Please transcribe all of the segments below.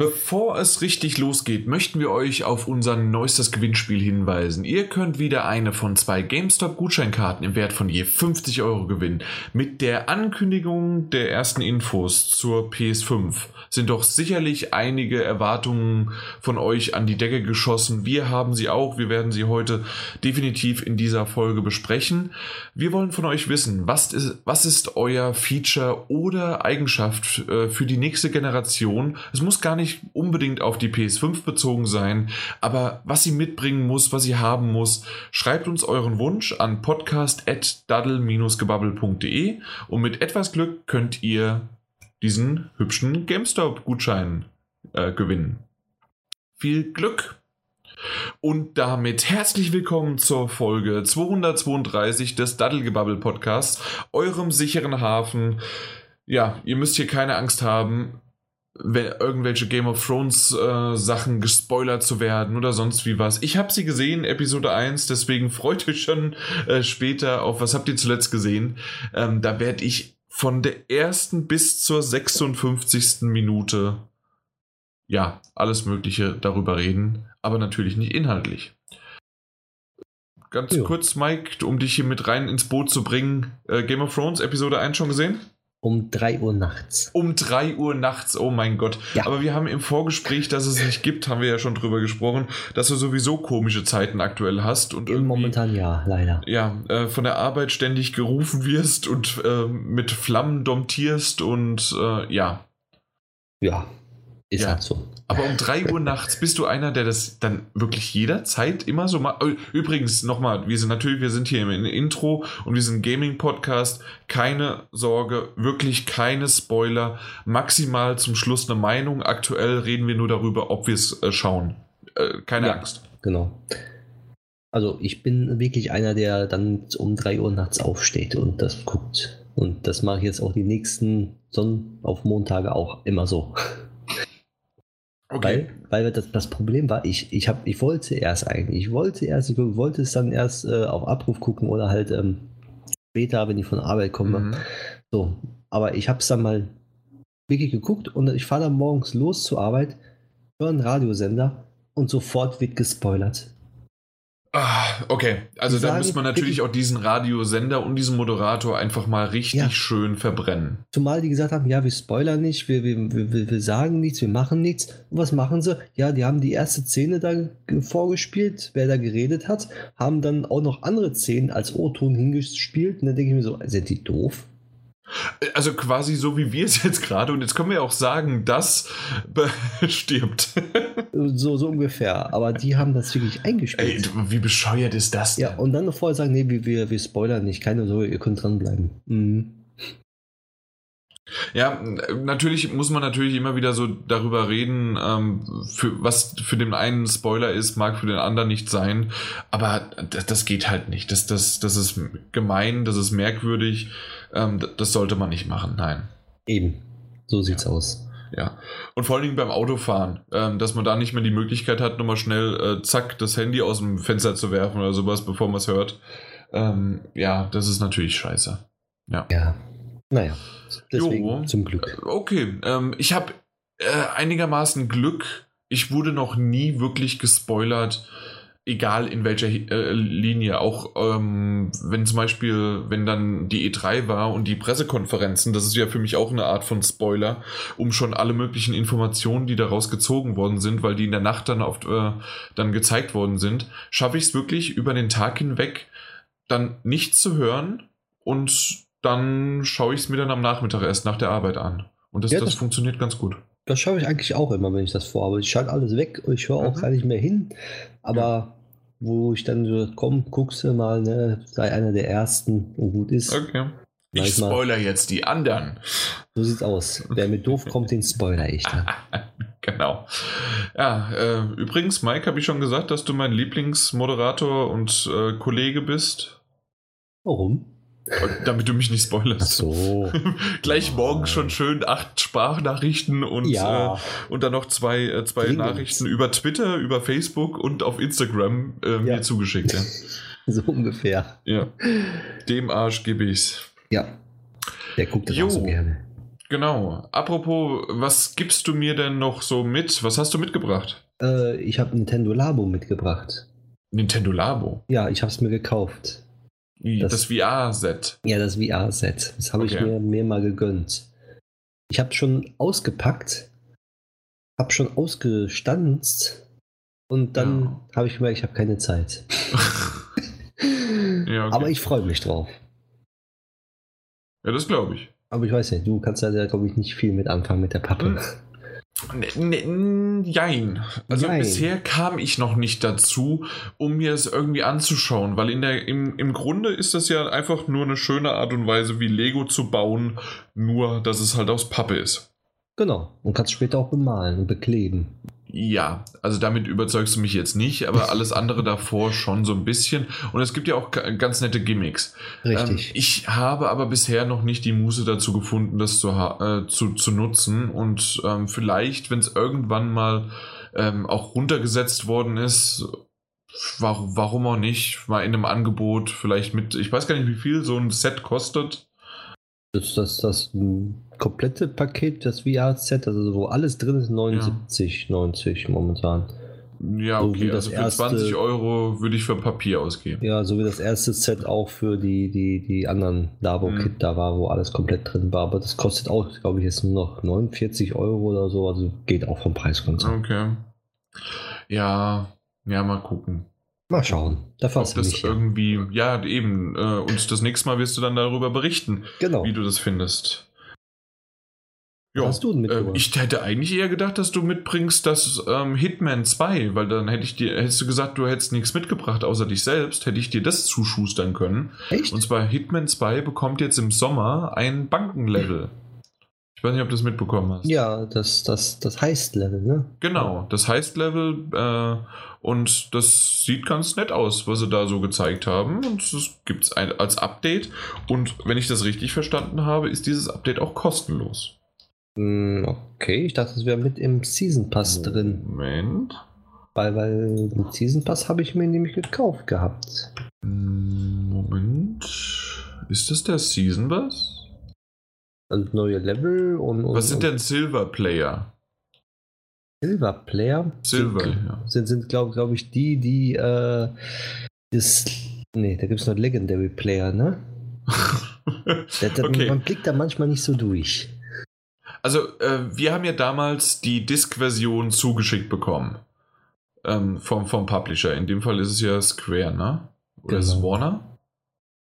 Bevor es richtig losgeht, möchten wir euch auf unser neuestes Gewinnspiel hinweisen. Ihr könnt wieder eine von zwei GameStop-Gutscheinkarten im Wert von je 50 Euro gewinnen. Mit der Ankündigung der ersten Infos zur PS5 sind doch sicherlich einige Erwartungen von euch an die Decke geschossen. Wir haben sie auch. Wir werden sie heute definitiv in dieser Folge besprechen. Wir wollen von euch wissen, was ist, was ist euer Feature oder Eigenschaft äh, für die nächste Generation? Es muss gar nicht nicht unbedingt auf die PS5 bezogen sein, aber was sie mitbringen muss, was sie haben muss, schreibt uns euren Wunsch an podcast.daddle-gebabbel.de und mit etwas Glück könnt ihr diesen hübschen GameStop-Gutschein äh, gewinnen. Viel Glück! Und damit herzlich willkommen zur Folge 232 des Daddelgebabbel Podcasts, eurem sicheren Hafen. Ja, ihr müsst hier keine Angst haben irgendwelche Game of Thrones äh, Sachen gespoilert zu werden oder sonst wie was. Ich habe sie gesehen, Episode 1, deswegen freut euch schon äh, später auf, was habt ihr zuletzt gesehen. Ähm, da werde ich von der ersten bis zur 56. Minute ja, alles Mögliche darüber reden, aber natürlich nicht inhaltlich. Ganz jo. kurz, Mike, um dich hier mit rein ins Boot zu bringen. Äh, Game of Thrones Episode 1 schon gesehen? Um 3 Uhr nachts. Um 3 Uhr nachts, oh mein Gott. Ja. Aber wir haben im Vorgespräch, dass es nicht gibt, haben wir ja schon drüber gesprochen, dass du sowieso komische Zeiten aktuell hast. Und Momentan ja, leider. Ja, äh, von der Arbeit ständig gerufen wirst und äh, mit Flammen domptierst und äh, ja. Ja, ist ja. halt so. Aber um 3 Uhr nachts bist du einer, der das dann wirklich jederzeit immer so macht. Übrigens, nochmal, wir sind natürlich, wir sind hier im Intro und wir sind Gaming-Podcast. Keine Sorge, wirklich keine Spoiler. Maximal zum Schluss eine Meinung. Aktuell reden wir nur darüber, ob wir es äh, schauen. Äh, keine ja, Angst. Genau. Also ich bin wirklich einer, der dann um 3 Uhr nachts aufsteht und das guckt. Und das mache ich jetzt auch die nächsten Sonnen auf Montage auch immer so. Okay. Weil, weil das, das Problem war, ich, ich, hab, ich wollte erst eigentlich, ich wollte erst, ich wollte es dann erst äh, auf Abruf gucken oder halt ähm, später, wenn ich von Arbeit komme. Mhm. So, aber ich habe es dann mal wirklich geguckt und ich fahre dann morgens los zur Arbeit, höre einen Radiosender und sofort wird gespoilert. Ah, okay, also da muss man natürlich auch diesen Radiosender und diesen Moderator einfach mal richtig ja. schön verbrennen. Zumal die gesagt haben, ja, wir spoilern nicht, wir, wir, wir, wir sagen nichts, wir machen nichts. Und was machen sie? Ja, die haben die erste Szene da vorgespielt, wer da geredet hat, haben dann auch noch andere Szenen als O-Ton hingespielt. Und dann denke ich mir so, sind die doof? Also quasi so wie wir es jetzt gerade. Und jetzt können wir auch sagen, das stirbt. so, so ungefähr. Aber die haben das wirklich eingespielt. Ey, wie bescheuert ist das denn? Ja, und dann noch vorher sagen, nee, wir, wir spoilern nicht. Keine Sorge, ihr könnt dranbleiben. Mhm. Ja, natürlich muss man natürlich immer wieder so darüber reden, ähm, für, was für den einen Spoiler ist, mag für den anderen nicht sein. Aber das, das geht halt nicht. Das, das, das ist gemein, das ist merkwürdig. Ähm, das sollte man nicht machen, nein. Eben, so sieht's ja. aus. Ja, und vor allen Dingen beim Autofahren, ähm, dass man da nicht mehr die Möglichkeit hat, nochmal schnell, äh, zack, das Handy aus dem Fenster zu werfen oder sowas, bevor man es hört. Ähm, ja, das ist natürlich scheiße. Ja. Ja, naja, deswegen jo. zum Glück. Okay, ähm, ich habe äh, einigermaßen Glück. Ich wurde noch nie wirklich gespoilert egal in welcher äh, Linie, auch ähm, wenn zum Beispiel, wenn dann die E3 war und die Pressekonferenzen, das ist ja für mich auch eine Art von Spoiler, um schon alle möglichen Informationen, die daraus gezogen worden sind, weil die in der Nacht dann oft äh, dann gezeigt worden sind, schaffe ich es wirklich über den Tag hinweg dann nichts zu hören und dann schaue ich es mir dann am Nachmittag erst nach der Arbeit an. Und das, ja, das, das funktioniert ganz gut. Das schaue ich eigentlich auch immer, wenn ich das vorhabe. Ich schalte alles weg und ich höre auch mhm. gar nicht mehr hin. Aber wo ich dann so, komm, guckst du mal, ne, sei einer der ersten und gut ist. Okay. Ich spoiler jetzt die anderen. So sieht's aus. Wer mit doof kommt, den spoiler ich dann. genau. Ja, äh, übrigens, Mike, habe ich schon gesagt, dass du mein Lieblingsmoderator und äh, Kollege bist? Warum? Damit du mich nicht spoilerst. Ach so. Gleich morgen schon schön acht Sprachnachrichten und, ja. äh, und dann noch zwei, äh, zwei Nachrichten über Twitter, über Facebook und auf Instagram äh, ja. mir zugeschickt. Ja. so ungefähr. Ja. Dem Arsch gebe ich's. Ja. Der guckt das jo. auch so gerne. Genau. Apropos, was gibst du mir denn noch so mit? Was hast du mitgebracht? Äh, ich habe Nintendo Labo mitgebracht. Nintendo Labo? Ja, ich habe es mir gekauft. Das, das VR-Set. Ja, das VR-Set. Das habe okay. ich mir, mir mal gegönnt. Ich habe schon ausgepackt, habe schon ausgestanzt und dann ja. habe ich gemerkt, ich habe keine Zeit. ja, okay. Aber ich freue mich drauf. Ja, das glaube ich. Aber ich weiß nicht, du kannst da, glaube ich, nicht viel mit anfangen mit der Pappe. Jein. Also Nein. bisher kam ich noch nicht dazu, um mir es irgendwie anzuschauen, weil in der, im, im Grunde ist das ja einfach nur eine schöne Art und Weise, wie Lego zu bauen, nur dass es halt aus Pappe ist. Genau. Und kannst später auch bemalen und bekleben. Ja, also damit überzeugst du mich jetzt nicht, aber alles andere davor schon so ein bisschen. Und es gibt ja auch ganz nette Gimmicks. Richtig. Ähm, ich habe aber bisher noch nicht die Muße dazu gefunden, das zu, äh, zu, zu nutzen. Und ähm, vielleicht, wenn es irgendwann mal ähm, auch runtergesetzt worden ist, warum, warum auch nicht, mal in einem Angebot vielleicht mit, ich weiß gar nicht, wie viel so ein Set kostet. Das, das, das komplette Paket, das VR-Set, also wo alles drin ist, 79, ja. 90 momentan. Ja, okay, so also für erste, 20 Euro würde ich für Papier ausgeben. Ja, so wie das erste Set auch für die, die, die anderen Labo-Kit mhm. da war, wo alles komplett drin war. Aber das kostet auch, glaube ich, jetzt nur noch 49 Euro oder so. Also geht auch vom Preis runter. Okay. Ja, ja, mal gucken. Mal schauen. Da fasst du das irgendwie, ja, eben. Äh, und das nächste Mal wirst du dann darüber berichten, genau. wie du das findest. Ja, hast du denn äh, ich hätte eigentlich eher gedacht, dass du mitbringst das ähm, Hitman 2, weil dann hätte ich dir, hättest du gesagt, du hättest nichts mitgebracht außer dich selbst, hätte ich dir das zuschustern können. Echt? Und zwar Hitman 2 bekommt jetzt im Sommer ein Bankenlevel. Ich weiß nicht, ob du das mitbekommen hast. Ja, das, das, das Heist-Level, ne? Genau, das Heist-Level äh, und das sieht ganz nett aus, was sie da so gezeigt haben. Und das gibt es als Update. Und wenn ich das richtig verstanden habe, ist dieses Update auch kostenlos. Okay, ich dachte, es wäre mit im Season Pass drin. Moment. Weil, weil den Season Pass habe ich mir nämlich gekauft gehabt. Hm, Moment. Ist das der Season Pass? Also neue Level und. und Was sind denn Silver Player? Silver Player? Silver, sind, ja. Sind, sind glaube glaub ich, die, die. Äh, das, nee, da gibt es noch Legendary Player, ne? okay. Man blickt da manchmal nicht so durch. Also, äh, wir haben ja damals die Disk-Version zugeschickt bekommen. Ähm, vom, vom Publisher. In dem Fall ist es ja Square, ne? Oder genau. ist es genau. Warner?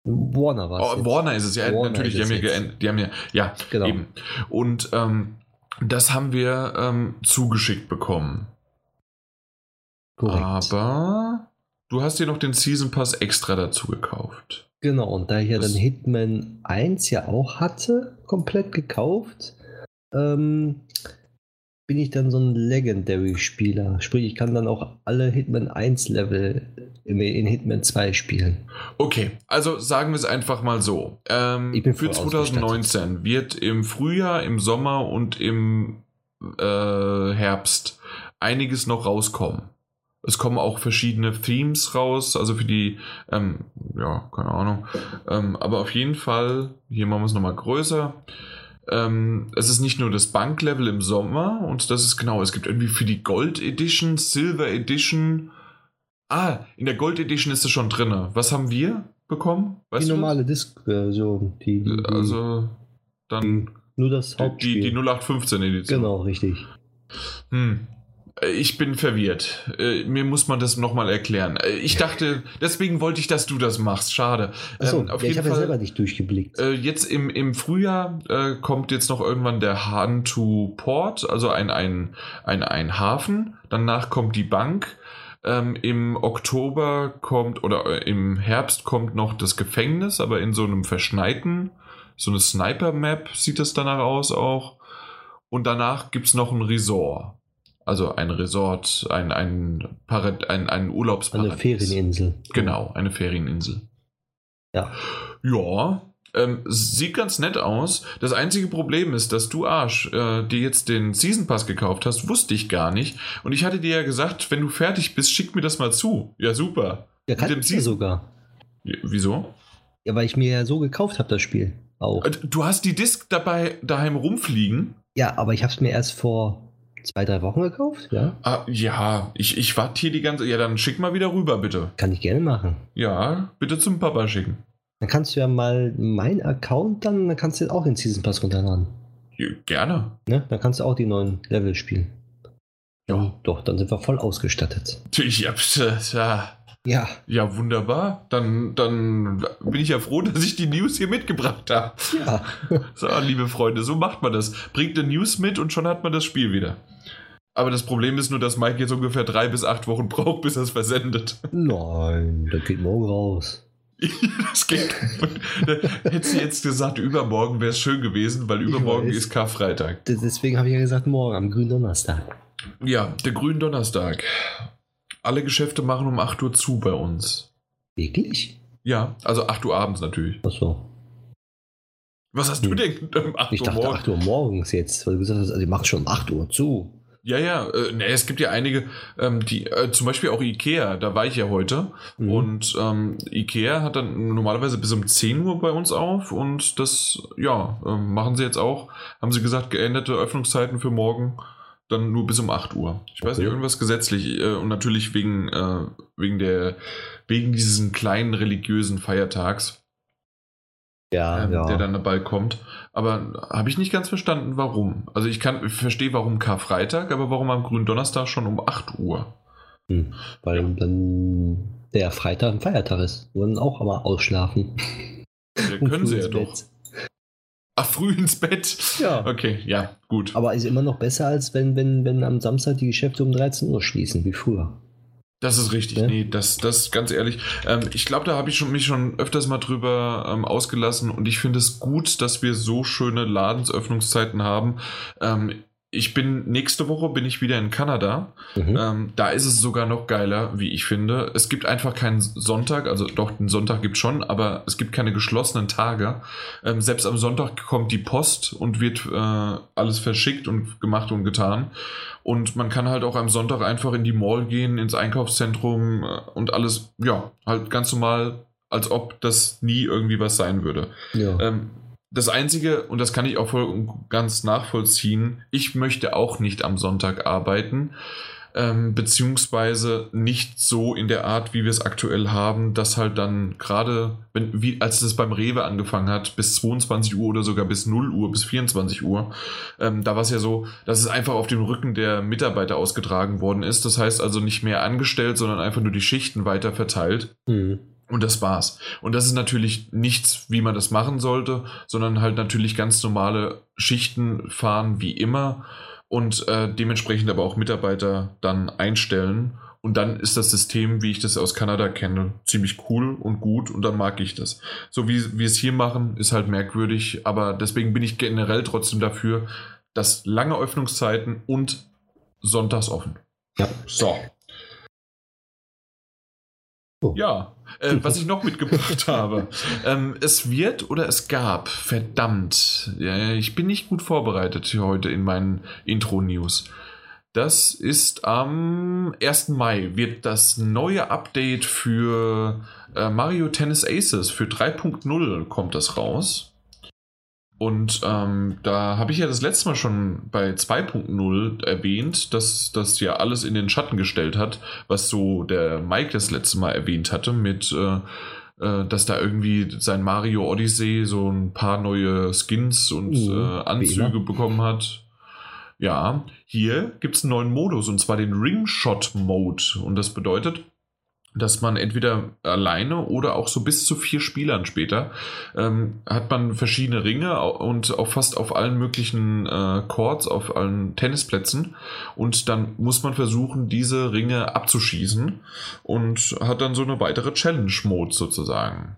Warner war es. Oh, Warner ist es, ja, Warner natürlich. Die haben, ja die haben ja, ja, genau. eben. Und ähm, das haben wir ähm, zugeschickt bekommen. Korrekt. Aber du hast dir noch den Season Pass extra dazu gekauft. Genau, und da ich ja das dann Hitman 1 ja auch hatte, komplett gekauft, ähm, bin ich dann so ein Legendary-Spieler. Sprich, ich kann dann auch alle Hitman 1 Level in Hitman 2 spielen. Okay, also sagen wir es einfach mal so. Ähm, für 2019 wird im Frühjahr, im Sommer und im äh, Herbst einiges noch rauskommen. Es kommen auch verschiedene Themes raus, also für die, ähm, ja, keine Ahnung. Ähm, aber auf jeden Fall, hier machen wir es nochmal größer. Ähm, es ist nicht nur das Banklevel im Sommer und das ist genau, es gibt irgendwie für die Gold Edition, Silver Edition. Ah, in der Gold Edition ist es schon drin. Was haben wir bekommen? Weißt die normale Disk-Version. Die, die, also dann. nur das Hauptspiel. Die, die 0815 Edition. Genau, richtig. Hm. Äh, ich bin verwirrt. Äh, mir muss man das nochmal erklären. Äh, ich dachte, deswegen wollte ich, dass du das machst. Schade. Achso, ähm, auf ja, ich habe ja selber nicht durchgeblickt. jetzt im, im Frühjahr kommt jetzt noch irgendwann der Han to Port, also ein, ein, ein, ein Hafen. Danach kommt die Bank. Ähm, Im Oktober kommt oder im Herbst kommt noch das Gefängnis, aber in so einem verschneiten, so eine Sniper-Map sieht es danach aus auch. Und danach gibt es noch ein Resort. Also ein Resort, ein, ein, Parad ein, ein Urlaubsparadies. Eine Ferieninsel. Genau, eine Ferieninsel. Ja. Ja, ähm, sieht ganz nett aus. Das einzige Problem ist, dass du Arsch äh, dir jetzt den Season Pass gekauft hast, wusste ich gar nicht. Und ich hatte dir ja gesagt, wenn du fertig bist, schick mir das mal zu. Ja, super. Ja, kann ich sogar. Ja, wieso? Ja, weil ich mir ja so gekauft habe, das Spiel. auch. Äh, Du hast die Disc dabei daheim rumfliegen? Ja, aber ich habe es mir erst vor zwei, drei Wochen gekauft, ja. Ah, ja, ich, ich warte hier die ganze. Ja, dann schick mal wieder rüber, bitte. Kann ich gerne machen. Ja, bitte zum Papa schicken. Dann kannst du ja mal meinen Account dann, dann kannst du auch den Season Pass runterladen. Ja, Gerne. Ne? Dann kannst du auch die neuen Level spielen. Ja. Doch, dann sind wir voll ausgestattet. Ich hab's, ja, Ja, ja, wunderbar. Dann, dann bin ich ja froh, dass ich die News hier mitgebracht habe. ja. So, liebe Freunde, so macht man das. Bringt eine News mit und schon hat man das Spiel wieder. Aber das Problem ist nur, dass Mike jetzt ungefähr drei bis acht Wochen braucht, bis er es versendet. Nein, das geht morgen raus. das geht. Hättest du jetzt gesagt, übermorgen wäre es schön gewesen, weil übermorgen ist Karfreitag. Deswegen habe ich ja gesagt, morgen am grünen Donnerstag. Ja, der grüne Donnerstag. Alle Geschäfte machen um 8 Uhr zu bei uns. Wirklich? Ja, also 8 Uhr abends natürlich. Achso. Was hast du Hm. denn um 8 Ich Uhr dachte morgens? 8 Uhr morgens jetzt, weil du gesagt hast, also die macht schon um 8 Uhr zu. Ja, ja, äh, ne, es gibt ja einige, ähm, die, äh, zum Beispiel auch Ikea, da war ich ja heute. Mhm. Und ähm, Ikea hat dann normalerweise bis um 10 Uhr bei uns auf und das, ja, ähm, machen sie jetzt auch. Haben sie gesagt, geänderte Öffnungszeiten für morgen dann nur bis um 8 Uhr. Ich weiß nicht, Okay. irgendwas gesetzlich äh, und natürlich wegen, äh, wegen der, wegen diesen kleinen religiösen Feiertags, ja, ähm, ja. der dann dabei kommt. Aber habe ich nicht ganz verstanden, warum. Also ich kann, ich verstehe, warum Karfreitag, aber warum am grünen Donnerstag schon um 8 Uhr? Hm, weil dann der Freitag ein Feiertag ist. Dann auch aber ausschlafen. Ja, können sie ja ins doch. Bett. Ach, früh ins Bett. Ja. Okay, ja, gut. Aber ist immer noch besser, als wenn, wenn, wenn am Samstag die Geschäfte um 13 Uhr schließen, wie früher. Das ist richtig. Ja. Nee, das, das ganz ehrlich. Ähm, ich glaube, da habe ich schon, mich schon öfters mal drüber ähm, ausgelassen und ich finde es gut, dass wir so schöne Ladensöffnungszeiten haben. Ähm, ich bin nächste Woche bin ich wieder in Kanada. Mhm. Ähm, da ist es sogar noch geiler, wie ich finde. Es gibt einfach keinen Sonntag, also doch, den Sonntag gibt schon, aber es gibt keine geschlossenen Tage. Ähm, selbst am Sonntag kommt die Post und wird äh, alles verschickt und gemacht und getan. Und man kann halt auch am Sonntag einfach in die Mall gehen, ins Einkaufszentrum äh, und alles, ja, halt ganz normal, als ob das nie irgendwie was sein würde. ja. Ähm, das Einzige, und das kann ich auch voll und ganz nachvollziehen, ich möchte auch nicht am Sonntag arbeiten, ähm, beziehungsweise nicht so in der Art, wie wir es aktuell haben, dass halt dann gerade, wenn, wie, als es beim Rewe angefangen hat, bis 22 Uhr oder sogar bis 0 Uhr, bis 24 Uhr, ähm, da war es ja so, dass es einfach auf dem Rücken der Mitarbeiter ausgetragen worden ist. Das heißt also nicht mehr angestellt, sondern einfach nur die Schichten weiter verteilt. Mhm. Und das war's. Und das ist natürlich nichts, wie man das machen sollte, sondern halt natürlich ganz normale Schichten fahren wie immer und äh, dementsprechend aber auch Mitarbeiter dann einstellen. Und dann ist das System, wie ich das aus Kanada kenne, ziemlich cool und gut und dann mag ich das. So wie wir es hier machen, ist halt merkwürdig, aber deswegen bin ich generell trotzdem dafür, dass lange Öffnungszeiten und sonntags offen. Ja. So. Oh. Ja, äh, was ich noch mitgebracht habe. Ähm, es wird oder es gab, verdammt, ja, ich bin nicht gut vorbereitet hier heute in meinen Intro-News. Das ist am 1. Mai wird das neue Update für äh, Mario Tennis Aces für 3.0 kommt das raus. Und ähm, da habe ich ja das letzte Mal schon bei 2.0 erwähnt, dass das ja alles in den Schatten gestellt hat, was so der Mike das letzte Mal erwähnt hatte, mit äh, äh, dass da irgendwie sein Mario Odyssey so ein paar neue Skins und Mhm, äh, Anzüge immer. bekommen hat. Ja, hier gibt es einen neuen Modus und zwar den Ringshot Mode. Und das bedeutet, dass man entweder alleine oder auch so bis zu vier Spielern später ähm, hat man verschiedene Ringe und auch fast auf allen möglichen äh, Courts, auf allen Tennisplätzen und dann muss man versuchen, diese Ringe abzuschießen und hat dann so eine weitere Challenge-Mode sozusagen.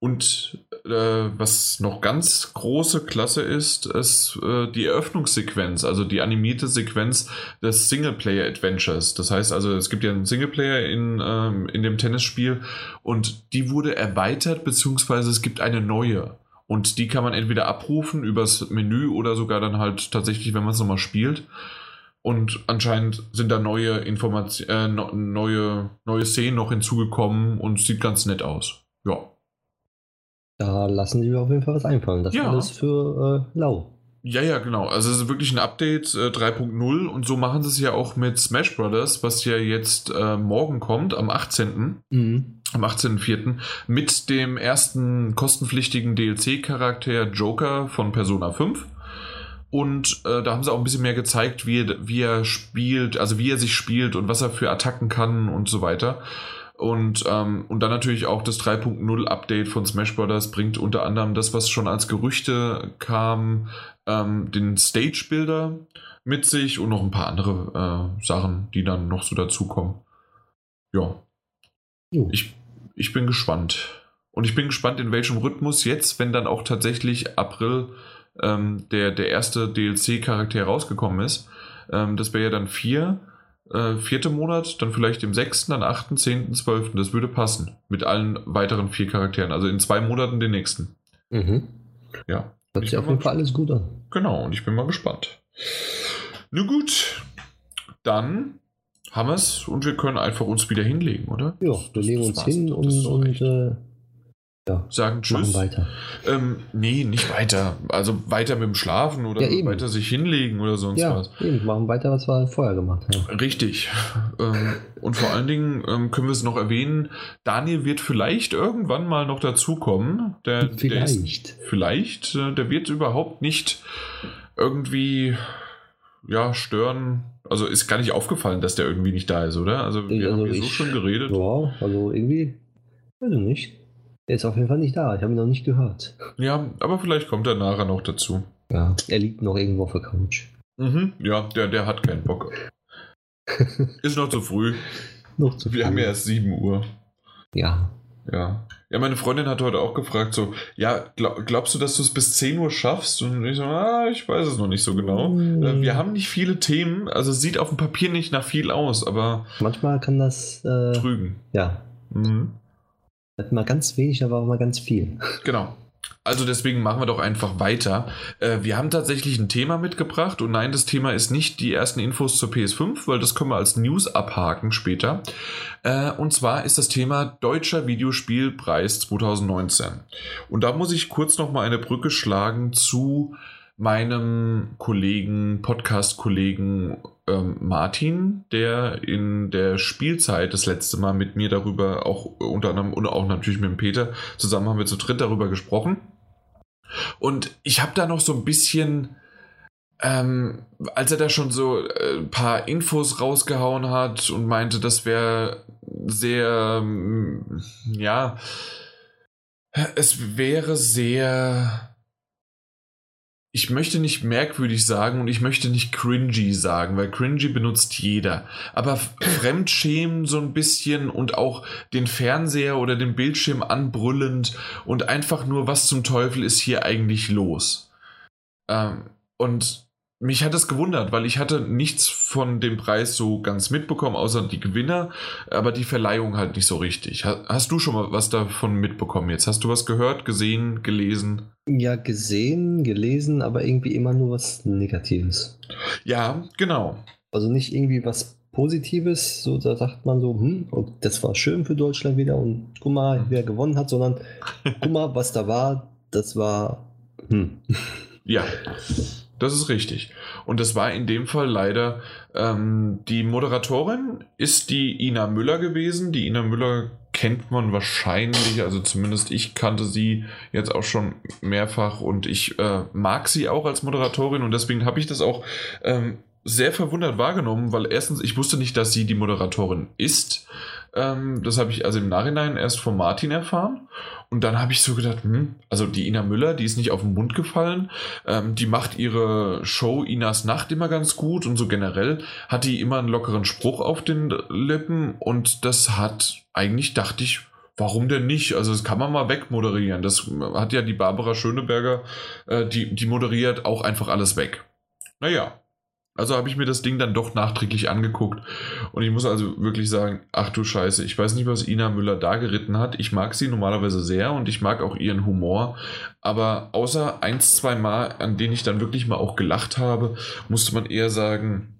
Und äh, was noch ganz große Klasse ist, ist äh, die Eröffnungssequenz, also die animierte Sequenz des Singleplayer-Adventures. Das heißt also, es gibt ja einen Singleplayer in, ähm, in dem Tennisspiel und die wurde erweitert, beziehungsweise es gibt eine neue. Und die kann man entweder abrufen übers Menü oder sogar dann halt tatsächlich, wenn man es nochmal spielt. Und anscheinend sind da neue Informationen, äh, neue, neue Szenen noch hinzugekommen und sieht ganz nett aus. Ja. Da lassen sie mir auf jeden Fall was einfallen. Das Ja. alles für äh, lau. Ja, ja, genau. Also es ist wirklich ein Update äh, 3.0 und so machen sie es ja auch mit Smash Brothers, was ja jetzt äh, morgen kommt, am 18. Mhm. am 18.04. mit dem ersten kostenpflichtigen DLC-Charakter Joker von Persona 5. Und äh, da haben sie auch ein bisschen mehr gezeigt, wie er, wie er spielt, also wie er sich spielt und was er für Attacken kann und so weiter. Und, ähm, und dann natürlich auch das 3.0 Update von Smash Bros. bringt unter anderem das, was schon als Gerüchte kam, ähm, den Stage Builder mit sich und noch ein paar andere äh, Sachen, die dann noch so dazukommen. Ja, ich, ich bin gespannt. Und ich bin gespannt, in welchem Rhythmus jetzt, wenn dann auch tatsächlich April ähm, der, der erste DLC-Charakter rausgekommen ist. Ähm, das wäre ja dann vier, äh, vierte Monat, dann vielleicht im sechsten, dann achten, zehnten, zwölften. Das würde passen. Mit allen weiteren vier Charakteren. Also in zwei Monaten den nächsten. Mhm. Ja. Hört Ich sich auf jeden Fall alles gut an. Genau, und ich bin mal gespannt. Nun gut, dann haben wir es und wir können einfach uns wieder hinlegen, oder? Ja, wir legen uns hin und, und äh, ja, sagen Tschüss. weiter. Ähm, nee, nicht weiter. Also weiter mit dem Schlafen oder Ja, eben. weiter sich hinlegen oder sonst Ja, was. eben, machen weiter, was wir vorher gemacht haben. Richtig. ähm, und vor allen Dingen ähm, können wir es noch erwähnen, Daniel wird vielleicht irgendwann mal noch dazukommen. Der, Der ist, Vielleicht. vielleicht. Äh, der wird überhaupt nicht irgendwie ja, stören. Also ist gar nicht aufgefallen, dass der irgendwie nicht da ist, oder? Also wir Also haben hier so schon geredet. Ja, also irgendwie, weiß ich nicht. Er ist auf jeden Fall nicht da. Ich habe ihn noch nicht gehört. Ja, aber vielleicht kommt er nachher noch dazu. Ja, er liegt noch irgendwo auf der Couch. Mhm. Ja, der, der hat keinen Bock. ist noch zu früh. Noch zu Wir haben früh. ja erst 7 Uhr. Ja. Ja. Ja, meine Freundin hat heute auch gefragt, so, ja, glaub, glaubst du, dass du es bis 10 Uhr schaffst? Und ich so, ah, ich weiß es noch nicht so genau. Mm. Wir haben nicht viele Themen, also es sieht auf dem Papier nicht nach viel aus, aber Manchmal kann das, äh, trügen. ja, Mhm. Hat mal ganz wenig, aber auch mal ganz viel. Genau. Also deswegen machen wir doch einfach weiter. Äh, wir haben tatsächlich ein Thema mitgebracht und nein, das Thema ist nicht die ersten Infos zur PS5, weil das können wir als News abhaken später. Äh, und zwar ist das Thema Deutscher Videospielpreis 2019. Und da muss ich kurz noch mal eine Brücke schlagen zu meinem Kollegen, Podcast-Kollegen ähm, Martin, der in der Spielzeit das letzte Mal mit mir darüber auch äh, unter anderem und auch natürlich mit dem Peter zusammen haben wir zu dritt darüber gesprochen. Und ich habe da noch so ein bisschen, ähm, als er da schon so äh, ein paar Infos rausgehauen hat und meinte, das wäre sehr, ähm, ja, es wäre sehr ich möchte nicht merkwürdig sagen und ich möchte nicht cringy sagen, weil cringy benutzt jeder. Aber Fremdschämen so ein bisschen und auch den Fernseher oder den Bildschirm anbrüllend und einfach nur, was zum Teufel ist hier eigentlich los? Ähm, und mich hat es gewundert, weil ich hatte nichts von dem Preis so ganz mitbekommen, außer die Gewinner, aber die Verleihung halt nicht so richtig. Ha- Hast du schon mal was davon mitbekommen jetzt? Hast du was gehört, gesehen, gelesen? Ja, gesehen, gelesen, aber irgendwie immer nur was Negatives. Ja, genau. Also nicht irgendwie was Positives, so da sagt man so, hm, und das war schön für Deutschland wieder und guck mal, wer gewonnen hat, sondern guck mal, was da war, das war, hm. Ja, das ist richtig. Und das war in dem Fall leider ähm, die Moderatorin ist die Ina Müller gewesen. Die Ina Müller kennt man wahrscheinlich, also zumindest ich kannte sie jetzt auch schon mehrfach und ich äh, mag sie auch als Moderatorin und deswegen habe ich das auch ähm, sehr verwundert wahrgenommen, weil erstens, ich wusste nicht, dass sie die Moderatorin ist. Ähm, das habe ich also im Nachhinein erst von Martin erfahren. Und dann habe ich so gedacht, hm, also die Ina Müller, die ist nicht auf den Mund gefallen. Ähm, die macht ihre Show Inas Nacht immer ganz gut und so generell hat die immer einen lockeren Spruch auf den Lippen und das hat eigentlich, dachte ich, warum denn nicht? Also das kann man mal wegmoderieren. Das hat ja die Barbara Schöneberger, äh, die, die moderiert auch einfach alles weg. Naja, also habe ich mir das Ding dann doch nachträglich angeguckt. Und ich muss also wirklich sagen, ach du Scheiße, ich weiß nicht, was Ina Müller da geritten hat. Ich mag sie normalerweise sehr und ich mag auch ihren Humor, aber außer eins, zwei Mal, an denen ich dann wirklich mal auch gelacht habe, musste man eher sagen,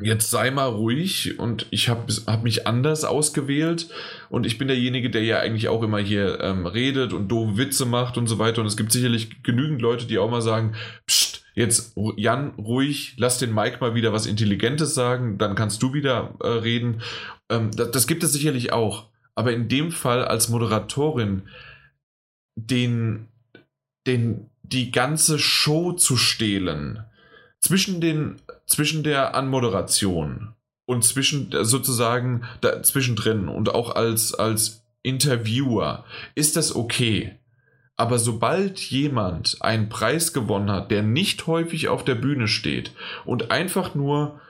jetzt sei mal ruhig und ich habe hab mich anders ausgewählt. Und ich bin derjenige, der ja eigentlich auch immer hier ähm, redet und doofe Witze macht und so weiter. Und es gibt sicherlich genügend Leute, die auch mal sagen, pst, jetzt Jan, ruhig, lass den Mike mal wieder was Intelligentes sagen, dann kannst du wieder äh, reden. Ähm, das, das gibt es sicherlich auch, aber in dem Fall als Moderatorin den, den, die ganze Show zu stehlen, zwischen den zwischen der Anmoderation und zwischen äh, sozusagen da, zwischendrin und auch als, als Interviewer ist das okay. Aber sobald jemand einen Preis gewonnen hat, der nicht häufig auf der Bühne steht und einfach nur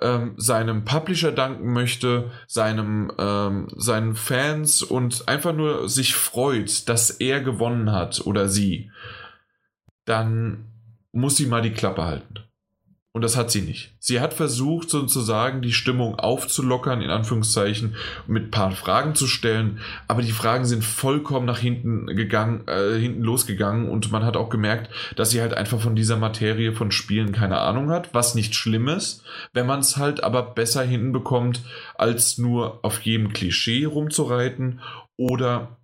ähm, seinem Publisher danken möchte, seinem, ähm, seinen Fans und einfach nur sich freut, dass er gewonnen hat oder sie, dann muss sie mal die Klappe halten. Und das hat sie nicht. Sie hat versucht, sozusagen die Stimmung aufzulockern, in Anführungszeichen, mit ein paar Fragen zu stellen. Aber die Fragen sind vollkommen nach hinten gegangen, äh, hinten losgegangen. Und man hat auch gemerkt, dass sie halt einfach von dieser Materie von Spielen keine Ahnung hat, was nicht schlimm ist, wenn man es halt aber besser hinten bekommt, als nur auf jedem Klischee rumzureiten oder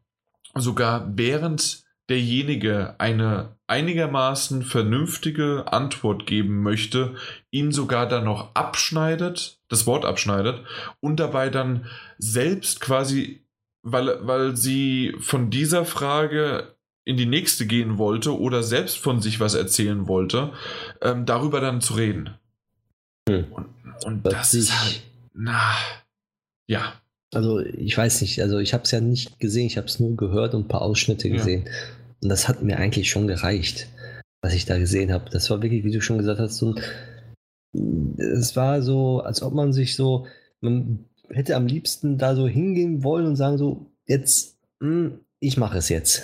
sogar während derjenige eine einigermaßen vernünftige Antwort geben möchte, ihn sogar dann noch abschneidet, das Wort abschneidet und dabei dann selbst quasi, weil, weil sie von dieser Frage in die nächste gehen wollte oder selbst von sich was erzählen wollte, ähm, darüber dann zu reden. Hm. Und, und das ist halt, na, ja. Also ich weiß nicht, also ich habe es ja nicht gesehen, ich habe es nur gehört und ein paar Ausschnitte gesehen. Ja. Und das hat mir eigentlich schon gereicht, was ich da gesehen habe. Das war wirklich, wie du schon gesagt hast, so ein, es war so, als ob man sich so, man hätte am liebsten da so hingehen wollen und sagen so, jetzt, mh, hm, ich mache es jetzt.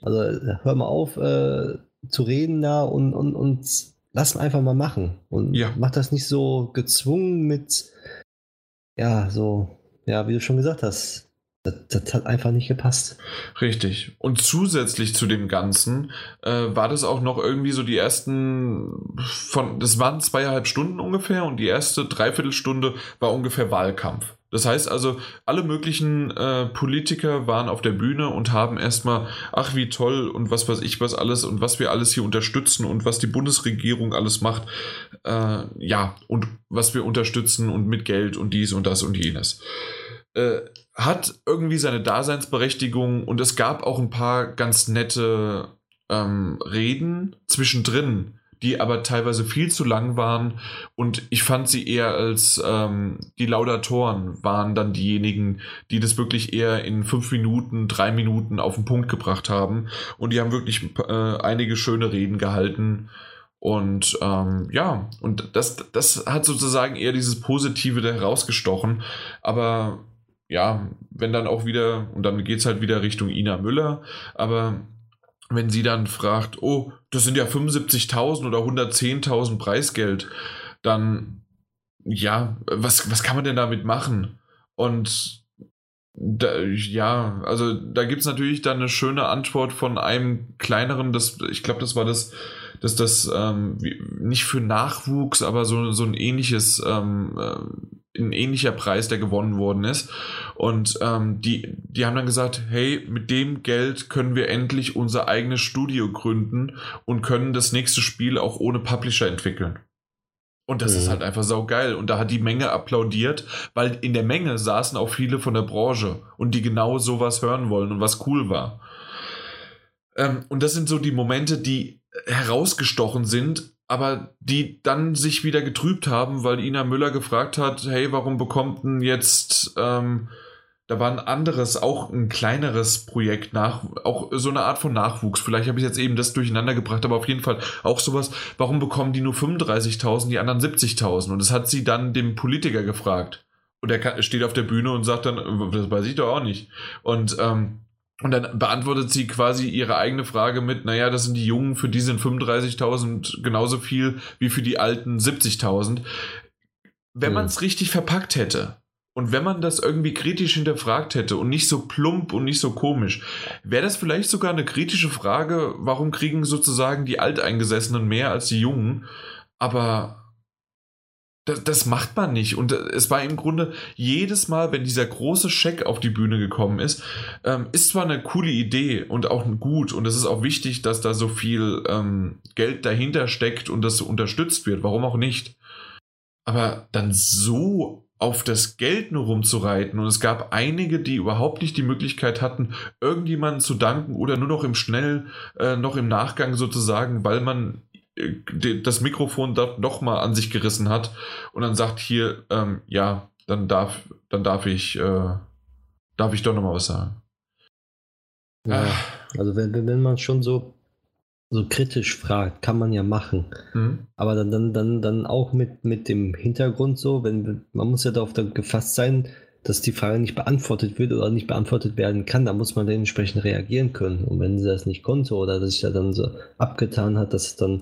Also hör mal auf äh, zu reden da und, und, und lass einfach mal machen. Und ja. mach das nicht so gezwungen mit, ja, so, ja, wie du schon gesagt hast, das, das, hat einfach nicht gepasst. Richtig. Und zusätzlich zu dem Ganzen äh, war das auch noch irgendwie so die ersten von, das waren zweieinhalb Stunden ungefähr und die erste Dreiviertelstunde war ungefähr Wahlkampf. Das heißt also, alle möglichen äh, Politiker waren auf der Bühne und haben erstmal, ach wie toll und was weiß ich was alles und was wir alles hier unterstützen und was die Bundesregierung alles macht. Äh, ja, und was wir unterstützen und mit Geld und dies und das und jenes. Äh, hat irgendwie seine Daseinsberechtigung und es gab auch ein paar ganz nette ähm, Reden zwischendrin, die aber teilweise viel zu lang waren und ich fand sie eher als ähm, die Laudatoren waren dann diejenigen, die das wirklich eher in fünf Minuten, drei Minuten auf den Punkt gebracht haben und die haben wirklich äh, einige schöne Reden gehalten. Und ähm, ja, und das, das hat sozusagen eher dieses Positive da herausgestochen. Aber ja, wenn dann auch wieder, und dann geht es halt wieder Richtung Ina Müller, aber wenn sie dann fragt, oh, das sind ja 75.000 oder 110.000 Preisgeld, dann ja, was, was kann man denn damit machen? Und da, ja, also da gibt es natürlich dann eine schöne Antwort von einem kleineren, das, ich glaube, das war das, dass das ähm, nicht für Nachwuchs, aber so, so ein ähnliches ähm, äh, ein ähnlicher Preis, der gewonnen worden ist. Und ähm, die, die haben dann gesagt, hey, mit dem Geld können wir endlich unser eigenes Studio gründen und können das nächste Spiel auch ohne Publisher entwickeln. Und das mhm. ist halt einfach saugeil. Und da hat die Menge applaudiert, weil in der Menge saßen auch viele von der Branche und die genau sowas hören wollen und was cool war. Ähm, und das sind so die Momente, die herausgestochen sind, aber die dann sich wieder getrübt haben, weil Ina Müller gefragt hat, hey, warum bekommt denn jetzt, ähm, da war ein anderes, auch ein kleineres Projekt nach, auch so eine Art von Nachwuchs. Vielleicht habe ich jetzt eben das durcheinander gebracht, aber auf jeden Fall auch sowas, warum bekommen die nur 35.000, die anderen 70.000? Und das hat sie dann dem Politiker gefragt. Und er steht auf der Bühne und sagt dann, das weiß ich doch auch nicht. Und ähm, und dann beantwortet sie quasi ihre eigene Frage mit, naja, das sind die Jungen, für die sind 35.000 genauso viel wie für die alten 70.000. Wenn mhm. man es richtig verpackt hätte und wenn man das irgendwie kritisch hinterfragt hätte und nicht so plump und nicht so komisch, wäre das vielleicht sogar eine kritische Frage, warum kriegen sozusagen die Alteingesessenen mehr als die Jungen? Aber das, das, macht man nicht. Und es war im Grunde jedes Mal, wenn dieser große Scheck auf die Bühne gekommen ist, ähm, ist zwar eine coole Idee und auch gut. Und es ist auch wichtig, dass da so viel ähm, Geld dahinter steckt und das unterstützt wird. Warum auch nicht? Aber dann so auf das Geld nur rumzureiten. Und es gab einige, die überhaupt nicht die Möglichkeit hatten, irgendjemanden zu danken oder nur noch im Schnell, äh, noch im Nachgang sozusagen, weil man das Mikrofon dort nochmal an sich gerissen hat und dann sagt hier, ähm, ja, dann darf, dann darf ich, äh, darf ich doch nochmal was sagen. Ja, also wenn, wenn man schon so, so kritisch fragt, kann man ja machen. Mhm. Aber dann, dann, dann, dann auch mit, mit dem Hintergrund so, wenn man muss ja darauf gefasst sein, dass die Frage nicht beantwortet wird oder nicht beantwortet werden kann, da muss man dementsprechend reagieren können. Und wenn sie das nicht konnte oder sich da dann so abgetan hat, dass dann,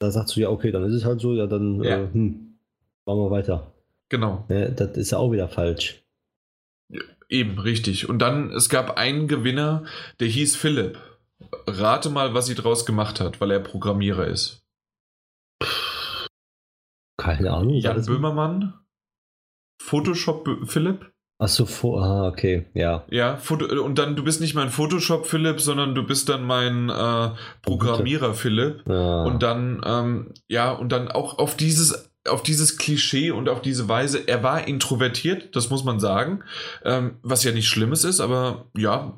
da sagst du ja, okay, dann ist es halt so, ja, dann ja. Äh, hm, machen wir weiter. Genau. Ja, das ist ja auch wieder falsch. Eben, richtig. Und dann, es gab einen Gewinner, der hieß Philipp. Rate mal, was sie draus gemacht hat, weil er Programmierer ist. Keine Ahnung. Jan Böhmermann? Photoshop Philipp. Achso, ah, okay, ja. Ja, Foto und dann, du bist nicht mein Photoshop Philipp, sondern du bist dann mein äh, Programmierer Philipp. Ja. Und dann, ähm, ja, und dann auch auf dieses, auf dieses Klischee und auf diese Weise, er war introvertiert, das muss man sagen, ähm, was ja nicht Schlimmes ist, aber ja,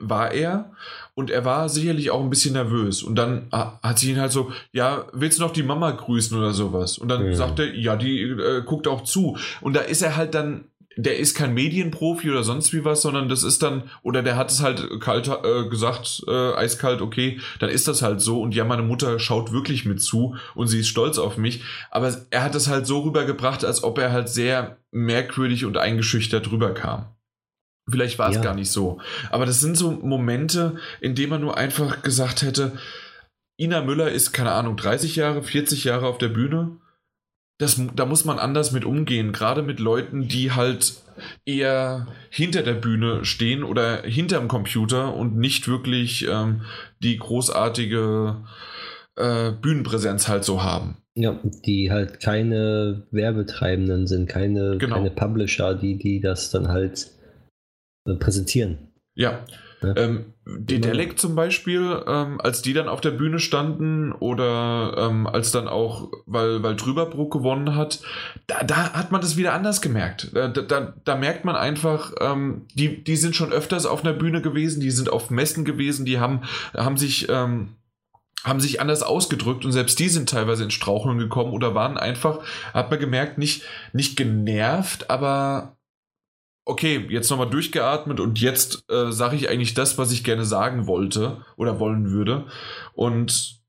war er. Und er war sicherlich auch ein bisschen nervös. Und dann hat sie ihn halt so, ja, willst du noch die Mama grüßen oder sowas? Und dann ja. sagt er, ja, die äh, guckt auch zu. Und da ist er halt dann, der ist kein Medienprofi oder sonst wie was, sondern das ist dann, oder der hat es halt kalt äh, gesagt, äh, eiskalt, okay, dann ist das halt so. Und ja, meine Mutter schaut wirklich mit zu und sie ist stolz auf mich. Aber er hat es halt so rübergebracht, als ob er halt sehr merkwürdig und eingeschüchtert rüberkam. Vielleicht war es ja. gar nicht so. Aber das sind so Momente, in denen man nur einfach gesagt hätte, Ina Müller ist, keine Ahnung, 30 Jahre, 40 Jahre auf der Bühne. Das, da muss man anders mit umgehen, gerade mit Leuten, die halt eher hinter der Bühne stehen oder hinterm Computer und nicht wirklich ähm, die großartige äh, Bühnenpräsenz halt so haben. Ja, die halt keine Werbetreibenden sind, keine, genau. keine Publisher, die, die das dann halt präsentieren. Ja. ja. Ähm, Dedelec zum Beispiel, ähm, als die dann auf der Bühne standen oder ähm, als dann auch, weil, weil Trüberbruck gewonnen hat, da, da hat man das wieder anders gemerkt. Da, da, da merkt man einfach, ähm, die, die sind schon öfters auf einer Bühne gewesen, die sind auf Messen gewesen, die haben, haben sich ähm, haben sich anders ausgedrückt und selbst die sind teilweise in Straucheln gekommen oder waren einfach, hat man gemerkt, nicht, nicht genervt, aber okay, jetzt nochmal durchgeatmet und jetzt äh, sage ich eigentlich das, was ich gerne sagen wollte oder wollen würde. Und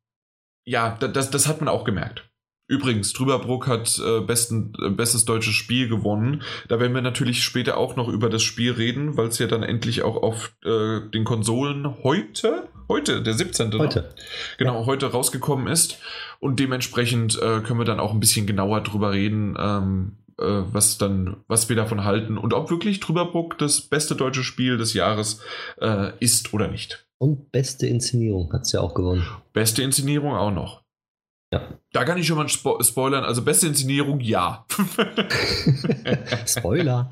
ja, das, das hat man auch gemerkt. Übrigens, Trüberbruck hat äh, besten, äh, bestes deutsches Spiel gewonnen. Da werden wir natürlich später auch noch über das Spiel reden, weil es ja dann endlich auch auf äh, den Konsolen heute, heute, der 17. Heute. Genau, ja. heute rausgekommen ist. Und dementsprechend äh, können wir dann auch ein bisschen genauer drüber reden, ähm, äh, was dann, was wir davon halten und ob wirklich Trüberbruck das beste deutsche Spiel des Jahres äh, ist oder nicht. Und beste Inszenierung hat es ja auch gewonnen. Beste Inszenierung auch noch. Ja. Da kann ich schon mal spo spoilern. Also beste Inszenierung, ja. Spoiler.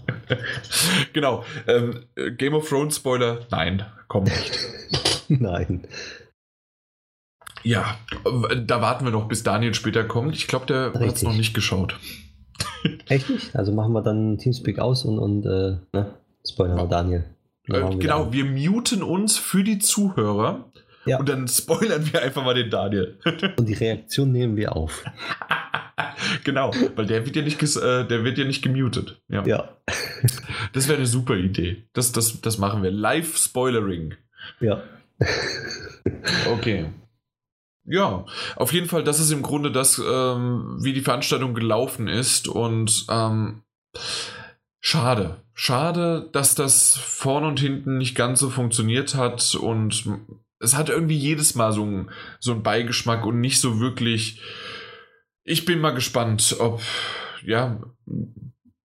genau. Ähm, Game of Thrones Spoiler, nein, kommt nicht. nein. Ja, da warten wir noch, bis Daniel später kommt. Ich glaube, der hat es noch nicht geschaut. Echt nicht? Also machen wir dann Teamspeak aus und, und äh, ne? Spoiler ja. Daniel. Äh, genau, wir muten uns für die Zuhörer ja. und dann spoilern wir einfach mal den Daniel. und die Reaktion nehmen wir auf. genau, weil der wird ja nicht, äh, der wird ja nicht gemutet. Ja. ja. das wäre eine super Idee. Das, das, das machen wir. Live-Spoilering. Ja. okay. Ja, auf jeden Fall, das ist im Grunde das, ähm, wie die Veranstaltung gelaufen ist und ähm, schade. Schade, dass das vorne und hinten nicht ganz so funktioniert hat und es hat irgendwie jedes Mal so, ein, so einen Beigeschmack und nicht so wirklich. Ich bin mal gespannt, ob, ja,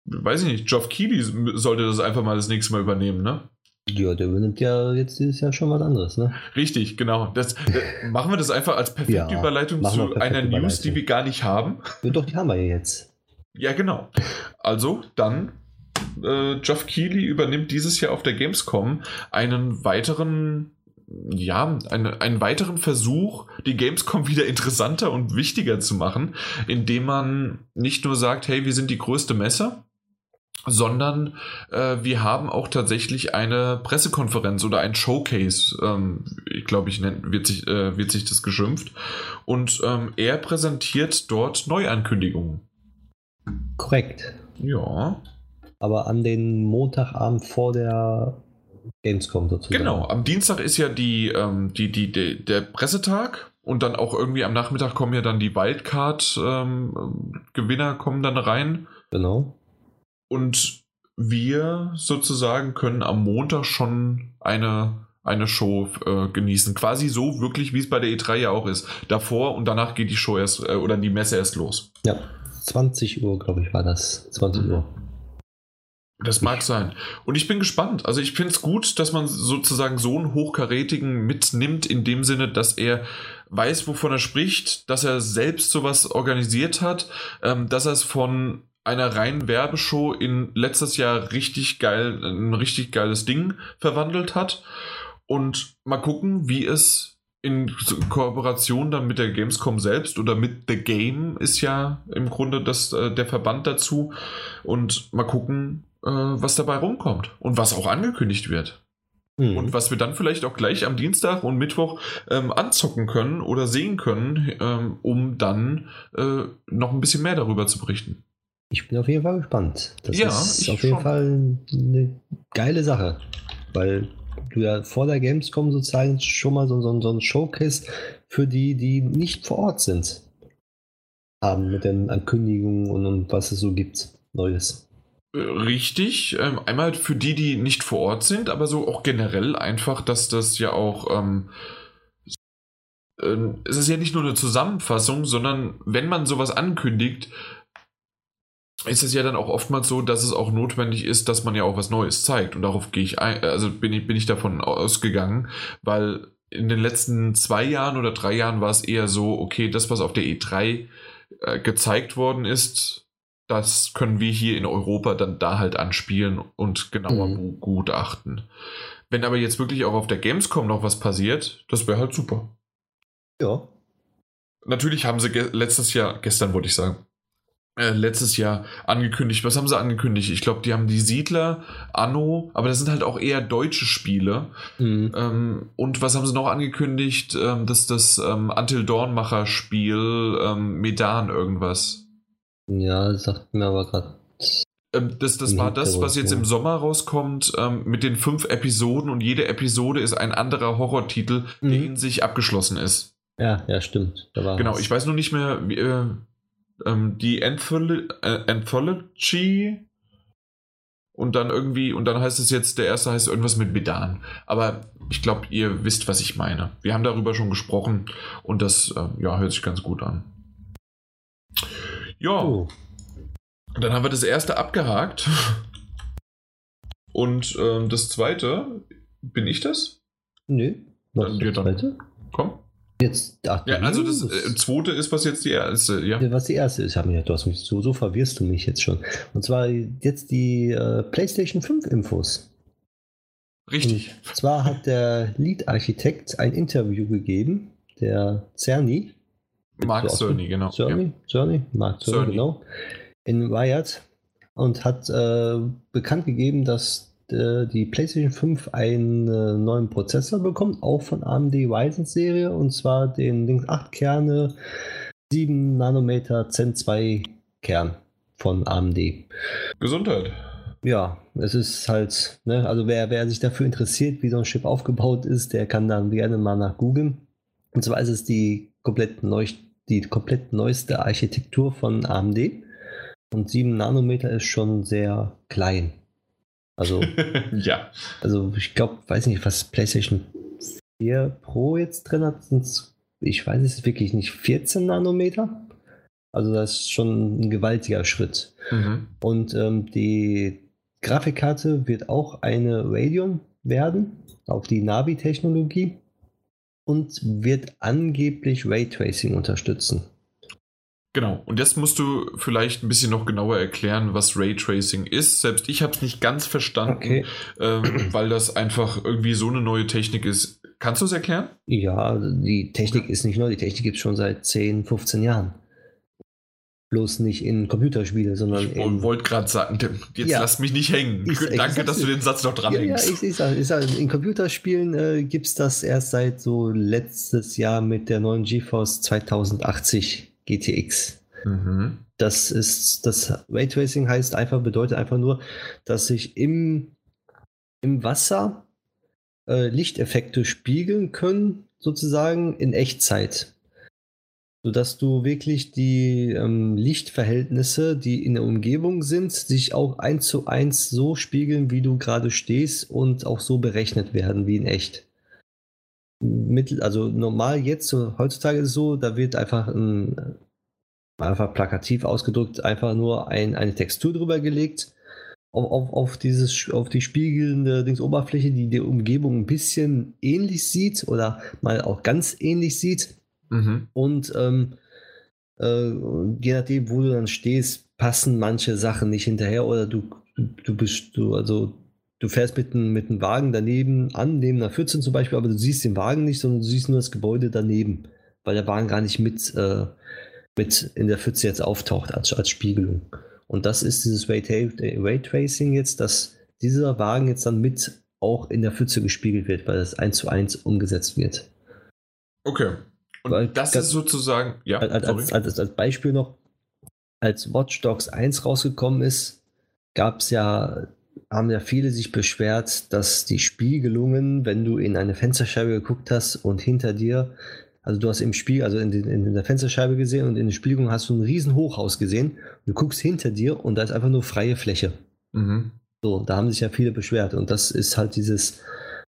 weiß ich nicht, Geoff Keighley sollte das einfach mal das nächste Mal übernehmen, ne? Ja, der übernimmt ja jetzt dieses Jahr schon was anderes, ne? Richtig, genau. Das, das machen wir das einfach als perfekte ja, Überleitung zu einer News, die wir gar nicht haben. Ja, doch, die haben wir ja jetzt. Ja, genau. Also dann, äh, Geoff Keighley übernimmt dieses Jahr auf der Gamescom einen weiteren ja, eine, einen weiteren Versuch, die Gamescom wieder interessanter und wichtiger zu machen, indem man nicht nur sagt, hey, wir sind die größte Messe, sondern äh, wir haben auch tatsächlich eine Pressekonferenz oder ein Showcase, ähm, ich glaube, ich nennt, wird sich, äh, wird sich das geschimpft. Und ähm, er präsentiert dort Neuankündigungen. Korrekt. Ja. Aber an den Montagabend vor der Gamescom sozusagen. Genau, am Dienstag ist ja die, ähm, die, die, die, der Pressetag und dann auch irgendwie am Nachmittag kommen ja dann die Wildcard-Gewinner ähm, kommen dann rein. Genau. Und wir sozusagen können am Montag schon eine, eine Show äh, genießen. Quasi so wirklich, wie es bei der E3 ja auch ist. Davor und danach geht die Show erst äh, oder die Messe erst los. Ja, 20 Uhr, glaube ich, war das. 20 mhm. Uhr. Das mag sein. Und ich bin gespannt. Also ich finde es gut, dass man sozusagen so einen Hochkarätigen mitnimmt, in dem Sinne, dass er weiß, wovon er spricht, dass er selbst sowas organisiert hat, ähm, dass er es von einer reinen Werbeshow in letztes Jahr richtig geil, ein richtig geiles Ding verwandelt hat. Und mal gucken, wie es in Kooperation dann mit der Gamescom selbst oder mit The Game ist ja im Grunde das, äh, der Verband dazu. Und mal gucken, äh, was dabei rumkommt und was auch angekündigt wird. Mhm. Und was wir dann vielleicht auch gleich am Dienstag und Mittwoch ähm, anzocken können oder sehen können, ähm, um dann äh, noch ein bisschen mehr darüber zu berichten. Ich bin auf jeden Fall gespannt. Das ja, ist auf jeden schon. Fall eine geile Sache, weil du ja vor der Gamescom sozusagen schon mal so, so, so ein Showcase für die, die nicht vor Ort sind, haben mit den Ankündigungen und, und was es so gibt, Neues. Richtig. Ähm, einmal für die, die nicht vor Ort sind, aber so auch generell einfach, dass das ja auch. Ähm, äh, es ist ja nicht nur eine Zusammenfassung, sondern wenn man sowas ankündigt, ist es ja dann auch oftmals so, dass es auch notwendig ist, dass man ja auch was Neues zeigt. Und darauf gehe ich ein, also bin ich, bin ich davon ausgegangen, weil in den letzten zwei Jahren oder drei Jahren war es eher so, okay, das, was auf der E3 äh, gezeigt worden ist, das können wir hier in Europa dann da halt anspielen und genauer mhm. gutachten. Wenn aber jetzt wirklich auch auf der Gamescom noch was passiert, das wäre halt super. Ja. Natürlich haben sie letztes Jahr, gestern wollte ich sagen, äh, letztes Jahr angekündigt. Was haben sie angekündigt? Ich glaube, die haben die Siedler, Anno, aber das sind halt auch eher deutsche Spiele. Mhm. Ähm, und was haben sie noch angekündigt? Ähm, das das ähm, Until Dawnmacher Spiel ähm, Medan irgendwas. Ja, das sagt mir aber gerade. Ähm, das das war das, was jetzt im Sommer rauskommt, ähm, mit den fünf Episoden und jede Episode ist ein anderer Horrortitel, mhm. der in sich abgeschlossen ist. Ja, ja, stimmt. genau, was. ich weiß nur nicht mehr, wie, äh, ähm, die Antholo äh, Anthology und dann irgendwie, und dann heißt es jetzt, der erste heißt irgendwas mit Medan. Aber ich glaube, ihr wisst, was ich meine. Wir haben darüber schon gesprochen und das äh, ja, hört sich ganz gut an. Ja. Oh. Dann haben wir das erste abgehakt. Und ähm, das zweite, bin ich das? Nö. Was dann, das zweite? Komm. Jetzt, ach, ja, also das äh, zweite ist, was jetzt die erste, ja. Was die erste ist, hab mich, du hast mich so, so verwirrst du mich jetzt schon. Und zwar jetzt die äh, PlayStation 5 Infos. Richtig. Und zwar hat der Lead-Architekt ein Interview gegeben, der Cerny, Mark so Cerny, genau. Cerny, ja. Cerny, Mark Cerny, Cerny, genau. In Wired und hat äh, bekannt gegeben, dass äh, die PlayStation 5 einen äh, neuen Prozessor bekommt, auch von AMD Ryzen Serie, und zwar den Links 8 Kerne, 7 Nanometer Zen 2 Kern von AMD. Gesundheit. Ja, es ist halt, ne, also wer, wer sich dafür interessiert, wie so ein Chip aufgebaut ist, der kann dann gerne mal nach googeln. Und zwar ist es die komplett neu, die komplett neueste Architektur von AMD. Und 7 Nanometer ist schon sehr klein. Also, ja. Also, ich glaube, weiß nicht, was PlayStation 4 Pro jetzt drin hat. Sind's, ich weiß es wirklich nicht, 14 Nanometer. Also, das ist schon ein gewaltiger Schritt. Mhm. Und ähm, die Grafikkarte wird auch eine Radeon werden, auf die Navi-Technologie und wird angeblich Raytracing unterstützen. Genau, und jetzt musst du vielleicht ein bisschen noch genauer erklären, was Raytracing ist. Selbst ich habe es nicht ganz verstanden, okay. ähm, weil das einfach irgendwie so eine neue Technik ist. Kannst du es erklären? Ja, die Technik ist nicht neu, die Technik gibt es schon seit 10, 15 Jahren. Bloß nicht in Computerspiele, sondern ich in. wollte gerade sagen, jetzt ja, lass mich nicht hängen. Ich, Danke, ich dass du den Satz noch dran ja, hängst. Ja, ich, ich, sag, ich sag, in Computerspielen äh, gibt es das erst seit so letztes Jahr mit der neuen GeForce 2080 GTX. Mhm. Das ist, das Raytracing heißt einfach, bedeutet einfach nur, dass sich im, im Wasser äh, Lichteffekte spiegeln können, sozusagen in Echtzeit. Sodass du wirklich die ähm, Lichtverhältnisse, die in der Umgebung sind, sich auch eins zu eins so spiegeln, wie du gerade stehst und auch so berechnet werden wie in echt. Mittel, also normal jetzt, so, heutzutage ist es so, da wird einfach ein, einfach plakativ ausgedrückt, einfach nur ein, eine Textur drüber gelegt auf, auf, auf, dieses, auf die spiegelnde Dings Oberfläche, die die Umgebung ein bisschen ähnlich sieht oder mal auch ganz ähnlich sieht. Mhm. Und ähm, äh, je nachdem, wo du dann stehst, passen manche Sachen nicht hinterher oder du, du bist, du, also du fährst mit einem mit Wagen daneben an, neben einer 14 zum Beispiel, aber du siehst den Wagen nicht, sondern du siehst nur das Gebäude daneben, weil der Wagen gar nicht mit, äh, mit in der Pfütze jetzt auftaucht als, als Spiegelung. Und das ist dieses Raytracing jetzt, dass dieser Wagen jetzt dann mit auch in der Pfütze gespiegelt wird, weil das eins zu eins umgesetzt wird. Okay. Und weil, das ist sozusagen, ja. Als, als, als, als, Beispiel noch, als Watch Dogs 1 rausgekommen ist, gab es ja, haben ja viele sich beschwert, dass die Spiegelungen, wenn du in eine Fensterscheibe geguckt hast und hinter dir also du hast im Spiel, also in, den, in, der Fensterscheibe gesehen und in der Spiegelung hast du ein riesen Hochhaus gesehen. Du guckst hinter dir und da ist einfach nur freie Fläche. Mhm. So, da haben sich ja viele beschwert. Und das ist halt dieses,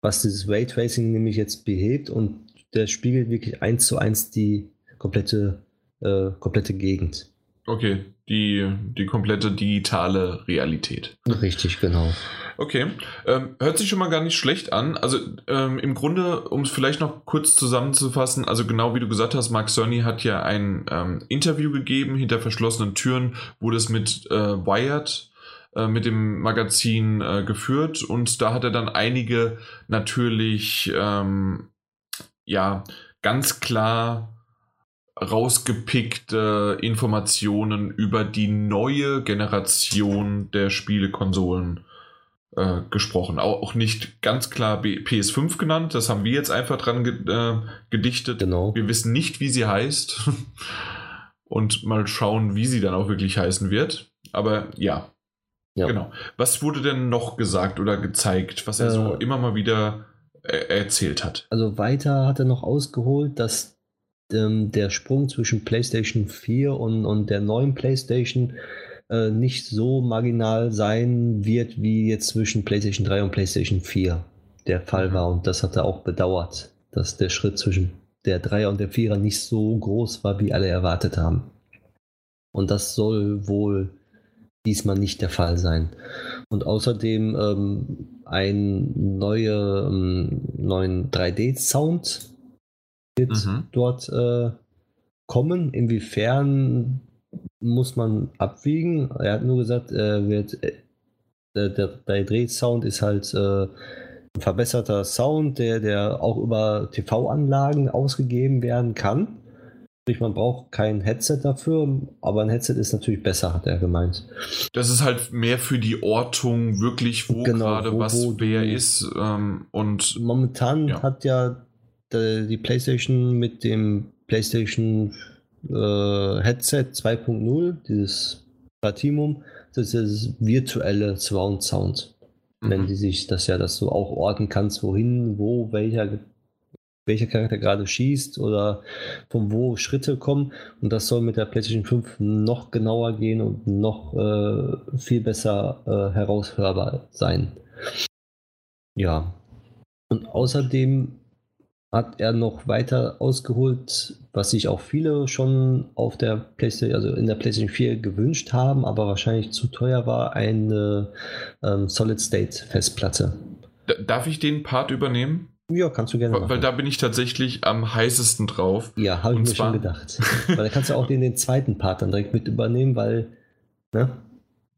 was dieses Raytracing nämlich jetzt behebt und der spiegelt wirklich eins zu eins die komplette, äh, komplette Gegend. Okay, die, die komplette digitale Realität. Richtig, genau. Okay, ähm, hört sich schon mal gar nicht schlecht an. Also ähm, im Grunde, um es vielleicht noch kurz zusammenzufassen, also genau wie du gesagt hast, Mark Cerny hat ja ein ähm, Interview gegeben hinter verschlossenen Türen, wurde es mit äh, Wired, äh, mit dem Magazin äh, geführt und da hat er dann einige natürlich, ähm, ja, ganz klar rausgepickte Informationen über die neue Generation der Spielekonsolen äh, gesprochen. Auch, nicht ganz klar PS5 genannt, das haben wir jetzt einfach dran ge äh, gedichtet. Genau. Wir wissen nicht, wie sie heißt. Und mal schauen, wie sie dann auch wirklich heißen wird. Aber ja. ja. Genau. Was wurde denn noch gesagt oder gezeigt, was er äh, so immer mal wieder erzählt hat? Also weiter hat er noch ausgeholt, dass ähm, der Sprung zwischen PlayStation 4 und, und der neuen PlayStation äh, nicht so marginal sein wird, wie jetzt zwischen PlayStation 3 und PlayStation 4 der Fall mhm. war. Und das hat er auch bedauert, dass der Schritt zwischen der 3er und der 4er nicht so groß war, wie alle erwartet haben. Und das soll wohl diesmal nicht der Fall sein. Und außerdem ähm, ein neue, ähm, neuen 3D-Sound wird mhm. dort äh, kommen. Inwiefern muss man abwiegen. Er hat nur gesagt, er wird, äh, der, der, der Drehsound ist halt äh, ein verbesserter Sound, der, der auch über TV-Anlagen ausgegeben werden kann. Sprich, man braucht kein Headset dafür, aber ein Headset ist natürlich besser, hat er gemeint. Das ist halt mehr für die Ortung, wirklich, wo genau, gerade was wer ist. Ähm, und momentan ja. hat ja die, PlayStation mit dem PlayStation äh, Headset 2.0, dieses Platimum, das ist das virtuelle Surround Sound. Mhm. Wenn die sich das ja, dass du auch orten kannst, wohin, wo, welcher, welcher Charakter gerade schießt oder von wo Schritte kommen. Und das soll mit der PlayStation 5 noch genauer gehen und noch äh, viel besser äh, heraushörbar sein. Ja. Und außerdem hat er noch weiter ausgeholt, was sich auch viele schon auf der PlayStation, also in der PlayStation 4 gewünscht haben, aber wahrscheinlich zu teuer war, eine ähm, Solid-State-Festplatte. Darf ich den Part übernehmen? Ja, kannst du gerne weil, weil da bin ich tatsächlich am heißesten drauf. Ja, habe ich mir schon gedacht. weil da kannst du auch den, den zweiten Part dann direkt mit übernehmen, weil, ne?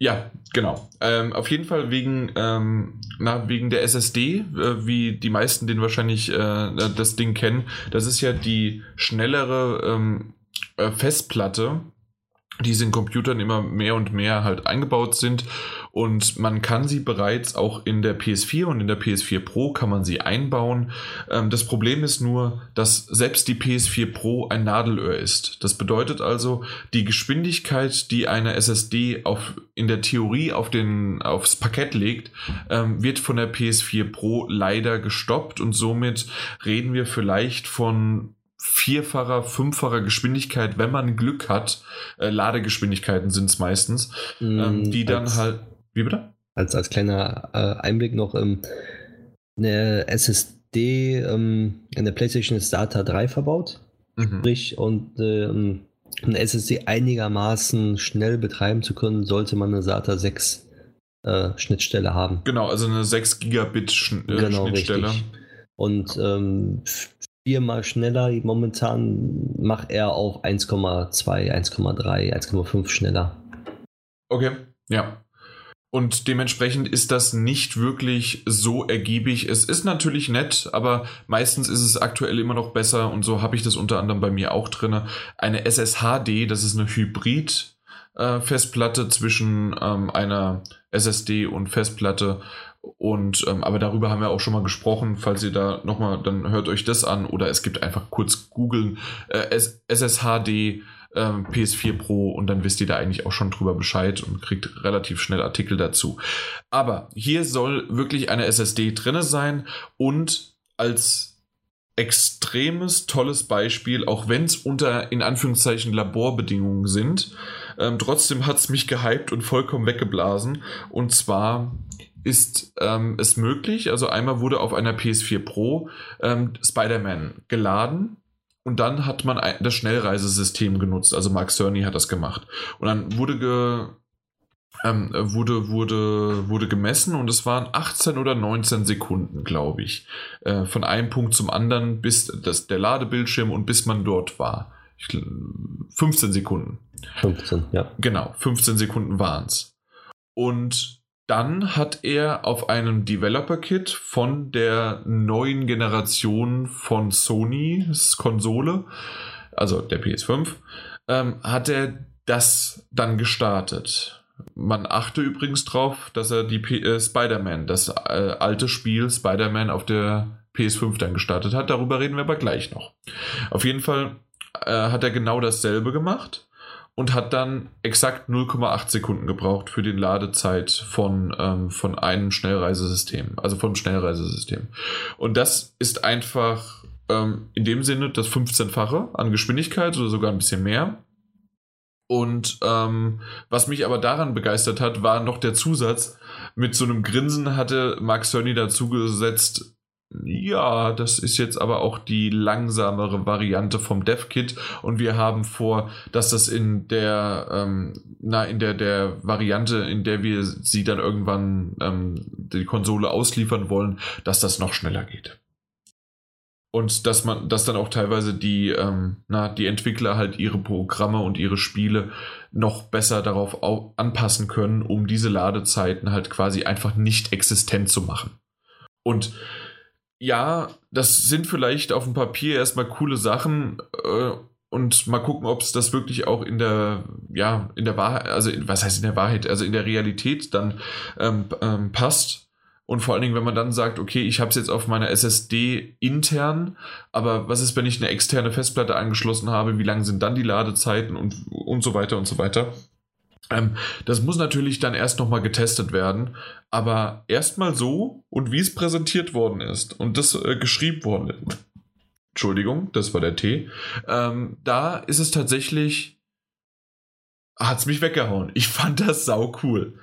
Ja, genau. Ähm, auf jeden Fall wegen, ähm, na, wegen der SSD, äh, wie die meisten den wahrscheinlich äh, das Ding kennen. Das ist ja die schnellere ähm, äh, Festplatte, die in Computern immer mehr und mehr halt eingebaut sind. Und man kann sie bereits auch in der PS4 und in der PS4 Pro kann man sie einbauen. Ähm, das Problem ist nur, dass selbst die PS4 Pro ein Nadelöhr ist. Das bedeutet also, die Geschwindigkeit, die eine SSD auf, in der Theorie auf den, aufs Parkett legt, ähm, wird von der PS4 Pro leider gestoppt und somit reden wir vielleicht von vierfacher, fünffacher Geschwindigkeit, wenn man Glück hat. Äh, Ladegeschwindigkeiten sind es meistens, ähm, die dann Mm, als, halt. Wie bitte? Als, als kleiner äh, Einblick noch, ähm, eine SSD ähm, in der PlayStation ist SATA 3 verbaut. Mhm. Sprich, und ähm, eine SSD einigermaßen schnell betreiben zu können, sollte man eine SATA 6 äh, Schnittstelle haben. Genau, also eine 6 Gigabit Schn äh, Genau, Schnittstelle. richtig. Und ähm, viermal schneller, momentan macht er auf 1,2, 1,3, 1,5 schneller. Okay, ja. Und dementsprechend ist das nicht wirklich so ergiebig. Es ist natürlich nett, aber meistens ist es aktuell immer noch besser und so habe ich das unter anderem bei mir auch drin. Eine SSHD, das ist eine Hybrid-Festplatte zwischen ähm, einer SSD und Festplatte. Und ähm, aber darüber haben wir auch schon mal gesprochen. Falls ihr da nochmal, dann hört euch das an oder es gibt einfach kurz googeln äh, SSHD ähm, PS4 Pro und dann wisst ihr da eigentlich auch schon drüber Bescheid und kriegt relativ schnell Artikel dazu. Aber hier soll wirklich eine SSD drinne sein und als extremes tolles Beispiel, auch wenn es unter in Anführungszeichen Laborbedingungen sind, ähm, trotzdem hat es mich gehypt und vollkommen weggeblasen. Und zwar ist ähm, es möglich, also einmal wurde auf einer PS4 Pro ähm, Spider-Man geladen und dann hat man das Schnellreisesystem genutzt. Also Mark Cerny hat das gemacht. Und dann wurde, ge, ähm, wurde, wurde, wurde gemessen und es waren 18 oder 19 Sekunden, glaube ich. Äh, von einem Punkt zum anderen, bis das, der Ladebildschirm und bis man dort war. Ich, gl- 15 Sekunden. 15, ja. Genau, 15 Sekunden waren es. Und dann hat er auf einem Developer-Kit von der neuen Generation von Sony's Konsole, also der PS5, ähm, hat er das dann gestartet. Man achte übrigens drauf, dass er die äh, Spider-Man, das äh, alte Spiel Spider-Man auf der PS5 dann gestartet hat. Darüber reden wir aber gleich noch. Auf jeden Fall äh, hat er genau dasselbe gemacht und hat dann exakt 0,8 Sekunden gebraucht für die Ladezeit von, ähm, von einem Schnellreisesystem, also vom Schnellreisesystem. Und das ist einfach ähm, in dem Sinne das 15-fache an Geschwindigkeit oder sogar ein bisschen mehr. Und ähm, was mich aber daran begeistert hat, war noch der Zusatz. Mit so einem Grinsen hatte Mark Cerny dazu gesetzt, ja, das ist jetzt aber auch die langsamere Variante vom DevKit und wir haben vor, dass das in der, ähm, na, in der, der Variante, in der wir sie dann irgendwann ähm, die Konsole ausliefern wollen, dass das noch schneller geht. Und dass man, dass dann auch teilweise die, ähm, na, die Entwickler halt ihre Programme und ihre Spiele noch besser darauf au anpassen können, um diese Ladezeiten halt quasi einfach nicht existent zu machen. Und ja, das sind vielleicht auf dem Papier erstmal coole Sachen äh, und mal gucken, ob es das wirklich auch in der, ja, in der Wahrheit, also in, was heißt in der Wahrheit, also in der Realität dann ähm, ähm, passt. Und vor allen Dingen, wenn man dann sagt, okay, ich habe es jetzt auf meiner SSD intern, aber was ist, wenn ich eine externe Festplatte angeschlossen habe? Wie lang sind dann die Ladezeiten und, und so weiter und so weiter? Ähm, das muss natürlich dann erst nochmal getestet werden, aber erstmal so und wie es präsentiert worden ist und das äh, geschrieben worden ist. Entschuldigung, das war der T. Ähm, da ist es tatsächlich, hat es mich weggehauen. Ich fand das sau cool.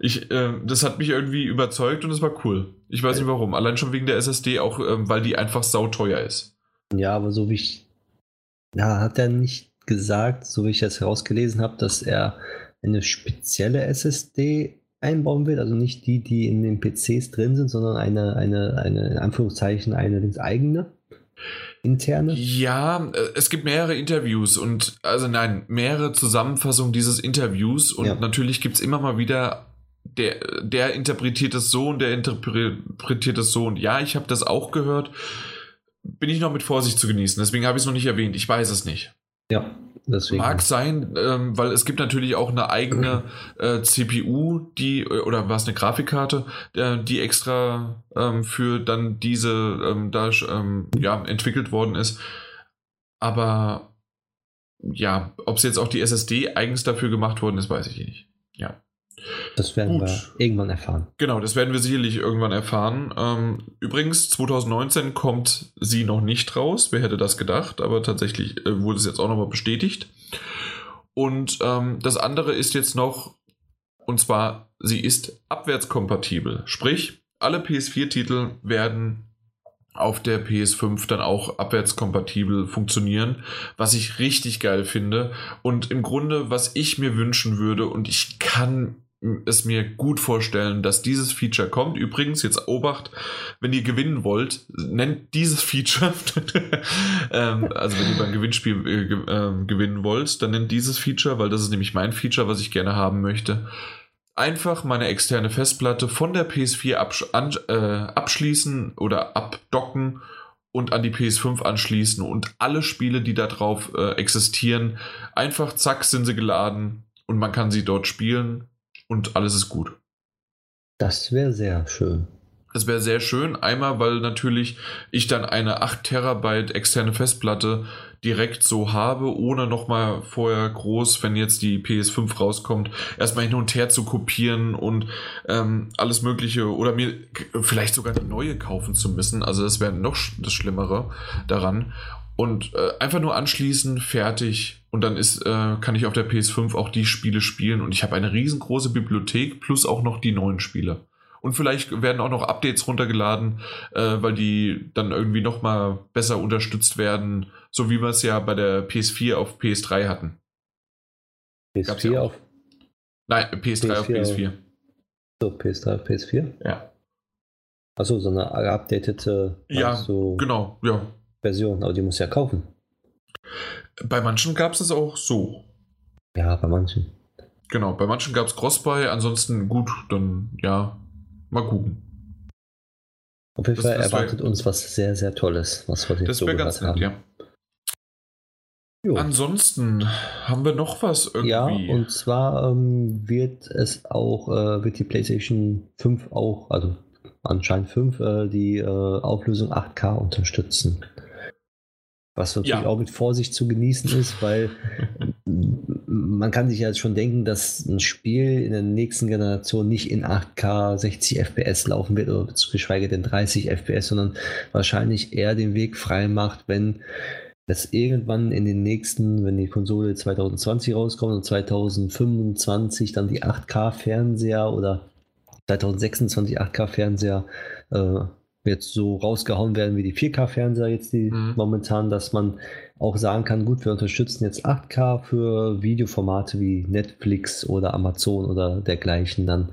Ich, äh, das hat mich irgendwie überzeugt und es war cool. Ich weiß nicht warum. Allein schon wegen der SSD, auch ähm, weil die einfach sauteuer ist. Ja, aber so wie ich. Ja, hat er nicht gesagt, so wie ich das herausgelesen habe, dass er eine spezielle SSD einbauen wird, also nicht die, die in den PCs drin sind, sondern eine, eine, eine in Anführungszeichen, eine eigene interne? Ja, äh, es gibt mehrere Interviews und also nein, mehrere Zusammenfassungen dieses Interviews und ja. natürlich gibt es immer mal wieder der, der interpretiert es so und der interpretiert es so und ja, ich habe das auch gehört. Bin ich noch mit Vorsicht zu genießen, deswegen habe ich es noch nicht erwähnt. Ich weiß es nicht. Ja, Deswegen. Mag sein, ähm, weil es gibt natürlich auch eine eigene äh, CPU, die, oder was eine Grafikkarte, äh, die extra ähm, für dann diese ähm, da ähm, ja, entwickelt worden ist. Aber ja, ob es jetzt auch die SSD eigens dafür gemacht worden ist, weiß ich nicht. Ja. Das werden Gut. wir irgendwann erfahren. Genau, das werden wir sicherlich irgendwann erfahren. Ähm, übrigens, 2019 kommt sie noch nicht raus. Wer hätte das gedacht? Aber tatsächlich äh, wurde es jetzt auch nochmal bestätigt. Und ähm, das andere ist jetzt noch, und zwar, sie ist abwärtskompatibel. Sprich, alle PS4-Titel werden auf der PS5 dann auch abwärtskompatibel funktionieren, was ich richtig geil finde. Und im Grunde, was ich mir wünschen würde, und ich kann es mir gut vorstellen, dass dieses Feature kommt. Übrigens, jetzt Obacht, wenn ihr gewinnen wollt, nennt dieses Feature, ähm, also wenn ihr beim Gewinnspiel äh, äh, gewinnen wollt, dann nennt dieses Feature, weil das ist nämlich mein Feature, was ich gerne haben möchte, einfach meine externe Festplatte von der PS4 absch äh, abschließen oder abdocken und an die PS5 anschließen und alle Spiele, die da drauf äh, existieren, einfach zack sind sie geladen und man kann sie dort spielen und alles ist gut. Das wäre sehr schön. Es wäre sehr schön, einmal, weil natürlich ich dann eine 8 Terabyte externe Festplatte direkt so habe, ohne nochmal vorher groß, wenn jetzt die PS5 rauskommt, erstmal hin und her zu kopieren und ähm, alles Mögliche oder mir vielleicht sogar eine neue kaufen zu müssen. Also das wäre noch das Schlimmere daran. Und äh, einfach nur anschließen, fertig. Und dann ist, äh, kann ich auf der PS5 auch die Spiele spielen. Und ich habe eine riesengroße Bibliothek plus auch noch die neuen Spiele. Und vielleicht werden auch noch Updates runtergeladen, äh, weil die dann irgendwie nochmal besser unterstützt werden, so wie wir es ja bei der PS4 auf PS3 hatten. PS4 ja auf? Nein, PS3 PS4 auf PS4. So, PS3 auf PS4? Ja. Achso, so eine geupdatete. Ja, so genau, ja. Version, aber die muss ja kaufen. Bei manchen gab es es auch so. Ja, bei manchen. Genau, bei manchen gab es Crossbuy, ansonsten gut, dann ja, mal gucken. Auf jeden Fall erwartet wär, uns was sehr, sehr Tolles, was wir jetzt Das wäre ganz nett, haben. ja. Jo. Ansonsten haben wir noch was irgendwie. Ja, und zwar ähm, wird es auch, äh, wird die PlayStation 5 auch, also anscheinend 5, äh, die äh, Auflösung 8K unterstützen. Was natürlich ja. auch mit Vorsicht zu genießen ist, weil man kann sich ja jetzt schon denken, dass ein Spiel in der nächsten Generation nicht in 8K 60 FPS laufen wird oder geschweige denn 30 FPS, sondern wahrscheinlich eher den Weg frei macht, wenn das irgendwann in den nächsten, wenn die Konsole 2020 rauskommt und 2025 dann die 8K-Fernseher oder 2026 8K-Fernseher äh, jetzt so rausgehauen werden wie die 4K-Fernseher jetzt die mhm. momentan, dass man auch sagen kann, gut, wir unterstützen jetzt 8K für Videoformate wie Netflix oder Amazon oder dergleichen dann,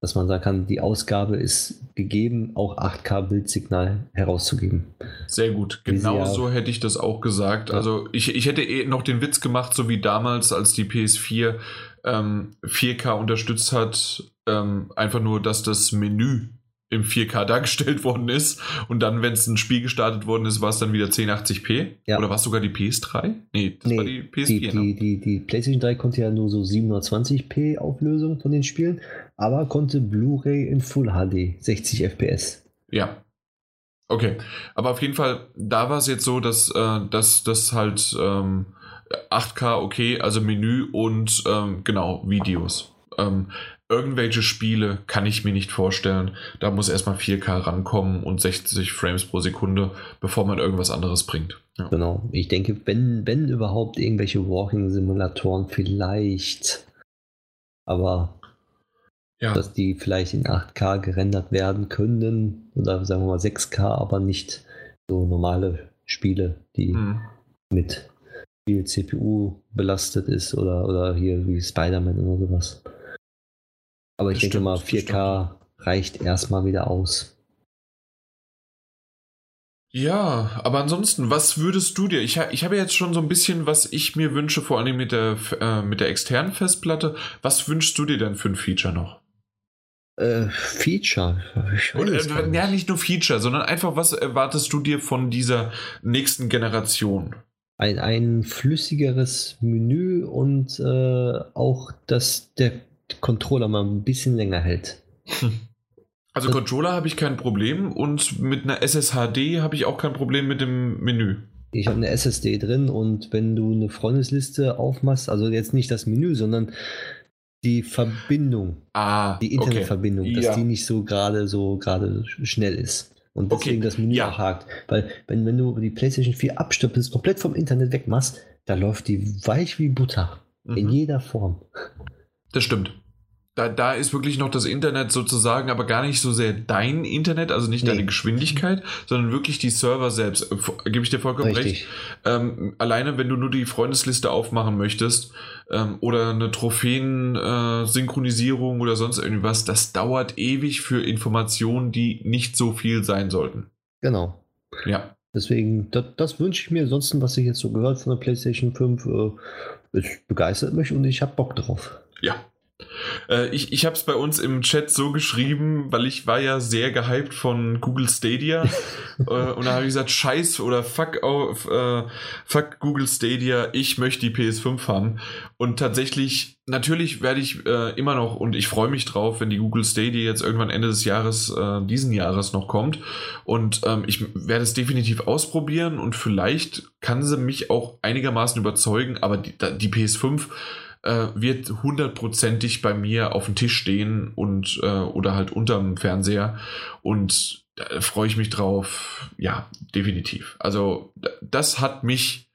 dass man sagen kann, die Ausgabe ist gegeben, auch 8K-Bildsignal herauszugeben. Sehr gut, genau so hätte ich das auch gesagt. Ja. Also ich, ich hätte eh noch den Witz gemacht, so wie damals, als die PS4 ähm, 4K unterstützt hat, ähm, einfach nur, dass das Menü im 4K dargestellt worden ist. Und dann, wenn es ein Spiel gestartet worden ist, war es dann wieder 1080p. Ja. Oder war es sogar die PS3? Nee, das nee, war die PS4. Die, die, die, die, PlayStation 3 konnte ja nur so 720p Auflösung von den Spielen, aber konnte Blu-ray in Full HD 60 FPS. Ja. Okay. Aber auf jeden Fall, da war es jetzt so, dass, äh, dass das halt ähm, 8K, okay, also Menü und ähm, genau, Videos. Ähm, irgendwelche Spiele kann ich mir nicht vorstellen. Da muss erstmal 4K rankommen und 60 Frames pro Sekunde, bevor man irgendwas anderes bringt. Ja. Genau. Ich denke, wenn, wenn überhaupt irgendwelche Walking-Simulatoren vielleicht, aber ja. dass die vielleicht in 8K gerendert werden können oder sagen wir mal 6K, aber nicht so normale Spiele, die mhm. mit viel CPU belastet ist oder, oder hier wie Spider-Man oder sowas. Aber ich das denke mal, 4K reicht erstmal wieder aus. Ja, aber ansonsten, was würdest du dir? Ich, ich habe jetzt schon so ein bisschen, was ich mir wünsche, vor allem mit der, äh, mit der externen Festplatte. Was wünschst du dir denn für ein Feature noch? Äh, Feature? Oder, äh, ja, nicht nur Feature, sondern einfach, was erwartest du dir von dieser nächsten Generation? Ein, ein flüssigeres Menü und äh, auch, dass der Controller mal ein bisschen länger hält. Hm. Also das Controller habe ich kein Problem und mit einer SSHD habe ich auch kein Problem mit dem Menü. Ich habe eine SSD drin und wenn du eine Freundesliste aufmachst, also jetzt nicht das Menü, sondern die Verbindung, ah, die Internetverbindung, okay. dass ja. die nicht so gerade so gerade schnell ist. Und deswegen okay. das Menü ja. hakt. Weil wenn, wenn du die PlayStation 4 abstöpselst, komplett vom Internet wegmachst, da läuft die weich wie Butter. Mhm. In jeder Form. Das stimmt da, da ist wirklich noch das Internet sozusagen, aber gar nicht so sehr dein Internet, also nicht nee. deine Geschwindigkeit, sondern wirklich die Server selbst. Äh, gebe ich dir vollkommen Richtig. recht. Ähm, alleine, wenn du nur die Freundesliste aufmachen möchtest ähm, oder eine Trophäen-Synchronisierung äh, oder sonst irgendwas, das dauert ewig für Informationen, die nicht so viel sein sollten. Genau. Ja. Deswegen, das, das wünsche ich mir. Ansonsten, was ich jetzt so gehört von der PlayStation 5, äh, begeistert mich und ich habe Bock drauf. Ja, ich ich habe es bei uns im Chat so geschrieben, weil ich war ja sehr gehypt von Google Stadia. äh, und da habe ich gesagt, scheiß oder fuck, auf, äh, fuck Google Stadia, ich möchte die PS5 haben. Und tatsächlich, natürlich werde ich äh, immer noch, und ich freue mich drauf, wenn die Google Stadia jetzt irgendwann Ende des Jahres, äh, diesen Jahres noch kommt. Und ähm, ich werde es definitiv ausprobieren und vielleicht kann sie mich auch einigermaßen überzeugen, aber die, die PS5 äh, wird hundertprozentig bei mir auf dem Tisch stehen und äh, oder halt unterm Fernseher und da freue ich mich drauf. Ja, definitiv. Also das hat mich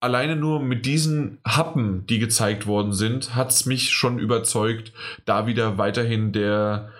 alleine nur mit diesen Happen, die gezeigt worden sind, hat es mich schon überzeugt, da wieder weiterhin der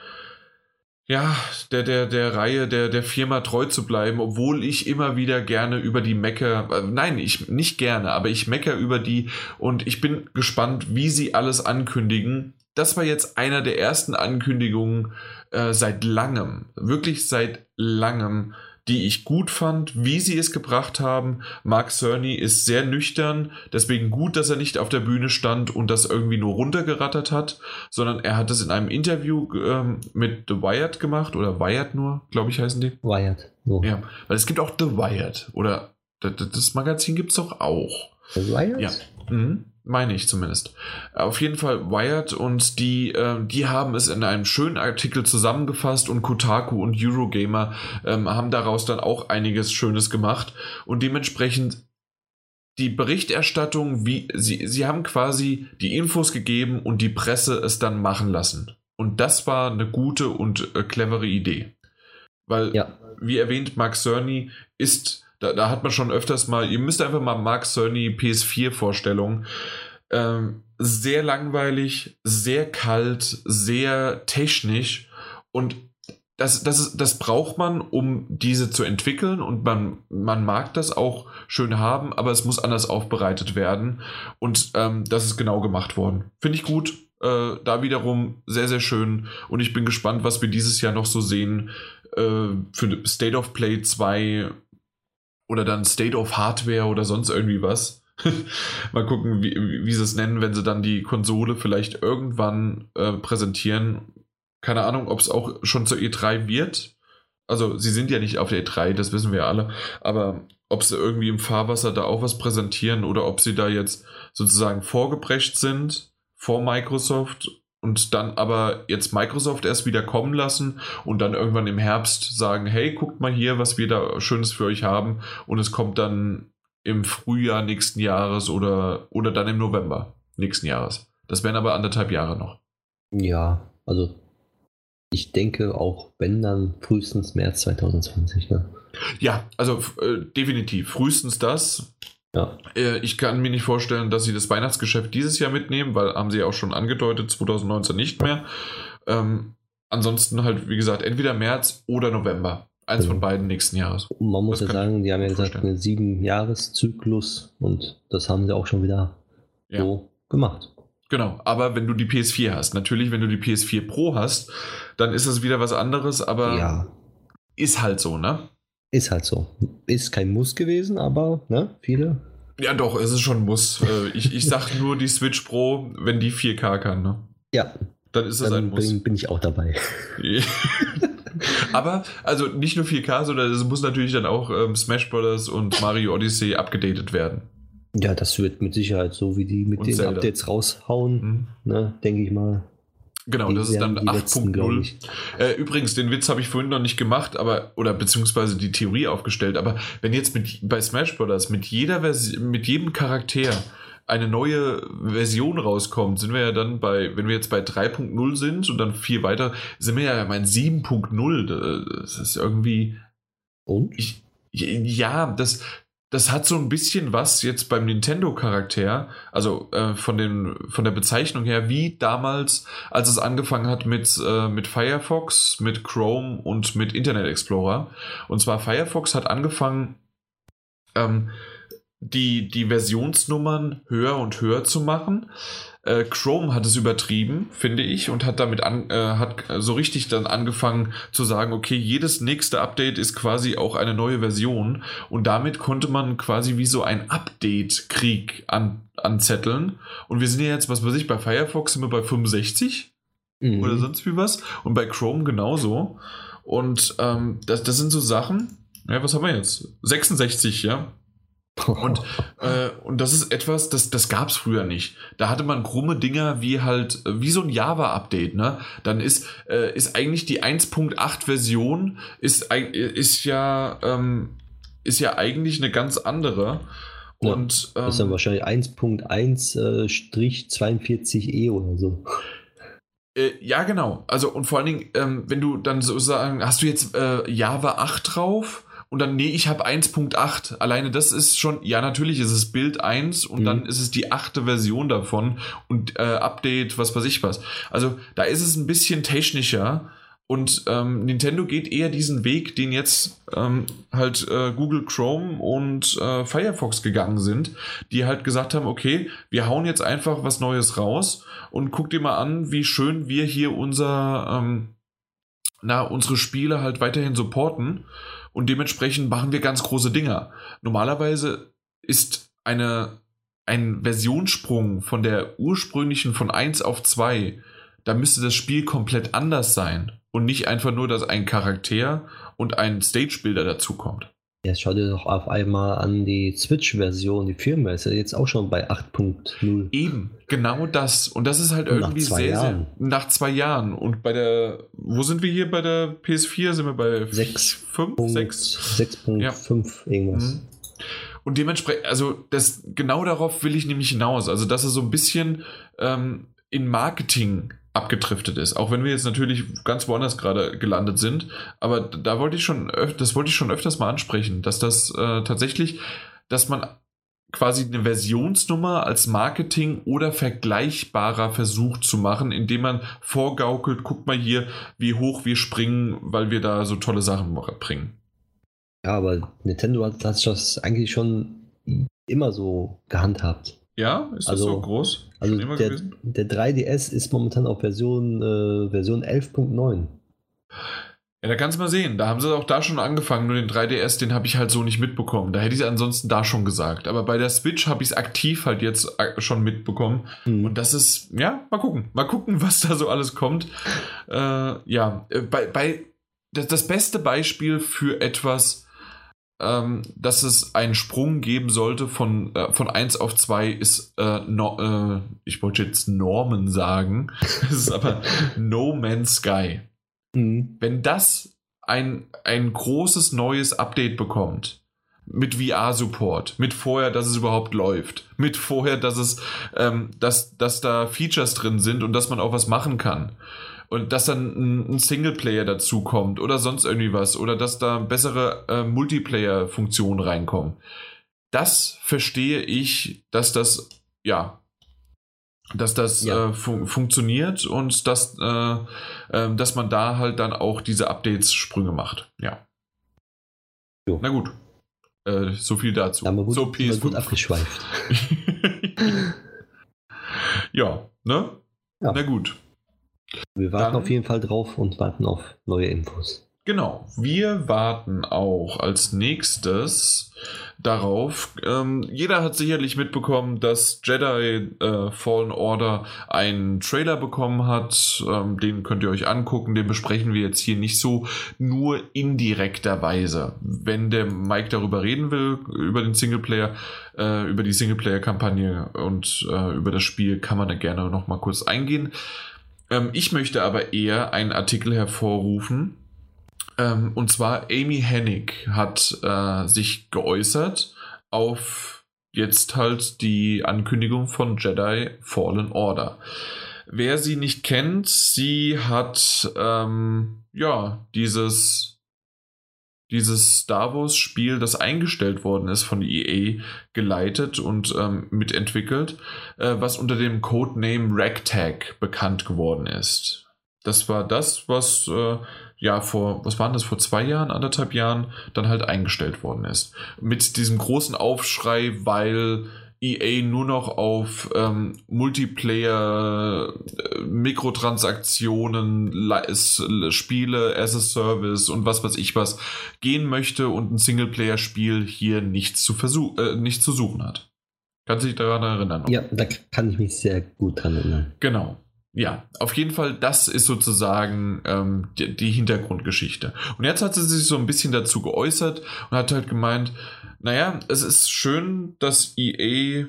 ja, der, der, der Reihe, der, der Firma treu zu bleiben, obwohl ich immer wieder gerne über die Mecker, äh, nein, ich nicht gerne, aber ich mecker über die und ich bin gespannt, wie sie alles ankündigen. Das war jetzt einer der ersten Ankündigungen äh, seit langem, wirklich seit langem, die ich gut fand, wie sie es gebracht haben. Mark Cerny ist sehr nüchtern, deswegen gut, dass er nicht auf der Bühne stand und das irgendwie nur runtergerattert hat, sondern er hat es in einem Interview ähm, mit The Wired gemacht oder Wired nur, glaube ich, heißen die. Wired. So. Ja, weil es gibt auch The Wired oder das Magazin gibt es doch auch. The Wired? Ja. Mhm. Meine ich zumindest. Auf jeden Fall Wired und die, äh, die haben es in einem schönen Artikel zusammengefasst und Kotaku und Eurogamer ähm, haben daraus dann auch einiges Schönes gemacht und dementsprechend die Berichterstattung, wie sie, sie haben quasi die Infos gegeben und die Presse es dann machen lassen. Und das war eine gute und äh, clevere Idee. Weil, ja. wie erwähnt, Mark Cerny ist da, da hat man schon öfters mal, ihr müsst einfach mal Mark Cerny PS4-Vorstellung. Ähm, sehr langweilig, sehr kalt, sehr technisch und das, das, das braucht man, um diese zu entwickeln und man, man mag das auch schön haben, aber es muss anders aufbereitet werden und ähm, das ist genau gemacht worden. Finde ich gut. Äh, da wiederum sehr, sehr schön und ich bin gespannt, was wir dieses Jahr noch so sehen. Äh, für State of Play 2 oder dann State of Hardware oder sonst irgendwie was. Mal gucken, wie, wie sie es nennen, wenn sie dann die Konsole vielleicht irgendwann äh, präsentieren. Keine Ahnung, ob es auch schon zur E3 wird. Also, sie sind ja nicht auf der E3, das wissen wir alle. Aber ob sie irgendwie im Fahrwasser da auch was präsentieren oder ob sie da jetzt sozusagen vorgebrecht sind vor Microsoft und dann aber jetzt Microsoft erst wieder kommen lassen und dann irgendwann im Herbst sagen, hey, guckt mal hier, was wir da Schönes für euch haben und es kommt dann im Frühjahr nächsten Jahres oder, oder dann im November nächsten Jahres. Das wären aber anderthalb Jahre noch. Ja, also ich denke auch, wenn dann frühestens März 2020. Ne? Ja, also äh, definitiv frühestens das. Ja. Äh, ich kann mir nicht vorstellen, dass sie das Weihnachtsgeschäft dieses Jahr mitnehmen, weil haben sie ja auch schon angedeutet, 2019 nicht mehr. Ähm, ansonsten halt, wie gesagt, entweder März oder November. Eins von beiden nächsten Jahres. Man muss das ja sagen, die haben ja gesagt, einen sieben Jahreszyklus und das haben sie auch schon wieder ja. so gemacht. Genau, aber wenn du die PS4 hast, natürlich, wenn du die PS4 Pro hast, dann ist es wieder was anderes, aber Ja, ist halt so, ne? Ist halt so. Ist kein Muss gewesen, aber ne, viele. Ja, doch, es ist schon ein Muss. Äh, ich, ich sag nur die Switch Pro, wenn die 4K kann, ne? Ja, Dann ist das ein dann Muss. bin, bin ich auch dabei. Aber, also nicht nur 4K, sondern es muss natürlich dann auch ähm, Smash Bros. und Mario Odyssey abgedatet werden. Ja, das wird mit Sicherheit so, wie die mit Und den Zelda. Updates raushauen, Mhm. ne, denke ich mal. Genau, das ist dann werden die letzten, glaub 8.0. ich. Äh, übrigens, den Witz habe ich vorhin noch nicht gemacht, aber oder beziehungsweise die Theorie aufgestellt. Aber wenn jetzt mit bei Smash Bros. mit jeder Versi mit jedem Charakter eine neue Version rauskommt, sind wir ja dann bei, wenn wir jetzt bei 3.0 sind und dann vier weiter, sind wir ja mein 7.0. Das ist irgendwie, Und? ich, ja, das, das hat so ein bisschen was jetzt beim Nintendo-Charakter, also äh, von, den, von der Bezeichnung her, wie damals, als es angefangen hat mit, äh, mit Firefox, mit Chrome und mit Internet Explorer. Und zwar Firefox hat angefangen, ähm, die, die Versionsnummern höher und höher zu machen. Äh, Chrome hat es übertrieben, finde ich, und hat damit an, äh, hat so richtig dann angefangen zu sagen, okay, jedes nächste Update ist quasi auch eine neue Version und damit konnte man quasi wie so ein Update-Krieg an, anzetteln. Und wir sind ja jetzt, was weiß ich, bei Firefox sind wir bei 65 Mhm. oder sonst wie was und bei Chrome genauso. Und ähm, das, das sind so Sachen, ja, was haben wir jetzt? 66, ja. Und, äh, und das ist etwas, das, das gab es früher nicht. Da hatte man krumme Dinger wie halt, äh, wie so ein Java-Update, ne? Dann ist, äh, ist eigentlich die 1.8-Version ist, ist ja, ähm, ist ja eigentlich eine ganz andere. Ja, Und Das ist dann ähm, wahrscheinlich 1.1 äh, Strich 42e oder so. Äh, ja, genau. Also und vor allen Dingen, ähm, wenn du dann so sagen, hast du jetzt äh, Java 8 drauf und dann, nee, ich habe 1.8. Alleine das ist schon, ja, natürlich ist es Bild 1 und Mhm. dann ist es die achte Version davon und äh, Update, was weiß ich was. Also da ist es ein bisschen technischer. Und ähm, Nintendo geht eher diesen Weg, den jetzt ähm, halt äh, Google Chrome und äh, Firefox gegangen sind, die halt gesagt haben, okay, wir hauen jetzt einfach was Neues raus und guck dir mal an, wie schön wir hier unser, ähm, na, unsere Spiele halt weiterhin supporten und dementsprechend machen wir ganz große Dinger. Normalerweise ist eine, ein Versionsprung von der ursprünglichen von 1 auf 2, da müsste das Spiel komplett anders sein und nicht einfach nur, dass ein Charakter und ein Stage-Builder dazukommt. Jetzt schau dir doch auf einmal an die Switch-Version, die Firmware ist ja jetzt auch schon bei 8.0. Eben, genau das. Und das ist halt Und irgendwie sehr, Jahren. sehr. Nach zwei Jahren. Und bei der. Wo sind wir hier bei der PS4? Sind wir bei Sechs 5, 6? 6.5 irgendwas. Mhm. Und dementsprechend, also das, genau darauf will ich nämlich hinaus. Also, dass er so ein bisschen ähm, in Marketing abgedriftet ist. Auch wenn wir jetzt natürlich ganz woanders gerade gelandet sind. Aber da wollte ich schon, das wollte ich schon öfters mal ansprechen, dass das äh, tatsächlich, dass man quasi eine Versionsnummer als Marketing oder vergleichbarer versucht zu machen, indem man vorgaukelt, guck mal hier, wie hoch wir springen, weil wir da so tolle Sachen bringen. Ja, aber Nintendo hat das das eigentlich schon immer so gehandhabt. Ja, ist das Also- so groß? Also der, gewesen? der 3DS ist momentan auf Version, äh, Version 11.9. Ja, da kannst du mal sehen. Da haben sie auch da schon angefangen. Nur den 3DS, den habe ich halt so nicht mitbekommen. Da hätte ich es ansonsten da schon gesagt. Aber bei der Switch habe ich es aktiv halt jetzt äh, schon mitbekommen. Hm. Und das ist, ja, mal gucken. Mal gucken, was da so alles kommt. Äh, ja, äh, bei, bei das, das beste Beispiel für etwas, ähm, dass es einen Sprung geben sollte von, äh, von 1 auf 2 ist, äh, no, äh, ich wollte jetzt Norman sagen. Es ist aber No Man's Sky Hm. wenn das ein, ein großes neues Update bekommt, mit VR-Support, mit vorher, dass es überhaupt läuft, mit vorher, dass es, ähm, dass, dass da Features drin sind und dass man auch was machen kann. Und dass dann ein, Singleplayer dazukommt oder sonst irgendwie was. Oder dass da bessere äh, Multiplayer-Funktionen reinkommen. Das verstehe ich, dass das, ja, dass das Ja. äh, fun funktioniert und dass, äh, ähm, dass man da halt dann auch diese Updates-Sprünge macht. Ja. Jo. Na gut. Äh, so viel dazu. Da haben wir gut, so sind wir gut PS5. abgeschweift. ja. Ne? Ja. Na gut. Wir warten Dann, auf jeden Fall drauf und warten auf neue Infos. Genau, wir warten auch als nächstes darauf. Ähm, jeder hat sicherlich mitbekommen, dass Jedi äh, Fallen Order einen Trailer bekommen hat. Ähm, den könnt ihr euch angucken. Den besprechen wir jetzt hier nicht so, nur indirekterweise. Wenn der Mike darüber reden will, über den Singleplayer, äh, über die Singleplayer-Kampagne und äh, über das Spiel, kann man da gerne noch mal kurz eingehen. Ähm, ich möchte aber eher einen Artikel hervorrufen ähm, und zwar Amy Hennig hat äh, sich geäußert auf jetzt halt die Ankündigung von Jedi Fallen Order. Wer sie nicht kennt, sie hat ähm, ja dieses dieses Star Wars Spiel, das eingestellt worden ist von EA, geleitet und ähm, mitentwickelt, äh, was unter dem Codename Ragtag bekannt geworden ist. Das war das, was äh, ja vor, was waren das, vor zwei Jahren, anderthalb Jahren, dann halt eingestellt worden ist. Mit diesem großen Aufschrei, weil EA nur noch auf ähm, Multiplayer, äh, Mikrotransaktionen, Spiele as a Service und was weiß ich was gehen möchte und ein Singleplayer-Spiel hier nichts zu, versuch äh, nichts zu suchen hat. Kannst du dich daran erinnern? Ja, da kann ich mich sehr gut dran erinnern. Genau. Ja, auf jeden Fall, das ist sozusagen ähm, die, die, Hintergrundgeschichte. Und jetzt hat sie sich so ein bisschen dazu geäußert und hat halt gemeint, naja, es ist schön, dass EA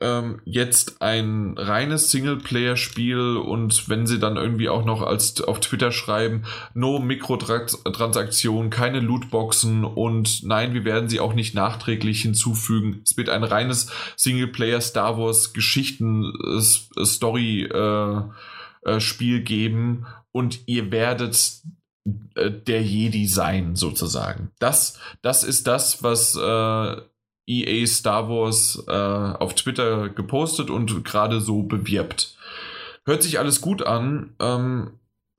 ähm, jetzt ein reines Singleplayer-Spiel und wenn sie dann irgendwie auch noch als auf Twitter schreiben, no Mikrotransaktionen, keine Lootboxen und nein, wir werden sie auch nicht nachträglich hinzufügen. Es wird ein reines Singleplayer Star Wars Geschichten Story äh, Spiel geben und ihr werdet äh, der Jedi sein, sozusagen. Das, das ist das, was äh, EA Star Wars äh, auf Twitter gepostet und gerade so bewirbt. Hört sich alles gut an. Ähm,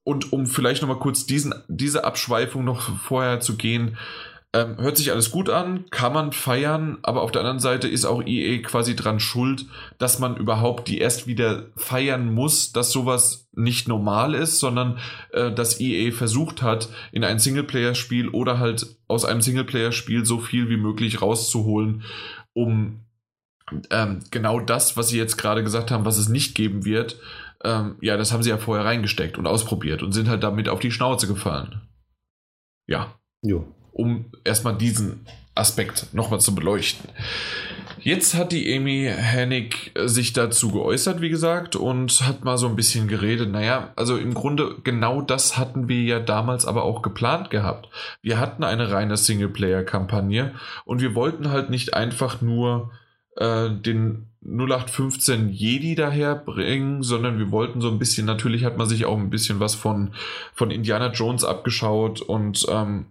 und um vielleicht nochmal kurz diesen, diese Abschweifung noch vorher zu gehen, ähm, hört sich alles gut an, kann man feiern, aber auf der anderen Seite ist auch EA quasi dran schuld, dass man überhaupt die erst wieder feiern muss, dass sowas nicht normal ist, sondern äh, dass EA versucht hat, in ein Singleplayer-Spiel oder halt aus einem Singleplayer-Spiel so viel wie möglich rauszuholen, um ähm, genau das, was sie jetzt gerade gesagt haben, was es nicht geben wird, ähm, ja, das haben sie ja vorher reingesteckt und ausprobiert und sind halt damit auf die Schnauze gefallen. Ja. Jo um erstmal diesen Aspekt nochmal zu beleuchten. Jetzt hat die Amy Hennig sich dazu geäußert, wie gesagt, und hat mal so ein bisschen geredet. Naja, also im Grunde genau das hatten wir ja damals aber auch geplant gehabt. Wir hatten eine reine Singleplayer-Kampagne und wir wollten halt nicht einfach nur äh, den 0815 Jedi daherbringen, sondern wir wollten so ein bisschen, natürlich hat man sich auch ein bisschen was von, von Indiana Jones abgeschaut und ähm,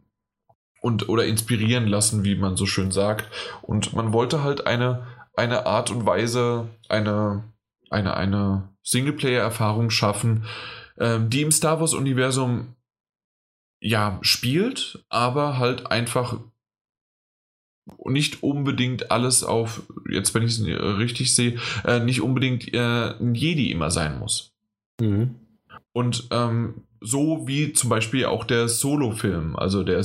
und oder inspirieren lassen, wie man so schön sagt. Und man wollte halt eine, eine Art und Weise, eine, eine, eine Singleplayer-Erfahrung schaffen, ähm, die im Star Wars-Universum ja spielt, aber halt einfach nicht unbedingt alles auf, jetzt wenn ich es richtig sehe, äh, nicht unbedingt äh, ein Jedi immer sein muss. Mhm. Und ähm, so wie zum Beispiel auch der Solo-Film, also der äh,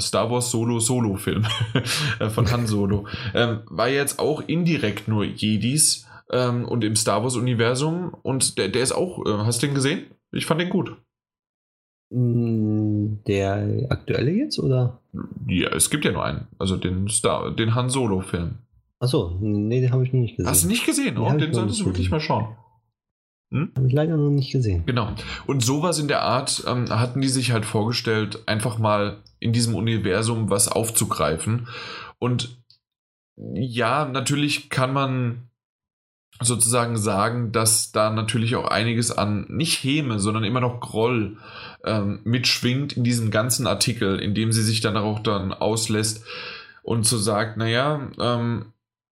Star Wars Solo-Solo-Film äh, von Han Solo, ähm, war jetzt auch indirekt nur Jedis ähm, und im Star Wars-Universum und der, der ist auch, äh, hast du den gesehen? Ich fand den gut. Mm, der aktuelle jetzt oder? Ja, es gibt ja nur einen, also den Star, den Han Solo-Film. Achso, nee, den habe ich noch nicht gesehen. Hast du nicht gesehen? Oh, den solltest du wirklich mal schauen. Hm? Habe ich leider noch nicht gesehen. Genau. Und sowas in der Art ähm, hatten die sich halt vorgestellt, einfach mal in diesem Universum was aufzugreifen. Und ja, natürlich kann man sozusagen sagen, dass da natürlich auch einiges an nicht Häme, sondern immer noch Groll ähm, mitschwingt in diesem ganzen Artikel, in dem sie sich dann auch dann auslässt und so sagt, naja, ähm,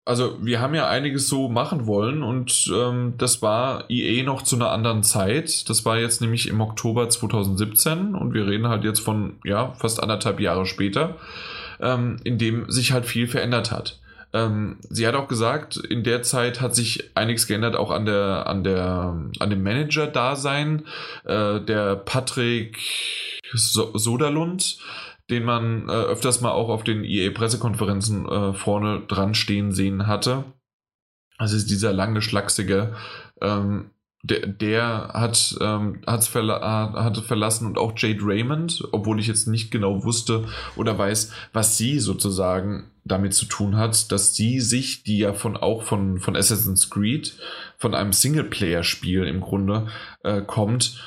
also wir haben ja einiges so machen wollen und ähm, das war EA noch zu einer anderen Zeit. Das war jetzt nämlich im Oktober 2017 und wir reden halt jetzt von ja fast anderthalb Jahre später, ähm, in dem sich halt viel verändert hat. Ähm, sie hat auch gesagt, in der Zeit hat sich einiges geändert, auch an der, an der, an dem Manager-Dasein. Äh, der Patrick so Soderlund, den man äh, öfters mal auch auf den EA-Pressekonferenzen äh, vorne dran stehen sehen hatte. Also ist dieser lange, schlachsige ähm, der, der hat ähm, hat's verla hat verlassen und auch Jade Raymond, obwohl ich jetzt nicht genau wusste oder weiß, was sie sozusagen damit zu tun hat, dass sie sich, die ja von auch von, von Assassin's Creed, von einem Singleplayer-Spiel im Grunde äh, kommt,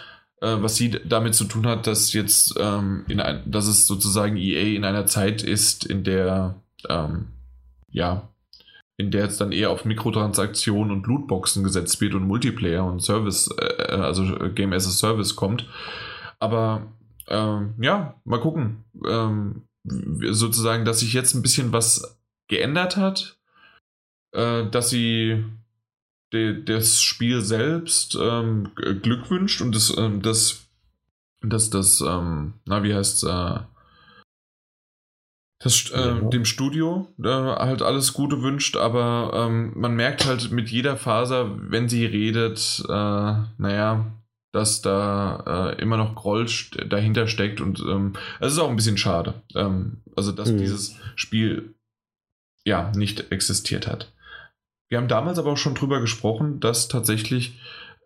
was sie damit zu tun hat, dass jetzt ähm, in ein, dass es sozusagen EA in einer Zeit ist, in der ähm, ja in der jetzt dann eher auf Mikrotransaktionen und Lootboxen gesetzt wird und Multiplayer und Service, äh, also Game as a Service kommt. Aber ähm, ja, mal gucken. Ähm, sozusagen, dass sich jetzt ein bisschen was geändert hat, äh, dass sie de, das Spiel selbst ähm, Glück wünscht und das, ähm, das, das, das, ähm, na, wie heißt es, äh, das, äh, ja. dem Studio äh, halt alles Gute wünscht, aber ähm, man merkt halt mit jeder Faser, wenn sie redet, äh, naja, dass da äh, immer noch Groll dahinter steckt und ähm, es ist auch ein bisschen schade. Ähm, also, dass mhm. dieses Spiel ja nicht existiert hat. Wir haben damals aber auch schon drüber gesprochen, dass tatsächlich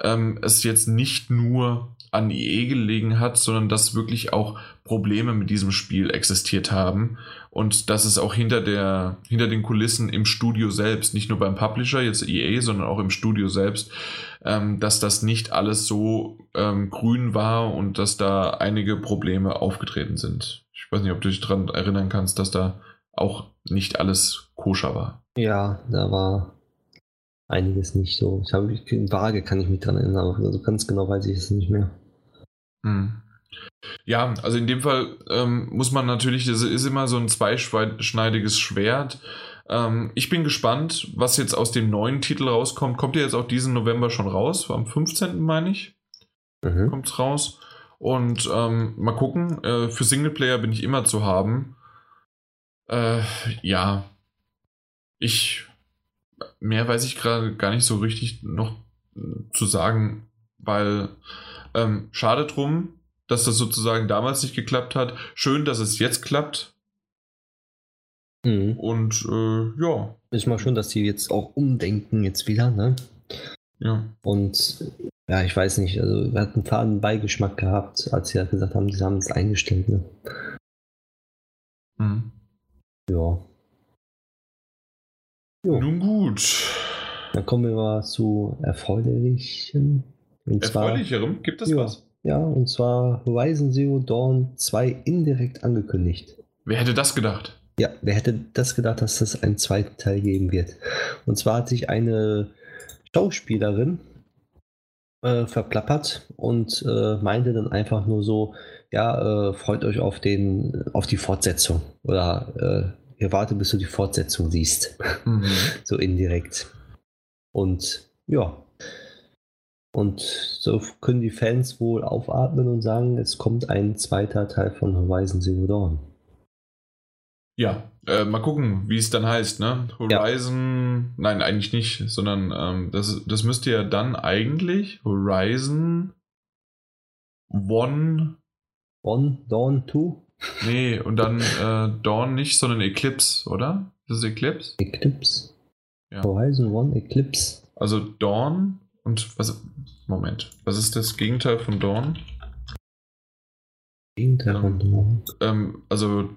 ähm, es jetzt nicht nur an IE gelegen hat, sondern dass wirklich auch Probleme mit diesem Spiel existiert haben und dass es auch hinter, der, hinter den Kulissen im Studio selbst, nicht nur beim Publisher, jetzt EA, sondern auch im Studio selbst, ähm, dass das nicht alles so ähm, grün war und dass da einige Probleme aufgetreten sind. Ich weiß nicht, ob du dich daran erinnern kannst, dass da auch nicht alles koscher war. Ja, da war einiges nicht so. Ich habe vage kann ich mich daran erinnern, aber also ganz genau weiß ich es nicht mehr. Hm. Ja, also in dem Fall ähm, muss man natürlich, das ist immer so ein zweischneidiges Schwert. Ähm, ich bin gespannt, was jetzt aus dem neuen Titel rauskommt. Kommt ja jetzt auch diesen November schon raus, am 15. meine ich. Mhm. Kommt es raus. Und ähm, mal gucken, äh, für Singleplayer bin ich immer zu haben. Äh, ja, ich, mehr weiß ich gerade gar nicht so richtig noch zu sagen, weil ähm, schade drum, dass das sozusagen damals nicht geklappt hat. Schön, dass es jetzt klappt. Mhm. Und äh, ja. Ist mal schön, dass sie jetzt auch umdenken jetzt wieder, ne? Ja. Und ja, ich weiß nicht, also wir hatten einen faden Beigeschmack gehabt, als sie ja gesagt haben, sie haben es eingestellt, ne? Mhm. Ja. Jo. Nun gut. Dann kommen wir mal zu erfreulichen. Erfreulicherem? Gibt es ja. was? Ja, und zwar Horizon Zero Dawn 2 indirekt angekündigt. Wer hätte das gedacht? Ja, wer hätte das gedacht, dass es einen zweiten Teil geben wird? Und zwar hat sich eine Schauspielerin äh, verplappert und äh, meinte dann einfach nur so, ja, äh, freut euch auf den, auf die Fortsetzung. Oder ihr wartet, bis du die Fortsetzung siehst. Mhm. so indirekt. Und ja, und so können die Fans wohl aufatmen und sagen, es kommt ein zweiter Teil von Horizon Zero Dawn. Ja, äh, mal gucken, wie es dann heißt, ne? Horizon, ja. nein, eigentlich nicht, sondern ähm, das, das müsste ja dann eigentlich Horizon One. One, Dawn 2? Nee, und dann äh, Dawn nicht, sondern Eclipse, oder? Das ist Eclipse? Eclipse. Ja. Horizon One, Eclipse. Also Dawn und was, Moment. Was ist das Gegenteil von Dawn? Gegenteil von Dawn? Ähm, also,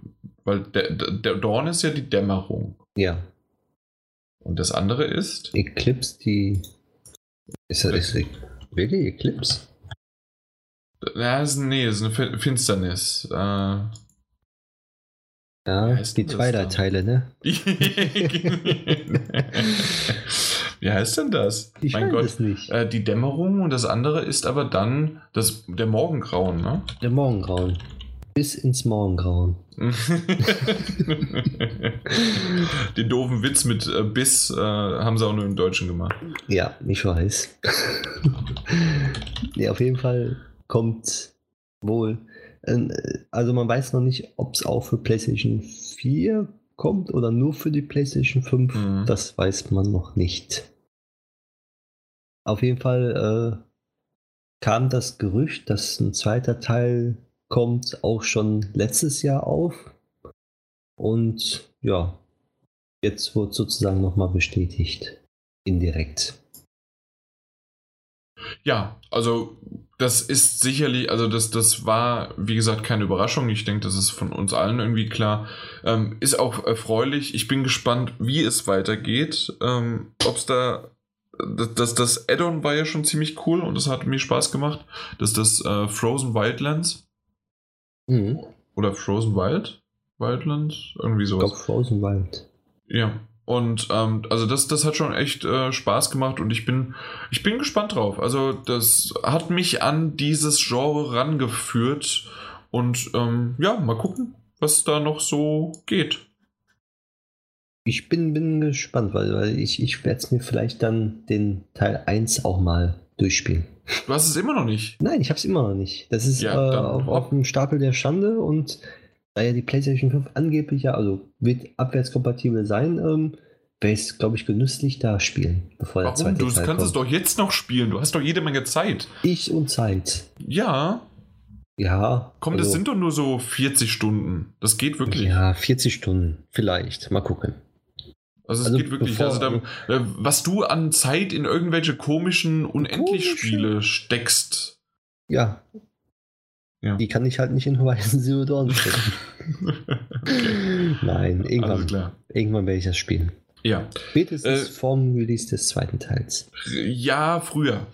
weil der, der Dawn ist ja die Dämmerung. Ja. Und das andere ist? Eclipse, die. Ist das ist, wirklich Eclipse? Ja, ist, nee, ist eine Finsternis. Äh, ja, die Twilight-Teile, ne? Wie heißt denn das? Ich mein weiß Gott, es nicht. Äh, die Dämmerung und das andere ist aber dann das, der Morgengrauen, ne? Der Morgengrauen. Bis ins Morgengrauen. Den doofen Witz mit äh, Biss äh, haben sie auch nur im Deutschen gemacht. Ja, ich weiß. nee, auf jeden Fall kommt wohl. Äh, also man weiß noch nicht, ob es auch für PlayStation 4 kommt oder nur für die PlayStation 5, mhm. das weiß man noch nicht. Auf jeden Fall äh, kam das Gerücht, dass ein zweiter Teil kommt, auch schon letztes Jahr auf. Und ja, jetzt wurde sozusagen nochmal bestätigt. Indirekt. Ja, also das ist sicherlich, also das, das war, wie gesagt, keine Überraschung. Ich denke, das ist von uns allen irgendwie klar. Ähm, ist auch erfreulich. Ich bin gespannt, wie es weitergeht. Ähm, Ob es da. Das, das Add-on war ja schon ziemlich cool und das hat mir Spaß gemacht. Das ist das äh, Frozen Wildlands. Mhm. Oder Frozen Wild? Wildlands? Irgendwie sowas. Ich glaube Frozen Wild. Ja. Und ähm, also das, das hat schon echt äh, Spaß gemacht und ich bin, ich bin gespannt drauf. Also das hat mich an dieses Genre rangeführt und ähm, ja, mal gucken, was da noch so geht. Ich bin, bin gespannt, weil, weil ich, ich werde es mir vielleicht dann den Teil 1 auch mal durchspielen. Du hast es immer noch nicht? Nein, ich habe es immer noch nicht. Das ist ja, äh, auf, auf dem Stapel der Schande und da ja die PlayStation 5 angeblich ja, also wird abwärtskompatibel sein, ähm, ich es, glaube ich, genüsslich da spielen, bevor Warum? der zweite Du Teil kannst kommt. es doch jetzt noch spielen, du hast doch jede Menge Zeit. Ich und Zeit. Ja. Ja. Komm, also, das sind doch nur so 40 Stunden. Das geht wirklich. Ja, 40 Stunden, vielleicht. Mal gucken. Also es also geht wirklich, bevor, also da, äh, was du an Zeit in irgendwelche komischen Unendlich-Spiele steckst. Ja, ja. Die kann ich halt nicht in Horizon Zero okay. Nein, irgendwann, irgendwann werde ich das spielen. Ja. Spätestens äh, vorm Release des zweiten Teils. Ja, früher.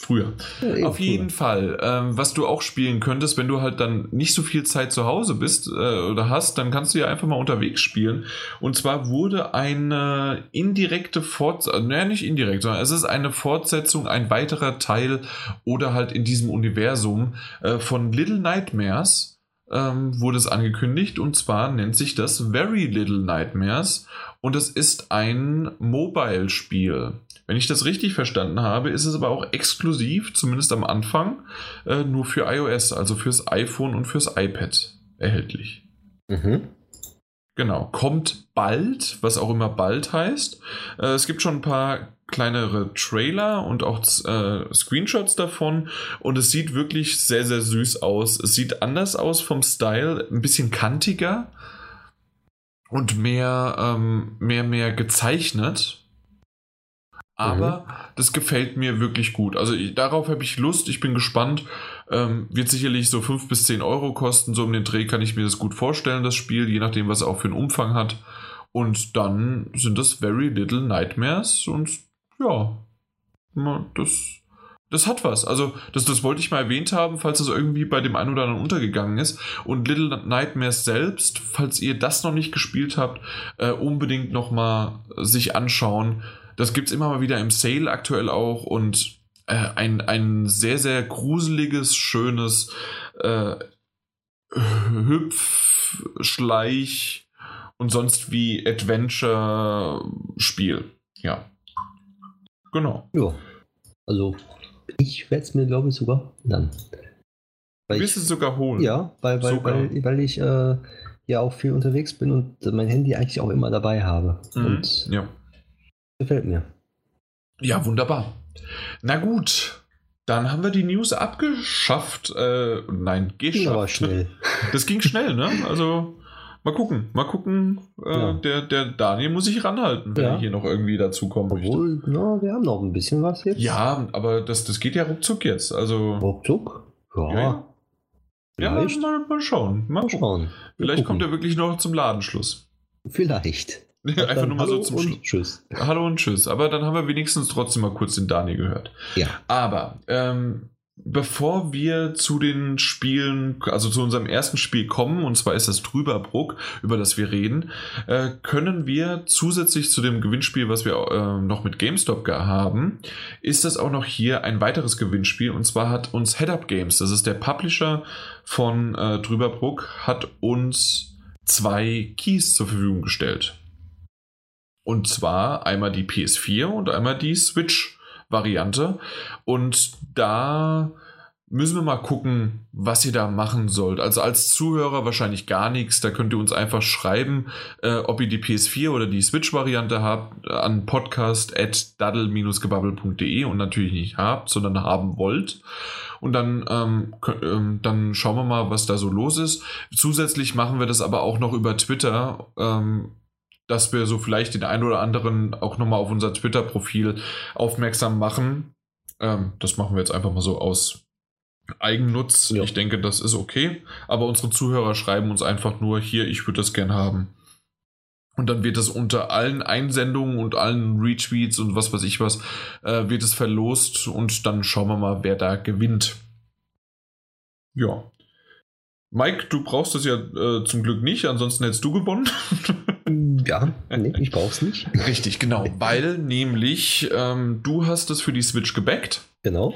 Früher. Ja, Auf jeden Fall. Ähm, was du auch spielen könntest, wenn du halt dann nicht so viel Zeit zu Hause bist äh, oder hast, dann kannst du ja einfach mal unterwegs spielen. Und zwar wurde eine indirekte Fortsetzung, naja, nicht indirekt, sondern es ist eine Fortsetzung, ein weiterer Teil oder halt in diesem Universum äh, von Little Nightmares ähm, wurde es angekündigt. Und zwar nennt sich das Very Little Nightmares. Und es ist ein Mobile-Spiel. Wenn ich das richtig verstanden habe, ist es aber auch exklusiv, zumindest am Anfang, äh, nur für iOS, also fürs iPhone und fürs iPad erhältlich. Mhm. Genau, kommt bald, was auch immer bald heißt. Äh, es gibt schon ein paar kleinere Trailer und auch äh, Screenshots davon und es sieht wirklich sehr, sehr süß aus. Es sieht anders aus vom Style, ein bisschen kantiger und mehr, ähm, mehr, mehr gezeichnet. Aber mhm. das gefällt mir wirklich gut. Also ich, darauf habe ich Lust, ich bin gespannt. Ähm, wird sicherlich so 5 bis 10 Euro kosten. So um den Dreh kann ich mir das gut vorstellen, das Spiel, je nachdem, was es auch für einen Umfang hat. Und dann sind das Very Little Nightmares und ja, das, das hat was. Also, das, das wollte ich mal erwähnt haben, falls das irgendwie bei dem einen oder anderen untergegangen ist. Und Little Nightmares selbst, falls ihr das noch nicht gespielt habt, äh, unbedingt nochmal sich anschauen das gibt es immer mal wieder im Sale aktuell auch und äh, ein, ein sehr, sehr gruseliges, schönes äh, Hüpf, Schleich und sonst wie Adventure-Spiel. Ja. Genau. Ja. Also, ich werde es mir, glaube ich, sogar dann. Weil Willst du es sogar holen? Ja, weil, weil, weil, weil ich äh, ja auch viel unterwegs bin und mein Handy eigentlich auch immer dabei habe. Mhm. Und ja. Gefällt mir. Ja, wunderbar. Na gut, dann haben wir die News abgeschafft. Äh, nein, geschafft. Ging aber schnell. Das ging schnell, ne? Also mal gucken, mal gucken. Äh, ja. der, der Daniel muss sich ranhalten, wenn ja. er hier noch irgendwie dazu kommen Obwohl, möchte. Na, wir haben noch ein bisschen was jetzt. Ja, aber das, das geht ja ruckzuck jetzt. Also, ruckzuck? Ja. Ja, ja mal, mal, schauen. Mal, mal schauen. Vielleicht kommt er wirklich noch zum Ladenschluss. Vielleicht. Einfach nur mal Hallo so zum Schluss. Tschüss. Hallo und Tschüss. Aber dann haben wir wenigstens trotzdem mal kurz den Daniel gehört. Ja. Aber ähm, bevor wir zu den Spielen, also zu unserem ersten Spiel kommen, und zwar ist das Trüberbruck, über das wir reden, äh, können wir zusätzlich zu dem Gewinnspiel, was wir äh, noch mit GameStop haben, ist das auch noch hier ein weiteres Gewinnspiel. Und zwar hat uns Head Up Games, das ist der Publisher von äh, Trüberbruck, hat uns zwei Keys zur Verfügung gestellt. Und zwar einmal die PS4 und einmal die Switch-Variante. Und da müssen wir mal gucken, was ihr da machen sollt. Also als Zuhörer wahrscheinlich gar nichts. Da könnt ihr uns einfach schreiben, äh, ob ihr die PS4 oder die Switch-Variante habt, äh, an podcast.daddle-gebubble.de und natürlich nicht habt, sondern haben wollt. Und dann, ähm, ähm, dann schauen wir mal, was da so los ist. Zusätzlich machen wir das aber auch noch über Twitter. Ähm, dass wir so vielleicht den einen oder anderen auch nochmal auf unser Twitter-Profil aufmerksam machen. Ähm, das machen wir jetzt einfach mal so aus Eigennutz. Ja. Ich denke, das ist okay. Aber unsere Zuhörer schreiben uns einfach nur hier, ich würde das gern haben. Und dann wird es unter allen Einsendungen und allen Retweets und was weiß ich was, äh, wird es verlost und dann schauen wir mal, wer da gewinnt. Ja. Mike, du brauchst das ja äh, zum Glück nicht, ansonsten hättest du gewonnen. Ja, nee, ich brauch's nicht. Richtig, genau. Weil nämlich ähm, du hast es für die Switch gebackt. Genau.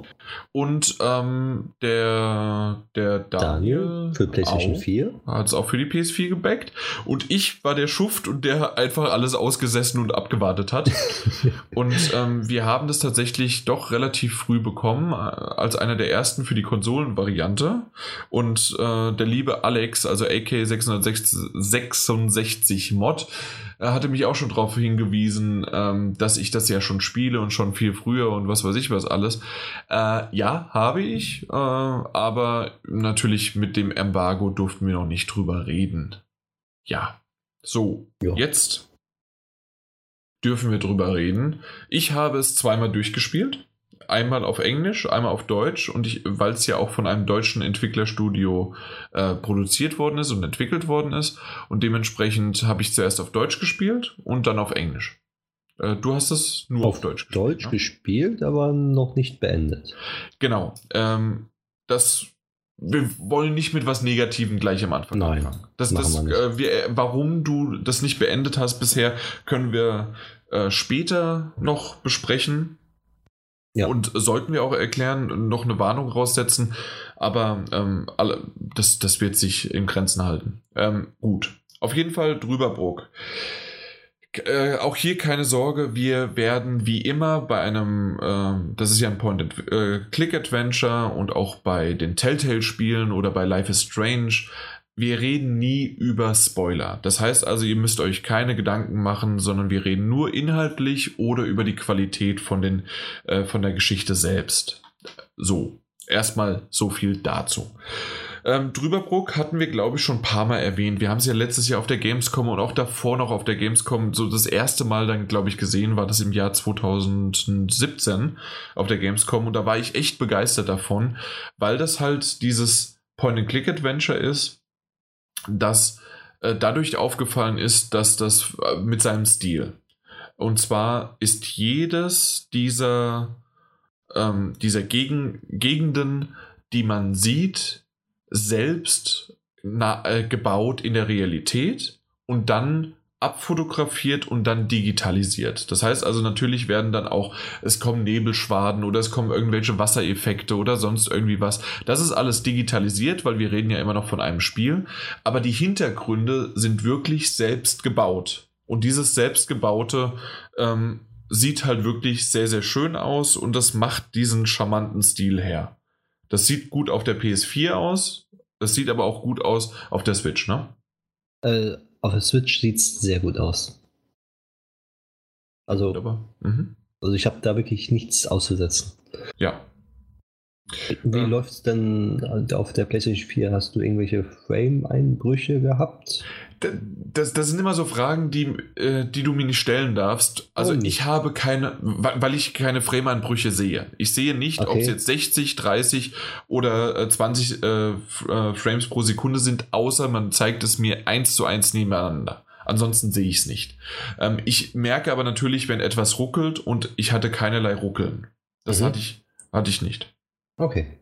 Und ähm, der, der Daniel, Daniel für PlayStation auch, 4 hat es auch für die PS4 gebackt. Und ich war der Schuft und der einfach alles ausgesessen und abgewartet hat. und ähm, wir haben das tatsächlich doch relativ früh bekommen, äh, als einer der ersten für die Konsolenvariante. Und äh, der liebe Alex, also AK666 Mod, er hatte mich auch schon darauf hingewiesen, ähm, dass ich das ja schon spiele und schon viel früher und was weiß ich was alles. Äh, ja, habe ich, äh, aber natürlich mit dem Embargo durften wir noch nicht drüber reden. Ja, so, ja. jetzt dürfen wir drüber reden. Ich habe es zweimal durchgespielt einmal auf Englisch, einmal auf Deutsch und ich, weil es ja auch von einem deutschen Entwicklerstudio äh, produziert worden ist und entwickelt worden ist und dementsprechend habe ich zuerst auf Deutsch gespielt und dann auf Englisch. Äh, du hast es nur auf, auf Deutsch gespielt. Deutsch ne? gespielt, aber noch nicht beendet. Genau. Ähm, das wir wollen nicht mit was Negativem gleich am Anfang Nein, anfangen. Das, das, wir äh, wir, warum du das nicht beendet hast bisher, können wir äh, später noch besprechen. Ja. Und sollten wir auch erklären, noch eine Warnung raussetzen, aber ähm, alle, das, das wird sich in Grenzen halten. Ähm, gut. Auf jeden Fall Drüberbrook. Äh, auch hier keine Sorge, wir werden wie immer bei einem, äh, das ist ja ein Point-Click-Adventure äh, und auch bei den Telltale-Spielen oder bei Life is Strange wir reden nie über Spoiler. Das heißt also, ihr müsst euch keine Gedanken machen, sondern wir reden nur inhaltlich oder über die Qualität von, den, äh, von der Geschichte selbst. So, erstmal so viel dazu. Ähm, Drüberbrook hatten wir, glaube ich, schon ein paar Mal erwähnt. Wir haben es ja letztes Jahr auf der Gamescom und auch davor noch auf der Gamescom so das erste Mal dann, glaube ich, gesehen, war das im Jahr 2017 auf der Gamescom und da war ich echt begeistert davon, weil das halt dieses Point-and-Click-Adventure ist, dass äh, dadurch aufgefallen ist, dass das äh, mit seinem Stil. Und zwar ist jedes dieser, ähm, dieser Gegen Gegenden, die man sieht, selbst na, äh, gebaut in der Realität und dann abfotografiert und dann digitalisiert. Das heißt also natürlich werden dann auch, es kommen Nebelschwaden oder es kommen irgendwelche Wassereffekte oder sonst irgendwie was. Das ist alles digitalisiert, weil wir reden ja immer noch von einem Spiel. Aber die Hintergründe sind wirklich selbst gebaut. Und dieses selbstgebaute ähm, sieht halt wirklich sehr, sehr schön aus und das macht diesen charmanten Stil her. Das sieht gut auf der PS4 aus, das sieht aber auch gut aus auf der Switch, ne? Äh, auf der Switch sieht es sehr gut aus. Also, mhm. also ich habe da wirklich nichts auszusetzen. Ja. Wie ähm, läuft es denn auf der PlayStation 4? Hast du irgendwelche Frame-Einbrüche gehabt? Das, das sind immer so Fragen, die, äh, die du mir nicht stellen darfst. Also ich habe keine, weil ich keine Frame-Einbrüche sehe. Ich sehe nicht, okay. ob es jetzt 60, 30 oder 20 äh, äh, Frames pro Sekunde sind, außer man zeigt es mir eins zu eins nebeneinander. Ansonsten sehe ich es nicht. Ähm, ich merke aber natürlich, wenn etwas ruckelt und ich hatte keinerlei Ruckeln. Das mhm. hatte, ich, hatte ich nicht. Okay.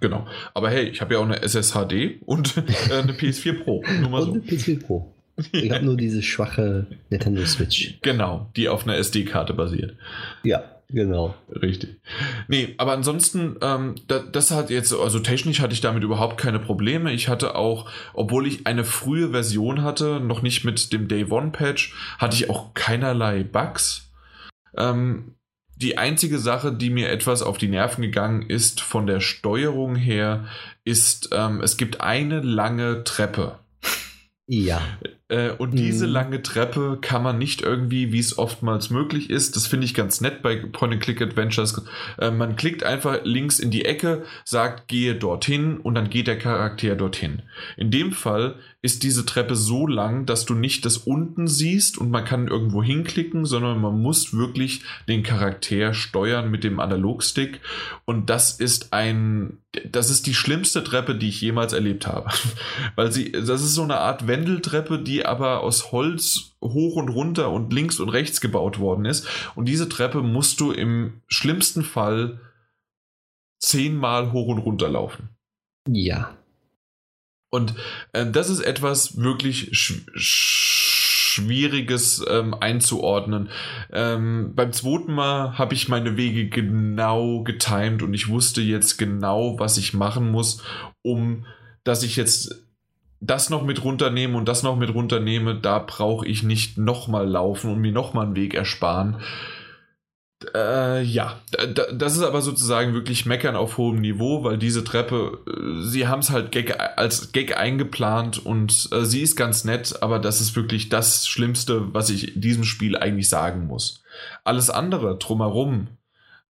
Genau. Aber hey, ich habe ja auch eine SSHD und äh, eine PS4 Pro. Nur mal und so. eine PS4 Pro. Ich habe nur diese schwache Nintendo Switch. Genau, die auf einer SD-Karte basiert. Ja, genau. Richtig. Nee, aber ansonsten, ähm, das, das, hat jetzt, also technisch hatte ich damit überhaupt keine Probleme. Ich hatte auch, obwohl ich eine frühe Version hatte, noch nicht mit dem Day One Patch, hatte ich auch keinerlei Bugs. Ähm, die einzige Sache, die mir etwas auf die Nerven gegangen ist von der Steuerung her, ist, ähm, es gibt eine lange Treppe. Ja. Äh, und diese mhm. lange Treppe kann man nicht irgendwie, wie es oftmals möglich ist, das finde ich ganz nett bei Point-and-Click-Adventures, äh, man klickt einfach links in die Ecke, sagt, gehe dorthin und dann geht der Charakter dorthin. In dem Fall ist diese Treppe so lang, dass du nicht das unten siehst und man kann irgendwo hinklicken, sondern man muss wirklich den Charakter steuern mit dem Analogstick und das ist ein, das ist die schlimmste Treppe, die ich jemals erlebt habe. Weil sie, das ist so eine Art Wendeltreppe, die aber aus Holz hoch und runter und links und rechts gebaut worden ist. Und diese Treppe musst du im schlimmsten Fall zehnmal hoch und runter laufen. Ja. Und äh, das ist etwas wirklich sch Schwieriges ähm, einzuordnen. Ähm, beim zweiten Mal habe ich meine Wege genau getimt und ich wusste jetzt genau, was ich machen muss, um dass ich jetzt das noch mit runternehme und das noch mit runternehme, da brauche ich nicht nochmal laufen und mir nochmal einen Weg ersparen. Äh, ja, das ist aber sozusagen wirklich Meckern auf hohem Niveau, weil diese Treppe, äh, sie haben es halt Gag, als Gag eingeplant und äh, sie ist ganz nett, aber das ist wirklich das Schlimmste, was ich in diesem Spiel eigentlich sagen muss. Alles andere drumherum,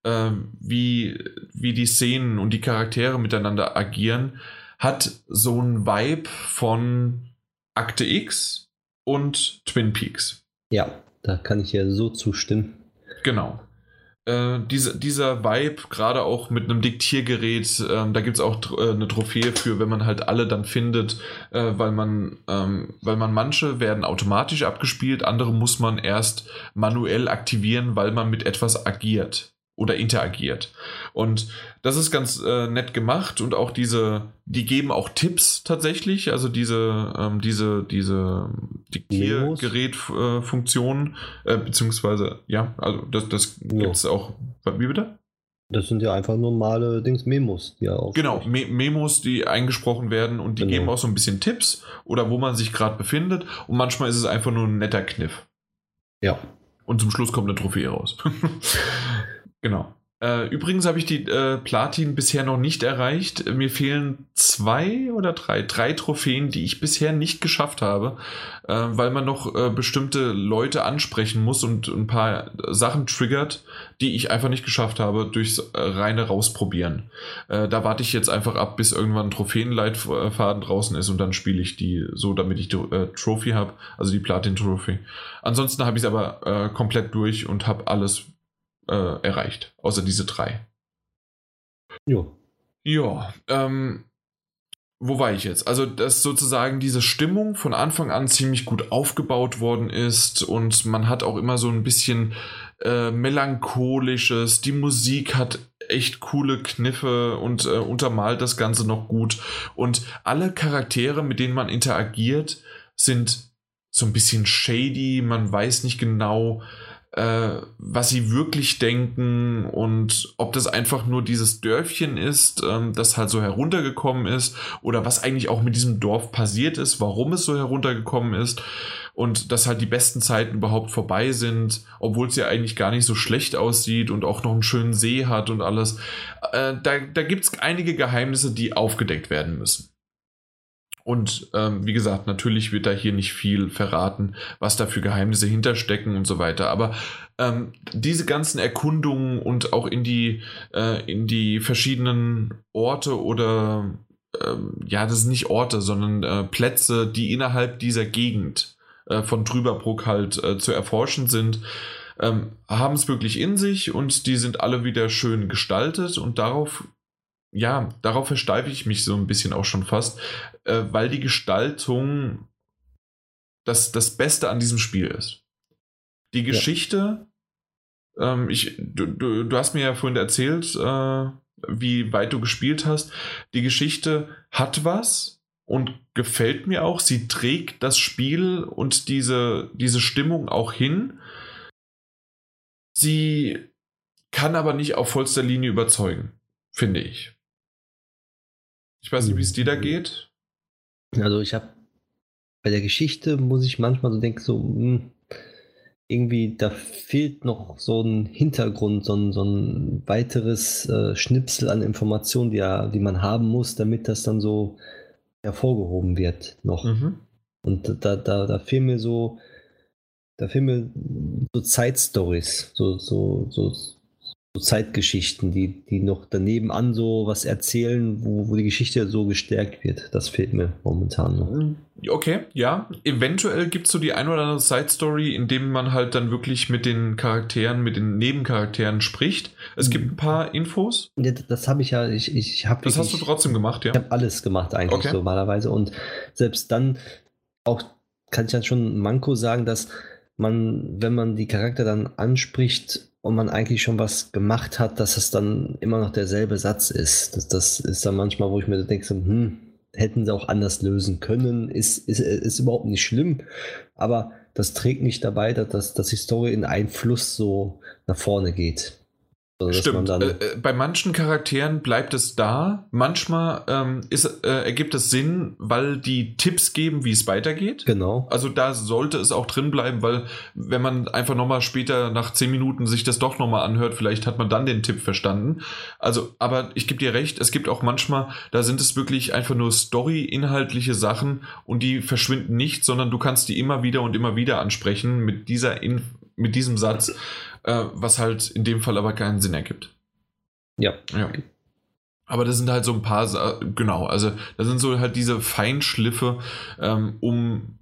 äh, wie, wie die Szenen und die Charaktere miteinander agieren, hat so ein Vibe von Akte X und Twin Peaks. Ja, da kann ich ja so zustimmen. Genau. Äh, diese, dieser Vibe, gerade auch mit einem Diktiergerät, äh, da gibt es auch äh, eine Trophäe für, wenn man halt alle dann findet, äh, weil man, ähm, weil man manche werden automatisch abgespielt, andere muss man erst manuell aktivieren, weil man mit etwas agiert oder interagiert. Und das ist ganz äh, nett gemacht und auch diese, die geben auch Tipps tatsächlich, also diese, ähm, diese, diese Diktiergerätfunktion, äh, äh, beziehungsweise, ja, also das, das ja. gibt es auch, wie bitte? Das sind ja einfach normale Dings Memos, die ja auch. Genau, Me Memos, die eingesprochen werden und die genau. geben auch so ein bisschen Tipps oder wo man sich gerade befindet und manchmal ist es einfach nur ein netter Kniff. Ja. Und zum Schluss kommt eine Trophäe raus. Genau. Äh, übrigens habe ich die äh, Platin bisher noch nicht erreicht. Mir fehlen zwei oder drei, drei Trophäen, die ich bisher nicht geschafft habe, äh, weil man noch äh, bestimmte Leute ansprechen muss und ein paar Sachen triggert, die ich einfach nicht geschafft habe durchs äh, reine Rausprobieren. Äh, da warte ich jetzt einfach ab, bis irgendwann ein Trophäenleitfaden draußen ist und dann spiele ich die so, damit ich die Trophy habe, also die Platin-Trophy. Ansonsten habe ich es aber komplett durch und habe alles äh, erreicht, außer diese drei. Ja. Ja, ähm, wo war ich jetzt? Also, dass sozusagen diese Stimmung von Anfang an ziemlich gut aufgebaut worden ist und man hat auch immer so ein bisschen äh, melancholisches. Die Musik hat echt coole Kniffe und äh, untermalt das Ganze noch gut. Und alle Charaktere, mit denen man interagiert, sind so ein bisschen shady. Man weiß nicht genau, äh, was sie wirklich denken und ob das einfach nur dieses Dörfchen ist, ähm, das halt so heruntergekommen ist oder was eigentlich auch mit diesem Dorf passiert ist, warum es so heruntergekommen ist und dass halt die besten Zeiten überhaupt vorbei sind, obwohl es ja eigentlich gar nicht so schlecht aussieht und auch noch einen schönen See hat und alles. Äh, da da gibt es einige Geheimnisse, die aufgedeckt werden müssen. Und ähm, wie gesagt, natürlich wird da hier nicht viel verraten, was da für Geheimnisse hinterstecken und so weiter. Aber ähm, diese ganzen Erkundungen und auch in die, äh, in die verschiedenen Orte oder ähm, ja, das sind nicht Orte, sondern äh, Plätze, die innerhalb dieser Gegend äh, von Trüberbruck halt äh, zu erforschen sind, ähm, haben es wirklich in sich und die sind alle wieder schön gestaltet und darauf ja, darauf versteife ich mich so ein bisschen auch schon fast, äh, weil die Gestaltung das, das Beste an diesem Spiel ist. Die Geschichte, ja. ähm, ich, du, du, du, hast mir ja vorhin erzählt, äh, wie weit du gespielt hast. Die Geschichte hat was und gefällt mir auch. Sie trägt das Spiel und diese, diese Stimmung auch hin. Sie kann aber nicht auf vollster Linie überzeugen, finde ich. Ich weiß nicht, wie es dir da mhm. geht. Also ich habe bei der Geschichte muss ich manchmal so denken, so, mh, hm, irgendwie, da fehlt noch so ein Hintergrund, so ein, so ein weiteres äh, Schnipsel an Informationen, die, ja, die man haben muss, damit das dann so hervorgehoben wird noch. Mhm. Und da, da, da fehlen mir so, da fehlen mir so Zeitstories, so, so, so, so Zeitgeschichten, die, die noch daneben an so was erzählen, wo, wo die Geschichte so gestärkt wird. Das fehlt mir momentan noch. Mhm. Okay, ja. Eventuell gibt es so die ein oder andere Side-Story, in dem man halt dann wirklich mit den Charakteren, mit den Nebencharakteren spricht. Es mhm. gibt ein paar Infos. Ja, das habe ich ja, ich, ich habe. Das hast du trotzdem gemacht, ja? Ich habe alles gemacht eigentlich okay. normalerweise. Und selbst dann auch kann ich dann schon Manko sagen, dass man, wenn man die Charakter dann anspricht, und man eigentlich schon was gemacht hat, dass es dann immer noch derselbe Satz ist. Das, das ist dann manchmal, wo ich mir denke, hm, hätten sie auch anders lösen können, ist, ist, ist überhaupt nicht schlimm, aber das trägt nicht dabei, dass, dass die Story in einen Fluss so nach vorne geht. Also, Stimmt. Äh, äh, bei manchen Charakteren bleibt es da. Manchmal ähm, ist, äh, ergibt es Sinn, weil die Tipps geben, wie es weitergeht. Genau. Also da sollte es auch drin bleiben, weil wenn man einfach nochmal später nach zehn Minuten sich das doch nochmal anhört, vielleicht hat man dann den Tipp verstanden. Also, aber ich gebe dir recht, es gibt auch manchmal, da sind es wirklich einfach nur Story-inhaltliche Sachen und die verschwinden nicht, sondern du kannst die immer wieder und immer wieder ansprechen mit dieser In mit diesem Satz äh, was halt in dem Fall aber keinen Sinn ergibt. Ja. ja. Aber das sind halt so ein paar, genau, also das sind so halt diese Feinschliffe, ähm, um,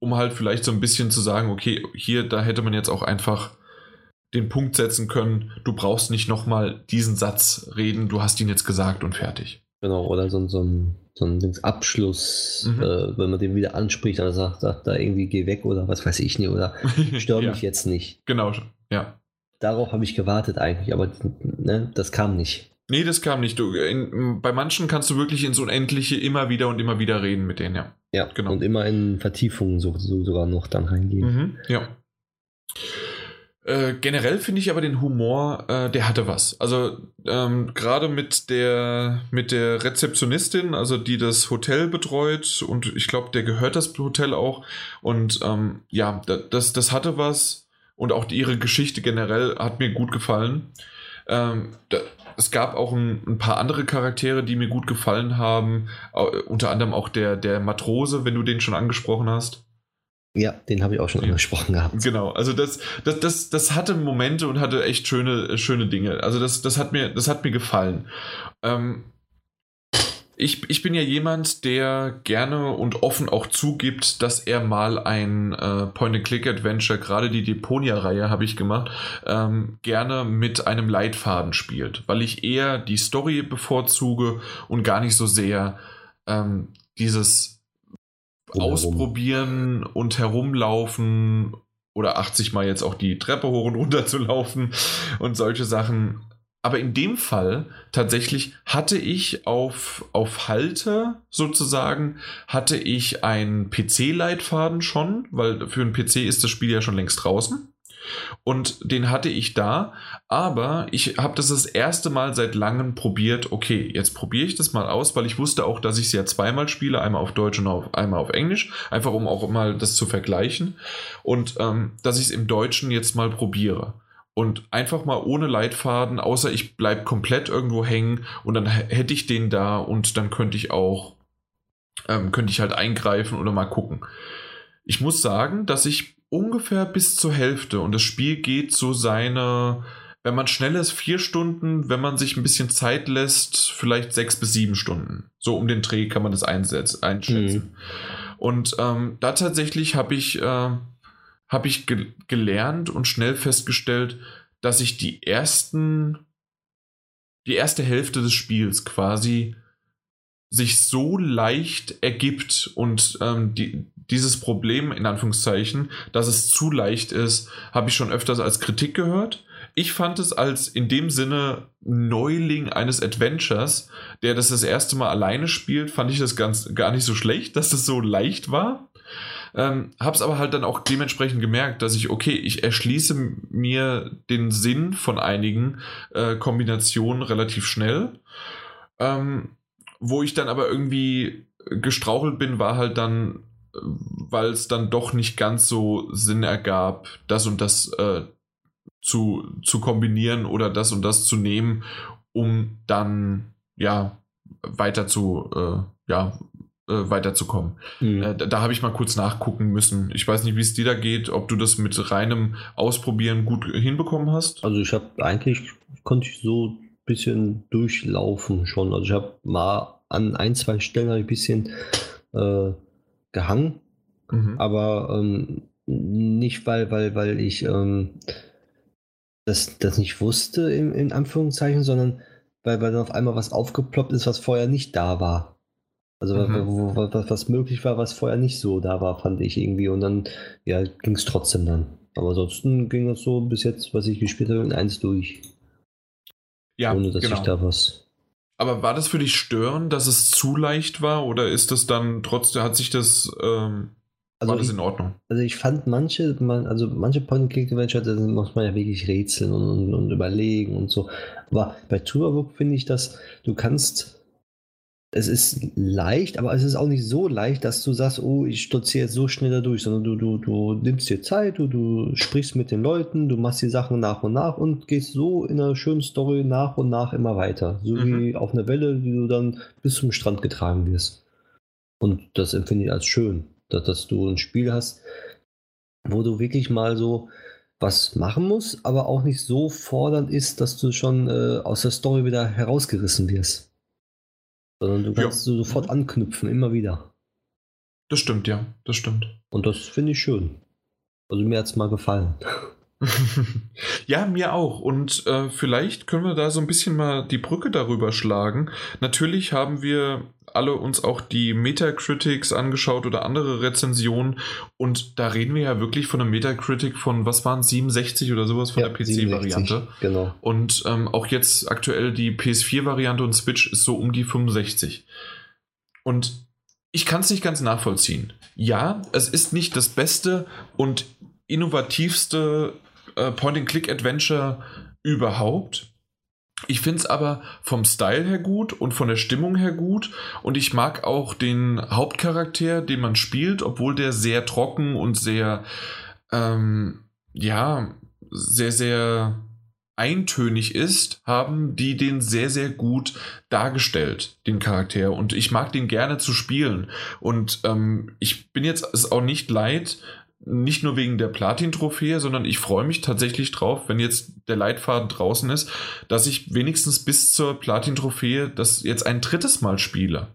um halt vielleicht so ein bisschen zu sagen, okay, hier, da hätte man jetzt auch einfach den Punkt setzen können, du brauchst nicht nochmal diesen Satz reden, du hast ihn jetzt gesagt und fertig. Genau, oder so, so ein, so ein Abschluss, mhm. äh, wenn man den wieder anspricht, dann sagt, sagt da irgendwie geh weg oder was weiß ich nicht, oder stör ja. mich jetzt nicht. Genau, ja. Darauf habe ich gewartet eigentlich, aber ne, das kam nicht. Nee, das kam nicht. Du, in, bei manchen kannst du wirklich ins Unendliche immer wieder und immer wieder reden mit denen, ja. Ja, genau. Und immer in Vertiefungen so, so sogar noch dann reingehen. Mhm, ja. Äh, generell finde ich aber den Humor, äh, der hatte was. Also ähm, gerade mit der mit der Rezeptionistin, also die das Hotel betreut und ich glaube, der gehört das Hotel auch und ähm, ja, das das hatte was und auch ihre Geschichte generell hat mir gut gefallen. Ähm, da, es gab auch ein, ein, paar andere Charaktere, die mir gut gefallen haben. Uh, unter anderem auch der, der Matrose, wenn du den schon angesprochen hast. Ja, den habe ich auch schon angesprochen gehabt. Genau, also das, das, das, das hatte Momente und hatte echt schöne, schöne Dinge. Also das, das, hat, mir, das hat mir gefallen. Ähm, ich, ich bin ja jemand, der gerne und offen auch zugibt, dass er mal ein äh, Point-and-Click-Adventure, gerade die Deponia-Reihe habe ich gemacht, ähm, gerne mit einem Leitfaden spielt, weil ich eher die Story bevorzuge und gar nicht so sehr ähm, dieses Drumherum. Ausprobieren und herumlaufen oder 80 Mal jetzt auch die Treppe hoch und runter zu laufen und solche Sachen aber in dem Fall tatsächlich hatte ich auf, auf Halter sozusagen, hatte ich einen PC-Leitfaden schon, weil für einen PC ist das Spiel ja schon längst draußen. Und den hatte ich da, aber ich habe das das erste Mal seit langem probiert. Okay, jetzt probiere ich das mal aus, weil ich wusste auch, dass ich es ja zweimal spiele, einmal auf Deutsch und auf, einmal auf Englisch, einfach um auch mal das zu vergleichen. Und ähm, dass ich es im Deutschen jetzt mal probiere und einfach mal ohne Leitfaden, außer ich bleibe komplett irgendwo hängen und dann hätte ich den da und dann könnte ich auch, ähm, könnte ich halt eingreifen oder mal gucken. Ich muss sagen, dass ich ungefähr bis zur Hälfte und das Spiel geht so seine, wenn man schnell ist, vier Stunden, wenn man sich ein bisschen Zeit lässt, vielleicht sechs bis sieben Stunden. So um den Dreh kann man das einsetzen, einschätzen. Mhm. Und ähm, da tatsächlich habe ich äh, habe ich ge gelernt und schnell festgestellt, dass ich die ersten, die erste Hälfte des Spiels quasi sich so leicht ergibt und ähm, die, dieses Problem in Anführungszeichen, dass es zu leicht ist, habe ich schon öfters als Kritik gehört. Ich fand es als in dem Sinne Neuling eines Adventures, der das das erste Mal alleine spielt, fand ich das ganz gar nicht so schlecht, dass es so leicht war. Ähm, hab's aber halt dann auch dementsprechend gemerkt, dass ich, okay, ich erschließe mir den Sinn von einigen äh, Kombinationen relativ schnell. Ähm, wo ich dann aber irgendwie gestrauchelt bin, war halt dann weil es dann doch nicht ganz so Sinn ergab, das und das äh, zu, zu kombinieren oder das und das zu nehmen, um dann ja weiter zu äh, ja äh, weiterzukommen. Mhm. Äh, da, da habe ich mal kurz nachgucken müssen. Ich weiß nicht, wie es dir da geht, ob du das mit reinem Ausprobieren gut hinbekommen hast. Also ich habe eigentlich konnte ich so ein bisschen durchlaufen schon. Also ich habe mal an ein, zwei Stellen ein bisschen äh, gehangen, mhm. aber ähm, nicht, weil, weil, weil ich ähm, das, das nicht wusste, in, in Anführungszeichen, sondern weil, weil dann auf einmal was aufgeploppt ist, was vorher nicht da war. Also mhm. was, was möglich war, was vorher nicht so da war, fand ich irgendwie. Und dann ja, ging es trotzdem dann. Aber ansonsten ging das so bis jetzt, was ich gespielt habe, in eins durch. Ja, ohne dass genau. ich da was aber war das für dich störend, dass es zu leicht war oder ist das dann trotzdem, hat sich das, ähm, also war das ich, in Ordnung? Also ich fand manche, man, also manche Point-and-Click-Adventure, da muss man ja wirklich rätseln und, und, und überlegen und so. Aber bei Tourbook finde ich, dass du kannst es ist leicht, aber es ist auch nicht so leicht, dass du sagst, oh, ich stutze jetzt so schnell da durch, sondern du, du, du nimmst dir Zeit, du, du sprichst mit den Leuten, du machst die Sachen nach und nach und gehst so in einer schönen Story nach und nach immer weiter. So mhm. wie auf einer Welle, die du dann bis zum Strand getragen wirst. Und das empfinde ich als schön, dass, dass du ein Spiel hast, wo du wirklich mal so was machen musst, aber auch nicht so fordernd ist, dass du schon äh, aus der Story wieder herausgerissen wirst. Sondern du kannst ja. sofort anknüpfen, immer wieder. Das stimmt, ja, das stimmt. Und das finde ich schön. Also mir hat es mal gefallen. ja, mir auch. Und äh, vielleicht können wir da so ein bisschen mal die Brücke darüber schlagen. Natürlich haben wir alle uns auch die Metacritics angeschaut oder andere Rezensionen und da reden wir ja wirklich von einem Metacritic von, was waren 67 oder sowas von ja, der PC-Variante. Genau. Und ähm, auch jetzt aktuell die PS4-Variante und Switch ist so um die 65. Und ich kann es nicht ganz nachvollziehen. Ja, es ist nicht das beste und innovativste äh, Point-and-Click-Adventure überhaupt. Ich finde es aber vom Style her gut und von der Stimmung her gut. Und ich mag auch den Hauptcharakter, den man spielt, obwohl der sehr trocken und sehr, ähm, ja, sehr, sehr eintönig ist, haben die den sehr, sehr gut dargestellt, den Charakter. Und ich mag den gerne zu spielen. Und ähm, ich bin jetzt es auch nicht leid, nicht nur wegen der Platin-Trophäe, sondern ich freue mich tatsächlich drauf, wenn jetzt der Leitfaden draußen ist, dass ich wenigstens bis zur Platin-Trophäe das jetzt ein drittes Mal spiele.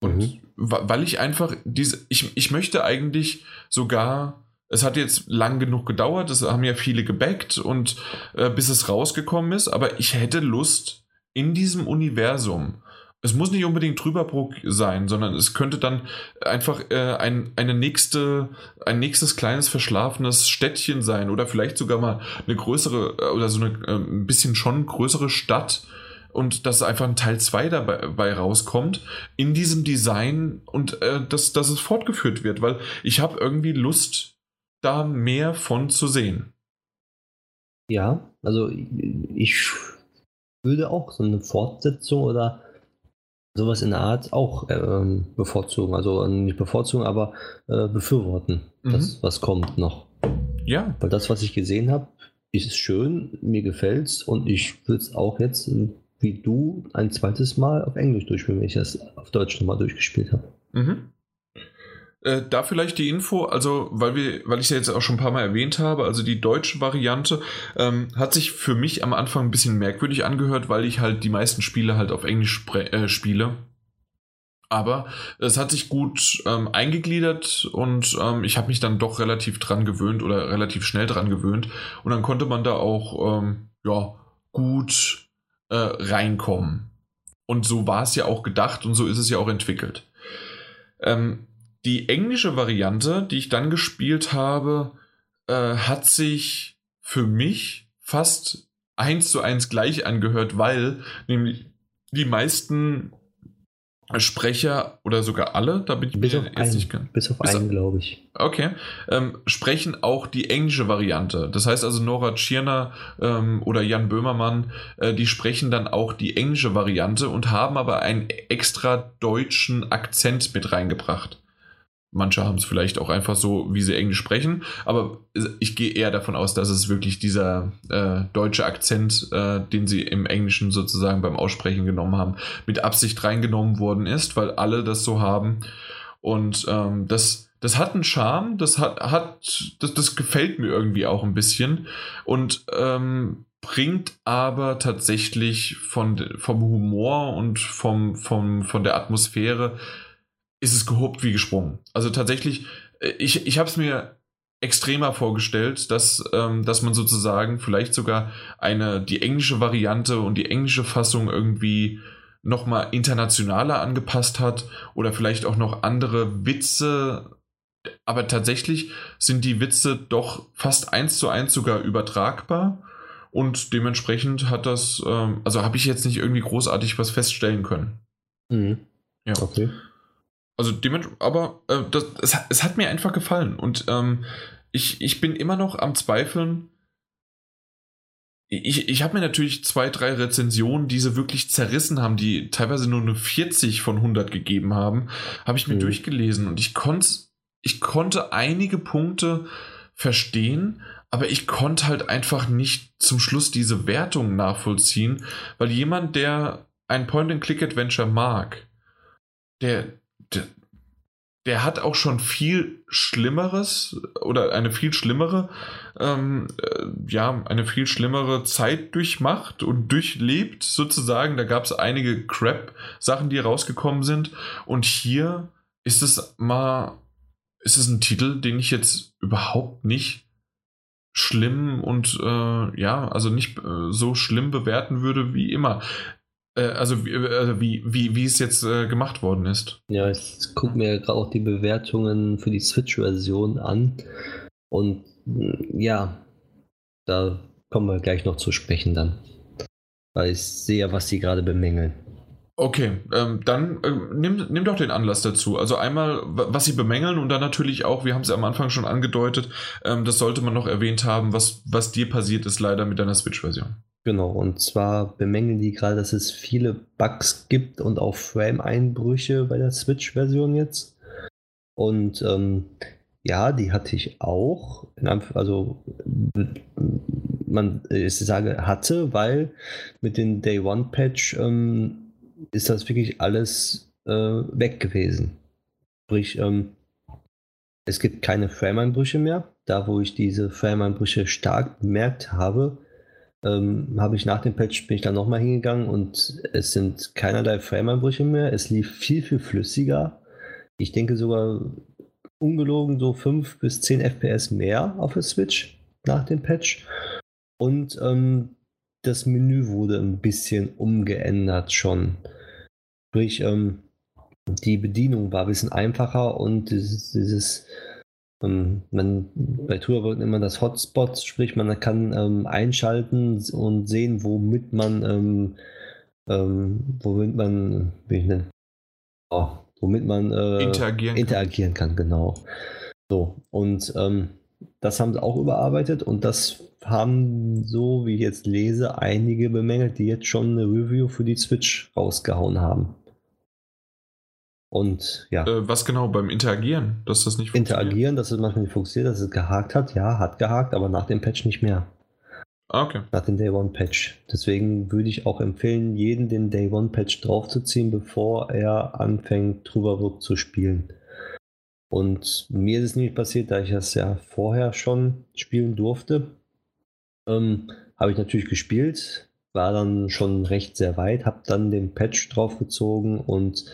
Und mhm. weil ich einfach diese, ich, ich möchte eigentlich sogar, es hat jetzt lang genug gedauert, es haben ja viele gebackt und äh, bis es rausgekommen ist, aber ich hätte Lust in diesem Universum es muss nicht unbedingt Trüberbruck sein, sondern es könnte dann einfach äh, ein, eine nächste, ein nächstes kleines verschlafenes Städtchen sein oder vielleicht sogar mal eine größere äh, oder so eine äh, ein bisschen schon größere Stadt und dass einfach ein Teil 2 dabei, dabei rauskommt in diesem Design und äh, dass, dass es fortgeführt wird, weil ich habe irgendwie Lust, da mehr von zu sehen. Ja, also ich würde auch so eine Fortsetzung oder sowas in der Art auch ähm, bevorzugen. Also nicht bevorzugen, aber äh, befürworten, mhm. das, was kommt noch. Ja. Weil das, was ich gesehen habe, ist schön, mir gefällt es und ich würde es auch jetzt, wie du, ein zweites Mal auf Englisch durchspielen, wenn ich das auf Deutsch nochmal durchgespielt habe. Mhm. Äh, da vielleicht die Info, also weil wir, weil ich es ja jetzt auch schon ein paar Mal erwähnt habe, also die deutsche Variante ähm, hat sich für mich am Anfang ein bisschen merkwürdig angehört, weil ich halt die meisten Spiele halt auf Englisch äh, spiele. Aber es hat sich gut ähm, eingegliedert und ähm, ich habe mich dann doch relativ dran gewöhnt oder relativ schnell dran gewöhnt. Und dann konnte man da auch ähm, ja, gut äh, reinkommen. Und so war es ja auch gedacht und so ist es ja auch entwickelt. Ähm, die englische Variante, die ich dann gespielt habe, äh, hat sich für mich fast eins zu eins gleich angehört, weil nämlich die meisten Sprecher oder sogar alle, da bin ich bis mir jetzt nicht Bis auf bis einen, glaube ich. Okay. Ähm, sprechen auch die englische Variante. Das heißt also Nora Tschirner ähm, oder Jan Böhmermann, äh, die sprechen dann auch die englische Variante und haben aber einen extra deutschen Akzent mit reingebracht Manche haben es vielleicht auch einfach so, wie sie Englisch sprechen, aber ich gehe eher davon aus, dass es wirklich dieser äh, deutsche Akzent, äh, den sie im Englischen sozusagen beim Aussprechen genommen haben, mit Absicht reingenommen worden ist, weil alle das so haben. Und ähm, das, das hat einen Charme, das hat, hat das, das gefällt mir irgendwie auch ein bisschen und ähm, bringt aber tatsächlich von, vom Humor und vom, vom, von der Atmosphäre ist es gehobt wie gesprungen. Also tatsächlich, äh, ich, ich habe es mir extremer vorgestellt, dass, ähm, dass man sozusagen vielleicht sogar eine, die englische Variante und die englische Fassung irgendwie nochmal internationaler angepasst hat oder vielleicht auch noch andere Witze. Aber tatsächlich sind die Witze doch fast eins zu eins sogar übertragbar und dementsprechend hat das, ähm, also habe ich jetzt nicht irgendwie großartig was feststellen können. Mhm. Ja. Okay. Also dementsprechend, aber äh, das, es, es, hat mir einfach gefallen und ähm, ich, ich bin immer noch am Zweifeln. Ich, ich habe mir natürlich zwei, drei Rezensionen, die sie wirklich zerrissen haben, die teilweise nur eine 40 von 100 gegeben haben, habe ich mir mhm. durchgelesen und ich, konnt, ich konnte einige Punkte verstehen, aber ich konnte halt einfach nicht zum Schluss diese Wertung nachvollziehen, weil jemand, der ein Point-and-Click-Adventure mag, der, der, der hat auch schon viel Schlimmeres oder eine viel schlimmere, ähm, äh, ja, eine viel schlimmere Zeit durchmacht und durchlebt sozusagen. Da gab es einige Crap-Sachen, die rausgekommen sind. Und hier ist es mal, ist es ein Titel, den ich jetzt überhaupt nicht schlimm und äh, ja, also nicht äh, so schlimm bewerten würde wie immer. Äh, also wie, also wie, wie, wie es jetzt äh, gemacht worden ist. Ja, ich gucke mir gerade auch die Bewertungen für die Switch-Version an. Und mm, ja, da kommen wir gleich noch zu sprechen dann. Weil ich sehe, was sie gerade bemängeln. Okay, ähm, dann ähm, nimm, nimm doch den Anlass dazu. Also einmal, was sie bemängeln und dann natürlich auch, wir haben es ja am Anfang schon angedeutet, ähm, das sollte man noch erwähnt haben, was, was dir passiert ist leider mit deiner Switch-Version. Genau, und zwar bemängeln die gerade, dass es viele Bugs gibt und auch Frame-Einbrüche bei der Switch-Version jetzt. Und ähm, ja, die hatte ich auch. Also man, ich sage hatte, weil mit dem Day One Patch ähm, ist das wirklich alles äh, weg gewesen. Sprich, ähm, es gibt keine Frame-Einbrüche mehr. Da, wo ich diese Frame-Einbrüche stark bemerkt habe, ähm, habe ich nach dem Patch bin ich dann nochmal hingegangen und es sind keinerlei Frame-Einbrüche mehr. Es lief viel, viel flüssiger. Ich denke sogar ungelogen so 5 bis 10 FPS mehr auf der Switch nach dem Patch. Und ähm, das Menü wurde ein bisschen umgeändert schon. Sprich, ähm, die Bedienung war ein bisschen einfacher und dieses, dieses man, bei Tour wird immer das Hotspot, sprich man kann ähm, einschalten und sehen, womit man, ähm, ähm womit man, wie ich nenne, oh, womit man äh, interagieren, interagieren kann. kann. genau. So, und ähm, das haben sie auch überarbeitet und das haben, so wie ich jetzt lese, einige bemängelt, die jetzt schon eine Review für die Switch rausgehauen haben. Und ja. Äh, was genau beim Interagieren? Dass das nicht funktioniert? Interagieren, dass es manchmal nicht funktioniert, dass es gehakt hat. Ja, hat gehakt, aber nach dem Patch nicht mehr. Ah, okay. Nach dem Day One Patch. Deswegen würde ich auch empfehlen, jeden den Day One Patch draufzuziehen, bevor er anfängt, drüber wird zu spielen. Und mir ist es nicht passiert, da ich das ja vorher schon spielen durfte. Ähm, habe ich natürlich gespielt, war dann schon recht sehr weit, habe dann den Patch draufgezogen und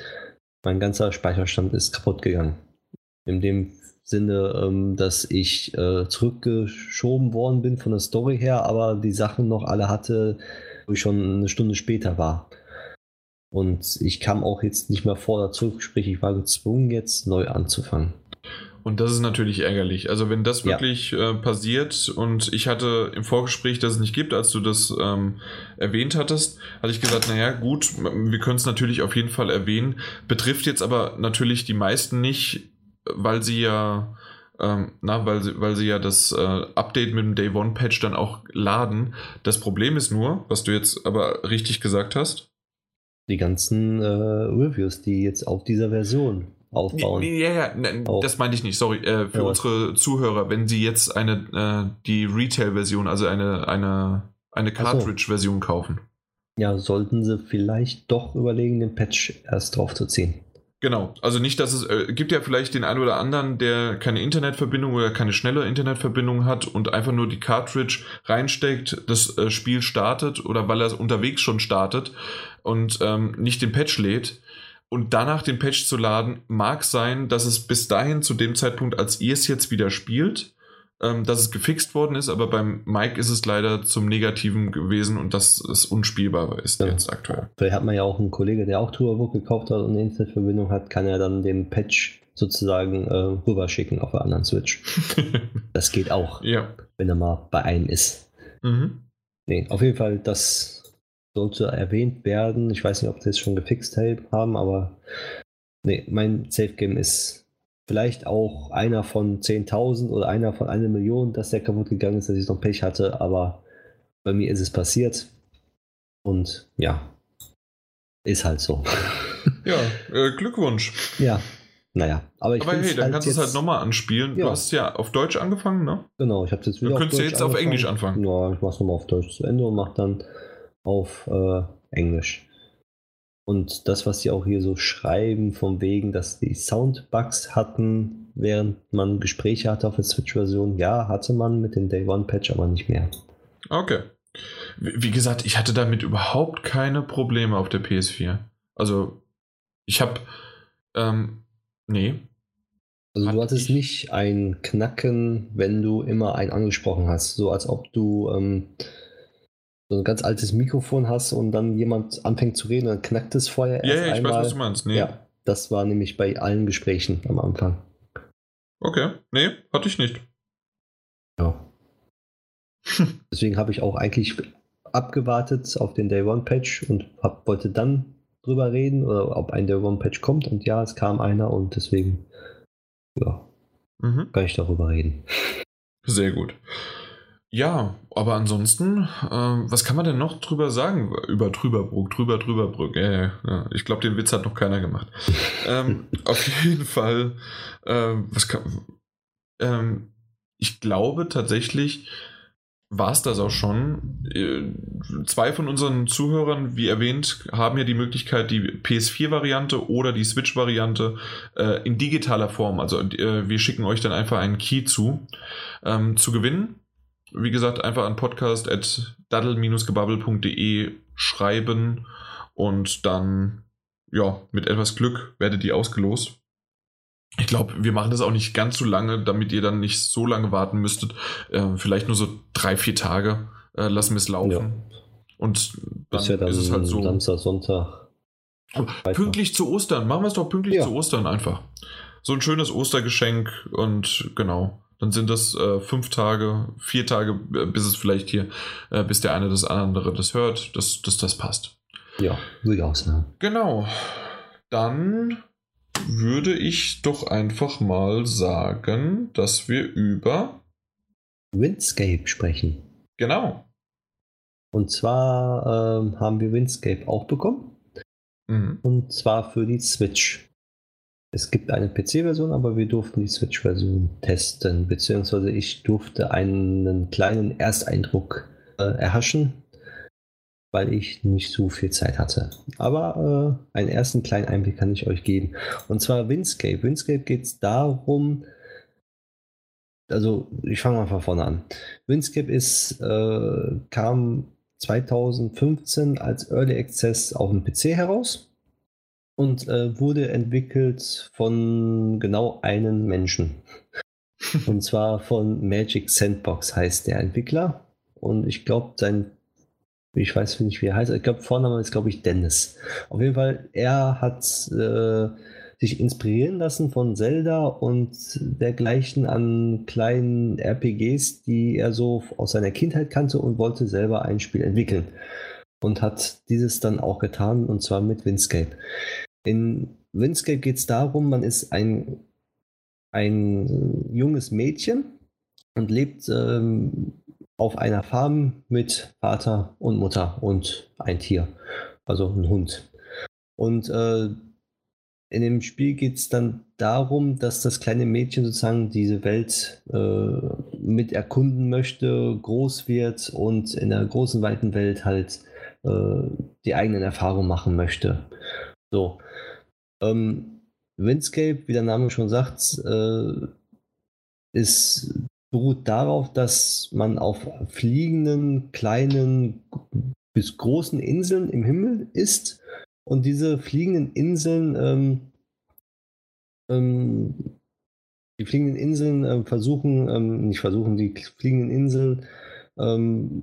mein ganzer Speicherstand ist kaputt gegangen. In dem Sinne, ähm, dass ich äh, zurückgeschoben worden bin von der Story her, aber die Sachen noch alle hatte, wo ich schon eine Stunde später war. Und ich kam auch jetzt nicht mehr vor zurück, sprich, ich war gezwungen, jetzt neu anzufangen. Und das ist natürlich ärgerlich. Also wenn das wirklich ja. äh, passiert und ich hatte im Vorgespräch, dass es nicht gibt, als du das ähm, erwähnt hattest, hatte ich gesagt, naja gut, wir können es natürlich auf jeden Fall erwähnen, betrifft jetzt aber natürlich die meisten nicht, weil sie ja, ähm, na, weil sie, weil sie ja das äh, Update mit dem Day One Patch dann auch laden. Das Problem ist nur, was du jetzt aber richtig gesagt hast. Die ganzen äh, Reviews, die jetzt auf dieser Version aufbauen. Ja, ja, ne, Auch. das meinte ich nicht, sorry. Äh, für Ja. unsere Zuhörer, wenn sie jetzt eine, äh, die Retail-Version, also eine, eine, eine Ach so. Cartridge-Version kaufen. Ja, sollten sie vielleicht doch überlegen, den Patch erst drauf zu ziehen. Genau, also nicht, dass es äh, gibt ja vielleicht den einen oder anderen, der keine Internetverbindung oder keine schnelle Internetverbindung hat und einfach nur die Cartridge reinsteckt, das äh, Spiel startet oder weil er unterwegs schon startet und ähm, nicht den Patch lädt und danach den Patch zu laden, mag sein, dass es bis dahin zu dem Zeitpunkt, als ihr es jetzt wieder spielt, ähm, dass es gefixt worden ist, aber beim Mike ist es leider zum Negativen gewesen und dass es unspielbar ist Ja. jetzt aktuell. Vielleicht hat man ja auch einen Kollege, der auch Tourbook gekauft hat und eine Internetverbindung hat, kann er dann den Patch sozusagen äh, rüberschicken auf der anderen Switch. Das geht auch, ja. wenn er mal bei einem ist. Mhm. Nee, auf jeden Fall, das sollte erwähnt werden. Ich weiß nicht, ob sie es schon gefixt haben, aber nee, mein Safe Game ist vielleicht auch einer von 10.000 oder einer von einer Million, dass der kaputt gegangen ist, dass ich noch Pech hatte, aber bei mir ist es passiert. Und ja, ist halt so. Ja, äh, Glückwunsch. ja, naja, aber ich Aber hey, dann kannst du es halt nochmal anspielen. Du Ja. hast ja auf Deutsch angefangen, ne? Genau, ich habe jetzt Du wieder könntest ja jetzt auf angefangen. Englisch anfangen. Ja, ich mach's nochmal auf Deutsch zu Ende und mach dann auf äh, Englisch. Und das, was sie auch hier so schreiben, von wegen, dass die Soundbugs hatten, während man Gespräche hatte auf der Switch-Version, ja, hatte man mit dem Day One Patch, aber nicht mehr. Okay. Wie wie gesagt, ich hatte damit überhaupt keine Probleme auf der PS4. Also, ich habe. Ähm, nee. Also Hat du hattest ich- nicht ein Knacken, wenn du immer einen angesprochen hast, so als ob du ähm, so ein ganz altes Mikrofon hast und dann jemand anfängt zu reden, dann knackt es vorher Ja, erst ja, ich einmal. weiß, was du meinst. Nee. Ja, das war nämlich bei allen Gesprächen am Anfang. Okay. Nee, hatte ich nicht. Ja. Deswegen habe ich auch eigentlich abgewartet auf den Day One Patch und hab, wollte dann drüber reden oder ob ein Day One Patch kommt und ja, es kam einer und deswegen ja, Mhm. kann ich darüber reden. Sehr gut. Ja, aber ansonsten, ähm, was kann man denn noch drüber sagen? Über Trüberbruck, drüber, drüberbrück. Äh, ja, ich glaube, den Witz hat noch keiner gemacht. ähm, auf jeden Fall, ähm, was kann, ähm, ich glaube tatsächlich, war es das auch schon. Äh, Zwei von unseren Zuhörern, wie erwähnt, haben ja die Möglichkeit, die PS4-Variante oder die Switch-Variante äh, in digitaler Form, also äh, wir schicken euch dann einfach einen Key zu, ähm, zu gewinnen. Wie gesagt, einfach an podcast.daddel-gebabbel.de schreiben und dann, ja, mit etwas Glück werdet ihr ausgelost. Ich glaube, wir machen das auch nicht ganz so lange, damit ihr dann nicht so lange warten müsstet. Äh, vielleicht nur so drei, vier Tage äh, lassen wir es laufen. Ja. Und dann, ist ja dann ist es halt so. Samstag, Sonntag. Pünktlich zu Ostern. Machen wir es doch pünktlich Ja. zu Ostern einfach. So ein schönes Ostergeschenk und genau. Dann sind das äh, fünf Tage, vier Tage, äh, bis es vielleicht hier, äh, bis der eine das andere das hört, dass, dass das passt. Ja, durchaus. Ja. Genau. Dann würde ich doch einfach mal sagen, dass wir über. Windscape sprechen. Genau. Und zwar ähm, haben wir Windscape auch bekommen. Mhm. Und zwar für die Switch. Es gibt eine PC-Version, aber wir durften die Switch-Version testen, beziehungsweise ich durfte einen kleinen Ersteindruck äh, erhaschen, weil ich nicht so viel Zeit hatte. Aber äh, einen ersten kleinen Einblick kann ich euch geben. Und zwar Windscape. Windscape geht es darum, also ich fange mal von vorne an. Windscape ist, äh, kam 2015 als Early Access auf dem PC heraus und äh, wurde entwickelt von genau einem Menschen. und zwar von Magic Sandbox heißt der Entwickler. Und ich glaube, sein, ich weiß nicht, wie er heißt, ich glaube, Vorname ist, glaube ich, Dennis. Auf jeden Fall, er hat äh, sich inspirieren lassen von Zelda und dergleichen an kleinen RPGs, die er so aus seiner Kindheit kannte und wollte selber ein Spiel entwickeln. Und hat dieses dann auch getan, und zwar mit Windscape. In Windscape geht es darum, man ist ein, ein junges Mädchen und lebt ähm, auf einer Farm mit Vater und Mutter und ein Tier, also ein Hund. Und äh, in dem Spiel geht es dann darum, dass das kleine Mädchen sozusagen diese Welt äh, mit erkunden möchte, groß wird und in der großen, weiten Welt halt äh, die eigenen Erfahrungen machen möchte. So. Ähm, Windscape, wie der Name schon sagt, äh, ist, beruht darauf, dass man auf fliegenden, kleinen bis großen Inseln im Himmel ist. Und diese fliegenden Inseln, ähm, ähm, die fliegenden Inseln äh, versuchen, ähm, nicht versuchen, die fliegenden Inseln, ähm,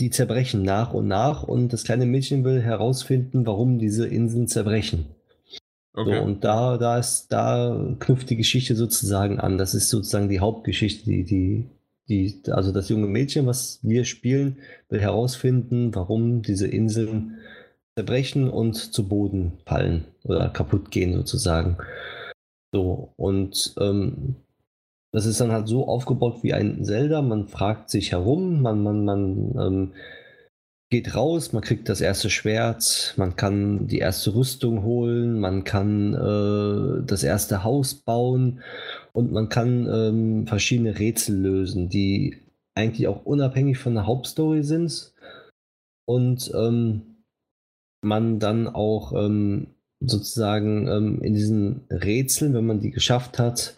die zerbrechen nach und nach und das kleine Mädchen will herausfinden, warum diese Inseln zerbrechen. Okay. So, und da, da ist, da knüpft die Geschichte sozusagen an. Das ist sozusagen die Hauptgeschichte, die, die, die, also das junge Mädchen, was wir spielen, will herausfinden, warum diese Inseln zerbrechen und zu Boden fallen oder kaputt gehen sozusagen. So, und ähm, das ist dann halt so aufgebaut wie ein Zelda. Man fragt sich herum, man, man, man ähm, geht raus, man kriegt das erste Schwert, man kann die erste Rüstung holen, man kann äh, das erste Haus bauen und man kann ähm, verschiedene Rätsel lösen, die eigentlich auch unabhängig von der Hauptstory sind. Und ähm, man dann auch ähm, sozusagen ähm, in diesen Rätseln, wenn man die geschafft hat,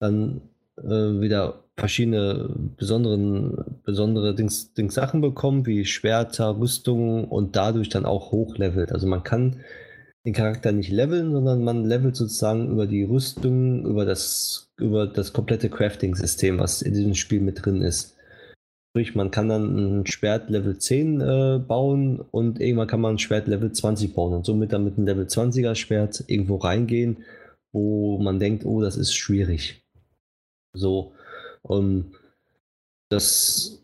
dann äh, wieder verschiedene besonderen, besondere Dings, Dings Sachen bekommen, wie Schwerter, Rüstungen und dadurch dann auch hochlevelt. Also man kann den Charakter nicht leveln, sondern man levelt sozusagen über die Rüstung, über das, über das komplette Crafting-System, was in diesem Spiel mit drin ist. Sprich, man kann dann ein Schwert Level 10 äh, bauen und irgendwann kann man ein Schwert Level 20 bauen und somit dann mit einem Level 20er Schwert irgendwo reingehen, wo man denkt, oh, das ist schwierig. So, und das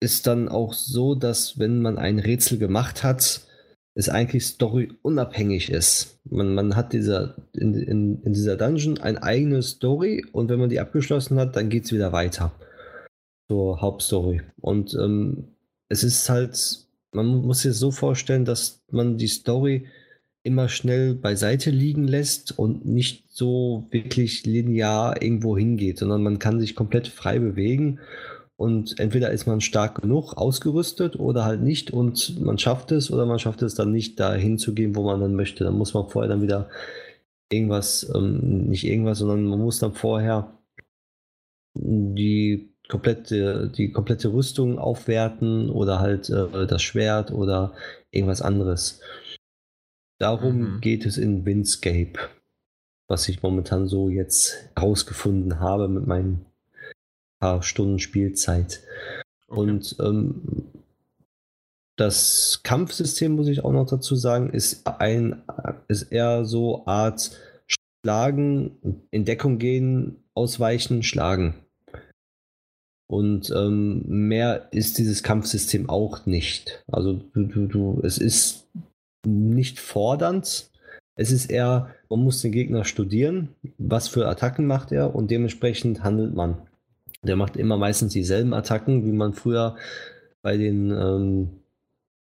ist dann auch so, dass wenn man ein Rätsel gemacht hat, es eigentlich Story unabhängig ist. Man, man hat dieser, in, in, in dieser Dungeon eine eigene Story und wenn man die abgeschlossen hat, dann geht es wieder weiter zur Hauptstory. Und ähm, es ist halt, man muss sich so vorstellen, dass man die Story immer schnell beiseite liegen lässt und nicht so wirklich linear irgendwo hingeht, sondern man kann sich komplett frei bewegen und entweder ist man stark genug ausgerüstet oder halt nicht und man schafft es oder man schafft es dann nicht dahin zu gehen, wo man dann möchte. Dann muss man vorher dann wieder irgendwas, ähm, nicht irgendwas, sondern man muss dann vorher die komplette, die komplette Rüstung aufwerten oder halt äh, das Schwert oder irgendwas anderes. Darum mhm. geht es in Windscape, was ich momentan so jetzt herausgefunden habe mit meinen paar Stunden Spielzeit. Okay. Und ähm, das Kampfsystem, muss ich auch noch dazu sagen, ist ein ist eher so Art Schlagen, in Deckung gehen, ausweichen, schlagen. Und ähm, mehr ist dieses Kampfsystem auch nicht. Also du, du, du, es ist nicht fordernd. Es ist eher, man muss den Gegner studieren, was für Attacken macht er und dementsprechend handelt man. Der macht immer meistens dieselben Attacken, wie man früher bei den ähm,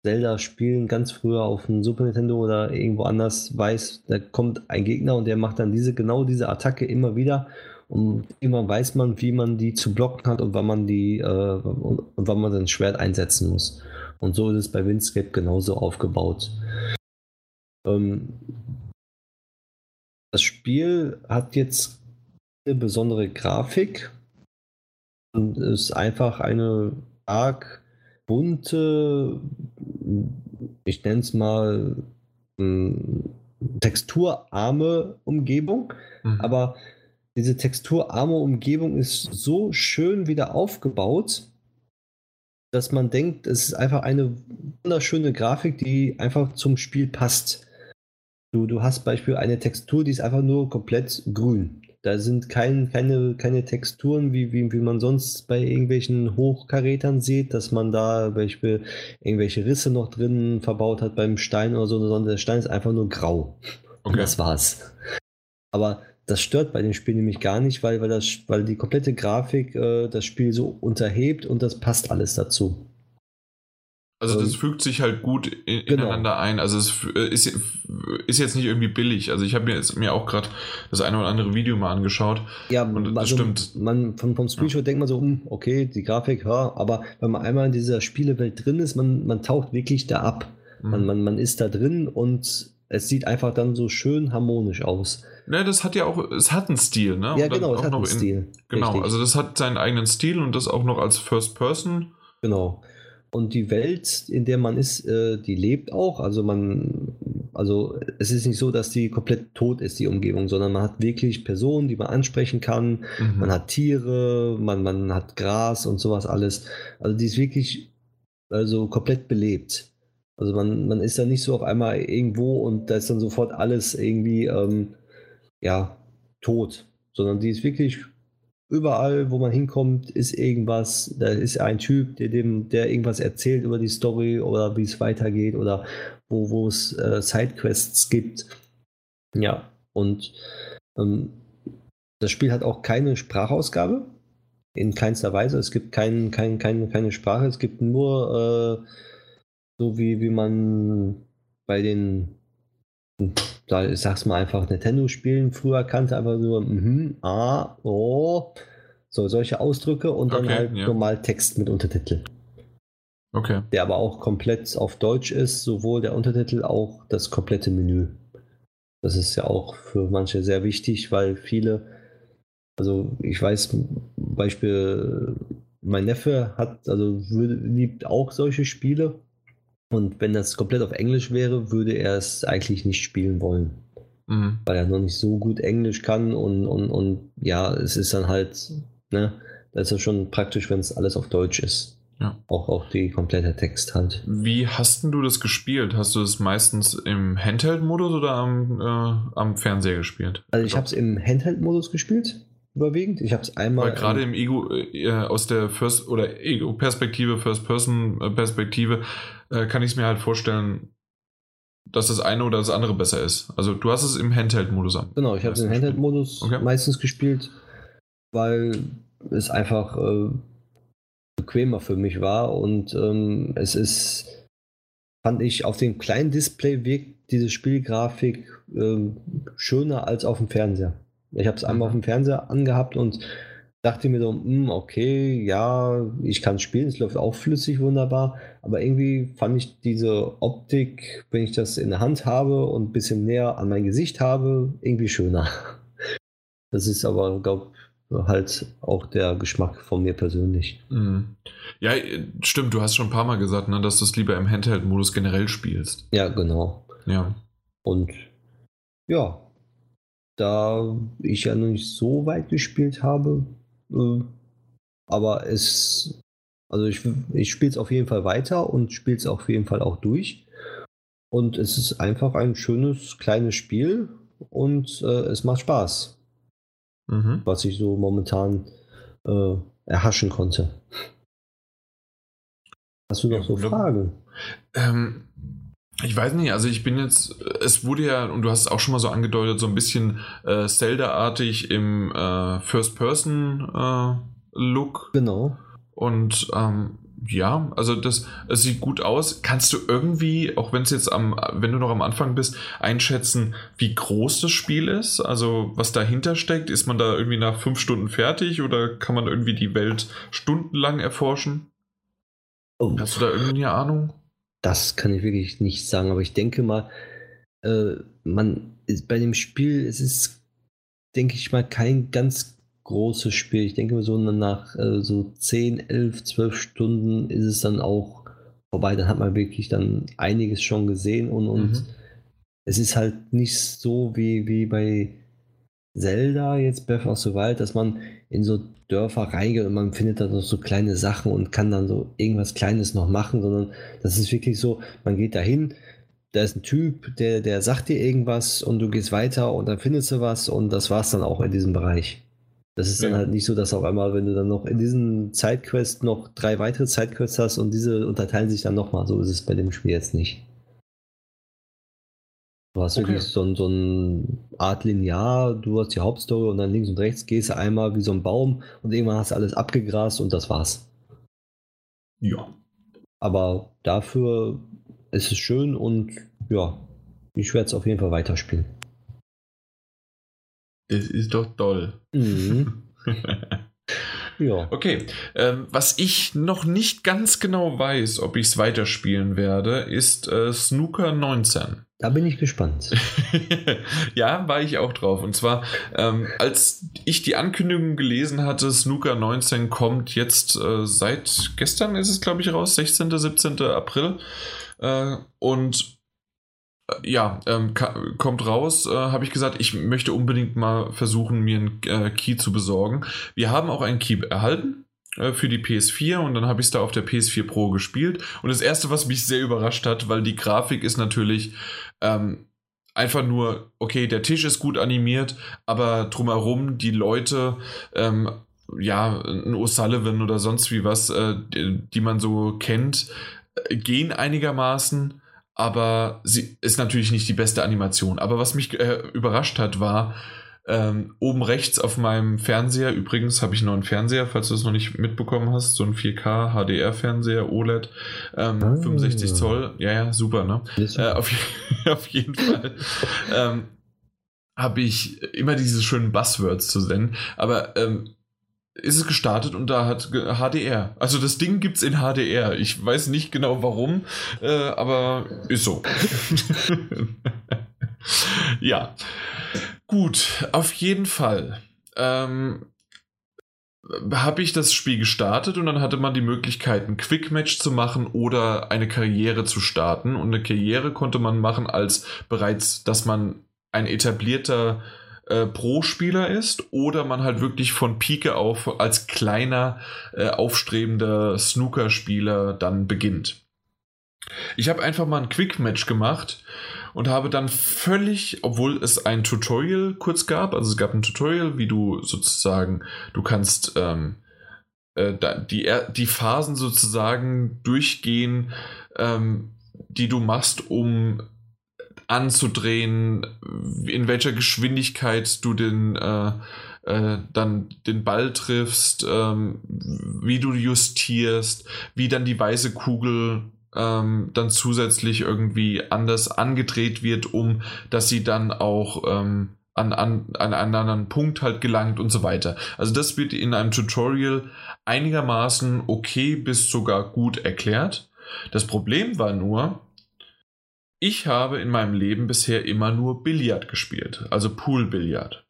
Zelda-Spielen ganz früher auf dem Super Nintendo oder irgendwo anders weiß, da kommt ein Gegner und der macht dann diese genau diese Attacke immer wieder und immer weiß man, wie man die zu blocken hat und wann man die äh, und, und wann man sein Schwert einsetzen muss. Und so ist es bei Windscape genauso aufgebaut. Ähm, das Spiel hat jetzt eine besondere Grafik und ist einfach eine arg bunte, ich nenne es mal hm, texturarme Umgebung, mhm. aber diese texturarme Umgebung ist so schön wieder aufgebaut, dass man denkt, es ist einfach eine wunderschöne Grafik, die einfach zum Spiel passt. Du, du hast beispielsweise eine Textur, die ist einfach nur komplett grün. Da sind kein, keine, keine Texturen, wie, wie, wie man sonst bei irgendwelchen Hochkarätern sieht, dass man da Beispiel irgendwelche Risse noch drin verbaut hat beim Stein oder so, sondern der Stein ist einfach nur grau. Okay. Und das war's. Aber das stört bei dem Spiel nämlich gar nicht, weil, weil, das, weil die komplette Grafik äh, das Spiel so unterhebt und das passt alles dazu. Also das fügt sich halt gut in, genau. ineinander ein. Also es äh, ist, ist jetzt nicht irgendwie billig. Also ich habe mir jetzt mir auch gerade das eine oder andere Video mal angeschaut. Ja, und das also stimmt. Man, vom, vom Screenshot ja. denkt man so, um, okay, die Grafik, ja, aber wenn man einmal in dieser Spielewelt drin ist, man, man taucht wirklich da ab. Mhm. Man, man, man ist da drin und es sieht einfach dann so schön harmonisch aus. Ne, das hat ja auch, es hat einen Stil, ne? Ja, genau, es hat einen in, Stil. Genau, Richtig. also das hat seinen eigenen Stil und das auch noch als First Person. Genau. Und die Welt, in der man ist, äh, die lebt auch. Also man, also es ist nicht so, dass die komplett tot ist, die Umgebung, sondern man hat wirklich Personen, die man ansprechen kann. Mhm. Man hat Tiere, man, man hat Gras und sowas alles. Also die ist wirklich also komplett belebt. Also man, man ist da nicht so auf einmal irgendwo und da ist dann sofort alles irgendwie ähm, ja tot, sondern die ist wirklich Überall, wo man hinkommt, ist irgendwas, da ist ein Typ, der, dem, der irgendwas erzählt über die Story oder wie es weitergeht oder wo, wo es äh, Sidequests gibt. Ja, und ähm, das Spiel hat auch keine Sprachausgabe. In keinster Weise. Es gibt kein, kein, kein, keine Sprache. Es gibt nur äh, so wie, wie man bei den da ich sag's mal einfach Nintendo-Spielen früher kannte, einfach nur mhm, ah, oh, so solche Ausdrücke und dann okay, halt ja. normal Text mit Untertitel. Okay. Der aber auch komplett auf Deutsch ist, sowohl der Untertitel auch das komplette Menü. Das ist ja auch für manche sehr wichtig, weil viele, also ich weiß, Beispiel, mein Neffe hat, also liebt auch solche Spiele und wenn das komplett auf Englisch wäre, würde er es eigentlich nicht spielen wollen. Mhm. Weil er noch nicht so gut Englisch kann und, und, und ja, es ist dann halt, ne, da ist schon praktisch, wenn es alles auf Deutsch ist. Ja. Auch, auch die komplette Text halt. Wie hast du das gespielt? Hast du es meistens im Handheld-Modus oder am, äh, am Fernseher gespielt? Also ich habe es im Handheld-Modus gespielt überwiegend. Ich habe es einmal. Weil gerade im Ego, äh, aus der First oder Ego-Perspektive, First-Person-Perspektive, äh, kann ich es mir halt vorstellen, dass das eine oder das andere besser ist. Also du hast es im Handheld-Modus an. Genau, ich habe es im Handheld-Modus okay. meistens gespielt, weil es einfach äh, bequemer für mich war und ähm, es ist, fand ich, auf dem kleinen Display wirkt diese Spielgrafik äh, schöner als auf dem Fernseher. Ich habe es einmal auf dem Fernseher angehabt und dachte mir so, hm, okay, ja, ich kann spielen, es läuft auch flüssig wunderbar, aber irgendwie fand ich diese Optik, wenn ich das in der Hand habe und ein bisschen näher an mein Gesicht habe, irgendwie schöner. Das ist aber, glaube halt auch der Geschmack von mir persönlich. Mhm. Ja, stimmt, du hast schon ein paar Mal gesagt, ne, dass du es lieber im Handheld-Modus generell spielst. Ja, genau. Ja. Und ja, da ich ja noch nicht so weit gespielt habe, äh, aber es, also ich, ich spiele es auf jeden Fall weiter und spiele es auf jeden Fall auch durch. Und es ist einfach ein schönes kleines Spiel und äh, es macht Spaß. Mhm. Was ich so momentan äh, erhaschen konnte. Hast du noch ja, so Fragen? Ähm, ich weiß nicht, also ich bin jetzt, es wurde ja, und du hast es auch schon mal so angedeutet, so ein bisschen äh, Zelda-artig im äh, First-Person-Look. Äh, genau. Und ähm, ja, also das es sieht gut aus. Kannst du irgendwie, auch wenn es jetzt am, wenn du noch am Anfang bist, einschätzen, wie groß das Spiel ist? Also was dahinter steckt? Ist man da irgendwie nach fünf Stunden fertig oder kann man irgendwie die Welt stundenlang erforschen? Oh. Hast du da irgendwie eine Ahnung? Das kann ich wirklich nicht sagen, aber ich denke mal, äh, man ist bei dem Spiel, es ist, denke ich mal, kein ganz großes Spiel. Ich denke mal, so nach äh, so 10, 11, 12 Stunden ist es dann auch vorbei. Dann hat man wirklich dann einiges schon gesehen und, und mhm. es ist halt nicht so wie, wie bei Zelda, jetzt Breath of the Wild, dass man in so Dörfer reingeht und man findet da noch so kleine Sachen und kann dann so irgendwas Kleines noch machen, sondern das ist wirklich so, man geht da hin, da ist ein Typ, der, der sagt dir irgendwas und du gehst weiter und dann findest du was und das war es dann auch in diesem Bereich. Das ist dann halt nicht so, dass auf einmal, wenn du dann noch in diesen Zeitquest noch drei weitere Zeitquests hast und diese unterteilen sich dann nochmal. So ist es bei dem Spiel jetzt nicht. Du hast okay. wirklich so, ein, so eine Art Linear, du hast die Hauptstory und dann links und rechts gehst du einmal wie so ein Baum und irgendwann hast du alles abgegrast und das war's. Ja. Aber dafür ist es schön und ja, ich werde es auf jeden Fall weiterspielen. Das ist doch toll. Mhm. ja. Okay. Ähm, was ich noch nicht ganz genau weiß, ob ich es weiterspielen werde, ist äh, Snooker 19. Da bin ich gespannt. ja, war ich auch drauf. Und zwar, ähm, als ich die Ankündigung gelesen hatte, Snooker 19 kommt jetzt äh, seit gestern ist es, glaube ich, raus, 16., 17. April. Äh, und äh, ja, ähm, kommt raus, äh, habe ich gesagt, ich möchte unbedingt mal versuchen, mir einen äh, Key zu besorgen. Wir haben auch einen Key erhalten äh, für die PS4 und dann habe ich es da auf der PS4 Pro gespielt. Und das erste, was mich sehr überrascht hat, weil die Grafik ist natürlich ähm, einfach nur, okay, der Tisch ist gut animiert, aber drumherum die Leute, ähm, ja, ein O'Sullivan oder sonst wie was, äh, die, die, man so kennt, äh, gehen einigermaßen, aber sie ist natürlich nicht die beste Animation. Aber was mich äh, überrascht hat, war, ähm, oben rechts auf meinem Fernseher, übrigens habe ich noch einen Fernseher, falls du es noch nicht mitbekommen hast, so ein 4K HDR-Fernseher, OLED, ähm, oh. 65 Zoll, ja, ja, super, ne? Äh, auf, auf, jeden Fall. ähm, habe ich immer diese schönen Buzzwords zu senden, aber ähm, ist es gestartet und da hat HDR. Also das Ding gibt es in HDR. Ich weiß nicht genau warum, äh, aber ist so. ja. Gut, auf jeden Fall. Ähm, habe ich das Spiel gestartet und dann hatte man die Möglichkeit, ein Quick-Match zu machen oder eine Karriere zu starten. Und eine Karriere konnte man machen als bereits, dass man ein etablierter äh, Pro-Spieler ist oder man halt wirklich von Pike auf als kleiner, äh, aufstrebender Snooker-Spieler dann beginnt. Ich habe einfach mal ein Quick-Match gemacht und habe dann völlig, obwohl es ein Tutorial kurz gab, also es gab ein Tutorial, wie du sozusagen, du kannst ähm, äh, die, die Phasen sozusagen durchgehen, ähm, die du machst, um anzudrehen, in welcher Geschwindigkeit du den äh, äh, dann den Ball triffst, ähm, wie du justierst, wie dann die weiße Kugel ähm, dann zusätzlich irgendwie anders angedreht wird, um dass sie dann auch ähm, an, an, an einen anderen Punkt halt gelangt und so weiter. Also das wird in einem Tutorial einigermaßen okay bis sogar gut erklärt. Das Problem war nur, ich habe in meinem Leben bisher immer nur Billard gespielt, also Pool-Billard.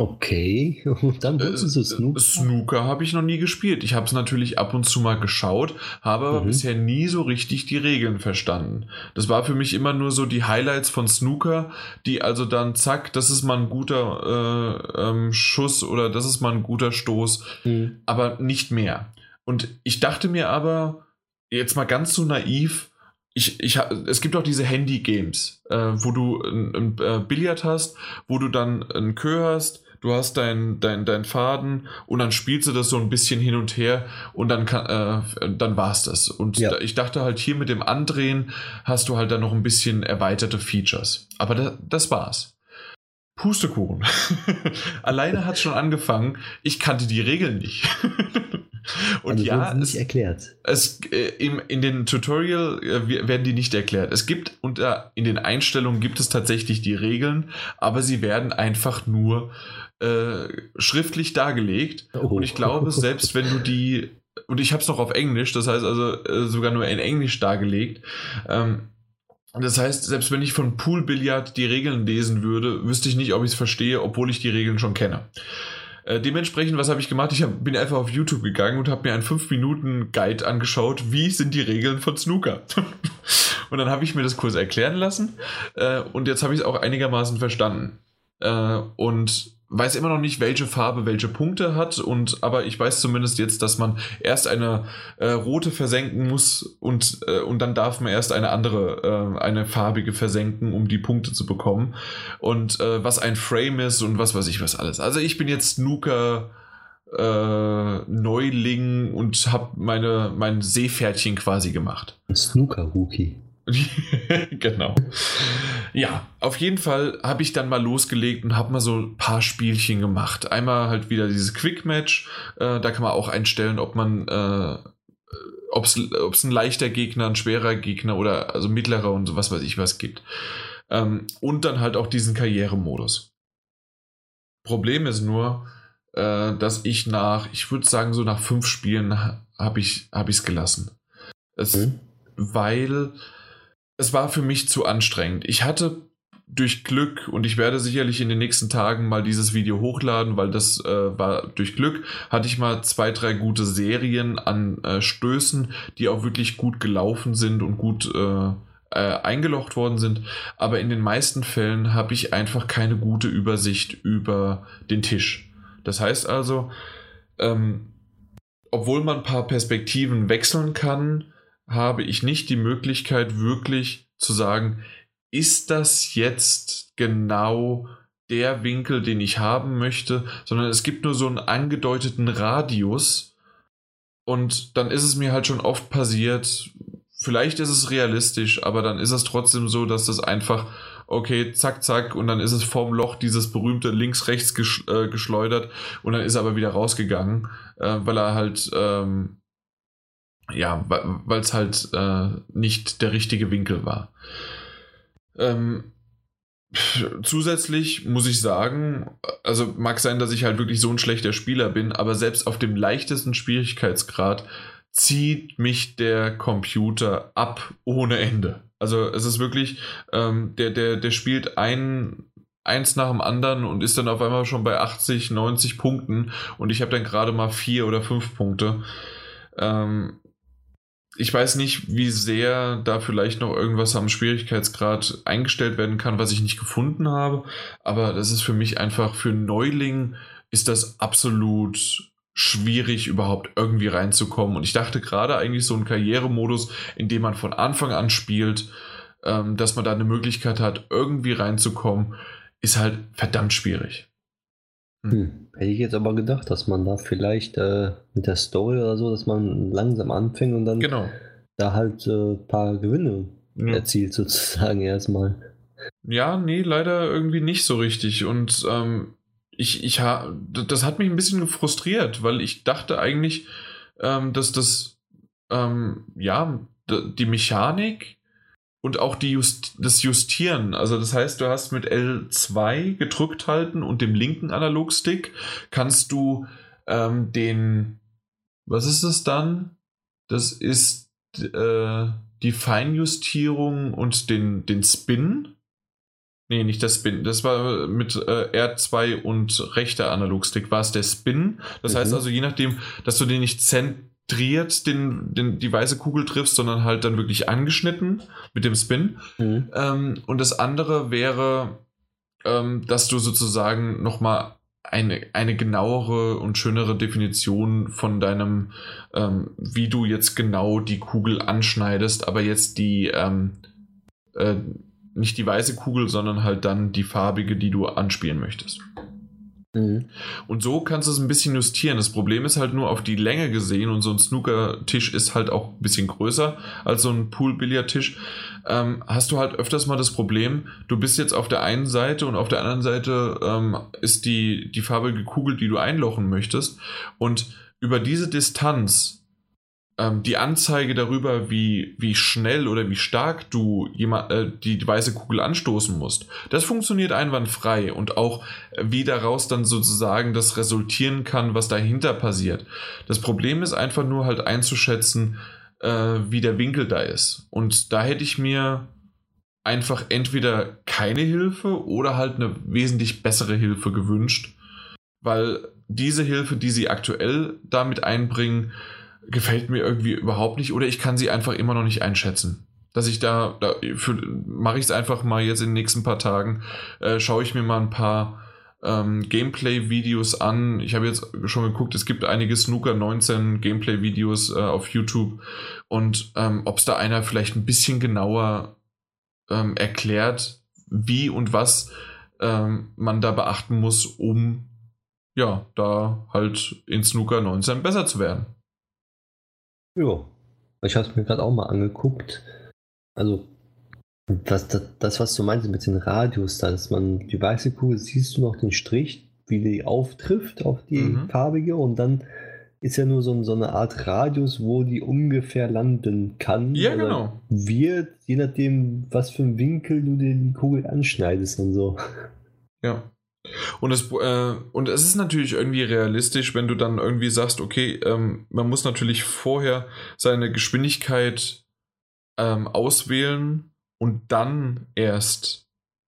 Okay, und dann wusstest du Snooker? Snooker habe ich noch nie gespielt. Ich habe es natürlich ab und zu mal geschaut, habe aber mhm. bisher nie so richtig die Regeln verstanden. Das war für mich immer nur so die Highlights von Snooker, die also dann zack, das ist mal ein guter äh, ähm, Schuss oder das ist mal ein guter Stoß, mhm. aber nicht mehr. Und ich dachte mir aber, jetzt mal ganz so naiv, ich, ich, es gibt auch diese Handy-Games, äh, wo du ein, ein, äh, Billard hast, wo du dann ein Kö hast, du hast deinen dein, dein Faden und dann spielst du das so ein bisschen hin und her und dann, kann, äh, dann war es das. Und ja. ich dachte halt, hier mit dem Andrehen hast du halt dann noch ein bisschen erweiterte Features. Aber da, das war's. Pustekuchen. Alleine hat schon angefangen, ich kannte die Regeln nicht. Und also ja, nicht es, erklärt. Es, äh, im, in den Tutorial äh, werden die nicht erklärt. Es gibt unter in den Einstellungen gibt es tatsächlich die Regeln, aber sie werden einfach nur äh, schriftlich dargelegt. Oh. Und ich glaube, selbst wenn du die, und ich habe es noch auf Englisch, das heißt also äh, sogar nur in Englisch dargelegt, ähm, das heißt, selbst wenn ich von Poolbillard die Regeln lesen würde, wüsste ich nicht, ob ich es verstehe, obwohl ich die Regeln schon kenne. Äh, dementsprechend, was habe ich gemacht? Ich hab, bin einfach auf YouTube gegangen und habe mir einen 5-Minuten-Guide angeschaut, wie sind die Regeln von Snooker. und dann habe ich mir das kurz erklären lassen äh, und jetzt habe ich es auch einigermaßen verstanden. Äh, und weiß immer noch nicht, welche Farbe welche Punkte hat, und aber ich weiß zumindest jetzt, dass man erst eine äh, rote versenken muss und, äh, und dann darf man erst eine andere, äh, eine farbige versenken, um die Punkte zu bekommen. Und äh, was ein Frame ist und was weiß ich was alles. Also ich bin jetzt Snooker äh, Neuling und habe meine mein Seepferdchen quasi gemacht. Snooker-Rookie. genau. Ja, auf jeden Fall habe ich dann mal losgelegt und habe mal so ein paar Spielchen gemacht. Einmal halt wieder dieses Quick Match. Äh, da kann man auch einstellen, ob man äh, ob es ein leichter Gegner, ein schwerer Gegner oder also mittlerer und was weiß ich was gibt. Ähm, und dann halt auch diesen Karrieremodus. Problem ist nur, äh, dass ich nach, ich würde sagen, so nach fünf Spielen habe ich es hab gelassen. Es, mhm. Weil es war für mich zu anstrengend. Ich hatte durch Glück, und ich werde sicherlich in den nächsten Tagen mal dieses Video hochladen, weil das äh, war durch Glück, hatte ich mal zwei, drei gute Serien an äh, Stößen, die auch wirklich gut gelaufen sind und gut äh, äh eingelocht worden sind. Aber in den meisten Fällen habe ich einfach keine gute Übersicht über den Tisch. Das heißt also, ähm, obwohl man ein paar Perspektiven wechseln kann, habe ich nicht die Möglichkeit wirklich zu sagen, ist das jetzt genau der Winkel, den ich haben möchte, sondern es gibt nur so einen angedeuteten Radius und dann ist es mir halt schon oft passiert, vielleicht ist es realistisch, aber dann ist es trotzdem so, dass das einfach, okay, zack, zack, und dann ist es vorm Loch dieses berühmte links-rechts äh, geschleudert und dann ist er aber wieder rausgegangen, äh, weil er halt, ähm, ja, weil es halt äh, nicht der richtige Winkel war. Ähm, zusätzlich muss ich sagen, also mag sein, dass ich halt wirklich so ein schlechter Spieler bin, aber selbst auf dem leichtesten Schwierigkeitsgrad zieht mich der Computer ab ohne Ende. Also es ist wirklich, ähm, der, der, der spielt ein, eins nach dem anderen und ist dann auf einmal schon bei 80, 90 Punkten und ich habe dann gerade mal vier oder fünf Punkte. Ähm, ich weiß nicht, wie sehr da vielleicht noch irgendwas am Schwierigkeitsgrad eingestellt werden kann, was ich nicht gefunden habe. Aber das ist für mich einfach, für Neuling ist das absolut schwierig, überhaupt irgendwie reinzukommen. Und ich dachte gerade eigentlich so ein Karrieremodus, in dem man von Anfang an spielt, ähm, dass man da eine Möglichkeit hat, irgendwie reinzukommen, ist halt verdammt schwierig. Hm. Hm. Hätte ich jetzt aber gedacht, dass man da vielleicht äh, mit der Story oder so, dass man langsam anfängt und dann genau. da halt ein äh, paar Gewinne ja. erzielt, sozusagen erstmal. Ja, nee, leider irgendwie nicht so richtig. Und ähm, ich, ich ha das hat mich ein bisschen frustriert, weil ich dachte eigentlich, ähm, dass das, ähm, ja, die Mechanik und auch die Just das Justieren. Also das heißt, du hast mit L2 gedrückt halten und dem linken Analogstick kannst du ähm, den, was ist das dann? Das ist äh, die Feinjustierung und den, den Spin. Nee, nicht der Spin. Das war mit äh, R2 und rechter Analogstick war es der Spin. Das mhm. heißt also, je nachdem, dass du den nicht zent zentriert den, den, die weiße Kugel triffst, sondern halt dann wirklich angeschnitten mit dem Spin. Mhm. Ähm, und das andere wäre, ähm, dass du sozusagen nochmal eine, eine genauere und schönere Definition von deinem, ähm, wie du jetzt genau die Kugel anschneidest, aber jetzt die, ähm, äh, nicht die weiße Kugel, sondern halt dann die farbige, die du anspielen möchtest. Mhm. Und so kannst du es ein bisschen justieren. Das Problem ist halt nur auf die Länge gesehen und so ein Snooker-Tisch ist halt auch ein bisschen größer als so ein Pool-Billard-Tisch. Ähm, hast du halt öfters mal das Problem, du bist jetzt auf der einen Seite und auf der anderen Seite ähm, ist die, die farbige Kugel, die du einlochen möchtest. Und über diese Distanz ähm, die Anzeige darüber, wie, wie schnell oder wie stark du jemand, äh, die, weiße Kugel anstoßen musst, das funktioniert einwandfrei und auch äh, wie daraus dann sozusagen das resultieren kann, was dahinter passiert. Das Problem ist einfach nur halt einzuschätzen, äh, wie der Winkel da ist. Und da hätte ich mir einfach entweder keine Hilfe oder halt eine wesentlich bessere Hilfe gewünscht, weil diese Hilfe, die sie aktuell damit einbringen, gefällt mir irgendwie überhaupt nicht oder ich kann sie einfach immer noch nicht einschätzen. Dass ich da, da mache ich es einfach mal jetzt in den nächsten paar Tagen, äh, schaue ich mir mal ein paar ähm, Gameplay-Videos an. Ich habe jetzt schon geguckt, es gibt einige Snooker 19 Gameplay-Videos äh, auf YouTube und ähm, ob es da einer vielleicht ein bisschen genauer ähm, erklärt, wie und was ähm, man da beachten muss, um ja, da halt in Snooker 19 besser zu werden. Ja, ich habe es mir gerade auch mal angeguckt. Also, das, das, das, was du meinst mit den Radius, da dass man die weiße Kugel, siehst du noch den Strich, wie die auftrifft auf die mhm. farbige und dann ist ja nur so, so eine Art Radius, wo die ungefähr landen kann. Ja, genau. Wird, je nachdem, was für einen Winkel du dir die Kugel anschneidest und so. Ja. Und es, äh, und es ist natürlich irgendwie realistisch, wenn du dann irgendwie sagst, okay, ähm, man muss natürlich vorher seine Geschwindigkeit ähm, auswählen und dann erst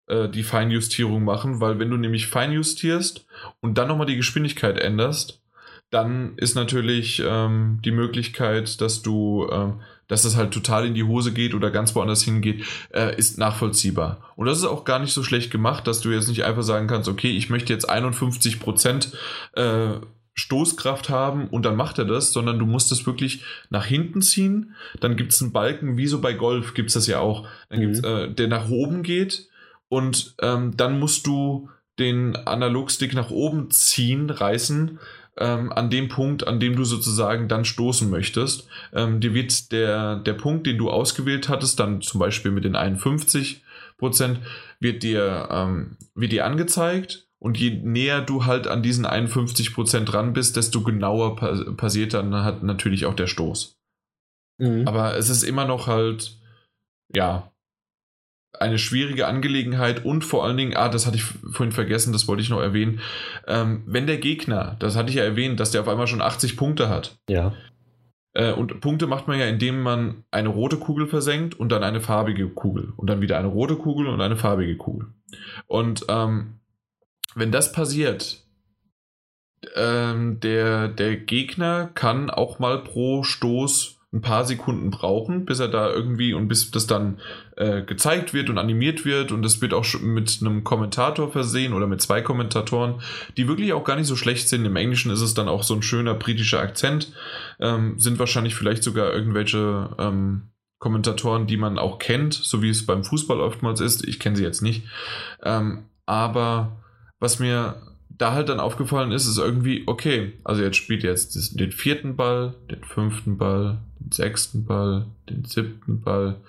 äh, die Feinjustierung machen, weil wenn du nämlich feinjustierst und dann nochmal die Geschwindigkeit änderst, dann ist natürlich ähm, die Möglichkeit, dass du, ähm, dass es halt total in die Hose geht oder ganz woanders hingeht, äh, ist nachvollziehbar. Und das ist auch gar nicht so schlecht gemacht, dass du jetzt nicht einfach sagen kannst, okay, ich möchte jetzt 51 Prozent äh, Stoßkraft haben und dann macht er das, sondern du musst es wirklich nach hinten ziehen. Dann gibt es einen Balken, wie so bei Golf gibt es das ja auch, dann mhm. gibt's, äh, der nach oben geht und ähm, dann musst du den Analogstick nach oben ziehen, reißen, ähm, an dem Punkt, an dem du sozusagen dann stoßen möchtest. Ähm, dir wird der, der Punkt, den du ausgewählt hattest, dann zum Beispiel mit den 51 Prozent, wird dir, ähm, wird dir angezeigt. Und je näher du halt an diesen 51 Prozent dran bist, desto genauer passiert dann halt natürlich auch der Stoß. Mhm. Aber es ist immer noch halt, ja, eine schwierige Angelegenheit und vor allen Dingen, ah, das hatte ich vorhin vergessen, das wollte ich noch erwähnen, ähm, wenn der Gegner, das hatte ich ja erwähnt, dass der auf einmal schon 80 Punkte hat. Ja. Äh, und Punkte macht man ja, indem man eine rote Kugel versenkt und dann eine farbige Kugel und dann wieder eine rote Kugel und eine farbige Kugel. Und ähm, wenn das passiert, ähm, der, der Gegner kann auch mal pro Stoß ein paar Sekunden brauchen, bis er da irgendwie und bis das dann äh, gezeigt wird und animiert wird und das wird auch mit einem Kommentator versehen oder mit zwei Kommentatoren, die wirklich auch gar nicht so schlecht sind. Im Englischen ist es dann auch so ein schöner britischer Akzent, ähm, sind wahrscheinlich vielleicht sogar irgendwelche ähm, Kommentatoren, die man auch kennt, so wie es beim Fußball oftmals ist. Ich kenne sie jetzt nicht, ähm, aber was mir da halt dann aufgefallen ist, ist irgendwie, okay, also jetzt spielt jetzt den vierten Ball, den fünften Ball, sechsten Ball, den siebten Ball.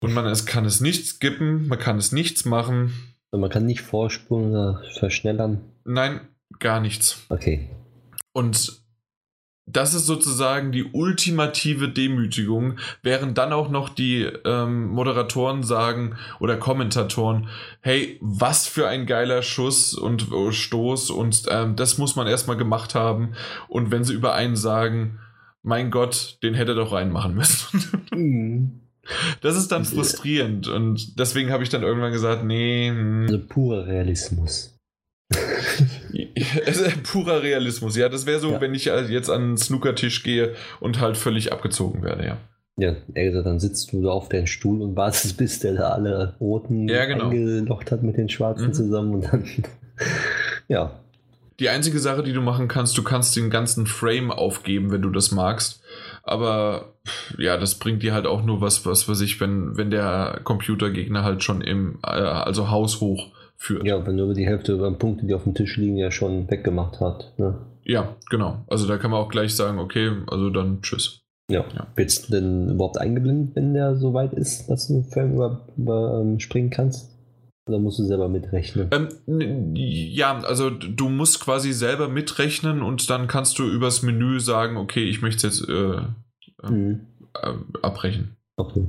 Und man es kann es nicht skippen, man kann es nichts machen. Man kann nicht vorspulen oder verschnellern. Nein, gar nichts. Okay. Und das ist sozusagen die ultimative Demütigung, während dann auch noch die ähm, Moderatoren sagen oder Kommentatoren, hey, was für ein geiler Schuss und oh, Stoß und ähm, das muss man erstmal gemacht haben. Und wenn sie über einen sagen, mein Gott, den hätte er doch reinmachen müssen. Mhm. Das ist dann frustrierend und deswegen habe ich dann irgendwann gesagt, nee. Hm. Also purer Realismus. Es ist purer Realismus, ja. Das wäre so, ja. wenn ich jetzt an einen Snookertisch gehe und halt völlig abgezogen werde, ja. Ja, also dann sitzt du da auf deinem Stuhl und wartest, bis der da alle roten ja, genau. eingelocht hat mit den schwarzen mhm. zusammen und dann, ja. Die einzige Sache, die du machen kannst, du kannst den ganzen Frame aufgeben, wenn du das magst. Aber ja, das bringt dir halt auch nur was, was weiß ich, wenn, wenn der Computergegner halt schon im, äh, also haushoch führt. Ja, wenn nur die Hälfte über Punkte, die auf dem Tisch liegen, ja schon weggemacht hat. Ne? Ja, genau. Also da kann man auch gleich sagen, okay, also dann tschüss. Ja. ja. Wird denn überhaupt eingeblendet, wenn der so weit ist, dass du einen Film überspringen über, ähm, kannst? Oder musst du selber mitrechnen? Ähm, ja, also du musst quasi selber mitrechnen und dann kannst du übers Menü sagen, okay, ich möchte es jetzt äh, äh, mhm. äh, abbrechen. Okay.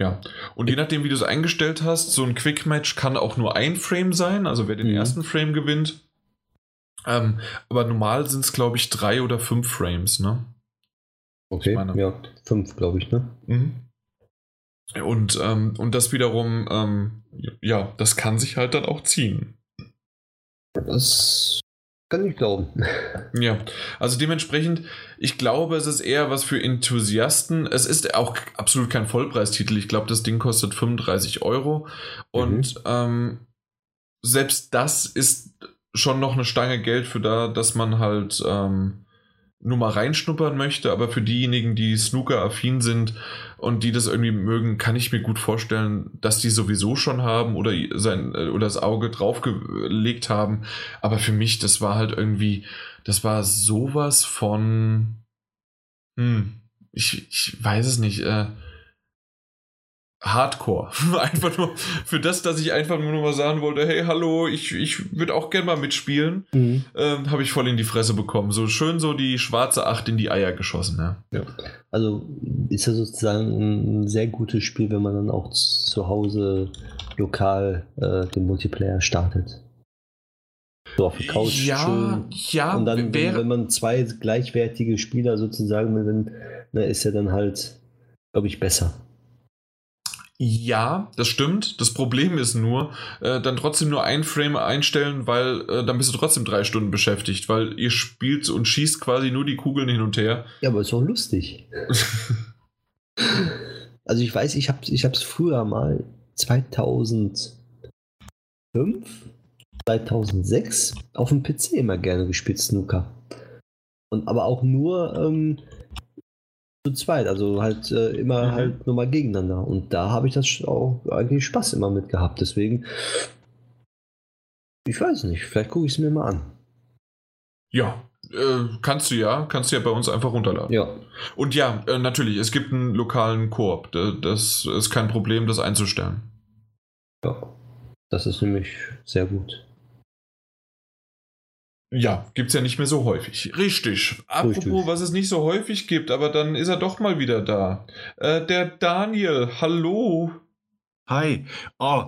Ja, und je nachdem, wie du es eingestellt hast, so ein Quick Match kann auch nur ein Frame sein, also wer den mhm. ersten Frame gewinnt. Ähm, aber normal sind es, glaube ich, drei oder fünf Frames, ne? Okay, ja, fünf, glaube ich, ne? Mhm. Und, ähm, und das wiederum, ähm, ja, das kann sich halt dann auch ziehen. Das kann ich glauben. Ja, also dementsprechend, ich glaube, es ist eher was für Enthusiasten. Es ist auch absolut kein Vollpreistitel. Ich glaube, das Ding kostet 35 Euro. Und mhm. ähm, selbst das ist schon noch eine Stange Geld für da, dass man halt ähm, nur mal reinschnuppern möchte, aber für diejenigen, die Snooker-affin sind und die das irgendwie mögen, kann ich mir gut vorstellen, dass die sowieso schon haben oder sein äh, oder das Auge draufgelegt haben. Aber für mich, das war halt irgendwie, das war sowas von, hm, ich, ich weiß es nicht. Äh, Hardcore. einfach nur für das, dass ich einfach nur mal sagen wollte, hey, hallo, ich, ich würde auch gerne mal mitspielen, mhm. ähm, habe ich voll in die Fresse bekommen. So schön so die schwarze Acht in die Eier geschossen. Ja. ja. Also ist ja sozusagen ein sehr gutes Spiel, wenn man dann auch zu Hause lokal äh, den Multiplayer startet. So auf der Couch. Ja, schön. ja. Und dann, wenn, wenn man zwei gleichwertige Spieler sozusagen, wenn, ne, ist ja dann halt, glaube ich, besser. Ja, das stimmt. Das Problem ist nur, äh, dann trotzdem nur ein Frame einstellen, weil äh, dann bist du trotzdem drei Stunden beschäftigt, weil ihr spielt und schießt quasi nur die Kugeln hin und her. Ja, aber ist auch lustig. also ich weiß, ich habe es ich früher mal 2005, 2006 auf dem PC immer gerne gespielt, Snooker. Und aber auch nur ähm, zu zweit, also halt äh, immer mhm. halt nur mal gegeneinander. Und da habe ich das auch eigentlich Spaß immer mit gehabt. Deswegen, ich weiß nicht, vielleicht gucke ich es mir mal an. Ja, äh, kannst du ja, kannst du ja bei uns einfach runterladen. Ja. Und ja, äh, natürlich, es gibt einen lokalen Koop. Das ist kein Problem, das einzustellen. Ja, das ist nämlich sehr gut. Ja, gibt's ja nicht mehr so häufig. Richtig. Apropos, Richtig. was es nicht so häufig gibt, aber dann ist er doch mal wieder da. Äh, der Daniel, hallo. Hi. Oh,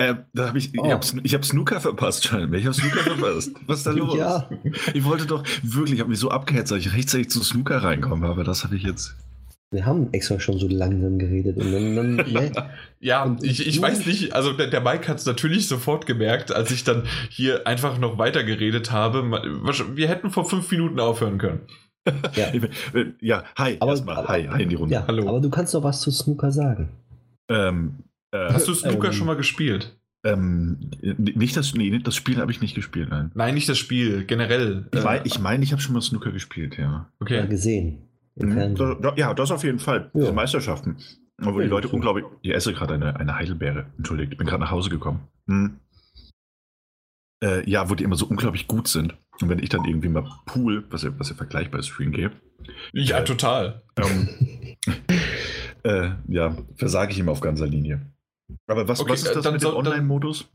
äh, da hab ich, oh. ich, hab, ich hab Snooker verpasst, scheinbar. Ich hab Snooker verpasst. Was ist da los? Ja. Ich wollte doch wirklich, ich habe mich so abgehetzt, dass ich rechtzeitig zu Snooker reinkomme, aber das habe ich jetzt. Wir haben extra schon so langsam geredet und dann. dann ne? ja, und ich, ich weiß nicht, also der, der Mike hat es natürlich sofort gemerkt, als ich dann hier einfach noch weiter geredet habe. Wir hätten vor fünf Minuten aufhören können. Ja, ja hi, aber, erstmal. Hi, hi in die Runde. Ja, Hallo. Aber du kannst doch was zu Snooker sagen. Ähm, äh, Hast du Snooker ähm, schon mal gespielt? Ähm, nicht das, nee, das Spiel habe ich nicht gespielt, nein. Nein, nicht das Spiel, generell. Ich meine, ich, mein, ich habe schon mal Snooker gespielt, ja. Okay. Ja, gesehen. Mhm. Da, ja, das auf jeden Fall. Ja. Diese Meisterschaften. Wo ja, die Leute unglaublich. Ich esse gerade eine, eine Heidelbeere. Entschuldigt, ich bin gerade nach Hause gekommen. Hm. Äh, ja, wo die immer so unglaublich gut sind. Und wenn ich dann irgendwie mal Pool, was ja, was ja vergleichbar ist ihn gehe. Ja, äh, total. Ähm, äh, ja, versage ich ihm auf ganzer Linie. Aber was, okay, was ist das dann, mit dem Online-Modus?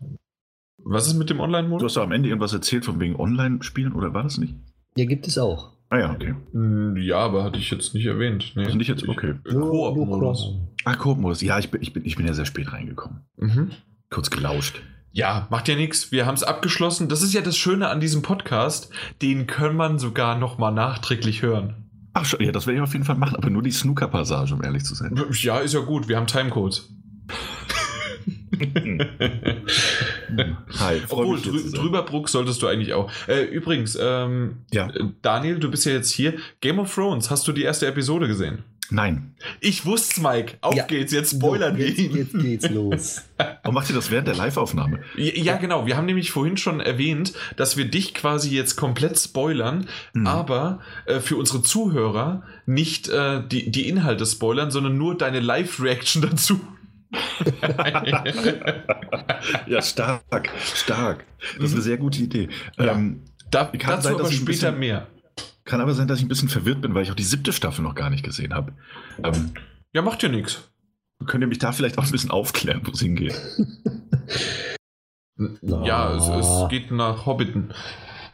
Was ist mit dem Online-Modus? Du hast doch am Ende irgendwas erzählt von wegen Online-Spielen oder war das nicht? Ja, gibt es auch. Ah ja, okay. Hm, ja, aber hatte ich jetzt nicht erwähnt. Nee. Also nicht jetzt, okay. Koop-Modus. Ah, Koop-Modus. Ja, ich bin, ich, bin, ich bin ja sehr spät reingekommen. Mhm. Kurz gelauscht. Ja, macht ja nichts. Wir haben es abgeschlossen. Das ist ja das Schöne an diesem Podcast. Den kann man sogar nochmal nachträglich hören. Ach schon, ja, das werde ich auf jeden Fall machen, aber nur die Snooker-Passage, um ehrlich zu sein. Ja, ist ja gut. Wir haben Timecodes. Hi, Obwohl, drü Drüberbruck solltest du eigentlich auch. Äh, übrigens, ähm, ja. Daniel, du bist ja jetzt hier. Game of Thrones, hast du die erste Episode gesehen? Nein. Ich wusste Mike. Auf ja. geht's, jetzt spoilern wir ihn. Jetzt geht's los. Und macht ihr das während der Live-Aufnahme? Ja, ja, genau. Wir haben nämlich vorhin schon erwähnt, dass wir dich quasi jetzt komplett spoilern, mhm. aber äh, für unsere Zuhörer nicht äh, die, die Inhalte spoilern, sondern nur deine Live-Reaction dazu. ja, stark, stark. Das ist eine sehr gute Idee. Ja. Ähm, da, kann dazu sein, aber später bisschen, mehr. Kann aber sein, dass ich ein bisschen verwirrt bin, weil ich auch die siebte Staffel noch gar nicht gesehen habe. Ähm, ja, macht ja nichts. Könnt ihr mich da vielleicht auch ein bisschen aufklären, wo es hingeht? ja, es, es, geht nach Hobbiten.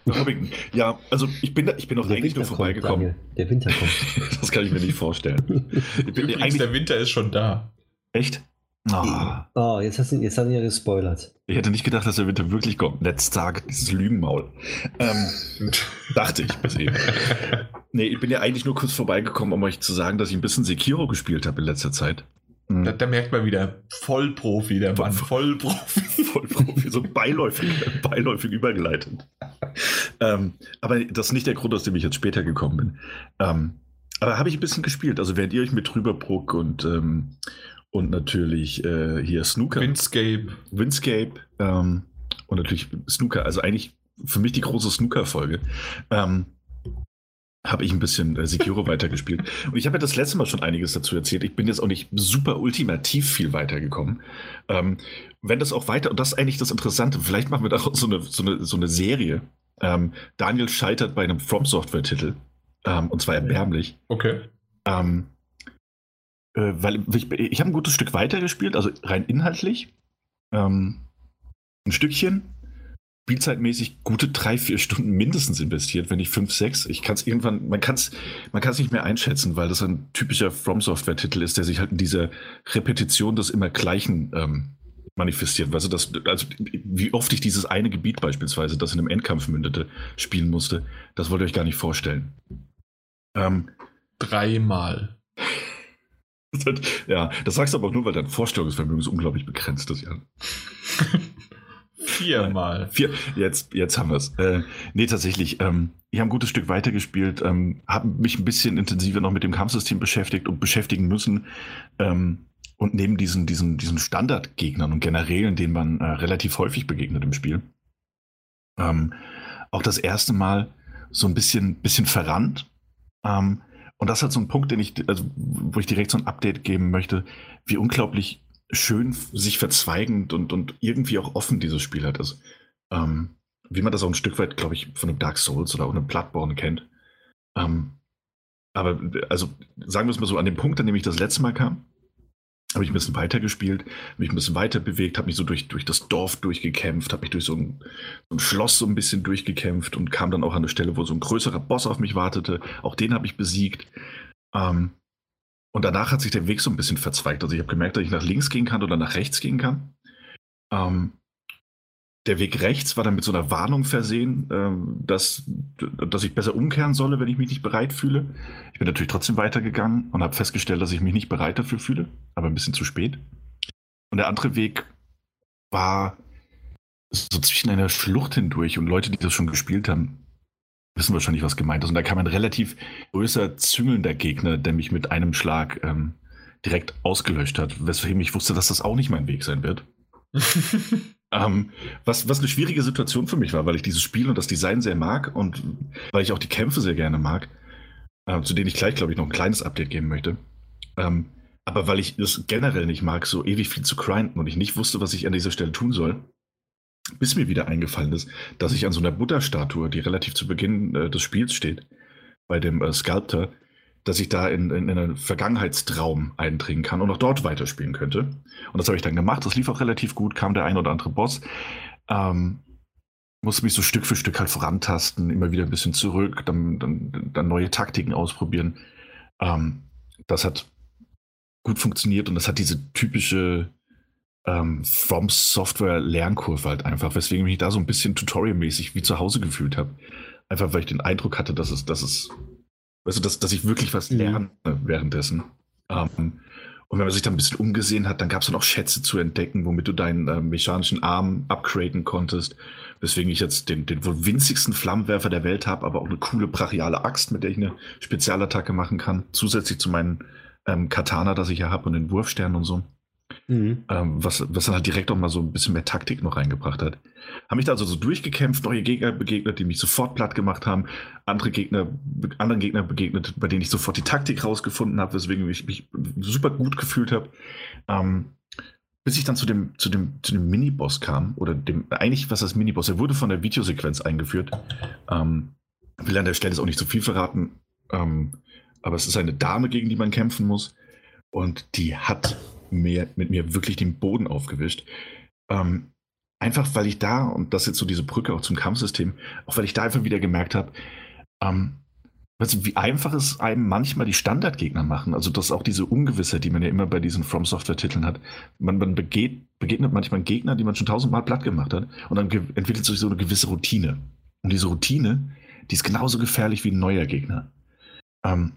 Hobbiten. Ja, also ich bin, ich bin auch eigentlich nur vorbeigekommen. Der Winter kommt. das kann ich mir nicht vorstellen. Übrigens, der Winter ist schon da. Echt? Oh. oh, jetzt, hast du, jetzt hat ihn ja gespoilert. Ich hätte nicht gedacht, dass der Winter wirklich kommt. Netztag, dieses Lügenmaul. Ähm, dachte ich bis eben. nee, ich bin ja eigentlich nur kurz vorbeigekommen, um euch zu sagen, dass ich ein bisschen Sekiro gespielt habe in letzter Zeit. Mhm. Da, da, merkt man wieder, Vollprofi, der Mann, Vollprofi. Vollprofi, so beiläufig, beiläufig übergeleitet. ähm, aber das ist nicht der Grund, aus dem ich jetzt später gekommen bin. Ähm, aber habe ich ein bisschen gespielt. Also während ihr euch mit Trüberbruck und ähm, und natürlich äh, hier Snooker. Windscape. Windscape ähm, und natürlich Snooker. Also eigentlich für mich die große Snooker-Folge. Ähm, habe ich ein bisschen äh, Sekiro weitergespielt. Und ich habe ja das letzte Mal schon einiges dazu erzählt. Ich bin jetzt auch nicht super ultimativ viel weitergekommen. Ähm, wenn das auch weiter, und das ist eigentlich das Interessante, vielleicht machen wir da so eine, so eine, so eine Serie. Ähm, Daniel scheitert bei einem From Software-Titel. Ähm, und zwar erbärmlich. Okay. Ähm, äh, weil ich, ich habe ein gutes Stück weitergespielt, also rein inhaltlich. Ähm, ein Stückchen. Spielzeitmäßig gute drei, vier Stunden mindestens investiert, wenn nicht fünf, sechs. Ich kann es irgendwann, man kann es man kann's nicht mehr einschätzen, weil das ein typischer From Software-Titel ist, der sich halt in dieser Repetition des immer Gleichen ähm, manifestiert. Weißt das, also wie oft ich dieses eine Gebiet beispielsweise, das in einem Endkampf mündete, spielen musste, das wollt ihr euch gar nicht vorstellen. Ähm, Dreimal. ja, das sagst du aber auch nur, weil dein Vorstellungsvermögen so unglaublich begrenzt ist, ja. Viermal. Vier, jetzt, jetzt haben wir es. Äh, nee, tatsächlich. Ähm, ich habe ein gutes Stück weitergespielt, ähm, habe mich ein bisschen intensiver noch mit dem Kampfsystem beschäftigt und beschäftigen müssen. Ähm, und neben diesen, diesen, diesen Standardgegnern und Generälen, denen man äh, relativ häufig begegnet im Spiel, ähm, auch das erste Mal so ein bisschen, bisschen verrannt. Ähm, und das hat so ein Punkt, den ich, also, wo ich direkt so ein Update geben möchte, wie unglaublich schön sich verzweigend und, und irgendwie auch offen dieses Spiel hat. Also, ähm, wie man das auch ein Stück weit, glaube ich, von einem Dark Souls oder auch einem Bloodborne kennt. Ähm, aber also sagen wir es mal so, an dem Punkt, an dem ich das letzte Mal kam, habe ich ein bisschen weiter gespielt, mich ein bisschen weiter bewegt, habe mich so durch, durch das Dorf durchgekämpft, habe mich durch so ein, so ein, Schloss so ein bisschen durchgekämpft und kam dann auch an eine Stelle, wo so ein größerer Boss auf mich wartete. Auch den habe ich besiegt. Ähm, und danach hat sich der Weg so ein bisschen verzweigt. Also ich habe gemerkt, dass ich nach links gehen kann oder nach rechts gehen kann. Ähm, der Weg rechts war dann mit so einer Warnung versehen, ähm, dass, dass ich besser umkehren solle, wenn ich mich nicht bereit fühle. Ich bin natürlich trotzdem weitergegangen und habe festgestellt, dass ich mich nicht bereit dafür fühle, aber ein bisschen zu spät. Und der andere Weg war so zwischen einer Schlucht hindurch und Leute, die das schon gespielt haben, wissen wahrscheinlich, was gemeint ist. Und da kam ein relativ größer, züngelnder Gegner, der mich mit einem Schlag ähm, direkt ausgelöscht hat, weswegen ich wusste, dass das auch nicht mein Weg sein wird. ähm, was, was eine schwierige Situation für mich war, weil ich dieses Spiel und das Design sehr mag und weil ich auch die Kämpfe sehr gerne mag, äh, zu denen ich gleich, glaube ich, noch ein kleines Update geben möchte. Ähm, aber weil ich es generell nicht mag, so ewig viel zu grinden und ich nicht wusste, was ich an dieser Stelle tun soll, bis mir wieder eingefallen ist, dass ich an so einer Buddha-Statue, die relativ zu Beginn äh, des Spiels steht, bei dem äh, Sculptor, dass ich da in, in, in, einen Vergangenheitstraum eindringen kann und auch dort weiterspielen könnte. Und das habe ich dann gemacht. Das lief auch relativ gut, kam der ein oder andere Boss. Ähm, musste mich so Stück für Stück halt vorantasten, immer wieder ein bisschen zurück, dann, dann, dann neue Taktiken ausprobieren. Ähm, das hat gut funktioniert und das hat diese typische ähm, From Software Lernkurve halt einfach, weswegen ich mich da so ein bisschen tutorialmäßig wie zu Hause gefühlt habe. Einfach weil ich den Eindruck hatte, dass es, dass es, weißt du, dass, dass ich wirklich was mhm. lerne währenddessen. Ähm, und wenn man sich dann ein bisschen umgesehen hat, dann gab es dann auch Schätze zu entdecken, womit du deinen äh, mechanischen Arm upgraden konntest. Weswegen ich jetzt den, den wohl winzigsten Flammenwerfer der Welt habe, aber auch eine coole brachiale Axt, mit der ich eine Spezialattacke machen kann. Zusätzlich zu meinen ähm, Katana, das ich ja habe und den Wurfstern und so. Mhm. Ähm, was, dann halt direkt auch mal so ein bisschen mehr Taktik noch reingebracht hat. Haben mich da also so durchgekämpft, neue Gegner begegnet, die mich sofort platt gemacht haben, andere Gegner, anderen Gegner begegnet, bei denen ich sofort die Taktik rausgefunden habe, weswegen ich mich super gut gefühlt habe. Ähm, bis ich dann zu dem, zu dem, zu dem Miniboss kam, oder dem, eigentlich was das Miniboss, er wurde von der Videosequenz eingeführt. Ähm, will an der Stelle auch nicht zu so viel verraten, ähm, aber es ist eine Dame, gegen die man kämpfen muss. Und die hat mir, mit mir wirklich den Boden aufgewischt. Ähm, einfach weil ich da, und das ist jetzt so diese Brücke auch zum Kampfsystem, auch weil ich da einfach wieder gemerkt habe, ähm, weißt du, wie einfach es einem manchmal die Standardgegner machen. Also das ist auch diese Ungewissheit, die man ja immer bei diesen From Software-Titeln hat. Man, man begeht, begegnet manchmal Gegner, die man schon tausendmal platt gemacht hat, und dann entwickelt sich so eine gewisse Routine. Und diese Routine, die ist genauso gefährlich wie ein neuer Gegner. Ähm,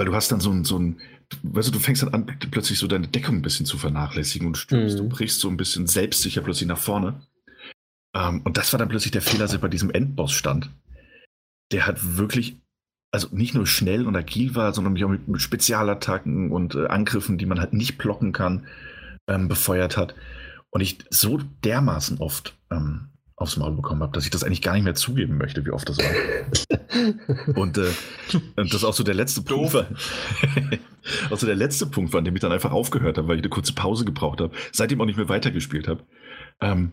weil du hast dann so ein, so ein, weißt du, du fängst dann an, plötzlich so deine Deckung ein bisschen zu vernachlässigen und stürmst, mhm. du brichst so ein bisschen selbstsicher plötzlich nach vorne. Ähm, und das war dann plötzlich der Fehler, der bei diesem Endboss stand. Der hat wirklich, also nicht nur schnell und agil war, sondern mich auch mit, mit Spezialattacken und äh, Angriffen, die man halt nicht blocken kann, ähm, befeuert hat. Und ich so dermaßen oft ähm, aufs Maul bekommen habe, dass ich das eigentlich gar nicht mehr zugeben möchte, wie oft das war. und, äh, und das auch so der letzte Punkt war. auch so der letzte Punkt war, an dem ich dann einfach aufgehört habe, weil ich eine kurze Pause gebraucht habe, seitdem auch nicht mehr weitergespielt habe. Ähm,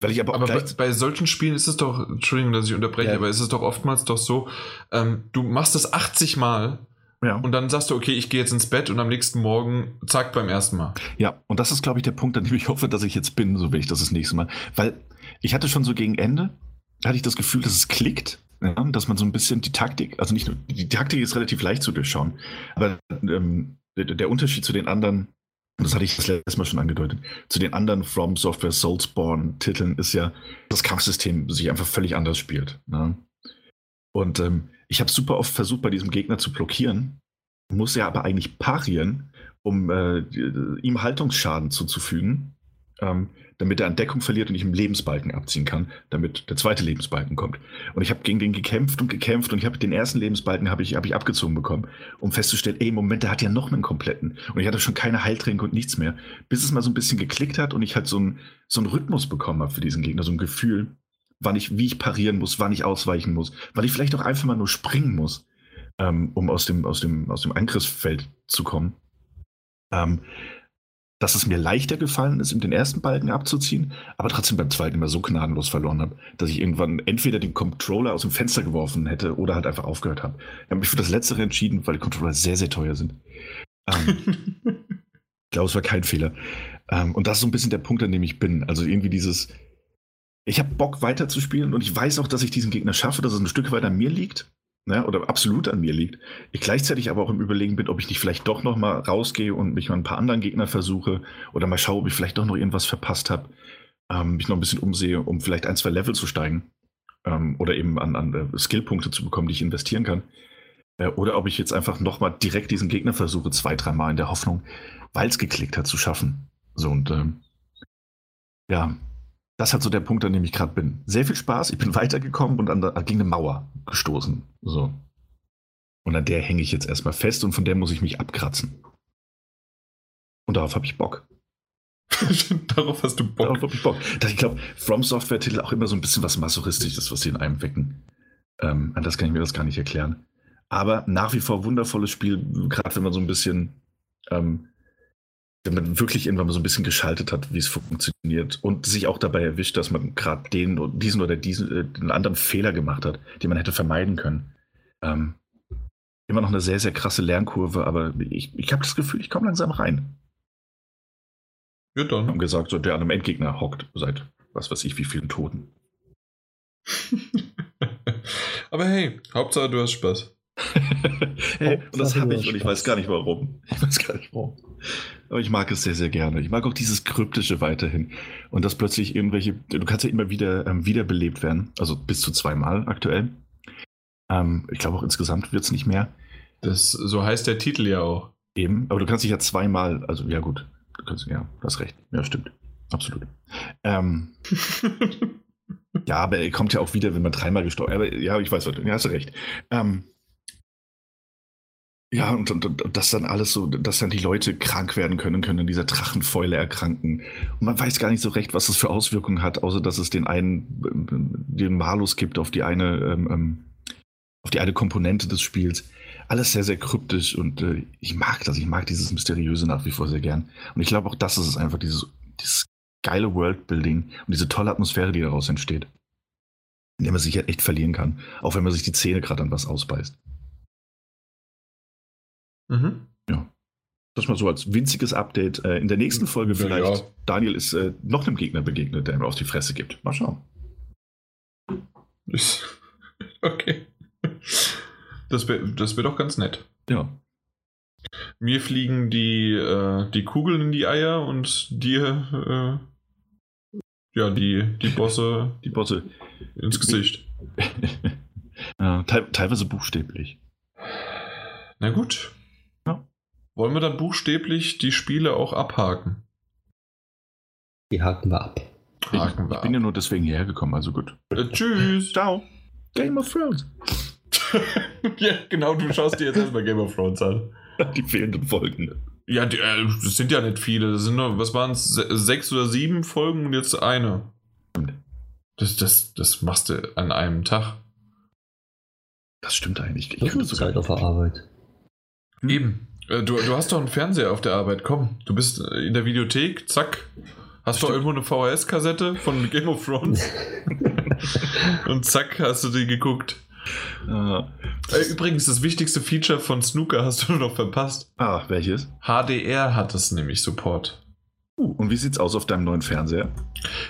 weil ich aber, aber bei, bei, solchen Spielen ist es doch, Entschuldigung, dass ich unterbreche, ja. aber ist es doch oftmals doch so, ähm, du machst es 80 Mal Ja. Und dann sagst du, okay, ich gehe jetzt ins Bett und am nächsten Morgen, zack, beim ersten Mal. Ja, und das ist, glaube ich, der Punkt, an dem ich hoffe, dass ich jetzt bin, so will ich das das nächste Mal. Weil ich hatte schon so gegen Ende, hatte ich das Gefühl, dass es klickt, ja, dass man so ein bisschen die Taktik, also nicht nur, die Taktik ist relativ leicht zu durchschauen, aber ähm, der, Unterschied zu den anderen, das hatte ich das letzte Mal schon angedeutet, zu den anderen From Software Soulsborne-Titeln ist ja, das Kampfsystem sich einfach völlig anders spielt. Ne? Und ähm, ich habe super oft versucht, bei diesem Gegner zu blockieren, muss ja aber eigentlich parieren, um äh, ihm Haltungsschaden zuzufügen, ähm, damit er an Deckung verliert und ich einen Lebensbalken abziehen kann, damit der zweite Lebensbalken kommt. Und ich habe gegen den gekämpft und gekämpft und ich habe den ersten Lebensbalken habe ich, hab ich abgezogen bekommen, um festzustellen, ey, Moment, der hat ja noch einen kompletten. Und ich hatte schon keine Heiltränke und nichts mehr, bis es mal so ein bisschen geklickt hat und ich halt so, ein, so einen Rhythmus bekommen habe für diesen Gegner, so ein Gefühl, wann ich, wie ich parieren muss, wann ich ausweichen muss, weil ich vielleicht auch einfach mal nur springen muss, ähm, um aus dem, aus, dem, aus dem Angriffsfeld zu kommen. Ähm, dass es mir leichter gefallen ist, den ersten Balken abzuziehen, aber trotzdem beim zweiten immer so gnadenlos verloren habe, dass ich irgendwann entweder den Controller aus dem Fenster geworfen hätte oder halt einfach aufgehört habe. Ich habe mich für das Letztere entschieden, weil die Controller sehr, sehr teuer sind. Ähm, ich glaube, es war kein Fehler. Ähm, und das ist so ein bisschen der Punkt, an dem ich bin. Also irgendwie dieses, ich habe Bock weiterzuspielen und ich weiß auch, dass ich diesen Gegner schaffe, dass es ein Stück weit an mir liegt ne, oder absolut an mir liegt. Ich gleichzeitig aber auch im Überlegen bin, ob ich nicht vielleicht doch noch mal rausgehe und mich mal ein paar anderen Gegner versuche oder mal schaue, ob ich vielleicht doch noch irgendwas verpasst habe, ähm, mich noch ein bisschen umsehe, um vielleicht ein, zwei Level zu steigen ähm, oder eben an, an äh, Skillpunkte zu bekommen, die ich investieren kann. Äh, oder ob ich jetzt einfach noch mal direkt diesen Gegner versuche, zwei, dreimal in der Hoffnung, weil es geklickt hat, zu schaffen. So und ähm, ja, das hat so der Punkt, an dem ich gerade bin. Sehr viel Spaß. Ich bin weitergekommen und an der, gegen eine Mauer gestoßen. So. Und an der hänge ich jetzt erstmal fest und von der muss ich mich abkratzen. Und darauf habe ich Bock. darauf hast du Bock. Darauf habe ich Bock. Ich glaube, From Software-Titel auch immer so ein bisschen was Masochistisches, was sie in einem wecken. Ähm, an das kann ich mir das gar nicht erklären. Aber nach wie vor wundervolles Spiel, gerade wenn man so ein bisschen ähm, wenn man wirklich irgendwann mal so ein bisschen geschaltet hat, wie es funktioniert und sich auch dabei erwischt, dass man gerade den diesen oder diesen äh, den anderen Fehler gemacht hat, den man hätte vermeiden können. Ähm, immer noch eine sehr, sehr krasse Lernkurve, aber ich, ich habe das Gefühl, ich komme langsam rein. Ja, dann. Haben gesagt, so der an einem Endgegner hockt seit was weiß ich, wie vielen Toten. aber hey, Hauptsache du hast Spaß. hey, und das habe ich und ich weiß gar nicht warum. Ich weiß gar nicht warum. Aber ich mag es sehr, sehr gerne. Ich mag auch dieses Kryptische weiterhin. Und dass plötzlich irgendwelche, du kannst ja immer wieder ähm, wiederbelebt werden. Also bis zu zweimal aktuell. Ähm, ich glaube auch insgesamt wird es nicht mehr. Das, so heißt der Titel ja auch. Eben, aber du kannst dich ja zweimal, also ja gut, du kannst, ja, du hast recht. Ja, stimmt. Absolut. Ähm, ja, aber er kommt ja auch wieder, wenn man dreimal gestorben ist. Ja, ich weiß, ja, hast du recht. Ähm, ja, und, und, und das dann alles so, dass dann die Leute krank werden können, können in dieser Drachenfäule erkranken. Und man weiß gar nicht so recht, was das für Auswirkungen hat, außer dass es den einen, den Malus gibt auf die eine, ähm, ähm, auf die eine Komponente des Spiels. Alles sehr, sehr kryptisch und äh, ich mag das. Ich mag dieses Mysteriöse nach wie vor sehr gern. Und ich glaube auch, das ist es einfach, dieses, dieses geile Worldbuilding und diese tolle Atmosphäre, die daraus entsteht. In der man sich echt verlieren kann. Auch wenn man sich die Zähne gerade an was ausbeißt. Mhm. Ja. Das mal so als winziges Update. Äh, in der nächsten Folge ja, vielleicht. Ja. Daniel ist äh, noch einem Gegner begegnet, der ihm auf die Fresse gibt. Mal schauen. Okay. Das wäre das wär doch ganz nett. Ja. Mir fliegen die, äh, die Kugeln in die Eier und dir, äh, ja, die, die Bosse, die Bosse ins Gesicht. ja, teilweise buchstäblich. Na gut. Wollen wir dann buchstäblich die Spiele auch abhaken? Die haken wir ab. Haken ich, wir ich bin ja nur deswegen hierher gekommen, also gut. Äh, tschüss. Ciao. Game of Thrones. ja, genau, du schaust dir jetzt erstmal Game of Thrones an. Die fehlenden Folgen. Ja, die, äh, das sind ja nicht viele. Das sind nur, was waren es, sechs oder sieben Folgen und jetzt eine. Das, das, das machst du an einem Tag. Das stimmt eigentlich. Ich das ist Zeit auf der Arbeit. Eben. Äh, du, du hast doch einen Fernseher auf der Arbeit, komm. Du bist in der Videothek, zack. Hast du irgendwo eine VHS-Kassette von Game of Thrones? Und zack, hast du die geguckt. Äh, Übrigens, das wichtigste Feature von Snooker hast du noch verpasst. Ah, welches? HDR hat es nämlich Support. Uh, und wie sieht's aus auf deinem neuen Fernseher?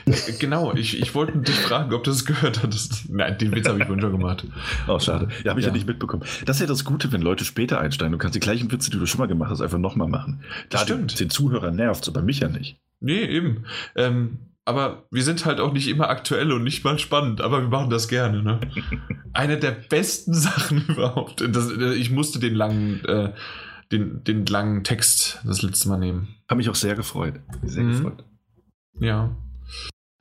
Äh, genau, ich, ich wollte dich fragen, ob du das gehört hattest. Nein, den Witz habe ich schon gemacht. Oh, schade. Ja, habe ich ja. Ja. nicht mitbekommen. Das ist ja das Gute, wenn Leute später einsteigen. Du kannst die gleichen Witze, die du schon mal gemacht hast, einfach nochmal machen. Das Klar, den, stimmt. den Zuhörer nervt aber mich ja nicht. Nee, eben. Ähm, aber wir sind halt auch nicht immer aktuell und nicht mal spannend, aber wir machen das gerne. Ne? Eine der besten Sachen überhaupt. Das, ich musste den langen, äh, den, den langen Text das letzte Mal nehmen. Habe mich auch sehr gefreut. Sehr Mhm. gefreut. Ja.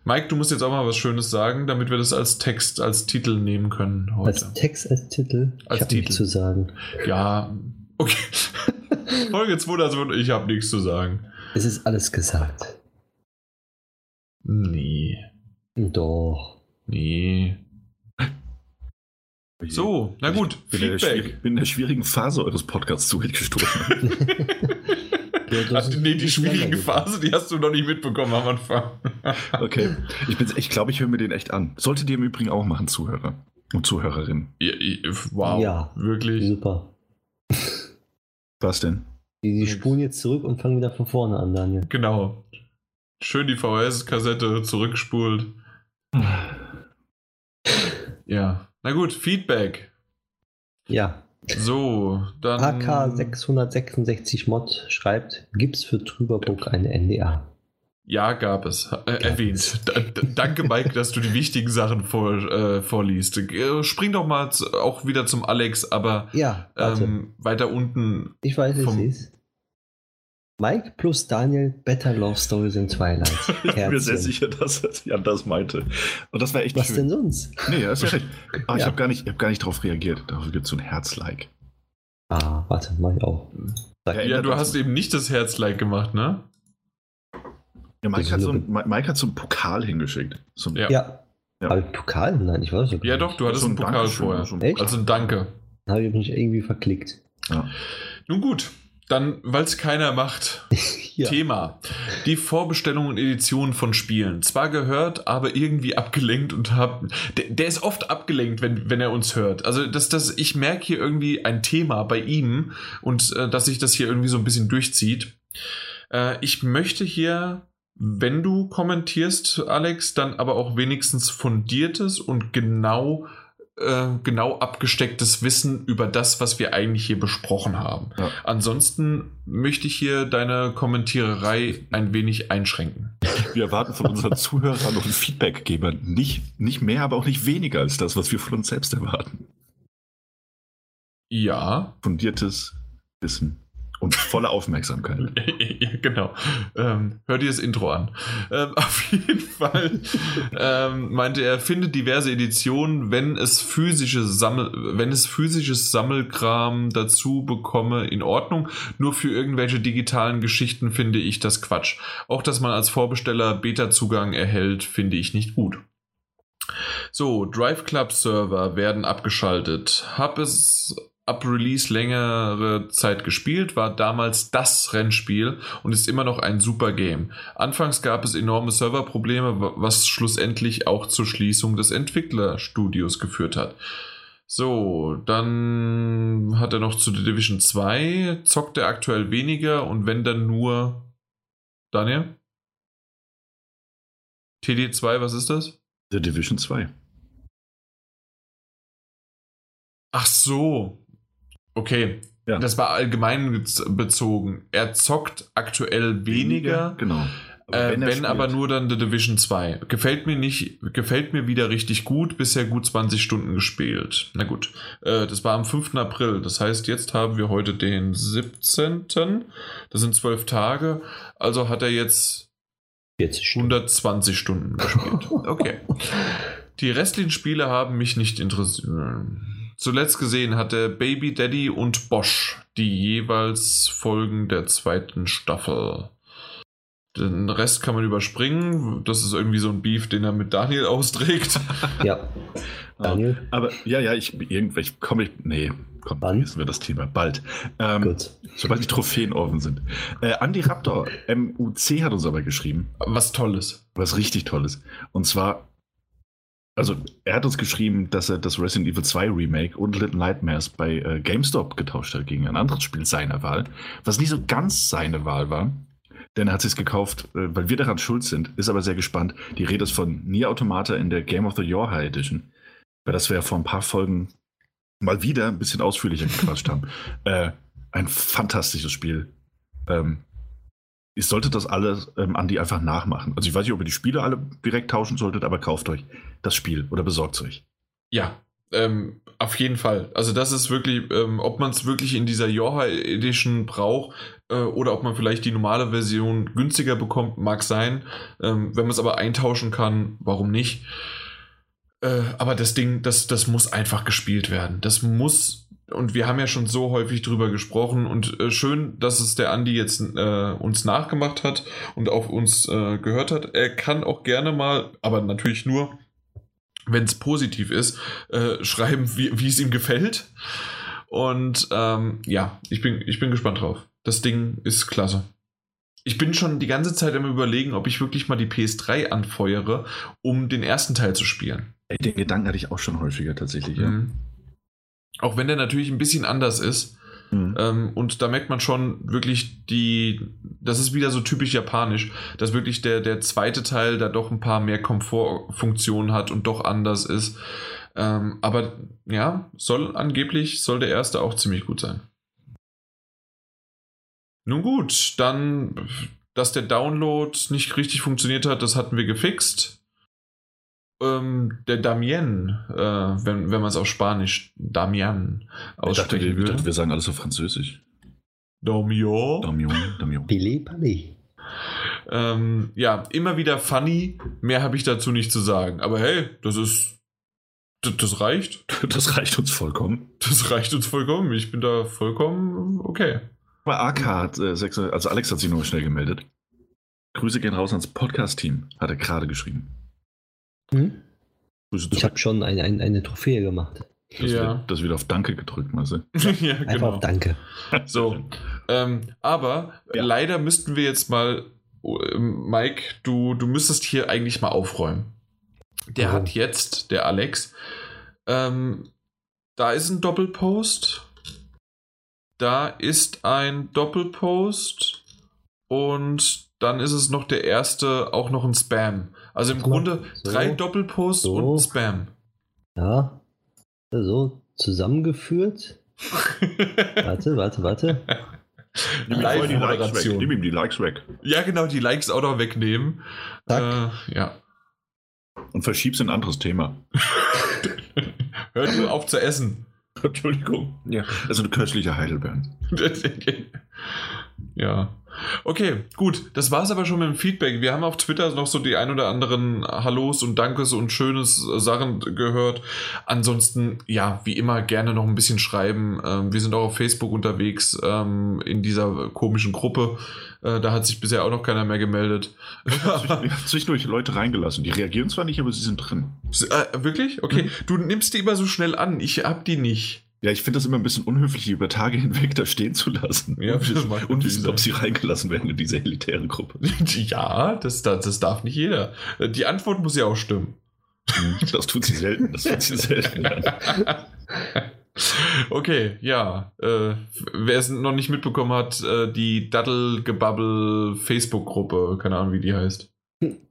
Mike, du musst jetzt auch mal was Schönes sagen, damit wir das als Text, als Titel nehmen können Als heute. Text, als Titel. Als ich habe Titel. nichts zu sagen. Ja, okay. Folge 200, ich habe nichts zu sagen. Es ist alles gesagt. Nee, Doch. nee. So, na gut, Bin in, der Feedback. schwierigen- bin in der schwierigen Phase eures Podcasts zugestoßen. Ja, Ach, nee, die schwierige Phase, die hast du noch nicht mitbekommen am Anfang. Okay. Ich, bin- ich glaube, ich höre mir den echt an. Solltet ihr im Übrigen auch machen, Zuhörer und Zuhörerinnen. Ja, wow, Ja. wirklich. Super. Was denn? Die, die spulen jetzt zurück und fangen wieder von vorne an, Daniel. Genau. Schön die VHS-Kassette zurückgespult. Ja, na gut, Feedback. Ja. So, dann. AK666 Mod schreibt, gibt's für Trüberburg eine NDA? Ja, gab es. Äh, erwähnt. Da, da, danke, Mike, dass du die wichtigen Sachen vor, äh, vorliest. Äh, Spring doch mal zu, auch wieder zum Alex, aber Ja, ähm, weiter unten. ich weiß, vom- es ist. Mike plus Daniel, Better Love Stories in Twilight. Ich bin mir sehr sicher, dass Jan das meinte. Und das war echt Was schön. denn sonst? Nee, ja, ist ja recht. Ah, ich Ja. habe gar, nicht- ich hab gar nicht drauf reagiert. Dafür gibt es so ein Herz-Like. Ah, warte, mach ich auch. Ja, Ja, du hast eben nicht das Herz-Like gemacht, ne? Ja, Mike, Das hat so ein, Mi- Mike hat so einen Pokal hingeschickt. So ein, Ja. Ja. Ja. Aber Pokal? Nein, ich weiß nicht. Ja, doch, du hattest so einen Pokal vorher. Echt? Also ein Danke. Habe ich mich irgendwie verklickt. Ja. Nun gut, dann, weil es keiner macht, Ja. Thema. Die Vorbestellung und Edition von Spielen. Zwar gehört, aber irgendwie abgelenkt und hab. Der, der ist oft abgelenkt, wenn, wenn er uns hört. Also, das, das, ich merke hier irgendwie ein Thema bei ihm und äh, dass sich das hier irgendwie so ein bisschen durchzieht. Äh, ich möchte hier, wenn du kommentierst, Alex, dann aber auch wenigstens fundiertes und genau äh, genau abgestecktes Wissen über das, was wir eigentlich hier besprochen haben. Ja. Ansonsten möchte ich hier deine Kommentiererei ein wenig einschränken. Wir erwarten von unseren Zuhörern und Feedbackgebern nicht, nicht mehr, aber auch nicht weniger als das, was wir von uns selbst erwarten. Ja, Fundiertes Wissen und volle Aufmerksamkeit. genau. Ähm, hör dir das Intro an. Ähm, auf jeden Fall ähm, meinte er, findet diverse Editionen, wenn es physische Sammel, wenn es physisches Sammelkram dazu bekomme, in Ordnung. Nur für irgendwelche digitalen Geschichten finde ich das Quatsch. Auch dass man als Vorbesteller Beta-Zugang erhält, finde ich nicht gut. So, Drive Club Server werden abgeschaltet. Hab es ab Release längere Zeit gespielt, war damals das Rennspiel und ist immer noch ein super Game. Anfangs gab es enorme Serverprobleme, wa- was schlussendlich auch zur Schließung des Entwicklerstudios geführt hat. So, dann hat er noch zu The Division 2, zockt er aktuell weniger und wenn dann nur. Daniel? TD2, was ist das? The Division 2. Ach so. Okay. Ja. Das war allgemein bezogen. Er zockt aktuell weniger, Genau. äh, wenn, er spielt- aber nur dann The Division 2. Gefällt mir nicht, gefällt mir wieder richtig gut, bisher gut 20 Stunden gespielt. Na gut. Äh, das war am 5. April. Das heißt, jetzt haben wir heute den 17. Das sind 12 Tage. Also hat er jetzt 40 Stunden. 120 Stunden gespielt. Okay. Die restlichen Spiele haben mich nicht interessiert. Zuletzt gesehen hatte Baby Daddy und Bosch die jeweils Folgen der zweiten Staffel. Den Rest kann man überspringen. Das ist irgendwie so ein Beef, den er mit Daniel austrägt. Ja, Daniel, Aber ja, ja, ich irgendwelche komme ich. Nee, komm, vergessen wir das Thema. Bald. Ähm, gut. sobald die Trophäen offen sind. Äh, Andy Raptor, MUC, hat uns aber geschrieben, Was Tolles. was richtig Tolles. Und zwar Also, er hat uns geschrieben, dass er das Resident Evil 2 Remake und Little Nightmares bei äh, GameStop getauscht hat gegen ein anderes Spiel seiner Wahl, was nicht so ganz seine Wahl war. Denn er hat sich gekauft, äh, weil wir daran schuld sind, ist aber sehr gespannt. Die Rede ist von Nier Automata in der Game of the Year High Edition. Weil das wir ja vor ein paar Folgen mal wieder ein bisschen ausführlicher gequatscht haben. Äh, ein fantastisches Spiel. Ähm, ich sollte das alles ähm, Andi einfach nachmachen. Also ich weiß nicht, ob ihr die Spiele alle direkt tauschen solltet, aber kauft euch das Spiel oder besorgt es euch. Ja, ähm, auf jeden Fall. Also das ist wirklich, ähm, ob man es wirklich in dieser Yoha Edition braucht äh, oder ob man vielleicht die normale Version günstiger bekommt, mag sein. Ähm, wenn man es aber eintauschen kann, warum nicht? Äh, aber das Ding, das, das muss einfach gespielt werden. Das muss und wir haben ja schon so häufig drüber gesprochen und äh, schön, dass es der Andi jetzt äh, uns nachgemacht hat und auf uns äh, gehört hat. Er kann auch gerne mal, aber natürlich nur, wenn es positiv ist, äh, schreiben, wie, wie es ihm gefällt. Und ähm, ja, ich bin, ich bin gespannt drauf. Das Ding ist klasse. Ich bin schon die ganze Zeit am Überlegen, ob ich wirklich mal die PS3 anfeuere, um den ersten Teil zu spielen. Den Gedanken hatte ich auch schon häufiger tatsächlich, ja. Mhm. Auch wenn der natürlich ein bisschen anders ist. Mhm. Ähm, und da merkt man schon wirklich die, das ist wieder so typisch japanisch, dass wirklich der, der zweite Teil da doch ein paar mehr Komfortfunktionen hat und doch anders ist. Ähm, aber ja, soll angeblich, soll der erste auch ziemlich gut sein. Nun gut, dann, dass der Download nicht richtig funktioniert hat, das hatten wir gefixt ähm, der Damien, äh, wenn, wenn man es auf Spanisch Damian aussprechen würde. Wir, wir sagen alles auf Französisch. Damien. Damien, Damien. Billy Palais. Ähm, ja, immer wieder funny. Mehr habe ich dazu nicht zu sagen. Aber hey, das ist. Das, das reicht. Das reicht uns vollkommen. Das reicht uns vollkommen. Ich bin da vollkommen okay. Bei AK hat, äh, also Alex hat sich nur schnell gemeldet. Grüße gehen raus ans Podcast-Team, hat er gerade geschrieben. Hm? Ich habe schon eine, eine, eine Trophäe gemacht. Das, ja. wird, das wird auf Danke gedrückt, Marcel. ja, Einfach genau. auf Danke. So. ähm, aber ja. leider müssten wir jetzt mal, ähm, Mike, du, du müsstest hier eigentlich mal aufräumen. Der oh. hat jetzt, der Alex, ähm, da ist ein Doppelpost. Da ist ein Doppelpost. Und dann ist es noch der erste, auch noch ein Spam. Also im Grunde so, drei Doppelposts so. und Spam. Ja, so zusammengeführt. warte, warte, warte. Nimm, Live die Likes weg. Nimm ihm die Likes weg. Ja, genau, die Likes auch noch wegnehmen. Äh, ja. Und verschieb's in ein anderes Thema. Hört nur auf zu essen. Entschuldigung. Ja. Also eine köstliche Heidelbeeren. ja. Okay, gut. Das war es aber schon mit dem Feedback. Wir haben auf Twitter noch so die ein oder anderen Hallos und Dankes und schönes Sachen gehört. Ansonsten, ja, wie immer gerne noch ein bisschen schreiben. Ähm, wir sind auch auf Facebook unterwegs ähm, in dieser komischen Gruppe. Äh, da hat sich bisher auch noch keiner mehr gemeldet. Hat zwischendurch Leute reingelassen. Die reagieren zwar nicht, aber sie sind drin. Äh, wirklich? Okay. Mhm. Du nimmst die immer so schnell an. Ich hab die nicht. Ja, ich finde das immer ein bisschen unhöflich, die über Tage hinweg da stehen zu lassen. Ja, und wissen, ob sie reingelassen werden in diese elitäre Gruppe. Ja, das, das, das darf nicht jeder. Die Antwort muss ja auch stimmen. Das tut sie selten. Das tut sie selten. okay, ja. Äh, wer es noch nicht mitbekommen hat, äh, die Daddle-Gebubble Facebook-Gruppe, keine Ahnung, wie die heißt.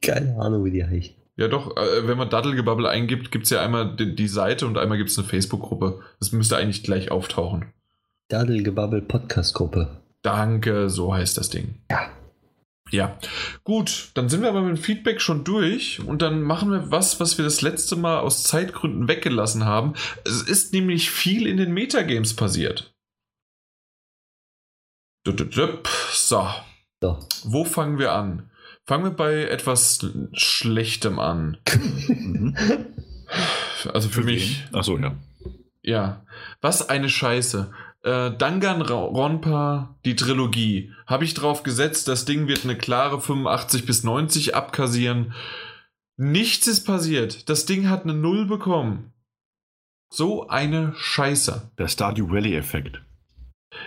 Keine Ahnung, wie die heißt. Ja, doch, äh, wenn man Dattelgebubble eingibt, gibt es ja einmal die, die, Seite und einmal gibt es eine Facebook-Gruppe. Das müsste eigentlich gleich auftauchen. Daddelgebubble Podcast-Gruppe. Danke, so heißt das Ding. Ja. Ja, gut, dann sind wir aber mit dem Feedback schon durch und dann machen wir was, was wir das letzte Mal aus Zeitgründen weggelassen haben. Es ist nämlich viel in den Metagames passiert. So. so. Wo fangen wir an? Fangen wir bei etwas Schlechtem an. Mhm. also für, für mich. Achso, ja. Ja. Was eine Scheiße. Äh, Danganronpa, die Trilogie. Habe ich drauf gesetzt, das Ding wird eine klare 85 bis 90 abkassieren. Nichts ist passiert. Das Ding hat eine Null bekommen. So eine Scheiße. Der Stardew Valley-Effekt.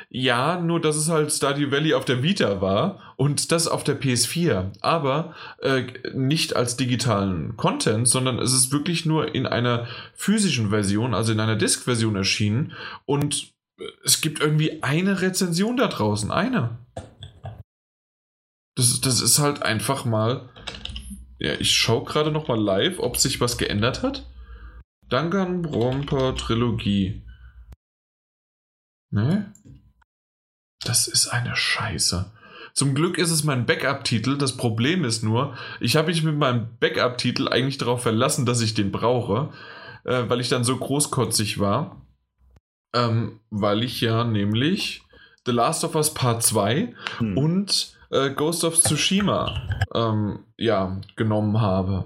Ja, nur dass es halt Stardew Valley auf der Vita war und das auf der PS4, aber äh, nicht als digitalen Content, sondern es ist wirklich nur in einer physischen Version, also in einer Disk-Version erschienen und es gibt irgendwie eine Rezension da draußen, eine. Das, das ist halt einfach mal. Ja, ich schaue gerade noch mal live, ob sich was geändert hat. Danganronpa Trilogie. Ne? Das ist eine Scheiße. Zum Glück ist es mein Backup-Titel. Das Problem ist nur, ich habe mich mit meinem Backup-Titel eigentlich darauf verlassen, dass ich den brauche, äh, weil ich dann so großkotzig war. Ähm, weil ich ja nämlich The Last of Us Part 2 hm. und äh, Ghost of Tsushima ähm, ja, genommen habe.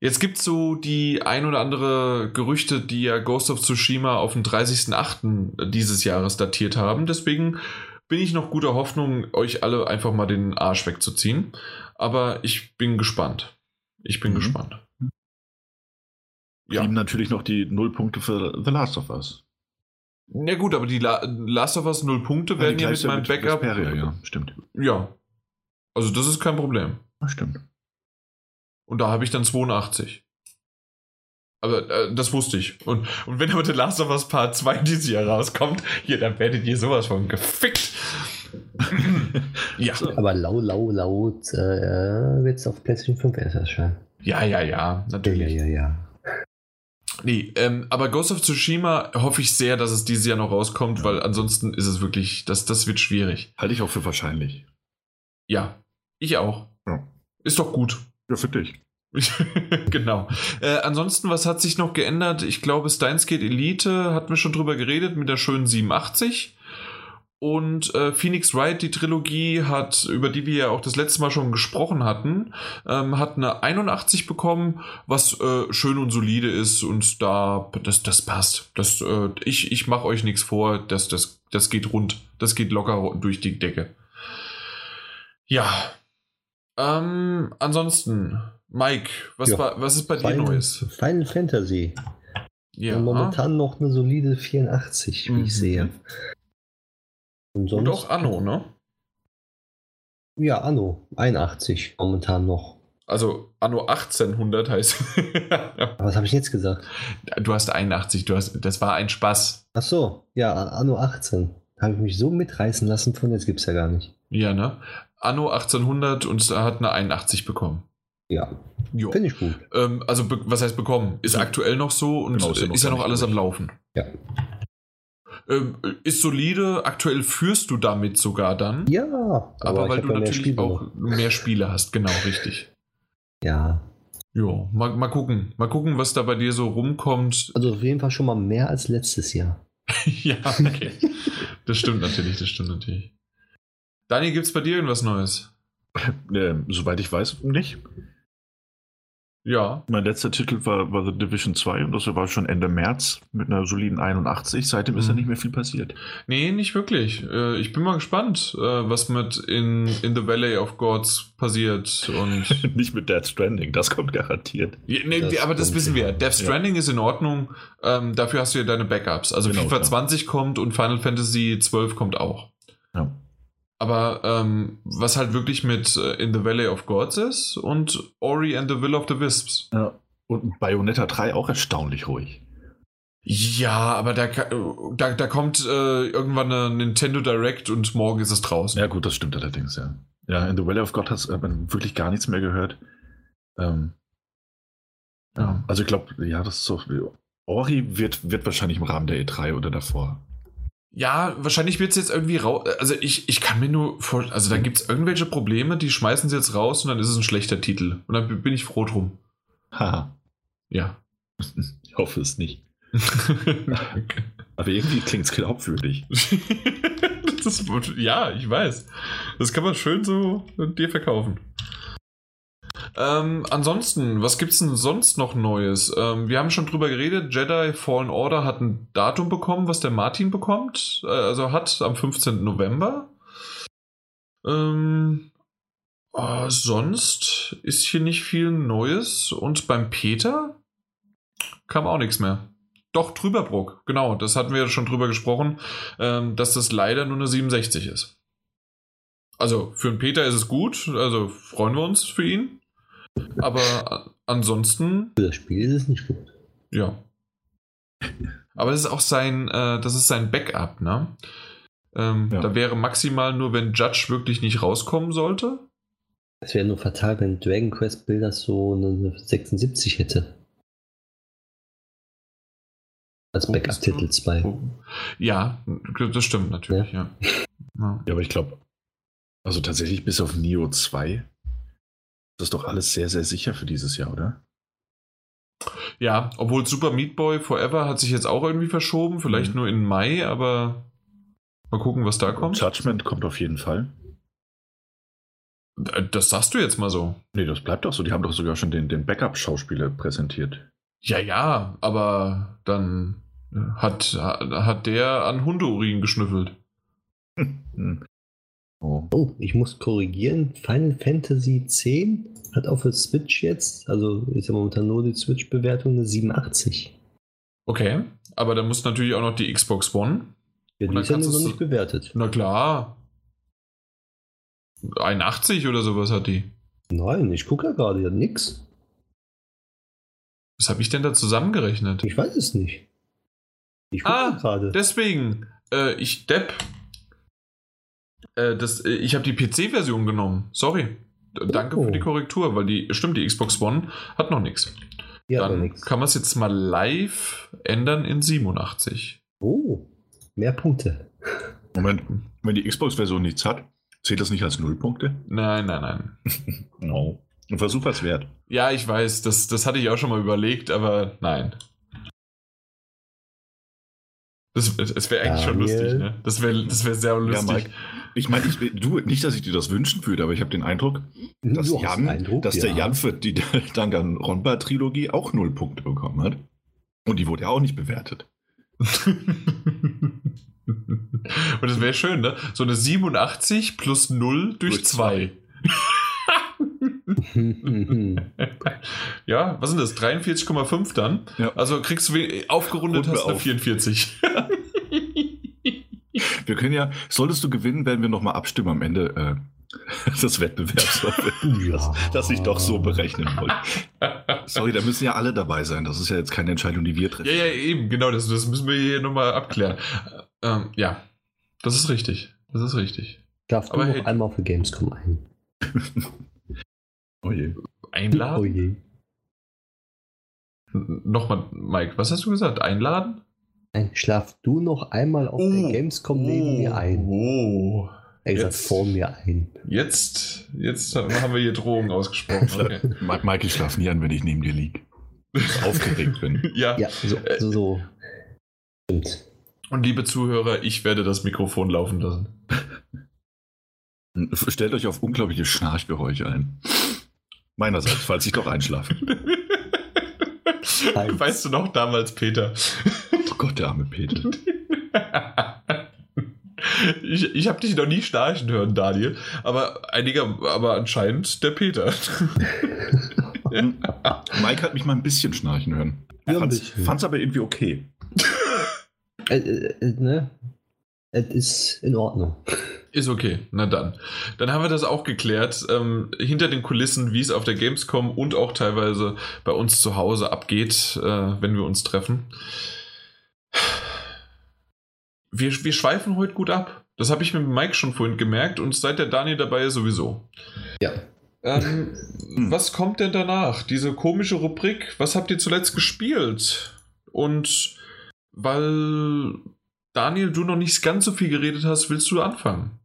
Jetzt gibt es so die ein oder andere Gerüchte, die ja Ghost of Tsushima auf den 30.08. dieses Jahres datiert haben. Deswegen bin ich noch guter Hoffnung, euch alle einfach mal den Arsch wegzuziehen. Aber ich bin gespannt. Ich bin mhm. gespannt. Ja. Blieben natürlich noch die Nullpunkte für The Last of Us. Ja gut, aber die La Last of Us 0 Punkte werden ja mit meinem Backup. Vesperia, ja, stimmt. Ja. Also das ist kein Problem. Das stimmt. Und da habe ich dann 82. Aber äh, das wusste ich. Und, und wenn aber The Last of Us Part 2 dieses Jahr rauskommt, hier, dann werdet ihr sowas von gefickt. ja. Aber lau, lau, laut äh, wird es auf PlayStation 5 erst erscheinen. Ja, ja, ja, natürlich. Ja, ja, ja. Nee, ähm, aber Ghost of Tsushima hoffe ich sehr, dass es dieses Jahr noch rauskommt, ja. weil ansonsten ist es wirklich, das, das wird schwierig. Halte ich auch für wahrscheinlich. Ja, ich auch. Ja. Ist doch gut. Ja, für dich. genau. Äh, ansonsten, was hat sich noch geändert? Ich glaube, Steins Gate Elite hatten wir schon drüber geredet mit der schönen 87. Und äh, Phoenix Wright, die Trilogie, hat, über die wir ja auch das letzte Mal schon gesprochen hatten, ähm, hat eine 81 bekommen, was äh, schön und solide ist und da, das, das passt. Das, äh, ich ich mache euch nichts vor, das, das, das geht rund. Das geht locker durch die Decke. Ja. Ähm, ansonsten, Mike, was, ja. war, was ist bei Final, dir Neues? Final Fantasy. Ja. momentan noch eine solide 84, wie mhm. ich sehe. Und, sonst, Und auch Anno, ne? Ja, Anno 81 momentan noch. Also Anno 1800 heißt. Was habe ich jetzt gesagt? Du hast 81, du hast, das war ein Spaß. Ach so, ja, Anno 18. Habe ich mich so mitreißen lassen von, jetzt gibt es ja gar nicht. Ja, ne? Anno 1800 und hat eine 81 bekommen. Ja, finde ich gut. Ähm, also, was heißt bekommen? Ist ja. aktuell noch so und genau, ist, ist ja noch alles am Laufen. Ja. Ähm, ist solide. Aktuell führst du damit sogar dann. Ja, aber, aber weil du natürlich auch noch. mehr Spiele hast, genau, richtig. Ja. Ja, mal, mal gucken. Mal gucken, was da bei dir so rumkommt. Also auf jeden Fall schon mal mehr als letztes Jahr. ja, okay. das stimmt natürlich, das stimmt natürlich. Daniel, gibt es bei dir irgendwas Neues? Äh, soweit ich weiß, nicht. Ja. Mein letzter Titel war, war The Division 2 und das war schon Ende März mit einer soliden 81. Seitdem ist ja mhm. nicht mehr viel passiert. Nee, nicht wirklich. Äh, ich bin mal gespannt, äh, was mit in, in the Valley of Gods passiert. Und nicht mit Death Stranding, das kommt garantiert. Ja, nee, das aber das wissen wir. Death Stranding ja. ist in Ordnung. Ähm, dafür hast du ja deine Backups. Also genau, FIFA 20 kommt und Final Fantasy 12 kommt auch. Ja. Aber ähm, was halt wirklich mit äh, In the Valley of Gods ist und Ori and the Will of the Wisps. Ja. Und Bayonetta 3 auch erstaunlich ruhig. Ja, aber da, da, da kommt äh, irgendwann eine Nintendo Direct und morgen ist es draußen. Ja, gut, das stimmt allerdings, ja. Ja, in The Valley of God hat man wirklich gar nichts mehr gehört. Ähm, ja, also ich glaube, ja, das ist so. Ori wird, wird wahrscheinlich im Rahmen der E3 oder davor ja, wahrscheinlich wird es jetzt irgendwie raus. Also ich, ich kann mir nur vor. Also dann gibt es irgendwelche Probleme, die schmeißen sie jetzt raus und dann ist es ein schlechter Titel. Und dann bin ich froh drum. Haha. Ja. Ich hoffe es nicht. Aber irgendwie klingt es glaubwürdig. das, ja, ich weiß. Das kann man schön so dir verkaufen. Ähm, ansonsten, was gibt es denn sonst noch Neues? Ähm, wir haben schon drüber geredet, Jedi Fallen Order hat ein Datum bekommen, was der Martin bekommt. Äh, also hat am 15. November. Ähm, oh, sonst ist hier nicht viel Neues. Und beim Peter kam auch nichts mehr. Doch, Trüberbrook, genau, das hatten wir schon drüber gesprochen, ähm, dass das leider nur eine 67 ist. Also für einen Peter ist es gut, also freuen wir uns für ihn. Aber ansonsten. Für das Spiel ist es nicht gut. Ja. Aber das ist auch sein, äh, das ist sein Backup, ne? Ähm, ja. Da wäre maximal nur, wenn Judge wirklich nicht rauskommen sollte. Es wäre nur fatal, wenn Dragon Quest Builders so eine 76 hätte. Als Backup-Titel 2. Ja, das stimmt natürlich, ja. Ja, ja aber ich glaube, also tatsächlich bis auf Neo 2 das ist doch alles sehr, sehr sicher für dieses Jahr, oder? Ja, obwohl Super Meat Boy Forever hat sich jetzt auch irgendwie verschoben, vielleicht mhm. nur in Mai, aber mal gucken, was da kommt. Judgment kommt auf jeden Fall. Äh, das sagst du jetzt mal so. Nee, das bleibt doch so. Die haben doch sogar schon den, den Backup-Schauspieler präsentiert. Ja, ja, aber dann hat, hat der an Hundeurin geschnüffelt. Oh. oh. ich muss korrigieren. Final Fantasy X hat auch für Switch jetzt, also ist ja momentan nur die Switch-Bewertung eine 87. Okay, aber da muss natürlich auch noch die Xbox One. Ja, die ist ja noch nicht bewertet. Na klar. 81 oder sowas hat die. Nein, ich gucke ja gerade, ja nix. Was habe ich denn da zusammengerechnet? Ich weiß es nicht. Ich gucke ah, gerade. Deswegen, äh, ich depp. Äh, das, äh, ich habe die PC-Version genommen. Sorry. Danke oh. für die Korrektur, weil die, stimmt, die Xbox One hat noch nichts. Ja, Dann kann man es jetzt mal live ändern in 87. Oh, mehr Punkte. Moment, wenn die Xbox-Version nichts hat, zählt das nicht als Nullpunkte? Nein, nein, nein. no. Ein Versuch was wert. Ja, ich weiß, das, das hatte ich auch schon mal überlegt, aber nein. Das, das wäre eigentlich Daniel. schon lustig, ne? Das wäre das wär sehr lustig. Ja, Mike, ich meine, ich, du, nicht, dass ich dir das wünschen würde, aber ich habe den Eindruck, dass, Jan, Eindruck, dass ja. der Jan für die Danganronpa-Trilogie auch null Punkte bekommen hat. Und die wurde ja auch nicht bewertet. Und das wäre schön, ne? So eine 87 plus 0 durch 2. ja, was sind das? 43,5 dann? Ja. Also kriegst du aufgerundet hast du auf. 44. wir können ja, solltest du gewinnen, werden wir nochmal abstimmen am Ende äh, des Wettbewerbs, ja. dass ich doch so berechnen wollte. Sorry, da müssen ja alle dabei sein. Das ist ja jetzt keine Entscheidung, die wir treffen. Ja, ja, eben, genau, das, das müssen wir hier nochmal abklären. Ähm, ja, das ist richtig. Das ist richtig. Darf du noch hey, einmal für Gamescom ein? Oh je. Einladen? Oh je. Nochmal, Mike, was hast du gesagt? Einladen? Nein, schlaf du noch einmal auf oh, der Gamescom oh, neben mir ein. Oh. Er gesagt, vor mir ein. Jetzt, jetzt haben wir hier Drohungen ausgesprochen. Okay. Mike, ich schlaf nie an, wenn ich neben dir liege. Aufgeregt bin. ja. ja, so, so, so. Stimmt. Und liebe Zuhörer, ich werde das Mikrofon laufen lassen. Stellt euch auf unglaubliche Schnarchgeräusche ein. Meinerseits, falls ich doch einschlafe. weißt du noch damals, Peter? Oh Gott, der arme Peter. ich ich habe dich noch nie schnarchen hören, Daniel. Aber einiger, aber anscheinend der Peter. Mike hat mich mal ein bisschen schnarchen hören. Er ja, fand es aber irgendwie okay. äh, äh, ne? Es ist in Ordnung. Ist okay, na dann. Dann haben wir das auch geklärt. Ähm, hinter den Kulissen, wie es auf der Gamescom und auch teilweise bei uns zu Hause abgeht, äh, wenn wir uns treffen. Wir, wir schweifen heute gut ab. Das habe ich mit Mike schon vorhin gemerkt und seit der Daniel dabei ist sowieso. Ja. Ähm, hm. Was kommt denn danach? Diese komische Rubrik, was habt ihr zuletzt gespielt? Und weil Daniel, du noch nicht ganz so viel geredet hast, willst du anfangen?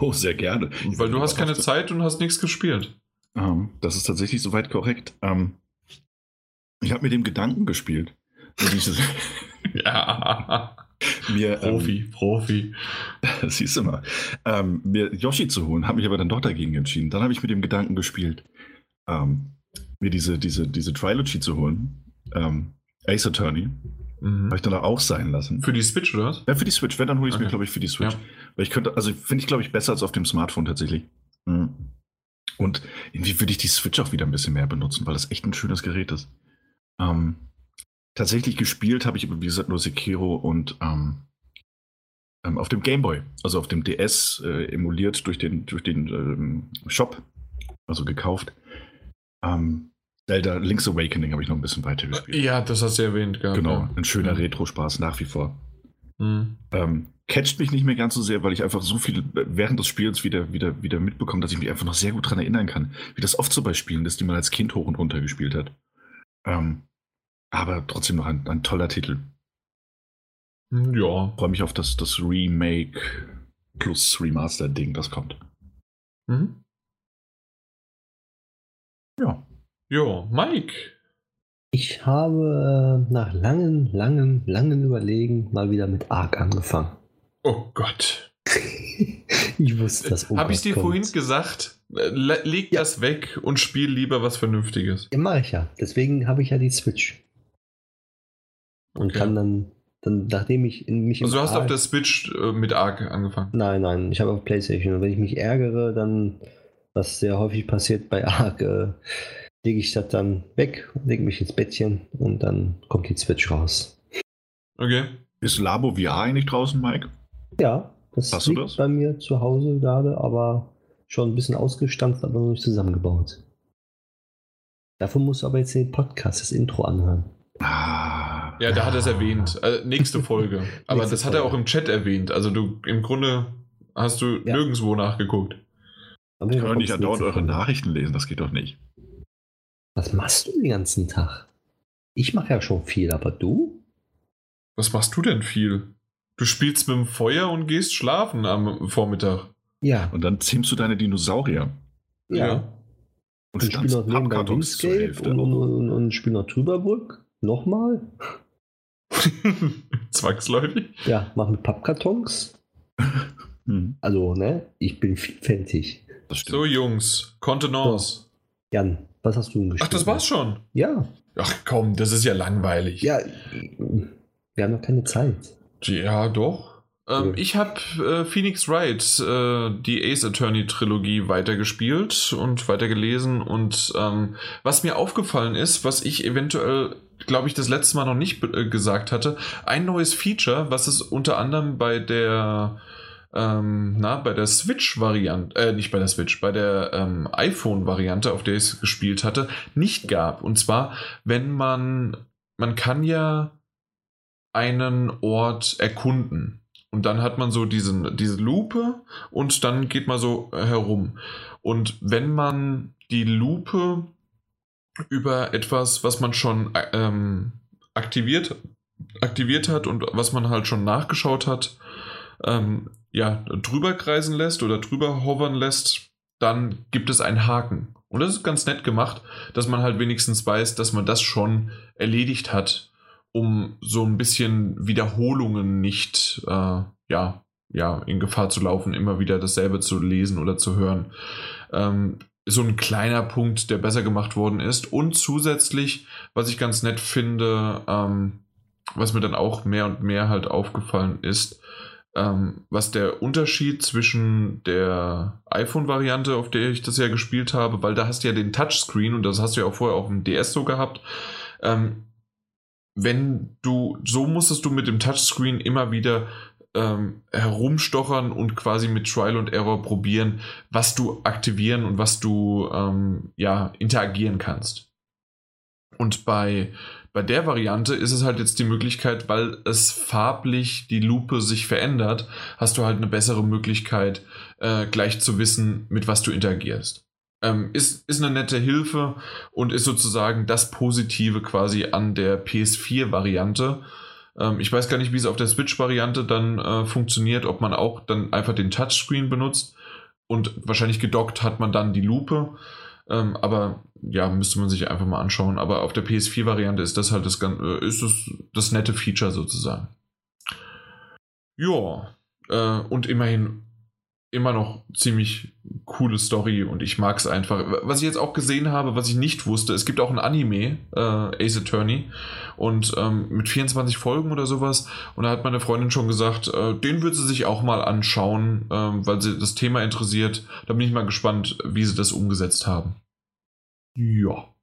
Oh, sehr gerne. Weil du hast keine Zeit und hast nichts gespielt. Um, ähm, das ist tatsächlich soweit korrekt. Um, ähm, ich habe mit dem Gedanken gespielt. ja. Mir, Profi, ähm, Profi. Siehst du mal. Ähm, mir Yoshi zu holen, habe mich aber dann doch dagegen entschieden. Dann habe ich mit dem Gedanken gespielt, ähm, mir diese, diese, diese Trilogy zu holen. Ähm, Ace Attorney. Mhm. Habe ich dann auch sein lassen. Für die Switch, oder was? Ja, für die Switch. Wenn, dann hole ich es okay. mir, glaube ich, für die Switch. Ja. Weil ich könnte, also finde ich, glaube ich, besser als auf dem Smartphone tatsächlich. Mhm. Und irgendwie würde ich die Switch auch wieder ein bisschen mehr benutzen, weil das echt ein schönes Gerät ist. Ähm, tatsächlich gespielt habe ich, wie gesagt, nur Sekiro und ähm, ähm, auf dem Gameboy, also auf dem DS, äh, emuliert durch den, durch den ähm, Shop, also gekauft. Ähm, Zelda Link's Awakening habe ich noch ein bisschen weiter gespielt. Ja, das hast du erwähnt, gehabt, Genau, ja. ein schöner mhm. Retro-Spaß nach wie vor. Mhm. Ähm, catcht mich nicht mehr ganz so sehr, weil ich einfach so viel während des Spiels wieder, wieder, wieder mitbekomme, dass ich mich einfach noch sehr gut daran erinnern kann, wie das oft so bei Spielen ist, die man als Kind hoch und runter gespielt hat. Ähm, aber trotzdem noch ein, ein toller Titel. Hm, ja. Freue mich auf das, das Remake plus Remaster-Ding, das kommt. Mhm. Ja. Ja, Mike. Ich habe äh, nach langem, langem, langem Überlegen mal wieder mit Ark angefangen. Oh Gott. ich wusste das. Habe ich dir kommt. vorhin gesagt? Äh, leg ja. das weg und spiel lieber was Vernünftiges. Ja, mache ich ja. Deswegen habe ich ja die Switch. Und okay. kann dann, dann, nachdem ich in mich. Also, du hast Arc, auf der Switch äh, mit Ark angefangen? Nein, nein, ich habe auf PlayStation. Und wenn ich mich ärgere, dann, was sehr häufig passiert bei Ark, äh, lege ich das dann weg, lege mich ins Bettchen und dann kommt die Switch raus. Okay. Ist Labo VR eigentlich draußen, Mike? Ja, das Hast liegt das? bei mir zu Hause gerade, aber schon ein bisschen ausgestanzt, aber noch nicht zusammengebaut. Dafür musst du aber jetzt den Podcast, das Intro anhören. Ah. Ja, da hat er es erwähnt. Also, nächste Folge. Aber nächste das hat er auch im Chat erwähnt. Also du im Grunde hast du ja. nirgendwo nachgeguckt. Ich kann doch nicht andauernd eure Nachrichten lesen, das geht doch nicht. Was machst du den ganzen Tag? Ich mache ja schon viel, aber du? Was machst du denn viel? Du spielst mit dem Feuer und gehst schlafen am Vormittag. Ja. Und dann zähmst du deine Dinosaurier. Ja. ja. Und, und spiel noch nebenbei Wingscape und, und, und, und spiel noch Trüberbrück. Nochmal? Zwangsläufig? Ja, mach mit Pappkartons. hm. Also, ne? Ich bin vielfältig. So, Jungs, Kontenance. So. Jan, was hast du gespielt? Ach, das war's schon? Ja. Ach komm, das ist ja langweilig. Ja, wir haben noch keine Zeit. Ja, doch. Ähm, Ich habe äh, Phoenix Wright, äh, die Ace Attorney Trilogie, weitergespielt und weitergelesen. Und ähm, was mir aufgefallen ist, was ich eventuell, glaube ich, das letzte Mal noch nicht äh, gesagt hatte, ein neues Feature, was es unter anderem bei der ähm, na, bei der Switch-Variante, äh, nicht bei der Switch, bei der ähm, iPhone-Variante, auf der ich es gespielt hatte, nicht gab. Und zwar, wenn man, man kann ja einen Ort erkunden. Und dann hat man so diesen, diese Lupe und dann geht man so herum. Und wenn man die Lupe über etwas, was man schon ähm, aktiviert, aktiviert hat und was man halt schon nachgeschaut hat, ähm, ja, drüber kreisen lässt oder drüber hovern lässt, dann gibt es einen Haken. Und das ist ganz nett gemacht, dass man halt wenigstens weiß, dass man das schon erledigt hat, um so ein bisschen Wiederholungen nicht äh, ja, ja, in Gefahr zu laufen, immer wieder dasselbe zu lesen oder zu hören. Ähm, so ein kleiner Punkt, der besser gemacht worden ist. Und zusätzlich, was ich ganz nett finde, ähm, was mir dann auch mehr und mehr halt aufgefallen ist, ähm, was der Unterschied zwischen der iPhone-Variante, auf der ich das ja gespielt habe, weil da hast du ja den Touchscreen und das hast du ja auch vorher auf dem DS so gehabt. Ähm, wenn du, so musstest du mit dem Touchscreen immer wieder ähm, herumstochern und quasi mit Trial und Error probieren, was du aktivieren und was du ähm, ja interagieren kannst. Und bei bei der Variante ist es halt jetzt die Möglichkeit, weil es farblich die Lupe sich verändert, hast du halt eine bessere Möglichkeit, äh, gleich zu wissen, mit was du interagierst. Ähm, ist, ist eine nette Hilfe und ist sozusagen das Positive quasi an der PS4-Variante. Ähm, ich weiß gar nicht, wie es auf der Switch-Variante dann äh, funktioniert, ob man auch dann einfach den Touchscreen benutzt und wahrscheinlich gedockt hat man dann die Lupe. Ähm, aber ja, müsste man sich einfach mal anschauen. Aber auf der PS4-Variante ist das halt das, äh, ist das, das nette Feature sozusagen. Ja, äh, und immerhin immer noch ziemlich coole Story und ich mag es einfach. Was ich jetzt auch gesehen habe, was ich nicht wusste, es gibt auch ein Anime, äh, Ace Attorney, und ähm, mit 24 Folgen oder sowas. Und da hat meine Freundin schon gesagt, äh, den wird sie sich auch mal anschauen, äh, weil sie das Thema interessiert. Da bin ich mal gespannt, wie sie das umgesetzt haben. Ja.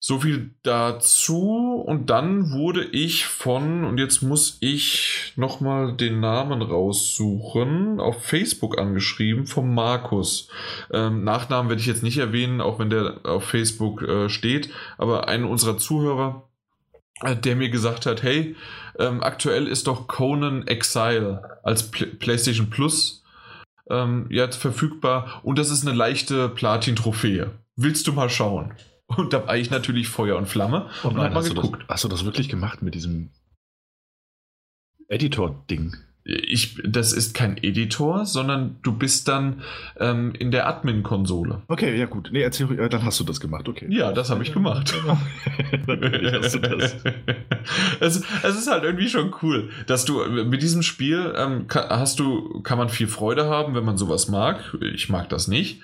So viel dazu. Und dann wurde ich von, und jetzt muss ich nochmal den Namen raussuchen, auf Facebook angeschrieben vom Markus. Ähm, Nachnamen werde ich jetzt nicht erwähnen, auch wenn der auf Facebook äh, steht. Aber ein unserer Zuhörer, äh, der mir gesagt hat, hey, ähm, aktuell ist doch Conan Exile als Pl PlayStation Plus ähm, jetzt verfügbar und das ist eine leichte Platin-Trophäe. Willst du mal schauen? Und da war ich natürlich Feuer und Flamme oh nein, und mal hast geguckt. Du das, hast du das wirklich gemacht mit diesem Editor-Ding? Ich, das ist kein Editor, sondern du bist dann ähm, in der Admin-Konsole. Okay, ja gut. Nee, erzähl, dann hast du das gemacht, okay. Ja, das habe ich gemacht. hast du das. es, es, ist halt irgendwie schon cool, dass du mit diesem Spiel ähm, hast du, kann man viel Freude haben, wenn man sowas mag. Ich mag das nicht.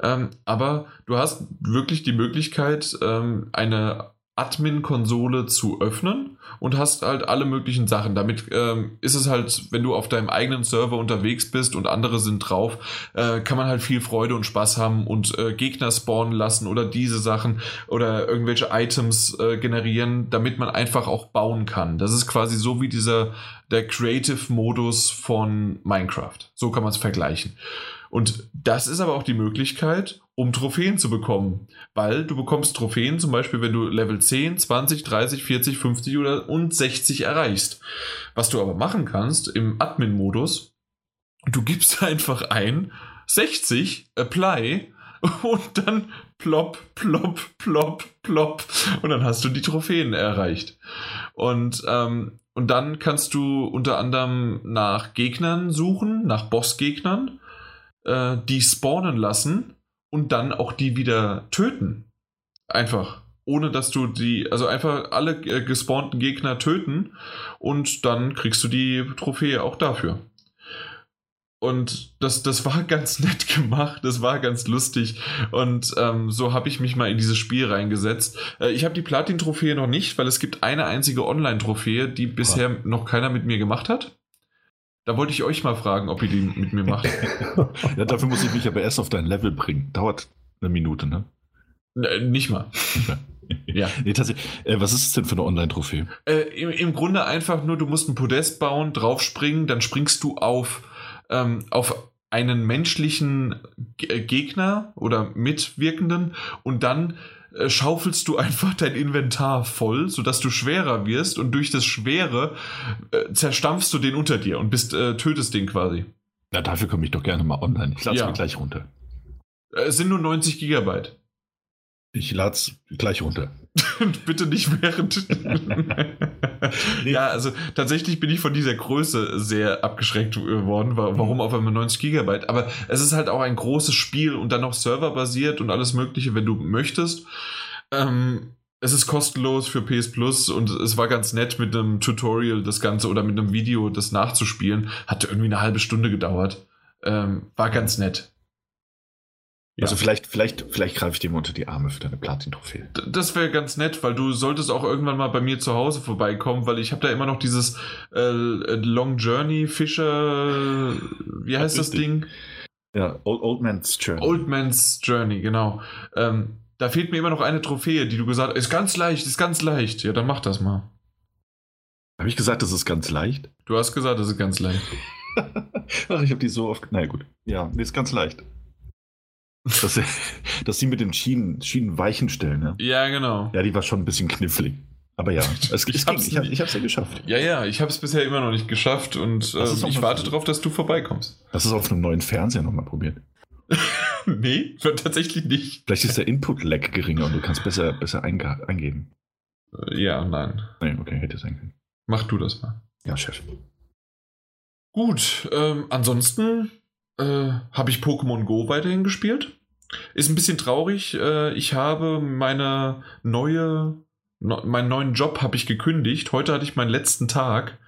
Ähm, aber du hast wirklich die Möglichkeit, ähm, eine Admin-Konsole zu öffnen und hast halt alle möglichen Sachen. Damit ähm, ist es halt, wenn du auf deinem eigenen Server unterwegs bist und andere sind drauf, äh, kann man halt viel Freude und Spaß haben und äh, Gegner spawnen lassen oder diese Sachen oder irgendwelche Items äh, generieren, damit man einfach auch bauen kann. Das ist quasi so wie dieser der Creative-Modus von Minecraft. So kann man es vergleichen. Und das ist aber auch die Möglichkeit, um Trophäen zu bekommen. Weil du bekommst Trophäen zum Beispiel, wenn du Level 10, 20, 30, 40, 50 oder und 60 erreichst. Was du aber machen kannst im Admin-Modus, du gibst einfach ein 60, apply und dann plopp, plopp, plopp, plopp und dann hast du die Trophäen erreicht. Und, ähm, und dann kannst du unter anderem nach Gegnern suchen, nach Bossgegnern, äh, die spawnen lassen und dann auch die wieder töten. Einfach. Ohne dass du die, also einfach alle äh, gespawnten Gegner töten und dann kriegst du die Trophäe auch dafür. Und das, das war ganz nett gemacht, das war ganz lustig. Und ähm, so habe ich mich mal in dieses Spiel reingesetzt. Äh, ich habe die Platin-Trophäe noch nicht, weil es gibt eine einzige Online-Trophäe, die bisher noch keiner mit mir gemacht hat. Da wollte ich euch mal fragen, ob ihr die mit mir macht. ja, dafür muss ich mich aber erst auf dein Level bringen. Dauert eine Minute, ne? Äh, nicht mal. ja. Nee, tatsächlich. Äh, was ist es denn für eine Online-Trophäe? Äh, im, im, Grunde einfach nur, du musst ein Podest bauen, draufspringen, dann springst du auf, ähm, auf einen menschlichen G Gegner oder Mitwirkenden und dann schaufelst du einfach dein Inventar voll, sodass du schwerer wirst und durch das Schwere äh, zerstampfst du den unter dir und bist, äh, tötest den quasi. Na, dafür komme ich doch gerne mal online. Ich lade es ja. mir gleich runter. Äh, es sind nur 90 Gigabyte. Ich lade es gleich runter. Bitte nicht während. ja, also tatsächlich bin ich von dieser Größe sehr abgeschreckt worden. Warum auf einmal 90 Gigabyte? Aber es ist halt auch ein großes Spiel und dann noch serverbasiert und alles Mögliche, wenn du möchtest. Ähm, es ist kostenlos für PS Plus und es war ganz nett mit einem Tutorial das Ganze oder mit einem Video das nachzuspielen. Hatte irgendwie eine halbe Stunde gedauert. Ähm, war ganz nett. Also vielleicht, vielleicht, vielleicht greife ich dir mal unter die Arme für deine Platin-Trophäe. Das wäre ganz nett, weil du solltest auch irgendwann mal bei mir zu Hause vorbeikommen, weil ich habe da immer noch dieses äh, Long Journey Fischer, wie heißt ja, das Ding? Ja, Old, Old, Man's Journey. Old Man's Journey, genau. Ähm, da fehlt mir immer noch eine Trophäe, die du gesagt hast, ist ganz leicht, ist ganz leicht. Ja, dann mach das mal. Habe ich gesagt, das ist ganz leicht? Du hast gesagt, das ist ganz leicht. Ach, ich habe die so oft. Na gut. Ja, ist ganz leicht. Dass, dass sie mit den Schienen, Schienen weichen stellen, ne? Ja, genau. Ja, die war schon ein bisschen knifflig. Aber ja, es, ich, habe es ich hab's ja geschafft. Ja, ja, ich habe es bisher immer noch nicht geschafft und äh, ich warte darauf, dass du vorbeikommst. Hast du es auf einem neuen Fernseher nochmal probiert? nee, tatsächlich nicht. Vielleicht ist der Input-Lag geringer und du kannst besser, besser eingeben. Äh, ja, nein. Nee, okay, hätte sein können. Mach du das mal. Ja, Chef. Gut, ähm, ansonsten äh, habe ich Pokémon Go weiterhin gespielt. Ist ein bisschen traurig. Äh, ich habe meine neue, meinen neuen Job habe ich gekündigt. Heute hatte ich meinen letzten Tag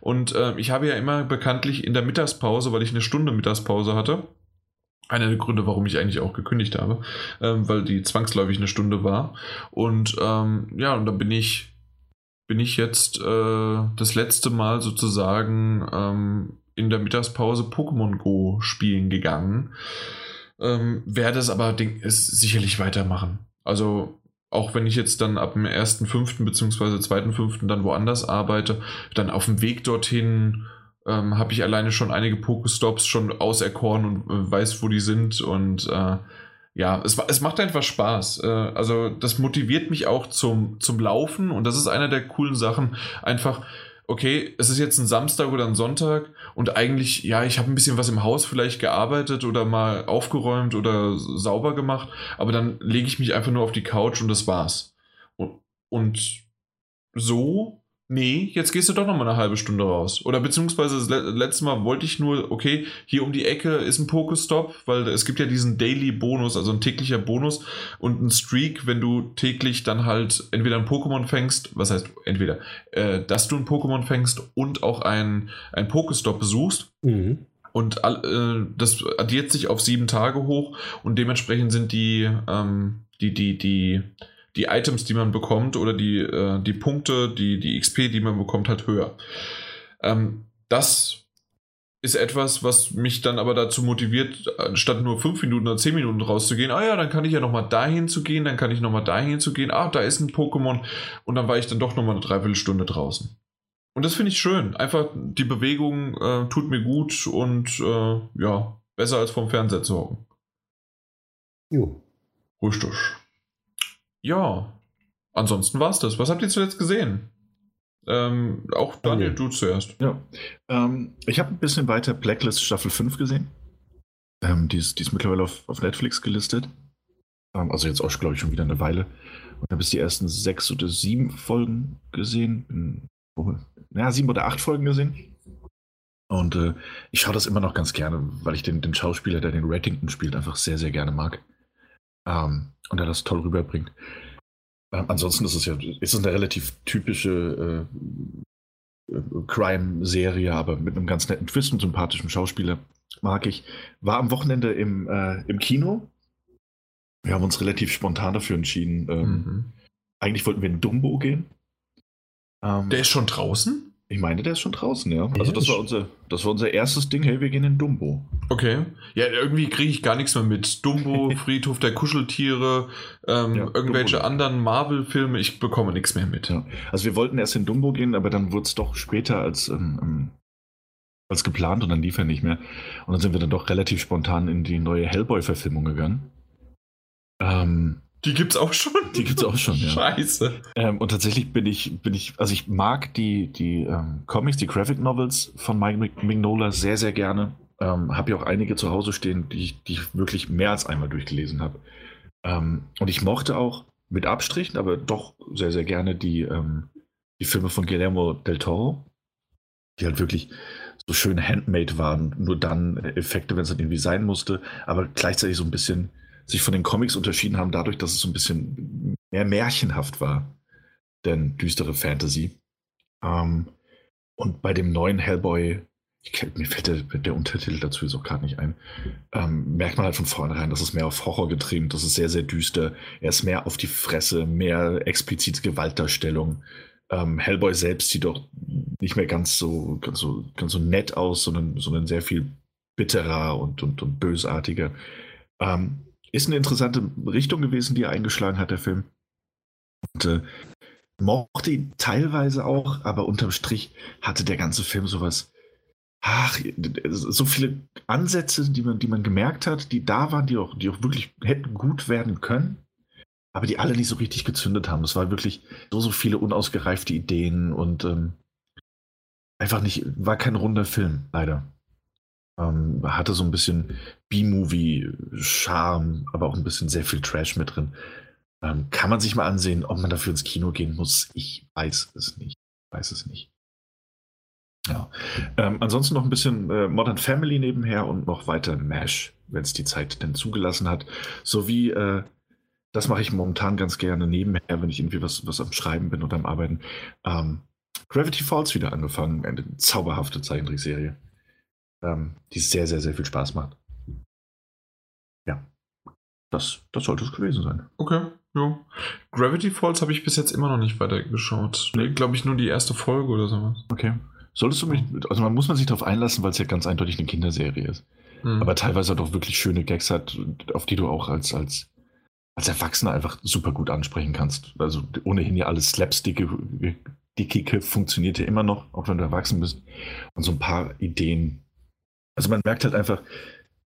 und äh, ich habe ja immer bekanntlich in der Mittagspause, weil ich eine Stunde Mittagspause hatte. Einer der Gründe, warum ich eigentlich auch gekündigt habe, ähm, weil die zwangsläufig eine Stunde war. Und ähm, ja, und da bin ich bin ich jetzt äh, das letzte Mal sozusagen ähm, in der Mittagspause Pokémon Go spielen gegangen. Ähm, werde es aber denk, ist sicherlich weitermachen. Also auch wenn ich jetzt dann ab dem 1.5. bzw. 2.5. dann woanders arbeite, dann auf dem Weg dorthin ähm, habe ich alleine schon einige Pokestops schon auserkoren und äh, weiß, wo die sind. Und äh, ja, es, es macht einfach Spaß. Äh, also das motiviert mich auch zum, zum Laufen und das ist einer der coolen Sachen. Einfach, okay, es ist jetzt ein Samstag oder ein Sonntag und eigentlich, ja, ich habe ein bisschen was im Haus vielleicht gearbeitet oder mal aufgeräumt oder sauber gemacht, aber dann lege ich mich einfach nur auf die Couch und das war's. Und, und so nee, jetzt gehst du doch noch mal eine halbe Stunde raus. Oder beziehungsweise das letzte Mal wollte ich nur, okay, hier um die Ecke ist ein Pokestop, weil es gibt ja diesen Daily Bonus, also ein täglicher Bonus und ein Streak, wenn du täglich dann halt entweder ein Pokémon fängst, was heißt entweder, äh, dass du ein Pokémon fängst und auch ein, ein Pokestop besuchst. Mhm. Und äh, das addiert sich auf sieben Tage hoch und dementsprechend sind die, ähm, die, die, die, die Items, die man bekommt oder die, äh, die Punkte, die, die XP, die man bekommt, halt höher. Ähm, das ist etwas, was mich dann aber dazu motiviert, statt nur fünf Minuten oder zehn Minuten rauszugehen, ah ja, dann kann ich ja nochmal dahin zu gehen, dann kann ich nochmal dahin zu gehen, ah, da ist ein Pokémon und dann war ich dann doch nochmal eine Dreiviertelstunde draußen. Und das finde ich schön. Einfach die Bewegung äh, tut mir gut und äh, ja, besser als vom Fernseher zu hocken. Jo. Richtig. Ja, ansonsten war es das. Was habt ihr zuletzt gesehen? Ähm, auch Daniel, du zuerst. Ja. Ähm, ich habe ein bisschen weiter Blacklist Staffel 5 gesehen. Ähm, die, ist, die ist mittlerweile auf, auf Netflix gelistet. Ähm, also jetzt auch, glaube ich, schon wieder eine Weile. Und habe bis die ersten sechs oder sieben Folgen gesehen. Oh, ja, sieben oder acht Folgen gesehen. Und äh, ich schaue das immer noch ganz gerne, weil ich den, den Schauspieler, der den Rattington spielt, einfach sehr, sehr gerne mag. Ähm, und er das toll rüberbringt. Ähm, ansonsten ist es ja ist es eine relativ typische äh, äh, Crime-Serie, aber mit einem ganz netten Twist und sympathischen Schauspieler. Mag ich. War am Wochenende im, äh, im Kino. Wir haben uns relativ spontan dafür entschieden. Ähm, mhm. Eigentlich wollten wir in Dumbo gehen. Ähm, Der ist schon draußen? Ich meine, der ist schon draußen, ja. Also das war unser, das war unser erstes Ding, hey, wir gehen in Dumbo. Okay. Ja, irgendwie kriege ich gar nichts mehr mit. Dumbo, Friedhof der Kuscheltiere, ähm, ja, irgendwelche Dumbo. anderen Marvel-Filme, ich bekomme nichts mehr mit. Ja. Also wir wollten erst in Dumbo gehen, aber dann wurde es doch später als, ähm, ähm, als geplant und dann lief er nicht mehr. Und dann sind wir dann doch relativ spontan in die neue Hellboy-Verfilmung gegangen. Ähm, die gibt's auch schon? Die gibt's auch schon, ja. Scheiße. Ähm, und tatsächlich bin ich, bin ich, also ich mag die, die ähm, Comics, die Graphic Novels von Mike Mignola sehr, sehr gerne. Ähm, habe ja auch einige zu Hause stehen, die ich, die ich wirklich mehr als einmal durchgelesen habe. Ähm, und ich mochte auch mit Abstrichen, aber doch sehr, sehr gerne die, ähm, die Filme von Guillermo del Toro, die halt wirklich so schön handmade waren, nur dann Effekte, wenn es dann irgendwie sein musste, aber gleichzeitig so ein bisschen sich von den Comics unterschieden haben, dadurch, dass es so ein bisschen mehr märchenhaft war, denn düstere Fantasy. Ähm, und bei dem neuen Hellboy, ich, mir fällt der, der, Untertitel dazu auch gerade nicht ein, ähm, merkt man halt von vornherein, dass es mehr auf Horror getrimmt, das ist sehr, sehr düster. Er ist mehr auf die Fresse, mehr explizite Gewaltdarstellung. Ähm, Hellboy selbst sieht doch nicht mehr ganz so, ganz so, ganz so nett aus, sondern, sondern sehr viel bitterer und, und, und bösartiger. Ähm, ist eine interessante Richtung gewesen, die er eingeschlagen hat, der Film. Und äh, mochte ihn teilweise auch, aber unterm Strich hatte der ganze Film sowas. Ach, so viele Ansätze, die man, die man gemerkt hat, die da waren, die auch, die auch wirklich hätten gut werden können, aber die alle nicht so richtig gezündet haben. Es war wirklich so, so viele unausgereifte Ideen und ähm, einfach nicht, war kein runder Film, leider. Ähm, hatte so ein bisschen B-Movie-Charme, aber auch ein bisschen sehr viel Trash mit drin. Ähm, kann man sich mal ansehen, ob man dafür ins Kino gehen muss. Ich weiß es nicht. Ich weiß es nicht. Ja. Ähm, ansonsten noch ein bisschen äh, Modern Family nebenher und noch weiter MASH, wenn es die Zeit denn zugelassen hat. Sowie, äh, das mache ich momentan ganz gerne nebenher, wenn ich irgendwie was, was am Schreiben bin oder am Arbeiten. Ähm, Gravity Falls wieder angefangen, eine zauberhafte Zeichentrickserie ähm, die sehr, sehr, sehr viel Spaß macht. Ja, das, das sollte es gewesen sein. Okay, ja. Gravity Falls habe ich bis jetzt immer noch nicht weitergeschaut. Nee, glaube ich nur die erste Folge oder sowas. Okay. Solltest du mich, also man muss man sich darauf einlassen, weil es ja ganz eindeutig eine Kinderserie ist. Mhm. Aber teilweise doch wirklich schöne Gags hat, auf die du auch als, als als Erwachsener einfach super gut ansprechen kannst. Also ohnehin ja alles Slapstick, Dickige funktioniert ja immer noch, auch wenn du erwachsen bist. Und so ein paar Ideen. Also man merkt halt einfach,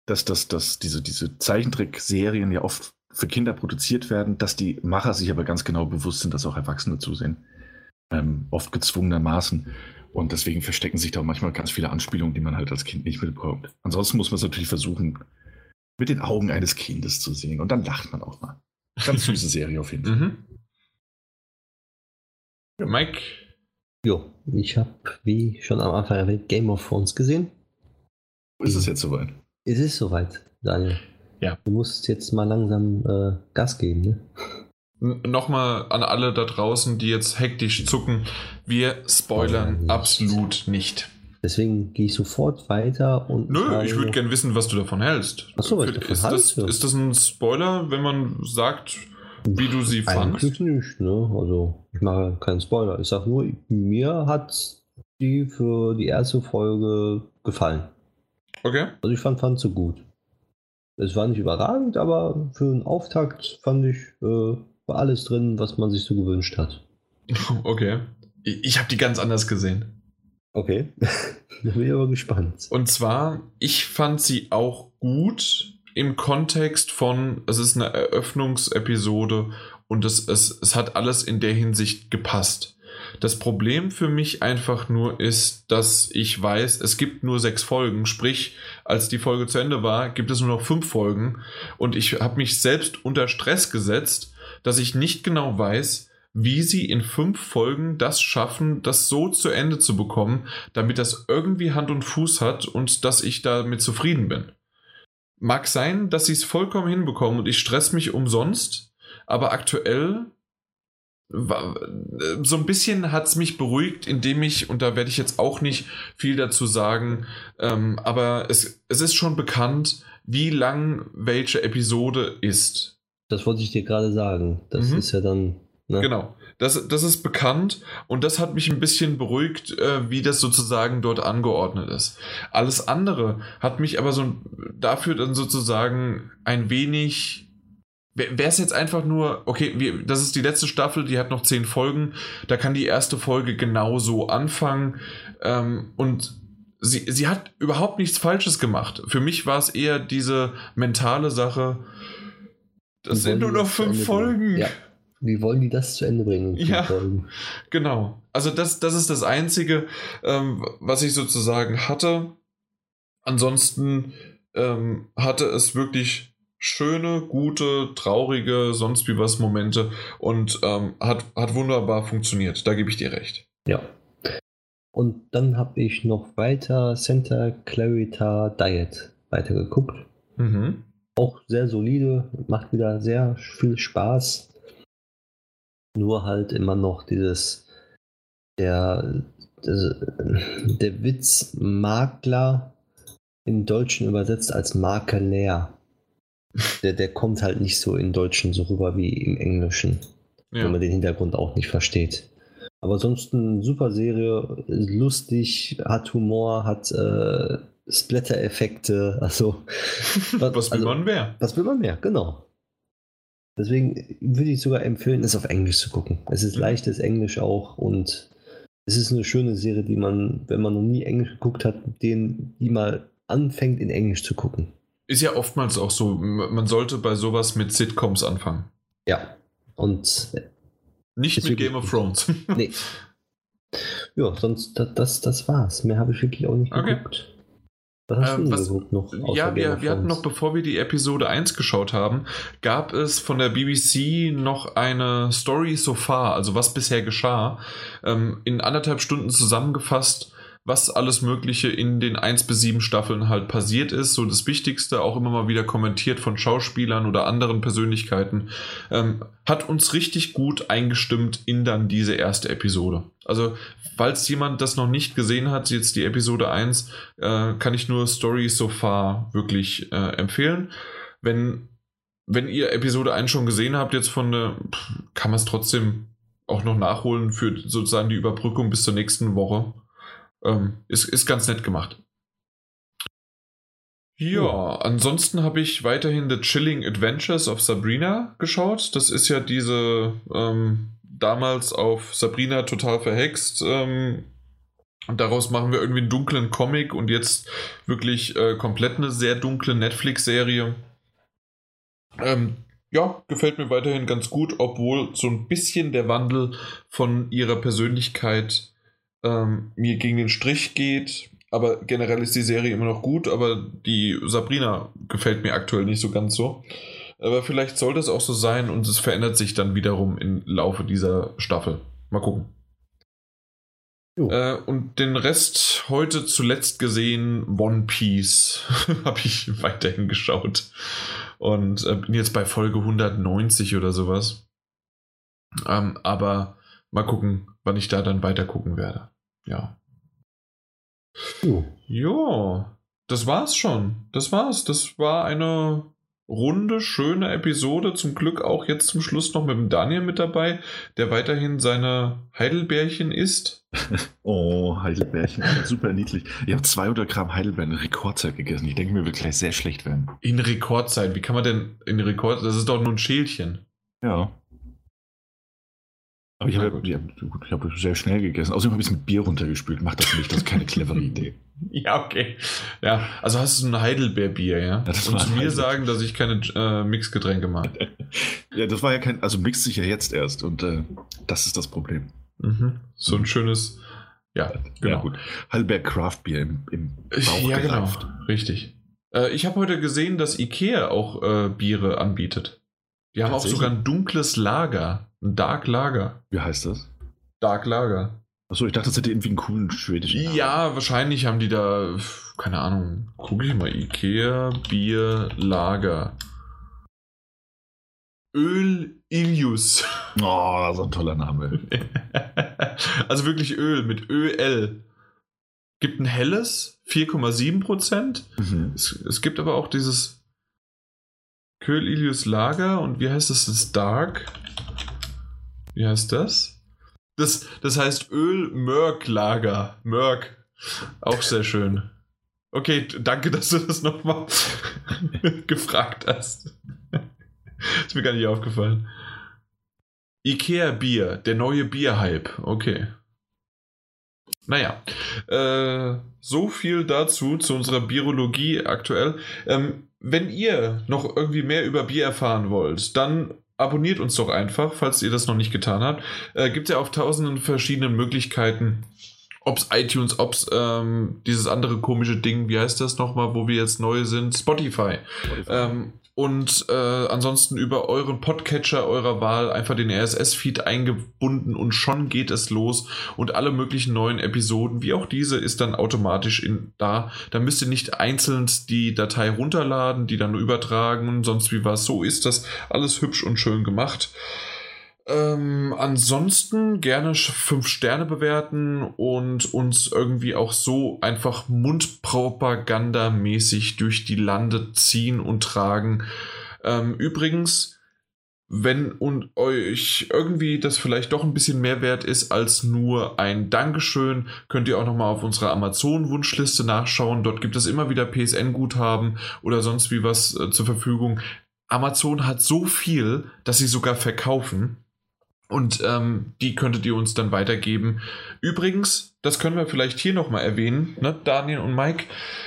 dass, dass, dass diese, diese Zeichentrickserien ja oft für Kinder produziert werden, dass die Macher sich aber ganz genau bewusst sind, dass auch Erwachsene zusehen. Ähm, oft gezwungenermaßen. Und deswegen verstecken sich da auch manchmal ganz viele Anspielungen, die man halt als Kind nicht mitbekommt. Ansonsten muss man es natürlich versuchen, mit den Augen eines Kindes zu sehen. Und dann lacht man auch mal. Ganz süße Serie auf jeden Fall. Mhm. Mike? Jo, ich habe, wie schon am Anfang erwähnt, Game of Thrones gesehen. Ist es jetzt soweit? Es ist soweit, Daniel. Ja. Du musst jetzt mal langsam äh, Gas geben, ne? Nochmal an alle da draußen, die jetzt hektisch zucken, wir spoilern oh, absolut nicht. Deswegen gehe ich sofort weiter und. Nö, sage, ich würde gerne wissen, was du davon hältst. Achso, was ich davon ist, das, ist das ein Spoiler, wenn man sagt, wie du sie fandest? Eigentlich nicht, ne? Also, ich mache keinen Spoiler. Ich sage nur, mir hat die für die erste Folge gefallen. Okay. Also, ich fand, sie gut. Es war nicht überragend, aber für einen Auftakt fand ich, äh, war alles drin, was man sich so gewünscht hat. Okay. Ich habe die ganz anders gesehen. Okay. da bin ich aber gespannt. Und zwar, ich fand sie auch gut im Kontext von, es ist eine Eröffnungsepisode und es, es, es hat alles in der Hinsicht gepasst. Das Problem für mich einfach nur ist, dass ich weiß, es gibt nur sechs Folgen, sprich, als die Folge zu Ende war, gibt es nur noch fünf Folgen und ich habe mich selbst unter Stress gesetzt, dass ich nicht genau weiß, wie sie in fünf Folgen das schaffen, das so zu Ende zu bekommen, damit das irgendwie Hand und Fuß hat und dass ich damit zufrieden bin. Mag sein, dass sie es vollkommen hinbekommen und ich stress mich umsonst, aber aktuell so ein bisschen hat es mich beruhigt, indem ich, und da werde ich jetzt auch nicht viel dazu sagen, ähm, aber es, es ist schon bekannt, wie lang welche Episode ist. Das wollte ich dir gerade sagen. Das mhm. ist ja dann. Ne? Genau. Das, das ist bekannt und das hat mich ein bisschen beruhigt, äh, wie das sozusagen dort angeordnet ist. Alles andere hat mich aber so dafür dann sozusagen ein wenig Wäre es jetzt einfach nur, okay, wir, das ist die letzte Staffel, die hat noch zehn Folgen, da kann die erste Folge genauso anfangen ähm, und sie, sie hat überhaupt nichts Falsches gemacht. Für mich war es eher diese mentale Sache, das sind nur noch fünf Folgen. Ja. Wie wollen die das zu Ende bringen? Ja, genau. Also das, das ist das Einzige, ähm, was ich sozusagen hatte. Ansonsten ähm, hatte es wirklich schöne, gute, traurige, sonst wie was Momente und ähm, hat, hat wunderbar funktioniert. Da gebe ich dir recht. Ja. Und dann habe ich noch weiter Santa Clarita Diet weitergeguckt. Mhm. Auch sehr solide, macht wieder sehr viel Spaß. Nur halt immer noch dieses, der, der, der Witz Makler im Deutschen übersetzt als Makler der, der kommt halt nicht so im Deutschen so rüber wie im Englischen, ja. wenn man den Hintergrund auch nicht versteht. Aber ansonsten super Serie, lustig, hat Humor, hat äh, Splatter-Effekte, also was, was will also, man mehr? Was will man mehr, genau. Deswegen würde ich sogar empfehlen, es auf Englisch zu gucken. Es ist mhm. leichtes Englisch auch und es ist eine schöne Serie, die man, wenn man noch nie Englisch geguckt hat, den, die mal anfängt in Englisch zu gucken. Ist ja oftmals auch so, man sollte bei sowas mit Sitcoms anfangen. Ja. Und nicht mit Game of Thrones. nee. Ja, sonst das, das war's. Mehr habe ich wirklich auch nicht okay. geguckt. Was hast äh, du was, noch? Ja, wir, wir hatten noch, bevor wir die Episode 1 geschaut haben, gab es von der BBC noch eine Story so far, also was bisher geschah, ähm, in anderthalb Stunden zusammengefasst was alles Mögliche in den 1 bis 7 Staffeln halt passiert ist. So das Wichtigste, auch immer mal wieder kommentiert von Schauspielern oder anderen Persönlichkeiten, ähm, hat uns richtig gut eingestimmt in dann diese erste Episode. Also, falls jemand das noch nicht gesehen hat, jetzt die Episode 1, äh, kann ich nur Story so far wirklich äh, empfehlen. Wenn, wenn ihr Episode 1 schon gesehen habt, jetzt von der, kann man es trotzdem auch noch nachholen für sozusagen die Überbrückung bis zur nächsten Woche. Ähm, ist, ist ganz nett gemacht. Ja, ansonsten habe ich weiterhin The Chilling Adventures of Sabrina geschaut. Das ist ja diese ähm, damals auf Sabrina total verhext. Ähm, und daraus machen wir irgendwie einen dunklen Comic und jetzt wirklich äh, komplett eine sehr dunkle Netflix-Serie. Ähm, ja, gefällt mir weiterhin ganz gut, obwohl so ein bisschen der Wandel von ihrer Persönlichkeit ähm, mir gegen den Strich geht. Aber generell ist die Serie immer noch gut, aber die Sabrina gefällt mir aktuell nicht so ganz so. Aber vielleicht soll das auch so sein und es verändert sich dann wiederum im Laufe dieser Staffel. Mal gucken. Äh, und den Rest heute zuletzt gesehen, One Piece, habe ich weiterhin geschaut. Und äh, bin jetzt bei Folge 190 oder sowas. Ähm, aber mal gucken, wann ich da dann weiter gucken werde. Ja. Jo. Jo, das war's schon. Das war's. Das war eine runde, schöne Episode. Zum Glück auch jetzt zum Schluss noch mit dem Daniel mit dabei, der weiterhin seine Heidelbärchen isst. oh, Heidelbärchen. Super niedlich. Ich habe 200 Gramm Heidelbeeren in Rekordzeit gegessen. Ich denke mir, wird gleich sehr schlecht werden. In Rekordzeit? Wie kann man denn in Rekordzeit? Das ist doch nur ein Schälchen. Ja. Aber ich habe ja, hab sehr schnell gegessen. Außerdem habe ich es mit Bier runtergespült. Macht das nicht, das ist keine clevere Idee. Ja, okay. Ja, also hast du ein Heidelbeerbier, ja? ja das Und zu mir sagen, dass ich keine äh, Mixgetränke mag. ja, das war ja kein, also mixt sich ja jetzt erst und äh, das ist das Problem. Mhm. So ein schönes, ja, genau. Ja, gut. Heidelbeer Craftbier im, im Bauch Ja, gereift. genau, richtig. Äh, ich habe heute gesehen, dass Ikea auch äh, Biere anbietet. Die haben auch sogar ein dunkles Lager. Ein Dark Lager. Wie heißt das? Dark Lager. Achso, ich dachte, das hätte irgendwie einen coolen schwedischen Namen. Ja, wahrscheinlich haben die da, keine Ahnung, gucke ich mal, Ikea Bier Lager. Öl Ilius. Oh, so ein toller Name. also wirklich Öl mit ÖL. Gibt ein helles, 4,7 Mhm. Es, es, gibt aber auch dieses Köl Ilius Lager und wie heißt das? Das Dark. Wie heißt das? Das, das heißt Öl-Mörk-Lager. Mörk. Auch sehr schön. Okay, danke, dass du das nochmal gefragt hast. Ist mir gar nicht aufgefallen. Ikea Bier, der neue Bierhype. Okay. Naja, äh, so viel dazu, zu unserer Biologie aktuell. Ähm, wenn ihr noch irgendwie mehr über Bier erfahren wollt, dann abonniert uns doch einfach, falls ihr das noch nicht getan habt. Äh, Gibt es ja auf tausenden verschiedenen Möglichkeiten. Ob es iTunes, ob es ähm, dieses andere komische Ding, wie heißt das nochmal, wo wir jetzt neu sind? Spotify. Spotify. Ähm, und äh, ansonsten über euren Podcatcher eurer Wahl einfach den RSS-Feed eingebunden und schon geht es los und alle möglichen neuen Episoden, wie auch diese, ist dann automatisch in, da. Da müsst ihr nicht einzeln die Datei runterladen, die dann übertragen und sonst wie was. So ist das alles hübsch und schön gemacht. Ähm, ansonsten gerne fünf Sterne bewerten und uns irgendwie auch so einfach Mundpropagandamäßig durch die Lande ziehen und tragen. Ähm, übrigens, wenn und euch irgendwie das vielleicht doch ein bisschen mehr wert ist als nur ein Dankeschön, könnt ihr auch nochmal auf unserer Amazon-Wunschliste nachschauen. Dort gibt es immer wieder PSN-Guthaben oder sonst wie was äh, zur Verfügung. Amazon hat so viel, dass sie sogar verkaufen. Und ähm, die könntet ihr uns dann weitergeben. Übrigens, das können wir vielleicht hier nochmal erwähnen, ne, Daniel und Mike.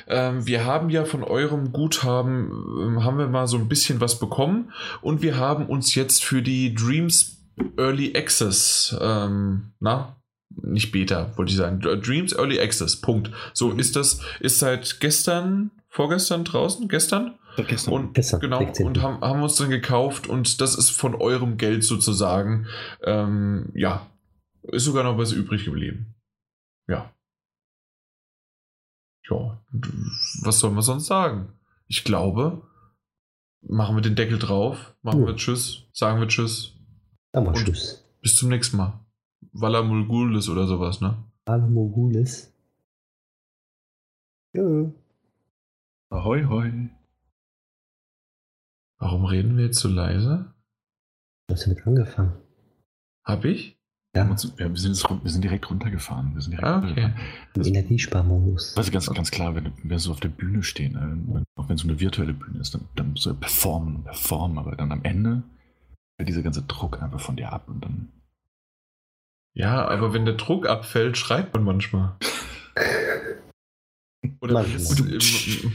Ähm, wir haben ja von eurem Guthaben, ähm, haben wir mal so ein bisschen was bekommen. Und wir haben uns jetzt für die Dreams Early Access, ähm, na, nicht Beta, wollte ich sagen, Dreams Early Access, Punkt. So ist das, ist seit gestern, vorgestern draußen, gestern? Gestern. Und, gestern, genau, 16. und haben, haben uns dann gekauft und das ist von eurem Geld sozusagen. Ähm, ja, ist sogar noch was übrig geblieben. Ja. Ja, was soll man sonst sagen? Ich glaube, machen wir den Deckel drauf, machen ja. wir Tschüss, sagen wir Tschüss. Aber Tschüss. Bis zum nächsten Mal. Walla Mulgulis oder sowas, ne? Walla Mulgulis. Ja. Ahoi, hoi. Warum reden wir jetzt so leise? Du hast damit angefangen. Hab ich? Uns, wir, sind jetzt, wir sind direkt runtergefahren. Wir sind direkt Ah, okay. Im Energiesparmodus. Also ganz, ganz klar, wenn wir so auf der Bühne stehen, äh, wenn- auch wenn so eine virtuelle Bühne ist, dann, dann musst du performen und performen, aber dann am Ende fällt dieser ganze Druck einfach von dir ab und dann. Ja, aber wenn der Druck abfällt, schreit man manchmal. Oder, man Manchmal. lässt,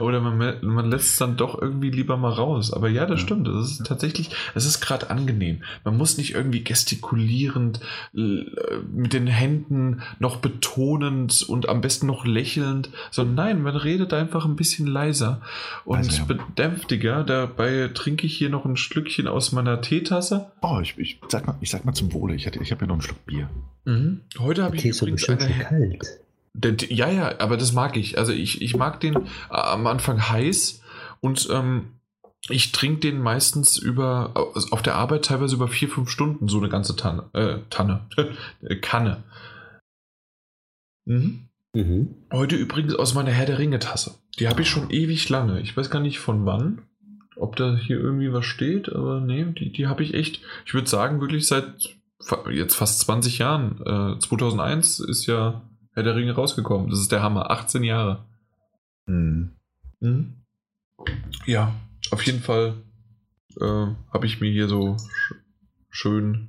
oder man, man lässt es dann doch irgendwie lieber mal raus. Aber ja, das Ja. stimmt. Das ist tatsächlich, es ist gerade angenehm. Man muss nicht irgendwie gestikulierend äh, mit den Händen noch betonend und am besten noch lächelnd, sondern nein, man redet einfach ein bisschen leiser und Also, ja. bedämpftiger. Dabei trinke ich hier noch ein Schlückchen aus meiner Teetasse. Oh, ich, ich, sag, mal, ich sag mal zum Wohle, ich, hatte- ich habe ja noch einen Schluck Bier. Mhm. Heute habe ich Tee übrigens eine schon kalt. Der, ja, ja, aber das mag ich. Also ich, ich mag den äh, am Anfang heiß und ähm, ich trinke den meistens über also auf der Arbeit teilweise über vier, fünf Stunden so eine ganze Tanne. Äh, Tanne. Äh, Kanne. Mhm. Mhm. Heute übrigens aus meiner Herr der Ringe Tasse. Die habe ich schon ewig lange. Ich weiß gar nicht von wann. Ob da hier irgendwie was steht, aber nee, die, die habe ich echt, ich würde sagen, wirklich seit jetzt fast 20 Jahren. Äh, 2001 ist ja Herr der Ringe rausgekommen. Das ist der Hammer. 18 Jahre. Hm. Mhm. Ja, auf jeden Fall äh, habe ich mir hier so sch schön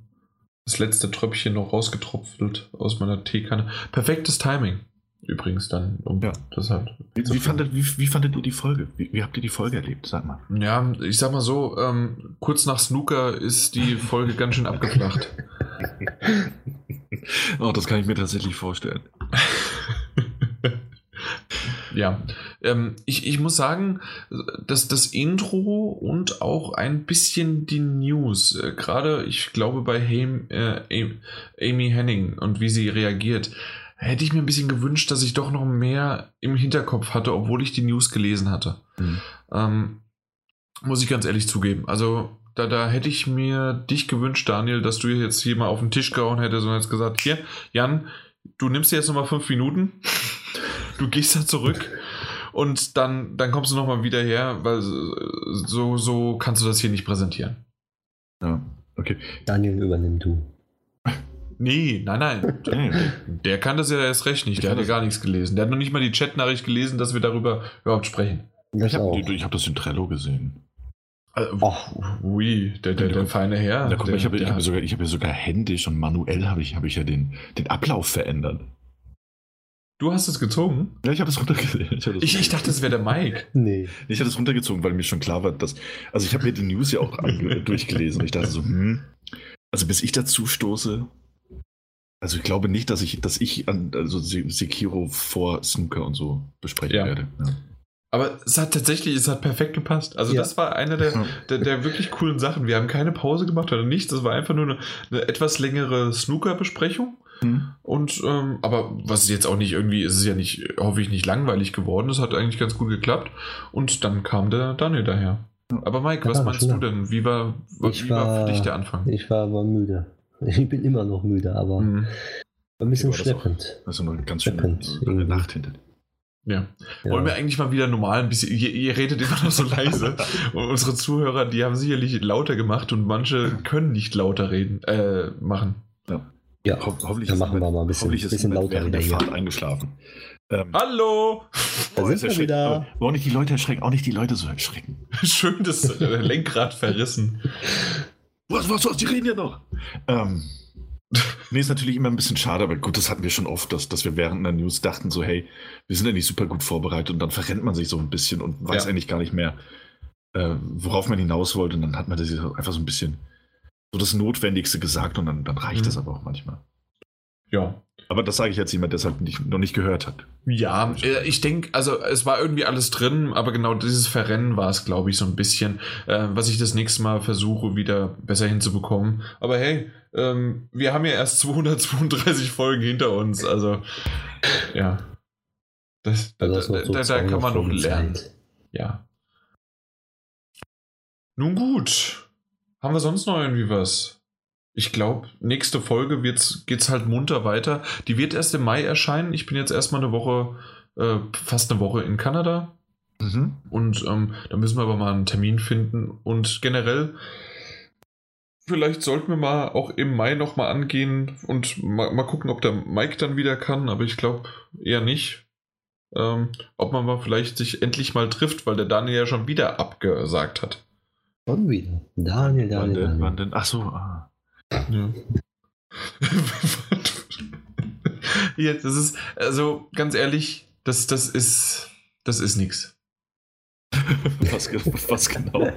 das letzte Tröpfchen noch rausgetropfelt aus meiner Teekanne. Perfektes Timing übrigens dann. Um Ja. das halt Wie, wie, fandet, wie, wie fandet ihr die Folge? Wie, wie habt ihr die Folge erlebt? Sag mal. Ja, ich sag mal so, ähm, kurz nach Snooker ist die Folge ganz schön abgeflacht. Oh, das kann ich mir tatsächlich vorstellen. ja, ähm, ich, ich muss sagen, dass das Intro und auch ein bisschen die News, äh, gerade ich glaube bei Ham, äh, Am- Amy Henning und wie sie reagiert, hätte ich mir ein bisschen gewünscht, dass ich doch noch mehr im Hinterkopf hatte, obwohl ich die News gelesen hatte. Hm. Ähm, muss ich ganz ehrlich zugeben. Also, da, da hätte ich mir dich gewünscht, Daniel, dass du jetzt hier mal auf den Tisch gehauen hättest und jetzt gesagt, hier, Jan, du nimmst dir jetzt nochmal fünf Minuten, du gehst da zurück und dann, dann kommst du nochmal wieder her, weil so, so kannst du das hier nicht präsentieren. Ja, okay. Daniel, übernimm du. Nee, nein, nein. Nee, Der kann das ja erst recht nicht. Ich Der hat ja gar nichts gelesen. Der hat noch nicht mal die Chatnachricht gelesen, dass wir darüber überhaupt sprechen. Ich habe hab das in Trello gesehen. Also, Och. ui, der, der, der feine Herr. Ja, guck mal, der, ich habe hab sogar, ich hab ja sogar händisch und manuell habe ich, hab ich ja den, den Ablauf verändert. du hast es gezogen? Ja, ich habe es runtergezogen. Ich, Ich, ich dachte, es wäre der Mike. Nee. ich hatte es runtergezogen, weil mir schon klar war, dass. Also, ich habe mir die News ja auch durchgelesen und ich dachte so, hm. Also, bis ich dazu stoße. Also, ich glaube nicht, dass ich, dass ich an, also Se- Sekiro vor Snooker und so besprechen Ja. werde. Ja. Aber es hat tatsächlich, es hat perfekt gepasst. Also Ja. das war eine der, der, der wirklich coolen Sachen. Wir haben keine Pause gemacht oder nichts. Das war einfach nur eine, eine etwas längere Snooker-Besprechung. Hm. Und ähm, aber was jetzt auch nicht irgendwie, es ist ja nicht, hoffe ich, nicht langweilig geworden. Es hat eigentlich ganz gut geklappt. Und dann kam der Daniel daher. Aber Mike, was Ja, meinst schön. du denn? Wie war, wie war für war- dich der Anfang? Ich war aber müde. Ich bin immer noch müde, aber Hm, ein bisschen schleppend. Also, eine ganz schöne Schleppend. Nacht hinter dir. Ja. Ja. Wollen wir eigentlich mal wieder normal ein bisschen. Ihr, ihr redet immer noch so leise. Und unsere Zuhörer, die haben sicherlich lauter gemacht und manche können nicht lauter reden, äh, machen. ja, Ho hoffentlich dann ist machen wir niemand- mal ein bisschen, hoffentlich ist bisschen lauter während der hier. Fahrt eingeschlafen. Ähm, Hallo! Da oh, sind wir wieder. oh, Auch nicht die Leute erschrecken, auch nicht die Leute so erschrecken. Schön das Lenkrad verrissen. Was, was, was, die reden ja noch. Ähm, nee, ist natürlich immer ein bisschen schade, aber gut, das hatten wir schon oft, dass, dass wir während der News dachten so, hey, wir sind ja nicht super gut vorbereitet und dann verrennt man sich so ein bisschen und weiß Ja. eigentlich gar nicht mehr, äh, worauf man hinaus wollte und dann hat man das einfach so ein bisschen so das Notwendigste gesagt und dann, dann reicht Mhm. das aber auch manchmal. Ja. Aber das sage ich jetzt jemand, der es halt nicht, noch nicht gehört hat. Ja, äh, ich denke, also es war irgendwie alles drin, aber genau dieses Verrennen war es, glaube ich, so ein bisschen, äh, was ich das nächste Mal versuche, wieder besser hinzubekommen. Aber hey, ähm, wir haben ja erst 232 Folgen hinter uns, also ja. Das, da, Also da, das noch so da, da 200 kann man noch lernen. Zeit. Ja. Nun gut. Haben wir sonst noch irgendwie was? Ich glaube, nächste Folge wird's, geht's halt munter weiter. Die wird erst im Mai erscheinen. Ich bin jetzt erstmal eine Woche, äh, fast eine Woche in Kanada. Und ähm, da müssen wir aber mal einen Termin finden. Und generell vielleicht sollten wir mal auch im Mai nochmal angehen und mal, mal, gucken, ob der Mike dann wieder kann, aber ich glaube eher nicht. Ähm, ob man mal vielleicht sich endlich mal trifft, weil der Daniel ja schon wieder abgesagt hat. Schon wieder. Daniel, Daniel. Wann denn? Daniel. Wann denn? Ach so. Ah. Ja. ja, das ist, also ganz ehrlich, das, das ist, das ist nichts. Was, was, genau?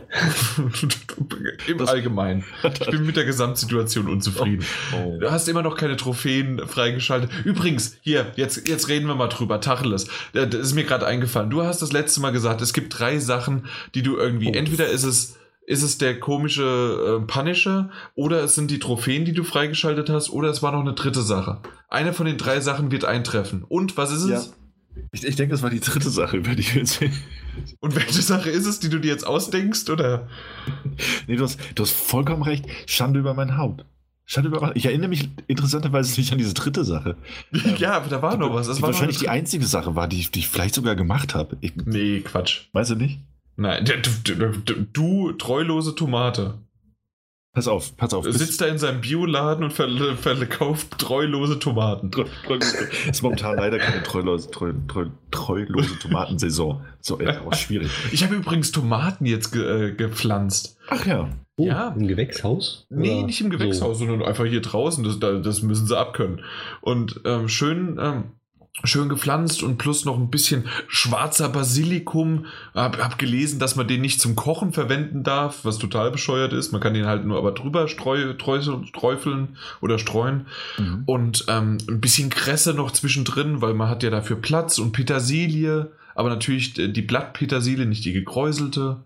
Im Das- Allgemeinen. Ich bin mit der Gesamtsituation unzufrieden. Oh. Du hast immer noch keine Trophäen freigeschaltet. Übrigens, hier, jetzt, jetzt reden wir mal drüber. Tacheles. Äh, Das ist mir gerade eingefallen. Du hast das letzte Mal gesagt, es gibt drei Sachen, die du irgendwie. Oh. Entweder ist es, ist es der komische äh, Punisher oder es sind die Trophäen, die du freigeschaltet hast, oder es war noch eine dritte Sache. Eine von den drei Sachen wird eintreffen. Und was ist es? Ja. Ich, ich denke, das war die dritte Sache, über die wir jetzt reden. Und welche Sache ist es, die du dir jetzt ausdenkst? Oder? Nee, du hast, du hast vollkommen recht. Schande über mein Haupt. Schande über mein Ich erinnere mich interessanterweise nicht an diese dritte Sache. ja, aber da war noch was. Das die wahrscheinlich die einzige Sache war, die, ich- die ich vielleicht sogar gemacht habe. Ich, Nee, Quatsch. weißt du nicht? Nein, du, du, du, du treulose Tomate. Pass auf, pass auf. Er sitzt da in seinem Bioladen und ver verkauft treulose Tomaten. Ist momentan leider keine treulose, treu, treu, treulose Tomatensaison. So, ja, auch schwierig. Ich habe übrigens Tomaten jetzt ge äh, gepflanzt. Ach ja. Oh, Ja. Im Gewächshaus? Nee, Oder nicht im Gewächshaus, sondern einfach hier draußen. Das, da- das müssen sie abkönnen. Und ähm, schön, ähm, schön gepflanzt und plus noch ein bisschen schwarzer Basilikum. Hab, hab gelesen, dass man den nicht zum Kochen verwenden darf, was total bescheuert ist. Man kann den halt nur aber drüber streu, träufeln oder streuen. Mhm. Und ähm, ein bisschen Kresse noch zwischendrin, weil man hat ja dafür Platz und Petersilie, aber natürlich die Blattpetersilie, nicht die gekräuselte.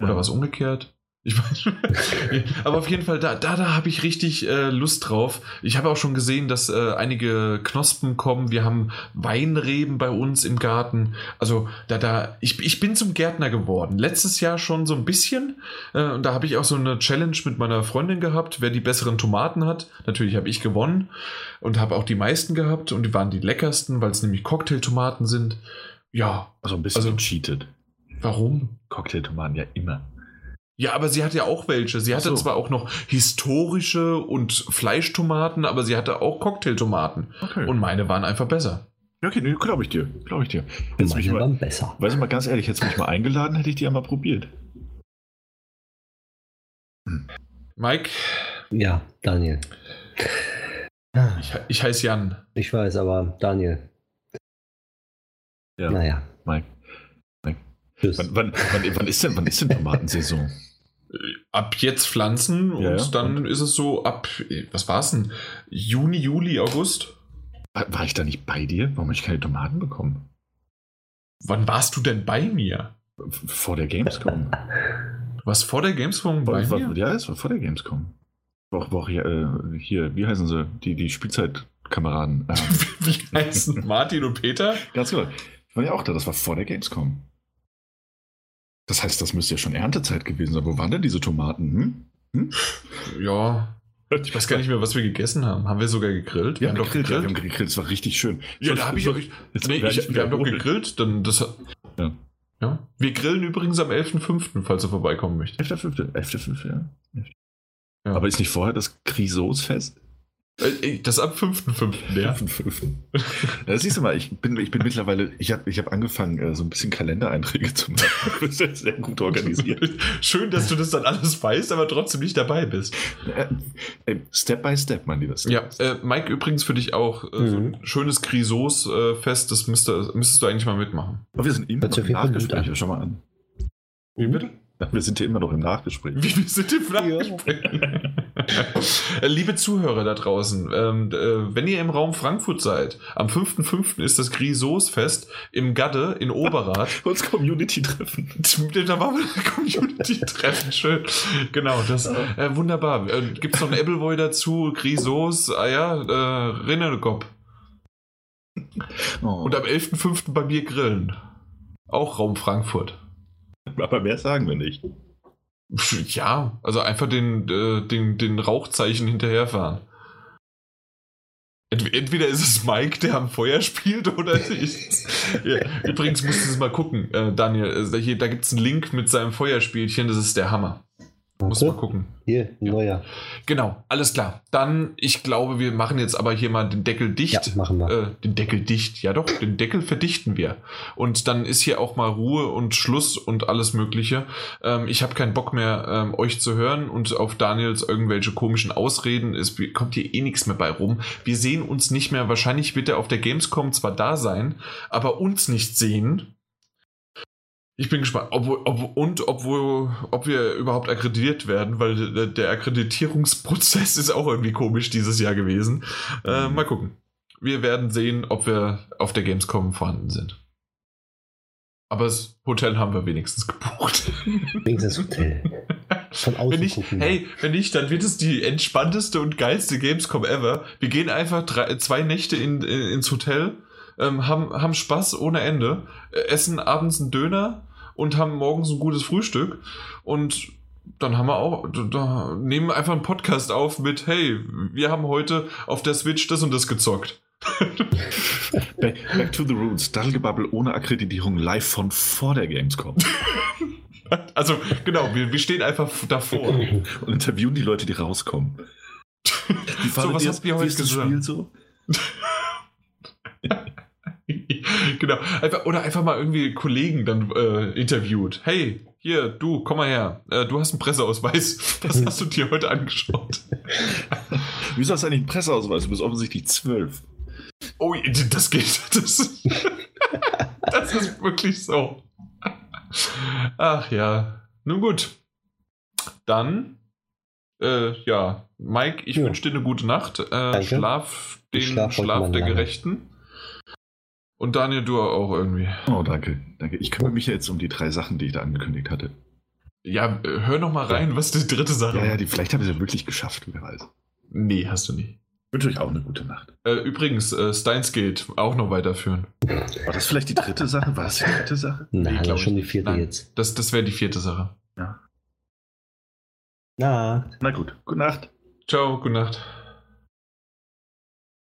Oder Ja. was umgekehrt? Ich weiß, aber auf jeden Fall, da, da, da habe ich richtig äh, Lust drauf. Ich habe auch schon gesehen, dass äh, einige Knospen kommen. Wir haben Weinreben bei uns im Garten. Also da, da, ich, ich bin zum Gärtner geworden. Letztes Jahr schon so ein bisschen. Äh, und da habe ich auch so eine Challenge mit meiner Freundin gehabt, wer die besseren Tomaten hat. Natürlich habe ich gewonnen und habe auch die meisten gehabt und die waren die leckersten, weil es nämlich Cocktailtomaten sind. Ja, Also ein bisschen Also- gecheatet. warum? Cocktailtomaten ja immer. Ja, aber sie hatte ja auch welche. Sie hatte so. zwar auch noch historische und Fleischtomaten, aber sie hatte auch Cocktailtomaten. Okay. Und meine waren einfach besser. Ja, okay, nee, glaube ich dir. Glaube ich dir. Hättest mich Meine mal, waren besser. weißt du mal ganz ehrlich, hättest du mich mal eingeladen, hätte ich die ja mal probiert. Mike, Ja, Daniel. Ich, ich heiße Jan. Ich weiß, aber Daniel. Ja, Naja, Mike. Tschüss. Wann, wann, wann, wann, ist denn, wann ist denn Tomatensaison? Ab jetzt pflanzen und Ja, ja. dann ist es so ab, was war's denn? Juni, Juli, August? War, war ich da nicht bei dir? Warum habe ich keine Tomaten bekommen? Wann warst du denn bei mir? Vor der Gamescom. Was vor der Gamescom bei war, mir? ja, es war vor der Gamescom. War, war auch hier, äh, hier, wie heißen sie? Die, die Spielzeitkameraden. Äh, Wie heißen Martin und Peter? ganz genau. Ich war ja auch da, das war vor der Gamescom. Das heißt, das müsste ja schon Erntezeit gewesen sein. Wo waren denn diese Tomaten? Hm? Ja, ich weiß gar nicht mehr, was wir gegessen haben. Haben wir sogar gegrillt? Wir haben doch gegrillt, ja, wir haben gegrillt, das war richtig schön. Ja, So- da habe ich so- euch. jetzt Nee, werd ich, wir haben doch gegrillt, dann das. Ja. ja. Wir grillen übrigens am 11.05., falls du vorbeikommen möchtest. 11.5. 11.5. Ja. Ja. Aber ist nicht vorher das Grisosfest? Äh, Das am 5.05. Ja. 11.5. Da siehst du mal, ich bin, ich bin mittlerweile, ich habe ich hab angefangen, äh, so ein bisschen Kalendereinträge zu machen. Das ist sehr- sehr gut organisiert. Schön, dass du das dann alles weißt, aber trotzdem nicht dabei bist. Äh, Step by Step, mein Lieber. Step Ja, äh, Mike, übrigens für dich auch äh, so ein Mhm. schönes Grisos-Fest, das müsste, müsstest du eigentlich mal mitmachen. Aber wir sind immer noch im Nachgespräch. Schau mal an. Wie bitte? Wir sind hier immer noch im Nachgespräch. Wie wir sind im Nachgespräch. Äh, Liebe Zuhörer da draußen, ähm, äh, wenn ihr im Raum Frankfurt seid, am 5.5. ist das Grisos-Fest im Gadde in Oberath. Uns Community-Treffen. Da war mal ein Community-Treffen, schön. Genau, das äh, wunderbar. Äh, Gibt es noch ein Appleboy dazu, Grisos, ah ja, äh, Rinnekop. Oh. Und am 11.05. bei mir grillen. Auch Raum Frankfurt. Aber mehr sagen wir nicht. Ja, also einfach den, äh, den, den Rauchzeichen hinterherfahren. Ent entweder ist es Mike, der am Feuer spielt, oder ich. ja. Übrigens musst du es mal gucken, äh, Daniel. Äh, hier, da gibt es einen Link mit seinem Feuerspielchen, das ist der Hammer. Muss mal gucken. Hier, Ja. neuer. Genau, alles klar. Dann, ich glaube, wir machen jetzt aber hier mal den Deckel dicht. Ja, machen wir. Äh, den Deckel dicht, ja doch, den Deckel verdichten wir. Und dann ist hier auch mal Ruhe und Schluss und alles Mögliche. Ähm, ich habe keinen Bock mehr, ähm, euch zu hören und auf Daniels irgendwelche komischen Ausreden. Es kommt hier eh nichts mehr bei rum. Wir sehen uns nicht mehr. Wahrscheinlich wird er auf der Gamescom zwar da sein, aber uns nicht sehen. Ich bin gespannt, ob, ob, und obwohl, ob wir überhaupt akkreditiert werden, weil der, Akkreditierungsprozess ist auch irgendwie komisch dieses Jahr gewesen. Äh, Mhm. mal gucken. Wir werden sehen, ob wir auf der Gamescom vorhanden sind. Aber das Hotel haben wir wenigstens gebucht. Wenigstens Hotel. Von außen Wenn nicht, hey, wenn nicht, dann wird es die entspannteste und geilste Gamescom ever. Wir gehen einfach drei, zwei Nächte in, in, ins Hotel, ähm, haben, haben Spaß ohne Ende, äh, essen abends einen Döner und haben morgens ein gutes Frühstück und dann haben wir auch, da, nehmen einfach einen Podcast auf mit, hey, wir haben heute auf der Switch das und das gezockt. Back, back to the Roots. Daddelgebabbel ohne Akkreditierung live von vor der Gamescom. Also, genau, wir, wir stehen einfach davor. Und interviewen die Leute, die rauskommen. Wie fandet was ihr habt ihr Wie heute gesagt? Spiel so? genau. Einfach, oder einfach mal irgendwie Kollegen dann äh, interviewt. Hey, hier, du, komm mal her. Äh, du hast einen Presseausweis. Was hast du dir heute angeschaut? Wieso hast du eigentlich einen Presseausweis? Du bist offensichtlich zwölf. Oh, das geht. Das, das ist wirklich so. Ach ja. Nun gut. Dann, äh, ja, Mike, ich Ja. wünsche dir eine gute Nacht. Äh. Schlaf den schlaf Schlaf der lange. Gerechten. Und Daniel, du auch irgendwie. Oh, danke. danke. Ich kümmere mich jetzt um die drei Sachen, die ich da angekündigt hatte. Ja, hör noch mal rein, was die dritte Sache Ja, ja, die, vielleicht habe ich sie wirklich geschafft, wer weiß. Nee, hast du nicht. Ich wünsche euch auch eine gute Nacht. Äh, übrigens, äh, Steins Gate auch noch weiterführen. War das vielleicht die dritte Sache? War das die dritte Sache? Nein, glaub das ist schon die vierte Nein. jetzt. Das, das wäre die vierte Sache. Ja. Na, Na gut, gute Nacht. Ciao, gute Nacht.